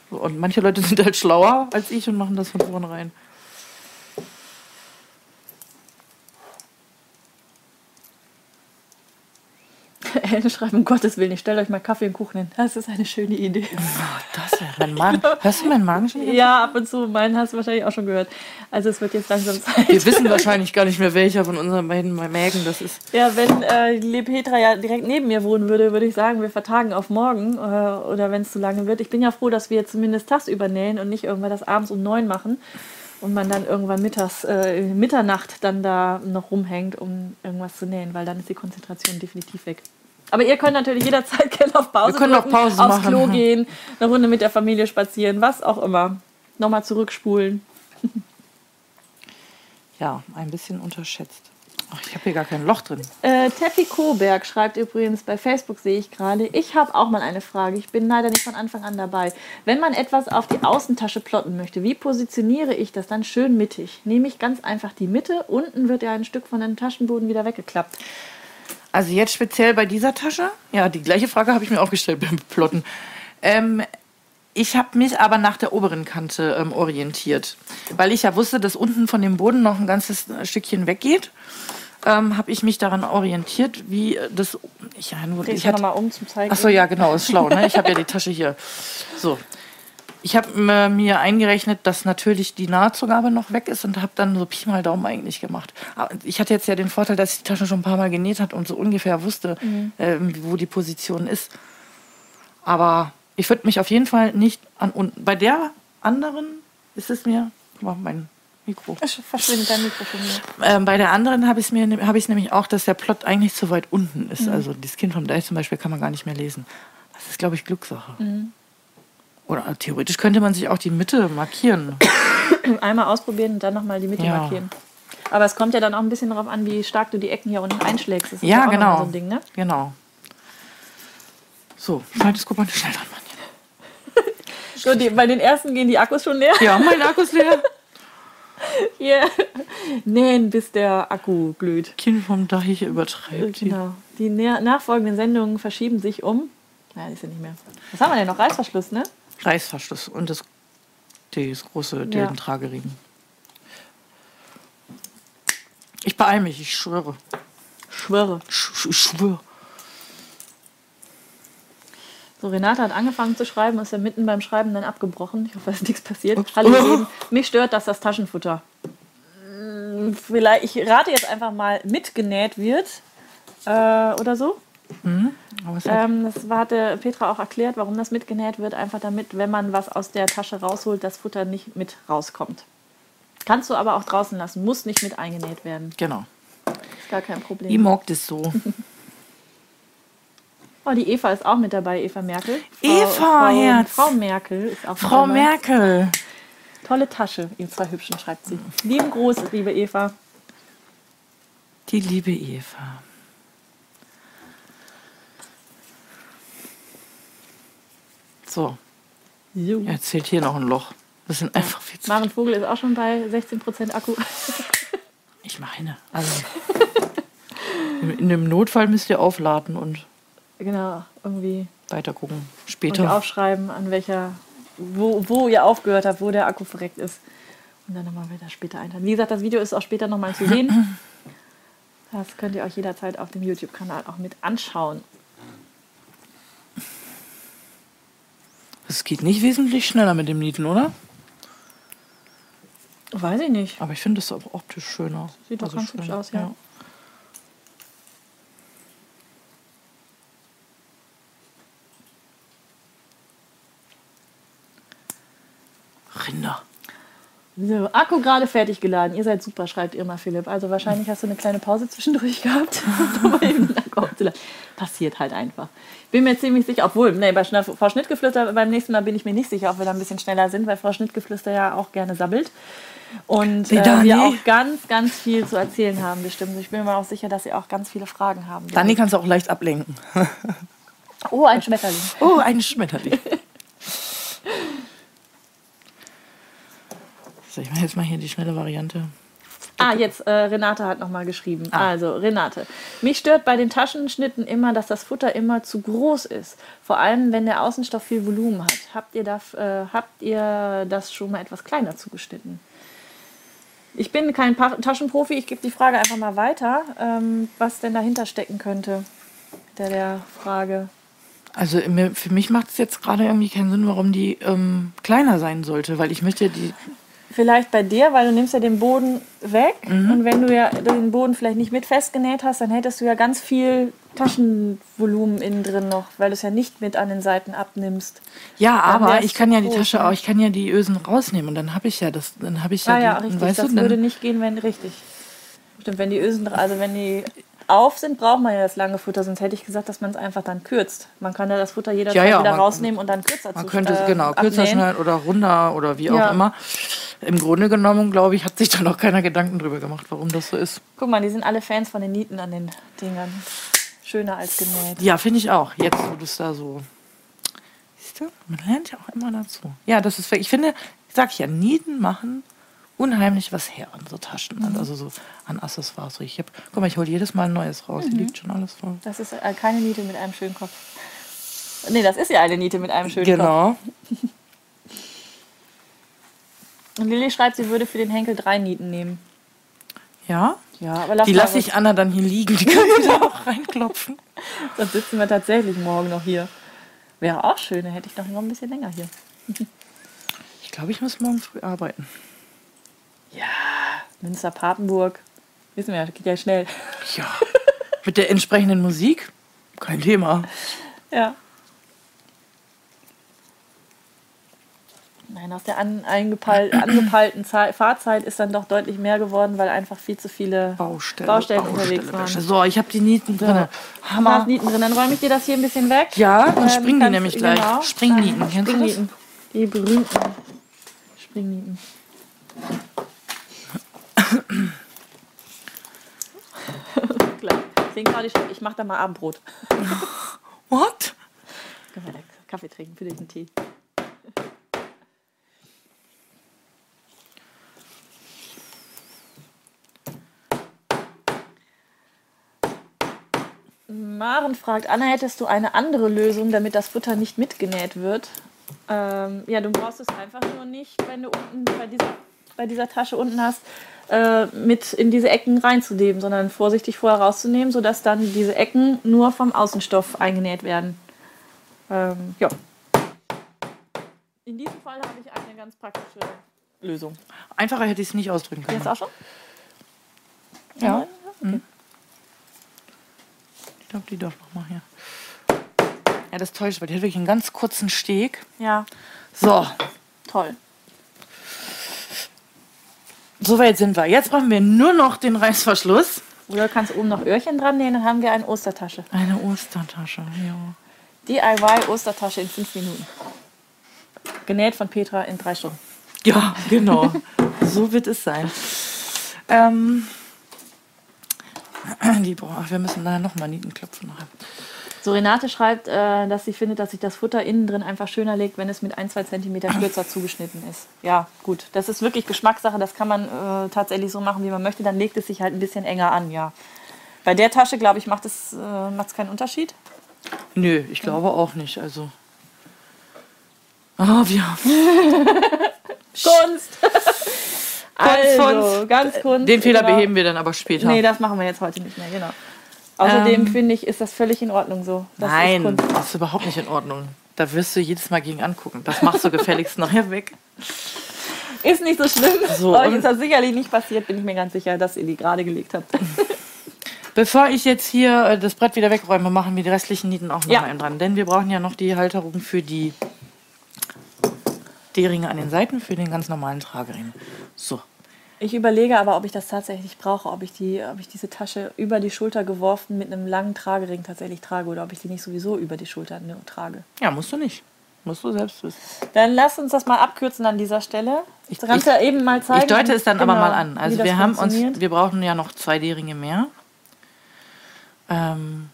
Und manche Leute sind halt schlauer als ich und machen das von vornherein. Ellen schreibt, um Gottes Willen, ich stelle euch mal Kaffee und Kuchen hin. Das ist eine schöne Idee. Das wäre mein Magen. Hörst du meinen Magen schon? Ja, ab und zu. Meinen hast du wahrscheinlich auch schon gehört. Also es wird jetzt langsam Zeit. Wir wissen wahrscheinlich gar nicht mehr, welcher von unseren beiden Mägen das ist. Ja, wenn äh, die Petra ja direkt neben mir wohnen würde, würde ich sagen, wir vertagen auf morgen äh, oder wenn es zu lange wird. Ich bin ja froh, dass wir zumindest tagsüber nähen und nicht irgendwann das abends um neun machen und man dann irgendwann mittags, äh, Mitternacht dann da noch rumhängt, um irgendwas zu nähen, weil dann ist die Konzentration definitiv weg. Aber ihr könnt natürlich jederzeit gerne auf Pause Wir können drücken, Pause aufs machen. Klo gehen, eine Runde mit der Familie spazieren, was auch immer. Nochmal zurückspulen. Ja, ein bisschen unterschätzt. Ach, ich habe hier gar kein Loch drin. Äh, Teffi Koberg schreibt übrigens bei Facebook, sehe ich gerade. Ich habe auch mal eine Frage. Ich bin leider nicht von Anfang an dabei. Wenn man etwas auf die Außentasche plotten möchte, wie positioniere ich das dann schön mittig? Nehme ich ganz einfach die Mitte. Unten wird ja ein Stück von dem Taschenboden wieder weggeklappt. Also jetzt speziell bei dieser Tasche? Ja, die gleiche Frage habe ich mir auch gestellt beim Plotten. Ähm, ich habe mich aber nach der oberen Kante ähm, orientiert, weil ich ja wusste, dass unten von dem Boden noch ein ganzes Stückchen weggeht. Ähm, habe ich mich daran orientiert, wie das. Ich, ja, nur, ich hatte, mal um zum zeigen. Achso, ja, genau, ist schlau. Ne? Ich habe ja die Tasche hier. So. Ich habe mir eingerechnet, dass natürlich die Nahtzugabe noch weg ist und habe dann so Pi mal Daumen eigentlich gemacht. Ich hatte jetzt ja den Vorteil, dass ich die Tasche schon ein paar Mal genäht hat und so ungefähr wusste, mhm. äh, wo die Position ist. Aber ich würde mich auf jeden Fall nicht an unten. Bei der anderen ist es mir. Guck mal, mein Mikro. Verschwindet dein Mikro von mir. Ähm, bei der anderen habe ich es hab nämlich auch, dass der Plot eigentlich zu weit unten ist. Mhm. Also das Kind von Deich zum Beispiel kann man gar nicht mehr lesen. Das ist, glaube ich, Glückssache. Mhm. Oder theoretisch könnte man sich auch die Mitte markieren. Einmal ausprobieren und dann nochmal die Mitte ja. markieren. Aber es kommt ja dann auch ein bisschen darauf an, wie stark du die Ecken hier unten einschlägst. Das ist ja, ja genau. So ein Ding, ne? Genau. So, Schneideskope schnell dran, Mann. So, die, bei den ersten gehen die Akkus schon leer. Ja, mein Akku ist leer. Yeah. Nähen, bis der Akku glüht. Kind vom Deich übertreibt. Genau. Die nachfolgenden Sendungen verschieben sich um. Naja, ist ja nicht mehr. Was haben wir denn noch? Reißverschluss, ne? Reißverschluss und das, das große, den ja. Ich beeile mich, ich schwöre. Schwöre. Sch ich schwöre. So, Renate hat angefangen zu schreiben, ist ja mitten beim Schreiben dann abgebrochen. Ich hoffe, dass nichts passiert. Ups. Hallo, Leben. Mich stört, dass das Taschenfutter. Hm, vielleicht, ich rate jetzt einfach mal, mitgenäht wird. Äh, oder so. Mhm. Ähm, das hatte Petra auch erklärt, warum das mitgenäht wird. Einfach damit, wenn man was aus der Tasche rausholt, das Futter nicht mit rauskommt. Kannst du aber auch draußen lassen, muss nicht mit eingenäht werden. Genau. Ist gar kein Problem. Ich mag das so. Oh, die Eva ist auch mit dabei, Eva Merkel. Frau, Eva, Frau, Herz. Frau Merkel ist auch Frau Merkel. Tolle Tasche, ihr zwei Hübschen, schreibt sie. Lieben Gruß, liebe Eva. Die liebe Eva. So. Jo. Er erzählt hier noch ein Loch. Das sind einfach viel zu Maren Vogel ist auch schon bei 16% Akku. ich meine, also in dem Notfall müsst ihr aufladen und Genau, irgendwie. Weiter gucken. Später. Und aufschreiben, an welcher, wo, wo ihr aufgehört habt, wo der Akku verreckt ist. Und dann nochmal wieder später einladen. Wie gesagt, das Video ist auch später nochmal zu sehen. Das könnt ihr euch jederzeit auf dem YouTube-Kanal auch mit anschauen. Es geht nicht wesentlich schneller mit dem Nieten, oder? Weiß ich nicht. Aber ich finde es optisch schöner. Sieht doch also ganz hübsch aus, ja. ja. So, Akku gerade fertig geladen. Ihr seid super, schreibt Irma Philipp. Also wahrscheinlich hast du eine kleine Pause zwischendurch gehabt. Passiert halt einfach. Bin mir ziemlich sicher, obwohl, nee, bei Frau Schnittgeflüster beim nächsten Mal bin ich mir nicht sicher, ob wir da ein bisschen schneller sind, weil Frau Schnittgeflüster ja auch gerne sabbelt. Und äh, wir auch ganz, ganz viel zu erzählen haben, bestimmt. Ich bin mir auch sicher, dass sie auch ganz viele Fragen haben. Dani kannst du auch leicht ablenken. oh, ein Schmetterling. Oh, ein Schmetterling. So, ich mache jetzt mal hier die schnelle Variante. Ah, jetzt, äh, Renate hat nochmal geschrieben. Ah. Also, Renate. Mich stört bei den Taschenschnitten immer, dass das Futter immer zu groß ist. Vor allem, wenn der Außenstoff viel Volumen hat. Habt ihr, das, äh, habt ihr das schon mal etwas kleiner zugeschnitten? Ich bin kein pa Taschenprofi, ich gebe die Frage einfach mal weiter, ähm, was denn dahinter stecken könnte, der, der Frage. Also für mich macht es jetzt gerade irgendwie keinen Sinn, warum die ähm, kleiner sein sollte, weil ich möchte die vielleicht bei dir, weil du nimmst ja den Boden weg mhm. und wenn du ja den Boden vielleicht nicht mit festgenäht hast, dann hättest du ja ganz viel Taschenvolumen innen drin noch, weil du es ja nicht mit an den Seiten abnimmst. Ja, aber ich kann ja die Tasche auch, ich kann ja die Ösen rausnehmen und dann habe ich ja das, dann habe ich ja, ah, ja, die, richtig, weißt das du, würde nicht gehen, wenn richtig. Stimmt, wenn die Ösen, also wenn die auf sind, braucht man ja das lange Futter, sonst hätte ich gesagt, dass man es einfach dann kürzt. Man kann ja das Futter jederzeit ja, ja, wieder man, rausnehmen und dann kürzer Man zu, könnte es äh, genau kürzer abnähen. schneiden oder runder oder wie auch immer. Im Grunde genommen, glaube ich, hat sich da noch keiner Gedanken drüber gemacht, warum das so ist. Guck mal, die sind alle Fans von den Nieten an den Dingern. Schöner als genäht. Ja, finde ich auch. Jetzt, wo du es da so. Siehst du? Man lernt ja auch immer dazu. Ja, das ist. Ich finde, sag ich ja, Nieten machen unheimlich was her an so Taschen, mhm. also so an Accessoires. Ich hab, guck mal, ich hole jedes Mal ein neues raus. Mhm. Hier liegt schon alles voll. Das ist äh, keine Niete mit einem schönen Kopf. Nee, das ist ja eine Niete mit einem schönen genau. Kopf. Genau. Und Lilly schreibt, sie würde für den Henkel drei Nieten nehmen. Ja? Ja, aber lass Die lasse ich Anna dann hier liegen. Die kann sie da auch reinklopfen. Sonst sitzen wir tatsächlich morgen noch hier. Wäre auch schön, dann hätte ich noch ein bisschen länger hier. ich glaube, ich muss morgen früh arbeiten. Ja, Münster, Papenburg. Wissen wir ja, geht ja schnell. Ja. Mit der entsprechenden Musik? Kein Thema. Ja. Nein, aus der an, angepeilten Fahrzeit ist dann doch deutlich mehr geworden, weil einfach viel zu viele Baustelle, Baustellen Baustelle, unterwegs waren. So, ich habe die Nieten drin. Ja. Hammer. Nieten drin. Dann räume ich dir das hier ein bisschen weg. Ja, dann ähm, springen die nämlich gleich. Genau. Springnieten, kennst Springnieten. Die berühmten Springnieten. Klar. Klingt gerade schön. Ich mache da mal Abendbrot. What? Können wir Kaffee trinken, für dich einen Tee. Maren fragt, Anna, hättest du eine andere Lösung, damit das Futter nicht mitgenäht wird? Ähm, ja, du brauchst es einfach nur nicht, wenn du unten bei dieser, bei dieser Tasche unten hast, äh, mit in diese Ecken reinzunehmen, sondern vorsichtig vorher rauszunehmen, sodass dann diese Ecken nur vom Außenstoff eingenäht werden. Ähm, ja. In diesem Fall habe ich eine ganz praktische Lösung. Einfacher hätte ich es nicht ausdrücken können. Jetzt auch schon? Ja. Okay. Mhm. Ich glaube, die darf noch mal hier. Ja, das täuscht, weil die hat wirklich einen ganz kurzen Steg. Ja. So. Toll. Soweit sind wir. Jetzt brauchen wir nur noch den Reißverschluss. Oder kannst du oben noch Öhrchen dran nähen, dann haben wir eine Ostertasche. Eine Ostertasche, ja. DIY-Ostertasche in fünf Minuten. Genäht von Petra in drei Stunden. Ja, genau. so wird es sein. Ähm, Die, boah, wir müssen da nochmal Nieten klopfen. So, Renate schreibt, äh, dass sie findet, dass sich das Futter innen drin einfach schöner legt, wenn es mit ein, zwei Zentimeter kürzer zugeschnitten ist. Ja, gut. Das ist wirklich Geschmackssache. Das kann man äh, tatsächlich so machen, wie man möchte. Dann legt es sich halt ein bisschen enger an, ja. Bei der Tasche, glaube ich, macht es äh, keinen Unterschied. Nö, ich glaube auch nicht. Also. Oh, wir. Kunst! Also, ganz kurz. Den Fehler genau. beheben wir dann aber später. Nee, das machen wir jetzt heute nicht mehr, genau. Außerdem ähm, finde ich, ist das völlig in Ordnung so. Das nein, ist das ist überhaupt nicht in Ordnung. Da wirst du jedes Mal gegen angucken. Das machst du gefälligst nachher weg. Ist nicht so schlimm. So, Euch ist das sicherlich nicht passiert, bin ich mir ganz sicher, dass ihr die gerade gelegt habt. Bevor ich jetzt hier äh, das Brett wieder wegräume, machen wir die restlichen Nieten auch noch ja. einen dran. Denn wir brauchen ja noch die Halterung für die D-Ringe an den Seiten, für den ganz normalen Tragering. So. Ich überlege aber, ob ich das tatsächlich brauche, ob ich, die, ob ich diese Tasche über die Schulter geworfen mit einem langen Tragering tatsächlich trage oder ob ich die nicht sowieso über die Schulter trage. Ja, musst du nicht. Musst du selbst wissen. Dann lass uns das mal abkürzen an dieser Stelle. Ich kann ja eben mal zeigen. Ich deute es dann genau, aber mal an. Also wir haben uns, wir brauchen ja noch zwei D-Ringe mehr. Ähm,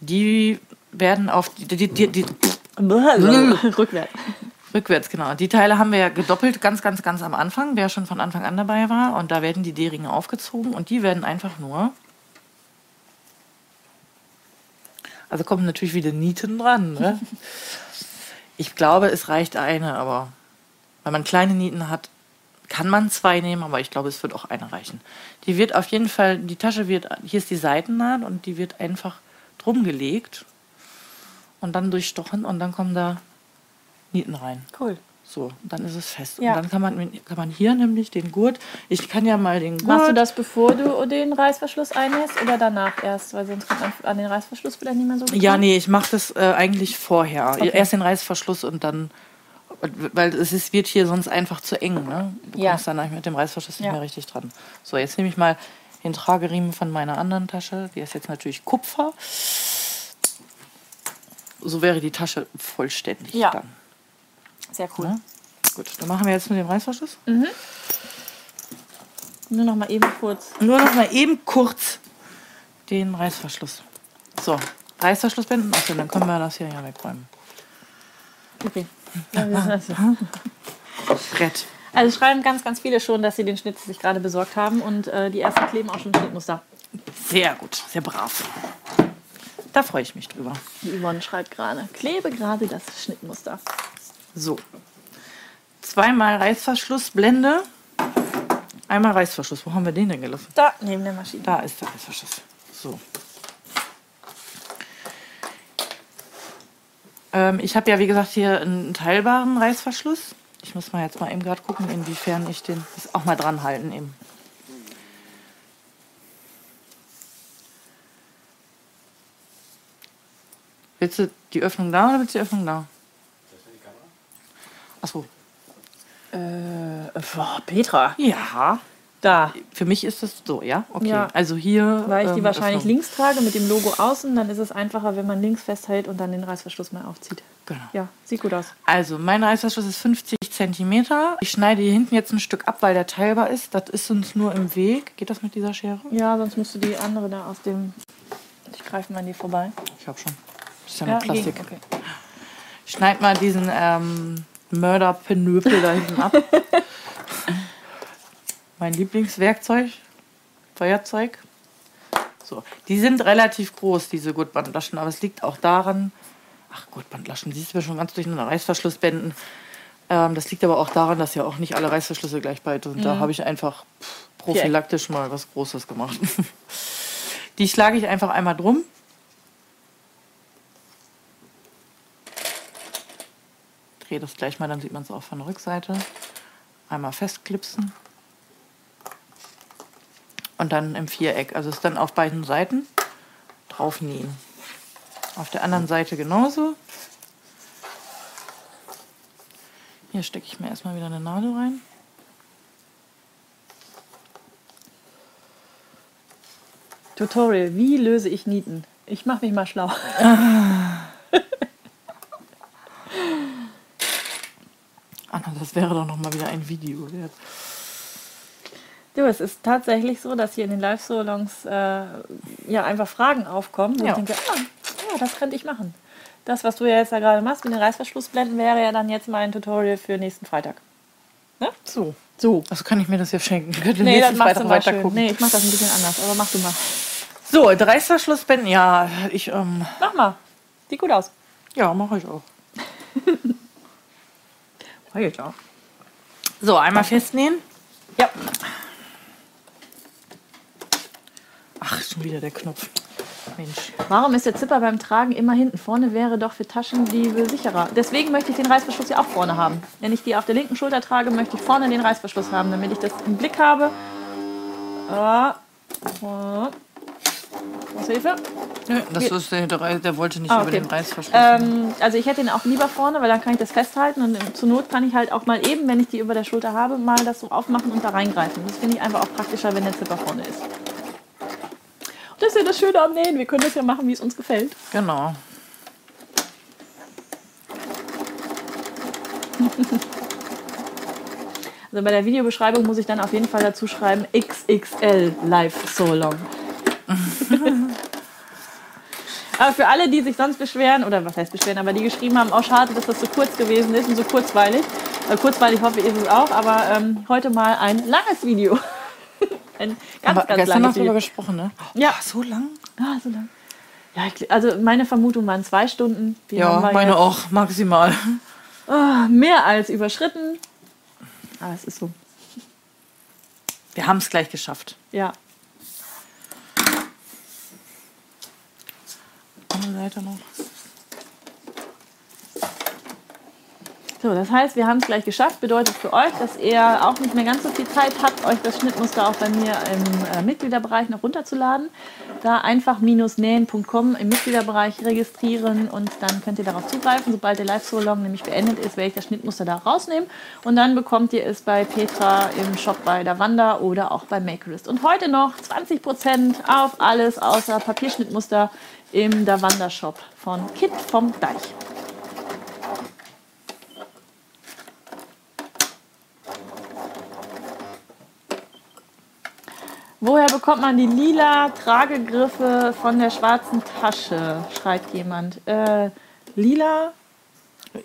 die werden auf die, die, die, die rückwärts. Rückwärts, genau. Die Teile haben wir ja gedoppelt, ganz, ganz, ganz am Anfang, wer schon von Anfang an dabei war. Und da werden die D-Ringe aufgezogen und die werden einfach nur. Also kommen natürlich wieder Nieten dran. Ne? ich glaube, es reicht eine, aber wenn man kleine Nieten hat, kann man zwei nehmen, aber ich glaube, es wird auch eine reichen. Die wird auf jeden Fall, die Tasche wird, hier ist die Seitennaht und die wird einfach drum gelegt und dann durchstochen und dann kommen da Nieten rein. Cool. So, dann ist es fest. Ja. Und dann kann man, kann man hier nämlich den Gurt, ich kann ja mal den Gurt... Machst du das, bevor du den Reißverschluss einnähst oder danach erst? Weil sonst kommt man an den Reißverschluss vielleicht nicht mehr so gut Ja, nee, ich mache das äh, eigentlich vorher. Okay. Erst den Reißverschluss und dann... Weil es ist, wird hier sonst einfach zu eng. Ne? Du ja. kommst dann mit dem Reißverschluss nicht ja. mehr richtig dran. So, jetzt nehme ich mal den Trageriemen von meiner anderen Tasche. Die ist jetzt natürlich Kupfer. So wäre die Tasche vollständig ja. dann. Sehr cool. Ja? Gut, dann machen wir jetzt mit dem Reißverschluss. Nur noch mal eben kurz. Nur noch mal eben kurz den Reißverschluss. So, Reißverschluss binden. Achso, dann können wir das hier ja wegräumen. Okay. Ja, wir also. Brett. also schreiben ganz, ganz viele schon, dass sie den Schnitt sich gerade besorgt haben und äh, die ersten kleben auch schon Schnittmuster. Sehr gut, sehr brav. Da freue ich mich drüber. Die Yvonne schreibt gerade. Klebe gerade das Schnittmuster. So. Zweimal Reißverschlussblende. Einmal Reißverschluss. Wo haben wir den denn gelassen? Da, neben der Maschine. Da ist der Reißverschluss. So. Ähm, ich habe ja, wie gesagt, hier einen teilbaren Reißverschluss. Ich muss mal jetzt mal eben gerade gucken, inwiefern ich den das auch mal dran halten eben. Willst du die Öffnung da oder willst du die Öffnung da? Achso. Äh, boah, Petra. Ja. Da. Für mich ist das so, ja? Okay. Ja. Also hier. Weil ich die ähm, wahrscheinlich Öffnung. links trage mit dem Logo außen, dann ist es einfacher, wenn man links festhält und dann den Reißverschluss mal aufzieht. Genau. Ja, sieht gut aus. Also, mein Reißverschluss ist 50 cm. Ich schneide hier hinten jetzt ein Stück ab, weil der teilbar ist. Das ist uns nur im Weg. Geht das mit dieser Schere? Ja, sonst musst du die andere da aus dem. Ich greife mal an die vorbei. Ich habe schon. Das ist ja nur Plastik. ging, okay. Ich schneide mal diesen ähm, Mörderpenöpel da hinten ab. mein Lieblingswerkzeug. Feuerzeug. So. Die sind relativ groß, diese Gurtbandlaschen, aber es liegt auch daran. Ach, Gurtbandlaschen, siehst du mir schon ganz durch einen Reißverschlussbänden. Ähm, das liegt aber auch daran, dass ja auch nicht alle Reißverschlüsse gleich breit sind. Da habe ich einfach pff, prophylaktisch mal was Großes gemacht. Die schlage ich einfach einmal drum. Drehe das gleich mal, dann sieht man es auch von der Rückseite. Einmal festklipsen. Und dann im Viereck. Also ist dann auf beiden Seiten drauf nähen. Auf der anderen Seite genauso. Hier stecke ich mir erstmal wieder eine Nadel rein. Tutorial: Wie löse ich Nieten? Ich mache mich mal schlau. Anna, das wäre doch noch mal wieder ein Video wert. Du, es ist tatsächlich so, dass hier in den Live-Salons äh, ja einfach Fragen aufkommen, wo Ja. ich denke, ah, ja, das könnte ich machen. Das, was du ja jetzt da gerade machst mit den Reißverschlussblenden, wäre ja dann jetzt mein Tutorial für nächsten Freitag. So. So. Also kann ich mir das hier schenken. Ich könnte Nee, das machst Freitag du weiter schön. gucken. Nee, ich mach das ein bisschen anders, aber mach du mal. So, Reißverschlussbänden. Ja, ich, ähm, Mach mal. Sieht gut aus. ja, mache ich auch. Ja. So, einmal festnähen. ja. Ach, schon wieder der Knopf. Mensch. Warum ist der Zipper beim Tragen immer hinten? Vorne wäre doch für Taschendiebe sicherer. Deswegen möchte ich den Reißverschluss ja auch vorne haben. Wenn ich die auf der linken Schulter trage, möchte ich vorne den Reißverschluss haben, damit ich das im Blick habe. Ah. Ah. Was Hilfe? Nö, das ist der, der, der wollte nicht Ah, über okay. den Reißverschluss. Ähm, also ich hätte ihn auch lieber vorne, weil dann kann ich das festhalten und zur Not kann ich halt auch mal eben, wenn ich die über der Schulter habe, mal das so aufmachen und da reingreifen. Das finde ich einfach auch praktischer, wenn der Zipper vorne ist. Und das ist ja das Schöne am Nähen. Wir können das ja machen, wie es uns gefällt. Genau. Also bei der Videobeschreibung muss ich dann auf jeden Fall dazu schreiben XXL Live So Long. aber für alle, die sich sonst beschweren, oder was heißt beschweren, aber die geschrieben haben, auch schade, dass das so kurz gewesen ist und so kurzweilig. Äh, kurzweilig hoffe ich ist es auch, aber ähm, heute mal ein langes Video. ein ganz, Aber ganz gestern noch langes drüber Video. gesprochen, ne? Ja. Ach, so lang? Ah, so lang. Ja, also meine Vermutung waren zwei Stunden. Die Ja, meine jetzt, auch, maximal. ah, mehr als überschritten. Aber es ist so. Wir haben es gleich geschafft. Ja. Andere Seite noch. So, das heißt, wir haben es gleich geschafft. Bedeutet für euch, dass ihr auch nicht mehr ganz so viel Zeit habt, euch das Schnittmuster auch bei mir im äh, Mitgliederbereich noch runterzuladen. Da einfach minusnähen.com im Mitgliederbereich registrieren und dann könnt ihr darauf zugreifen. Sobald der Live-So-Long nämlich beendet ist, werde ich das Schnittmuster da rausnehmen. Und dann bekommt ihr es bei Petra im Shop bei Davanda oder auch bei Makerist. Und heute noch 20% auf alles außer Papierschnittmuster im Davanda Shop von Kit vom Deich. Woher bekommt man die lila Tragegriffe von der schwarzen Tasche? Schreibt jemand. Äh, lila?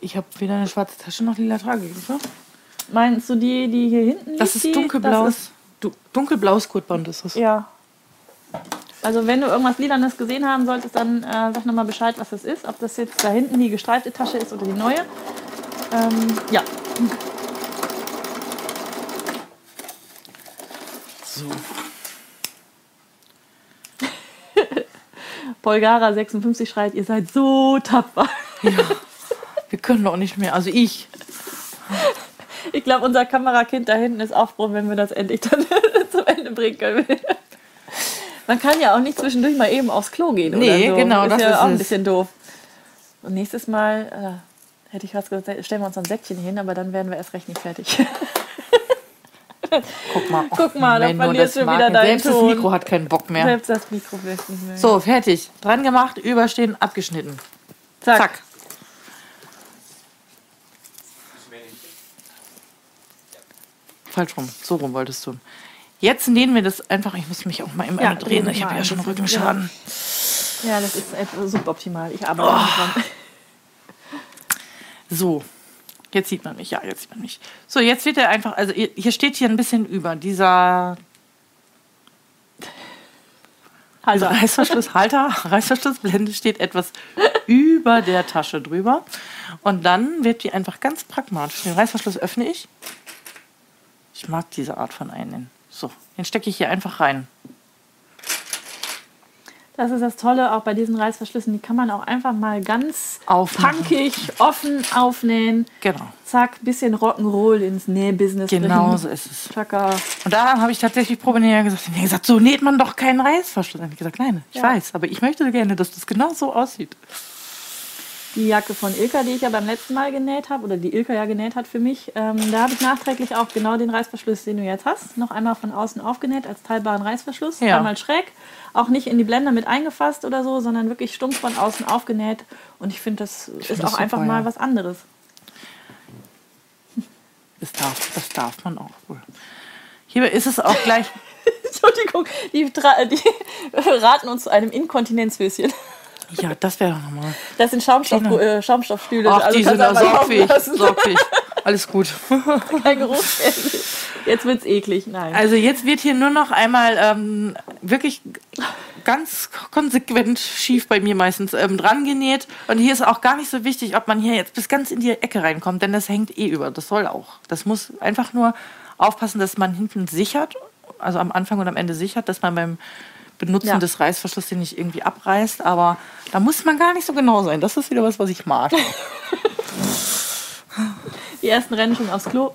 Ich habe weder eine schwarze Tasche noch lila Tragegriffe. Meinst du die, die hier hinten? Das ist die? dunkelblaues. Das ist, Du, dunkelblaues Gurtband ist es. ja. Also wenn du irgendwas Lilanes gesehen haben solltest, dann äh, sag nochmal Bescheid, was das ist. Ob das jetzt da hinten die gestreifte Tasche ist oder die neue. Ähm, ja, So. Polgara 56 schreit, ihr seid so tapfer. Wir können doch nicht mehr. Also ich. Ich glaube, unser Kamerakind da hinten ist auch froh, wenn wir das endlich dann zum Ende bringen können. Man kann ja auch nicht zwischendurch mal eben aufs Klo gehen. Nee, oder so. genau, ist das ja ist auch ein bisschen doof. Und nächstes Mal äh, hätte ich was gesagt, stellen wir uns ein Säckchen hin, aber dann werden wir erst recht nicht fertig. Guck mal. Guck mal, da verlierst das du wieder er. deinen Selbst das Ton. Mikro hat keinen Bock mehr. Selbst das Mikro wirkt nicht mehr. So, fertig. Dran gemacht, überstehen, abgeschnitten. zack. Zack. Falsch rum. So rum wolltest du. Jetzt nähen wir das einfach. Ich muss mich auch mal im Ja, ja, drehen. dreh Ich habe ja schon. Rückenschaden. Ja, das ist suboptimal. Ich arbeite oh. dran. So. Jetzt sieht man mich. Ja, jetzt sieht man mich. So, jetzt wird er einfach. Also, hier steht hier ein bisschen über. Dieser Also, Reißverschlusshalter, Reißverschlussblende steht etwas über der Tasche drüber. Und dann wird die einfach ganz pragmatisch. Den Reißverschluss öffne ich. Ich mag diese Art von Einnähen. So, den stecke ich hier einfach rein. Das ist das Tolle auch bei diesen Reißverschlüssen. Die kann man auch einfach mal ganz Aufmachen. punkig, offen aufnähen. Genau. Zack, bisschen Rock'n'Roll ins Nähbusiness Genau bringen. so ist es. Chaka. Und da habe ich tatsächlich Probenäher gesagt, haben gesagt, so näht man doch keinen Reißverschluss. Dann habe ich gesagt, nein, ich Ja. weiß, aber ich möchte gerne, dass das genau so aussieht. Die Jacke von Ilka, die ich ja beim letzten Mal genäht habe, oder die Ilka ja genäht hat für mich, ähm, da habe ich nachträglich auch genau den Reißverschluss, den du jetzt hast, noch einmal von außen aufgenäht als teilbaren Reißverschluss. Ja. Einmal schräg, auch nicht in die Blende mit eingefasst oder so, sondern wirklich stumpf von außen aufgenäht. Und ich finde, das ist find auch das einfach super, mal ja. was anderes. Das darf, das darf man auch wohl. Hierbei ist es auch gleich Entschuldigung, die, die raten uns zu einem Inkontinenzhöschen. Ja, das wäre doch nochmal. Das sind Schaumstoff, Genau. äh, Schaumstoffstühle. Ach, die sind da sorgfähig. lassen. sorgfähig. Alles gut. Kein Geruchsstellen. Jetzt wird's eklig. Nein. Also jetzt wird hier nur noch einmal ähm, wirklich ganz konsequent schief bei mir meistens ähm, dran genäht. Und hier ist auch gar nicht so wichtig, ob man hier jetzt bis ganz in die Ecke reinkommt, denn das hängt eh über. Das soll auch. Das muss einfach nur aufpassen, dass man hinten sichert, also am Anfang und am Ende sichert, dass man beim Benutzen Ja. des Reißverschlusses den nicht irgendwie abreißt. Aber da muss man gar nicht so genau sein. Das ist wieder was, was ich mag. Die ersten rennen schon aufs Klo.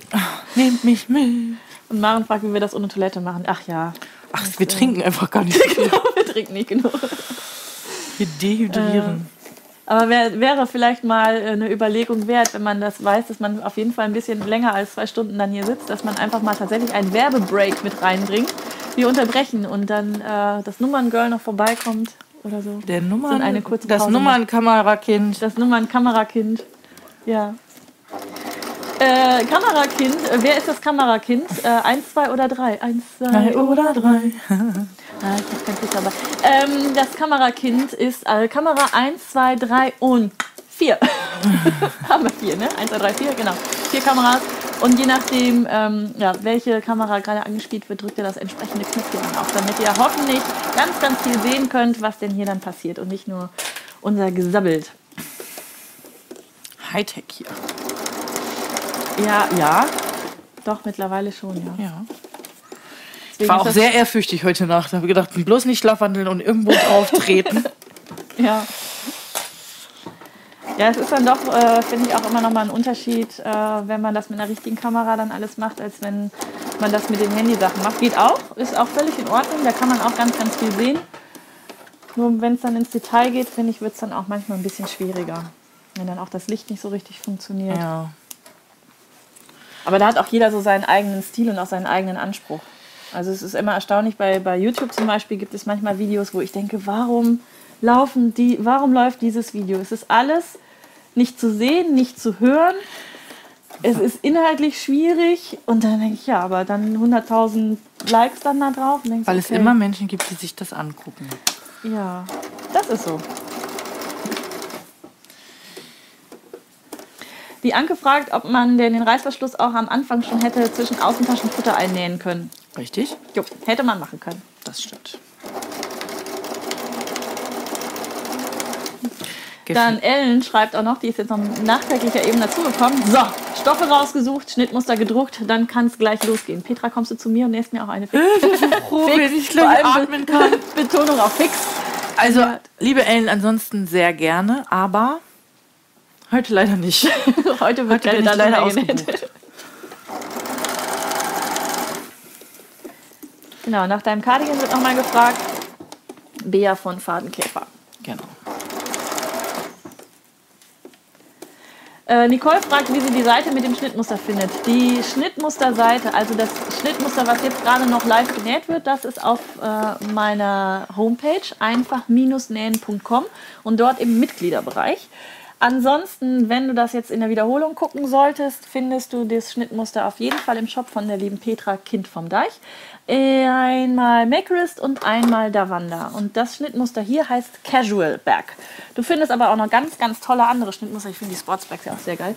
Nehmt mich mit. Und Maren fragt, wie wir das ohne Toilette machen. Ach ja, Ach, wir trinken einfach gar nicht. genau, wir trinken nicht genug. Wir dehydrieren. Aber wär, wäre vielleicht mal äh, eine Überlegung wert, wenn man das weiß, dass man auf jeden Fall ein bisschen länger als zwei Stunden dann hier sitzt, dass man einfach mal tatsächlich einen Werbebreak mit reinbringt. Wir unterbrechen und dann äh, das Nummerngirl noch vorbeikommt oder so. Der Nummern, eine kurze das Pause Nummernkamerakind. Das Nummern-Kamerakind. Ja. Äh, Kamerakind, äh, wer ist das Kamerakind? Äh, eins, zwei oder drei? Eins, zwei oder drei. Ah, ich kein Fuß dabei. Ähm, das Kamerakind ist äh, Kamera 1, 2, 3 und 4. Haben wir vier, ne? 1, 2, 3, 4, genau. Vier Kameras. Und je nachdem, ähm, ja, welche Kamera gerade angespielt wird, drückt ihr das entsprechende Knöpfchen dann auf, damit ihr hoffentlich ganz, ganz viel sehen könnt, was denn hier dann passiert und nicht nur unser Gesabbelt. Hightech hier. Ja, ja. Doch, mittlerweile schon, ja. Ja. Ich war auch sehr ehrfürchtig heute Nacht. habe gedacht, bloß nicht schlafwandeln und irgendwo drauf treten. Ja. Ja, es ist dann doch, äh, finde ich, auch immer noch mal ein Unterschied, äh, wenn man das mit einer richtigen Kamera dann alles macht, als wenn man das mit den Handysachen macht. Geht auch, ist auch völlig in Ordnung, da kann man auch ganz, ganz viel sehen. Nur wenn es dann ins Detail geht, finde ich, wird es dann auch manchmal ein bisschen schwieriger. Wenn dann auch das Licht nicht so richtig funktioniert. ja. Aber da hat auch jeder so seinen eigenen Stil und auch seinen eigenen Anspruch. Also es ist immer erstaunlich, bei, bei YouTube zum Beispiel gibt es manchmal Videos, wo ich denke, warum laufen die, warum läuft dieses Video? Es ist alles nicht zu sehen, nicht zu hören. es ist inhaltlich schwierig und dann denke ich, ja, aber dann 100.000 Likes dann da drauf. Weil es okay, immer Menschen gibt, die sich das angucken. Ja, das ist so. Die Anke fragt, ob man den, den Reißverschluss auch am Anfang schon hätte zwischen Außentaschenfutter einnähen können. Richtig? Jo, hätte man machen können. Das stimmt. Dann Ellen schreibt auch noch, die ist jetzt noch nachträglicher eben dazugekommen. So, Stoffe rausgesucht, Schnittmuster gedruckt, dann kann es gleich losgehen. Petra, kommst du zu mir und nähst mir auch eine Fix? froh, Fix, ich gleich atmen kann. Betonung auf Fix. Also, liebe Ellen, ansonsten sehr gerne, aber heute leider nicht. Heute wird Heute bin ich leider ausgebucht. Genau, nach deinem Cardigan wird nochmal gefragt. Bea von Fadenkäfer. Genau. Äh, Nicole fragt, wie sie die Seite mit dem Schnittmuster findet. Die Schnittmusterseite, also das Schnittmuster, was jetzt gerade noch live genäht wird, das ist auf äh, meiner Homepage einfach-nähen.com und dort im Mitgliederbereich. Ansonsten, wenn du das jetzt in der Wiederholung gucken solltest, findest du das Schnittmuster auf jeden Fall im Shop von der lieben Petra Kind vom Deich. Einmal Makerist und einmal Davanda. Und das Schnittmuster hier heißt Casual Back. Du findest aber auch noch ganz, ganz tolle andere Schnittmuster. Ich finde die Sportsbacks ja auch sehr geil.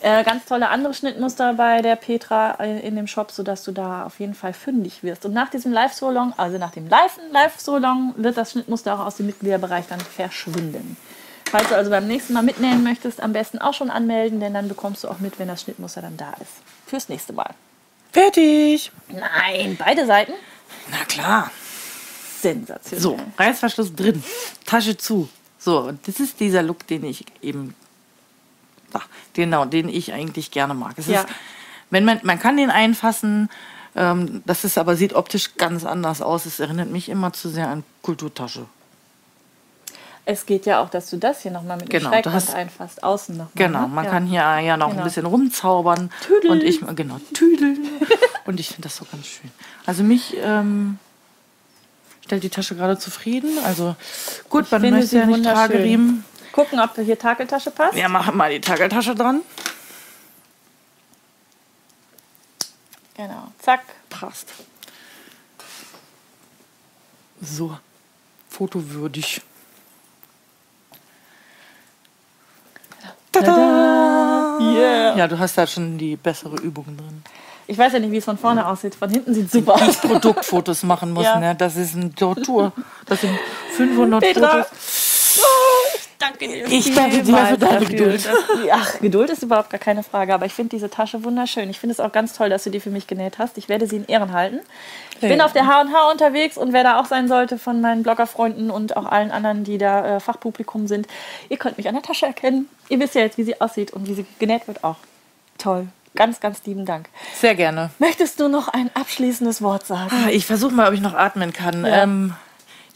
Äh, ganz tolle andere Schnittmuster bei der Petra äh, in dem Shop, sodass du da auf jeden Fall fündig wirst. Und nach diesem Live-Solong, also nach dem Live- Live-Solong, wird das Schnittmuster auch aus dem Mitgliederbereich dann verschwinden. Falls du also beim nächsten Mal mitnähen möchtest, am besten auch schon anmelden, denn dann bekommst du auch mit, wenn das Schnittmuster dann da ist. Fürs nächste Mal. Fertig. Nein, beide Seiten. Na klar. Sensationell. So, Reißverschluss drin, Tasche zu. So, und das ist dieser Look, den ich eben, ach, genau, den ich eigentlich gerne mag. Es Ja. ist, wenn man, man kann den einfassen, ähm, das ist aber sieht optisch ganz anders aus. Es erinnert mich immer zu sehr an Kulturtasche. Es geht ja auch, dass du das hier nochmal mit Genau, dem Schrägband einfasst, außen nochmal. Genau, ne? man ja. kann hier ja noch Genau. ein bisschen rumzaubern. Tüdeln. Und ich, genau, tüdeln. und ich finde das so ganz schön. Also mich ähm, stellt die Tasche gerade zufrieden. Also gut, man finde möchte ja nicht. Trageriemen. Gucken, ob hier Takeltasche passt. Wir machen mal die Tageltasche dran. Genau. Zack. Passt. So, fotowürdig. Tada! Yeah. Ja, du hast da schon die bessere Übung drin. Ich weiß ja nicht, wie es von vorne aussieht. Von hinten sieht super aus. Produktfotos machen muss, Ja. ne? Das ist eine Tortur. Das sind 500 Petra. Fotos. Danke dir. Ich danke dir für deine Geduld. Ach, Geduld ist überhaupt gar keine Frage, aber ich finde diese Tasche wunderschön. Ich finde es auch ganz toll, dass du die für mich genäht hast. Ich werde sie in Ehren halten. Ich bin auf der H&H unterwegs und wer da auch sein sollte von meinen Bloggerfreunden und auch allen anderen, die da äh, Fachpublikum sind, ihr könnt mich an der Tasche erkennen. Ihr wisst ja jetzt, wie sie aussieht und wie sie genäht wird auch. Toll. Ganz, ganz lieben Dank. Sehr gerne. Möchtest du noch ein abschließendes Wort sagen? Ah, Ich versuche mal, ob ich noch atmen kann. Ja. Ähm,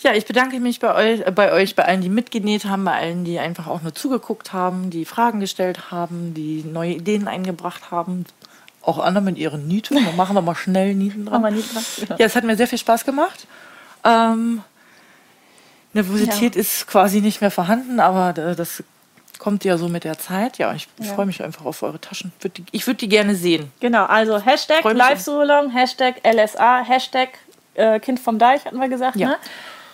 ja, ich bedanke mich bei euch, äh, bei euch, bei allen, die mitgenäht haben, bei allen, die einfach auch nur zugeguckt haben, die Fragen gestellt haben, die neue Ideen eingebracht haben. Auch andere mit ihren Nieten. Dann machen wir mal schnell Nieten dran. Wir Nieten dran? Ja. Ja, es hat mir sehr viel Spaß gemacht. Ähm, Nervosität ist quasi nicht mehr vorhanden, aber äh, das kommt ja so mit der Zeit. Ja, ich Ja. freue mich einfach auf eure Taschen. Ich würde die gerne sehen. Genau, also Hashtag Live-Solong, Hashtag LSA, Hashtag äh, Kind vom Deich, hatten wir gesagt, Ja. ne?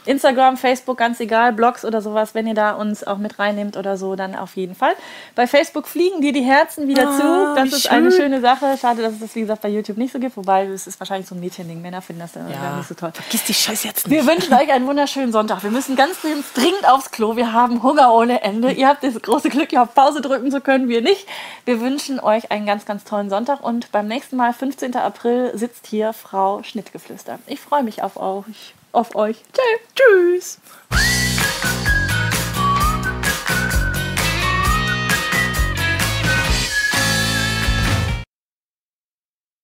Instagram, Facebook, ganz egal, Blogs oder sowas, wenn ihr da uns auch mit reinnehmt oder so, dann auf jeden Fall. Bei Facebook fliegen dir die Herzen wieder Ah, zu. Das ist eine schön. schöne Sache. Schade, dass es das, wie gesagt, bei YouTube nicht so gibt, wobei es ist wahrscheinlich so ein Mädchending. Männer finden das dann ja. nicht so toll. Vergiss die Scheiß jetzt nicht. Wir wünschen euch einen wunderschönen Sonntag. Wir müssen ganz dringend aufs Klo. Wir haben Hunger ohne Ende. Ihr habt das große Glück, hier auf Pause drücken zu können, wir nicht. Wir wünschen euch einen ganz, ganz tollen Sonntag und beim nächsten Mal, 15. April, sitzt hier Frau Schnittgeflüster. Ich freue mich auf euch. Auf euch. Tschö. Tschüss.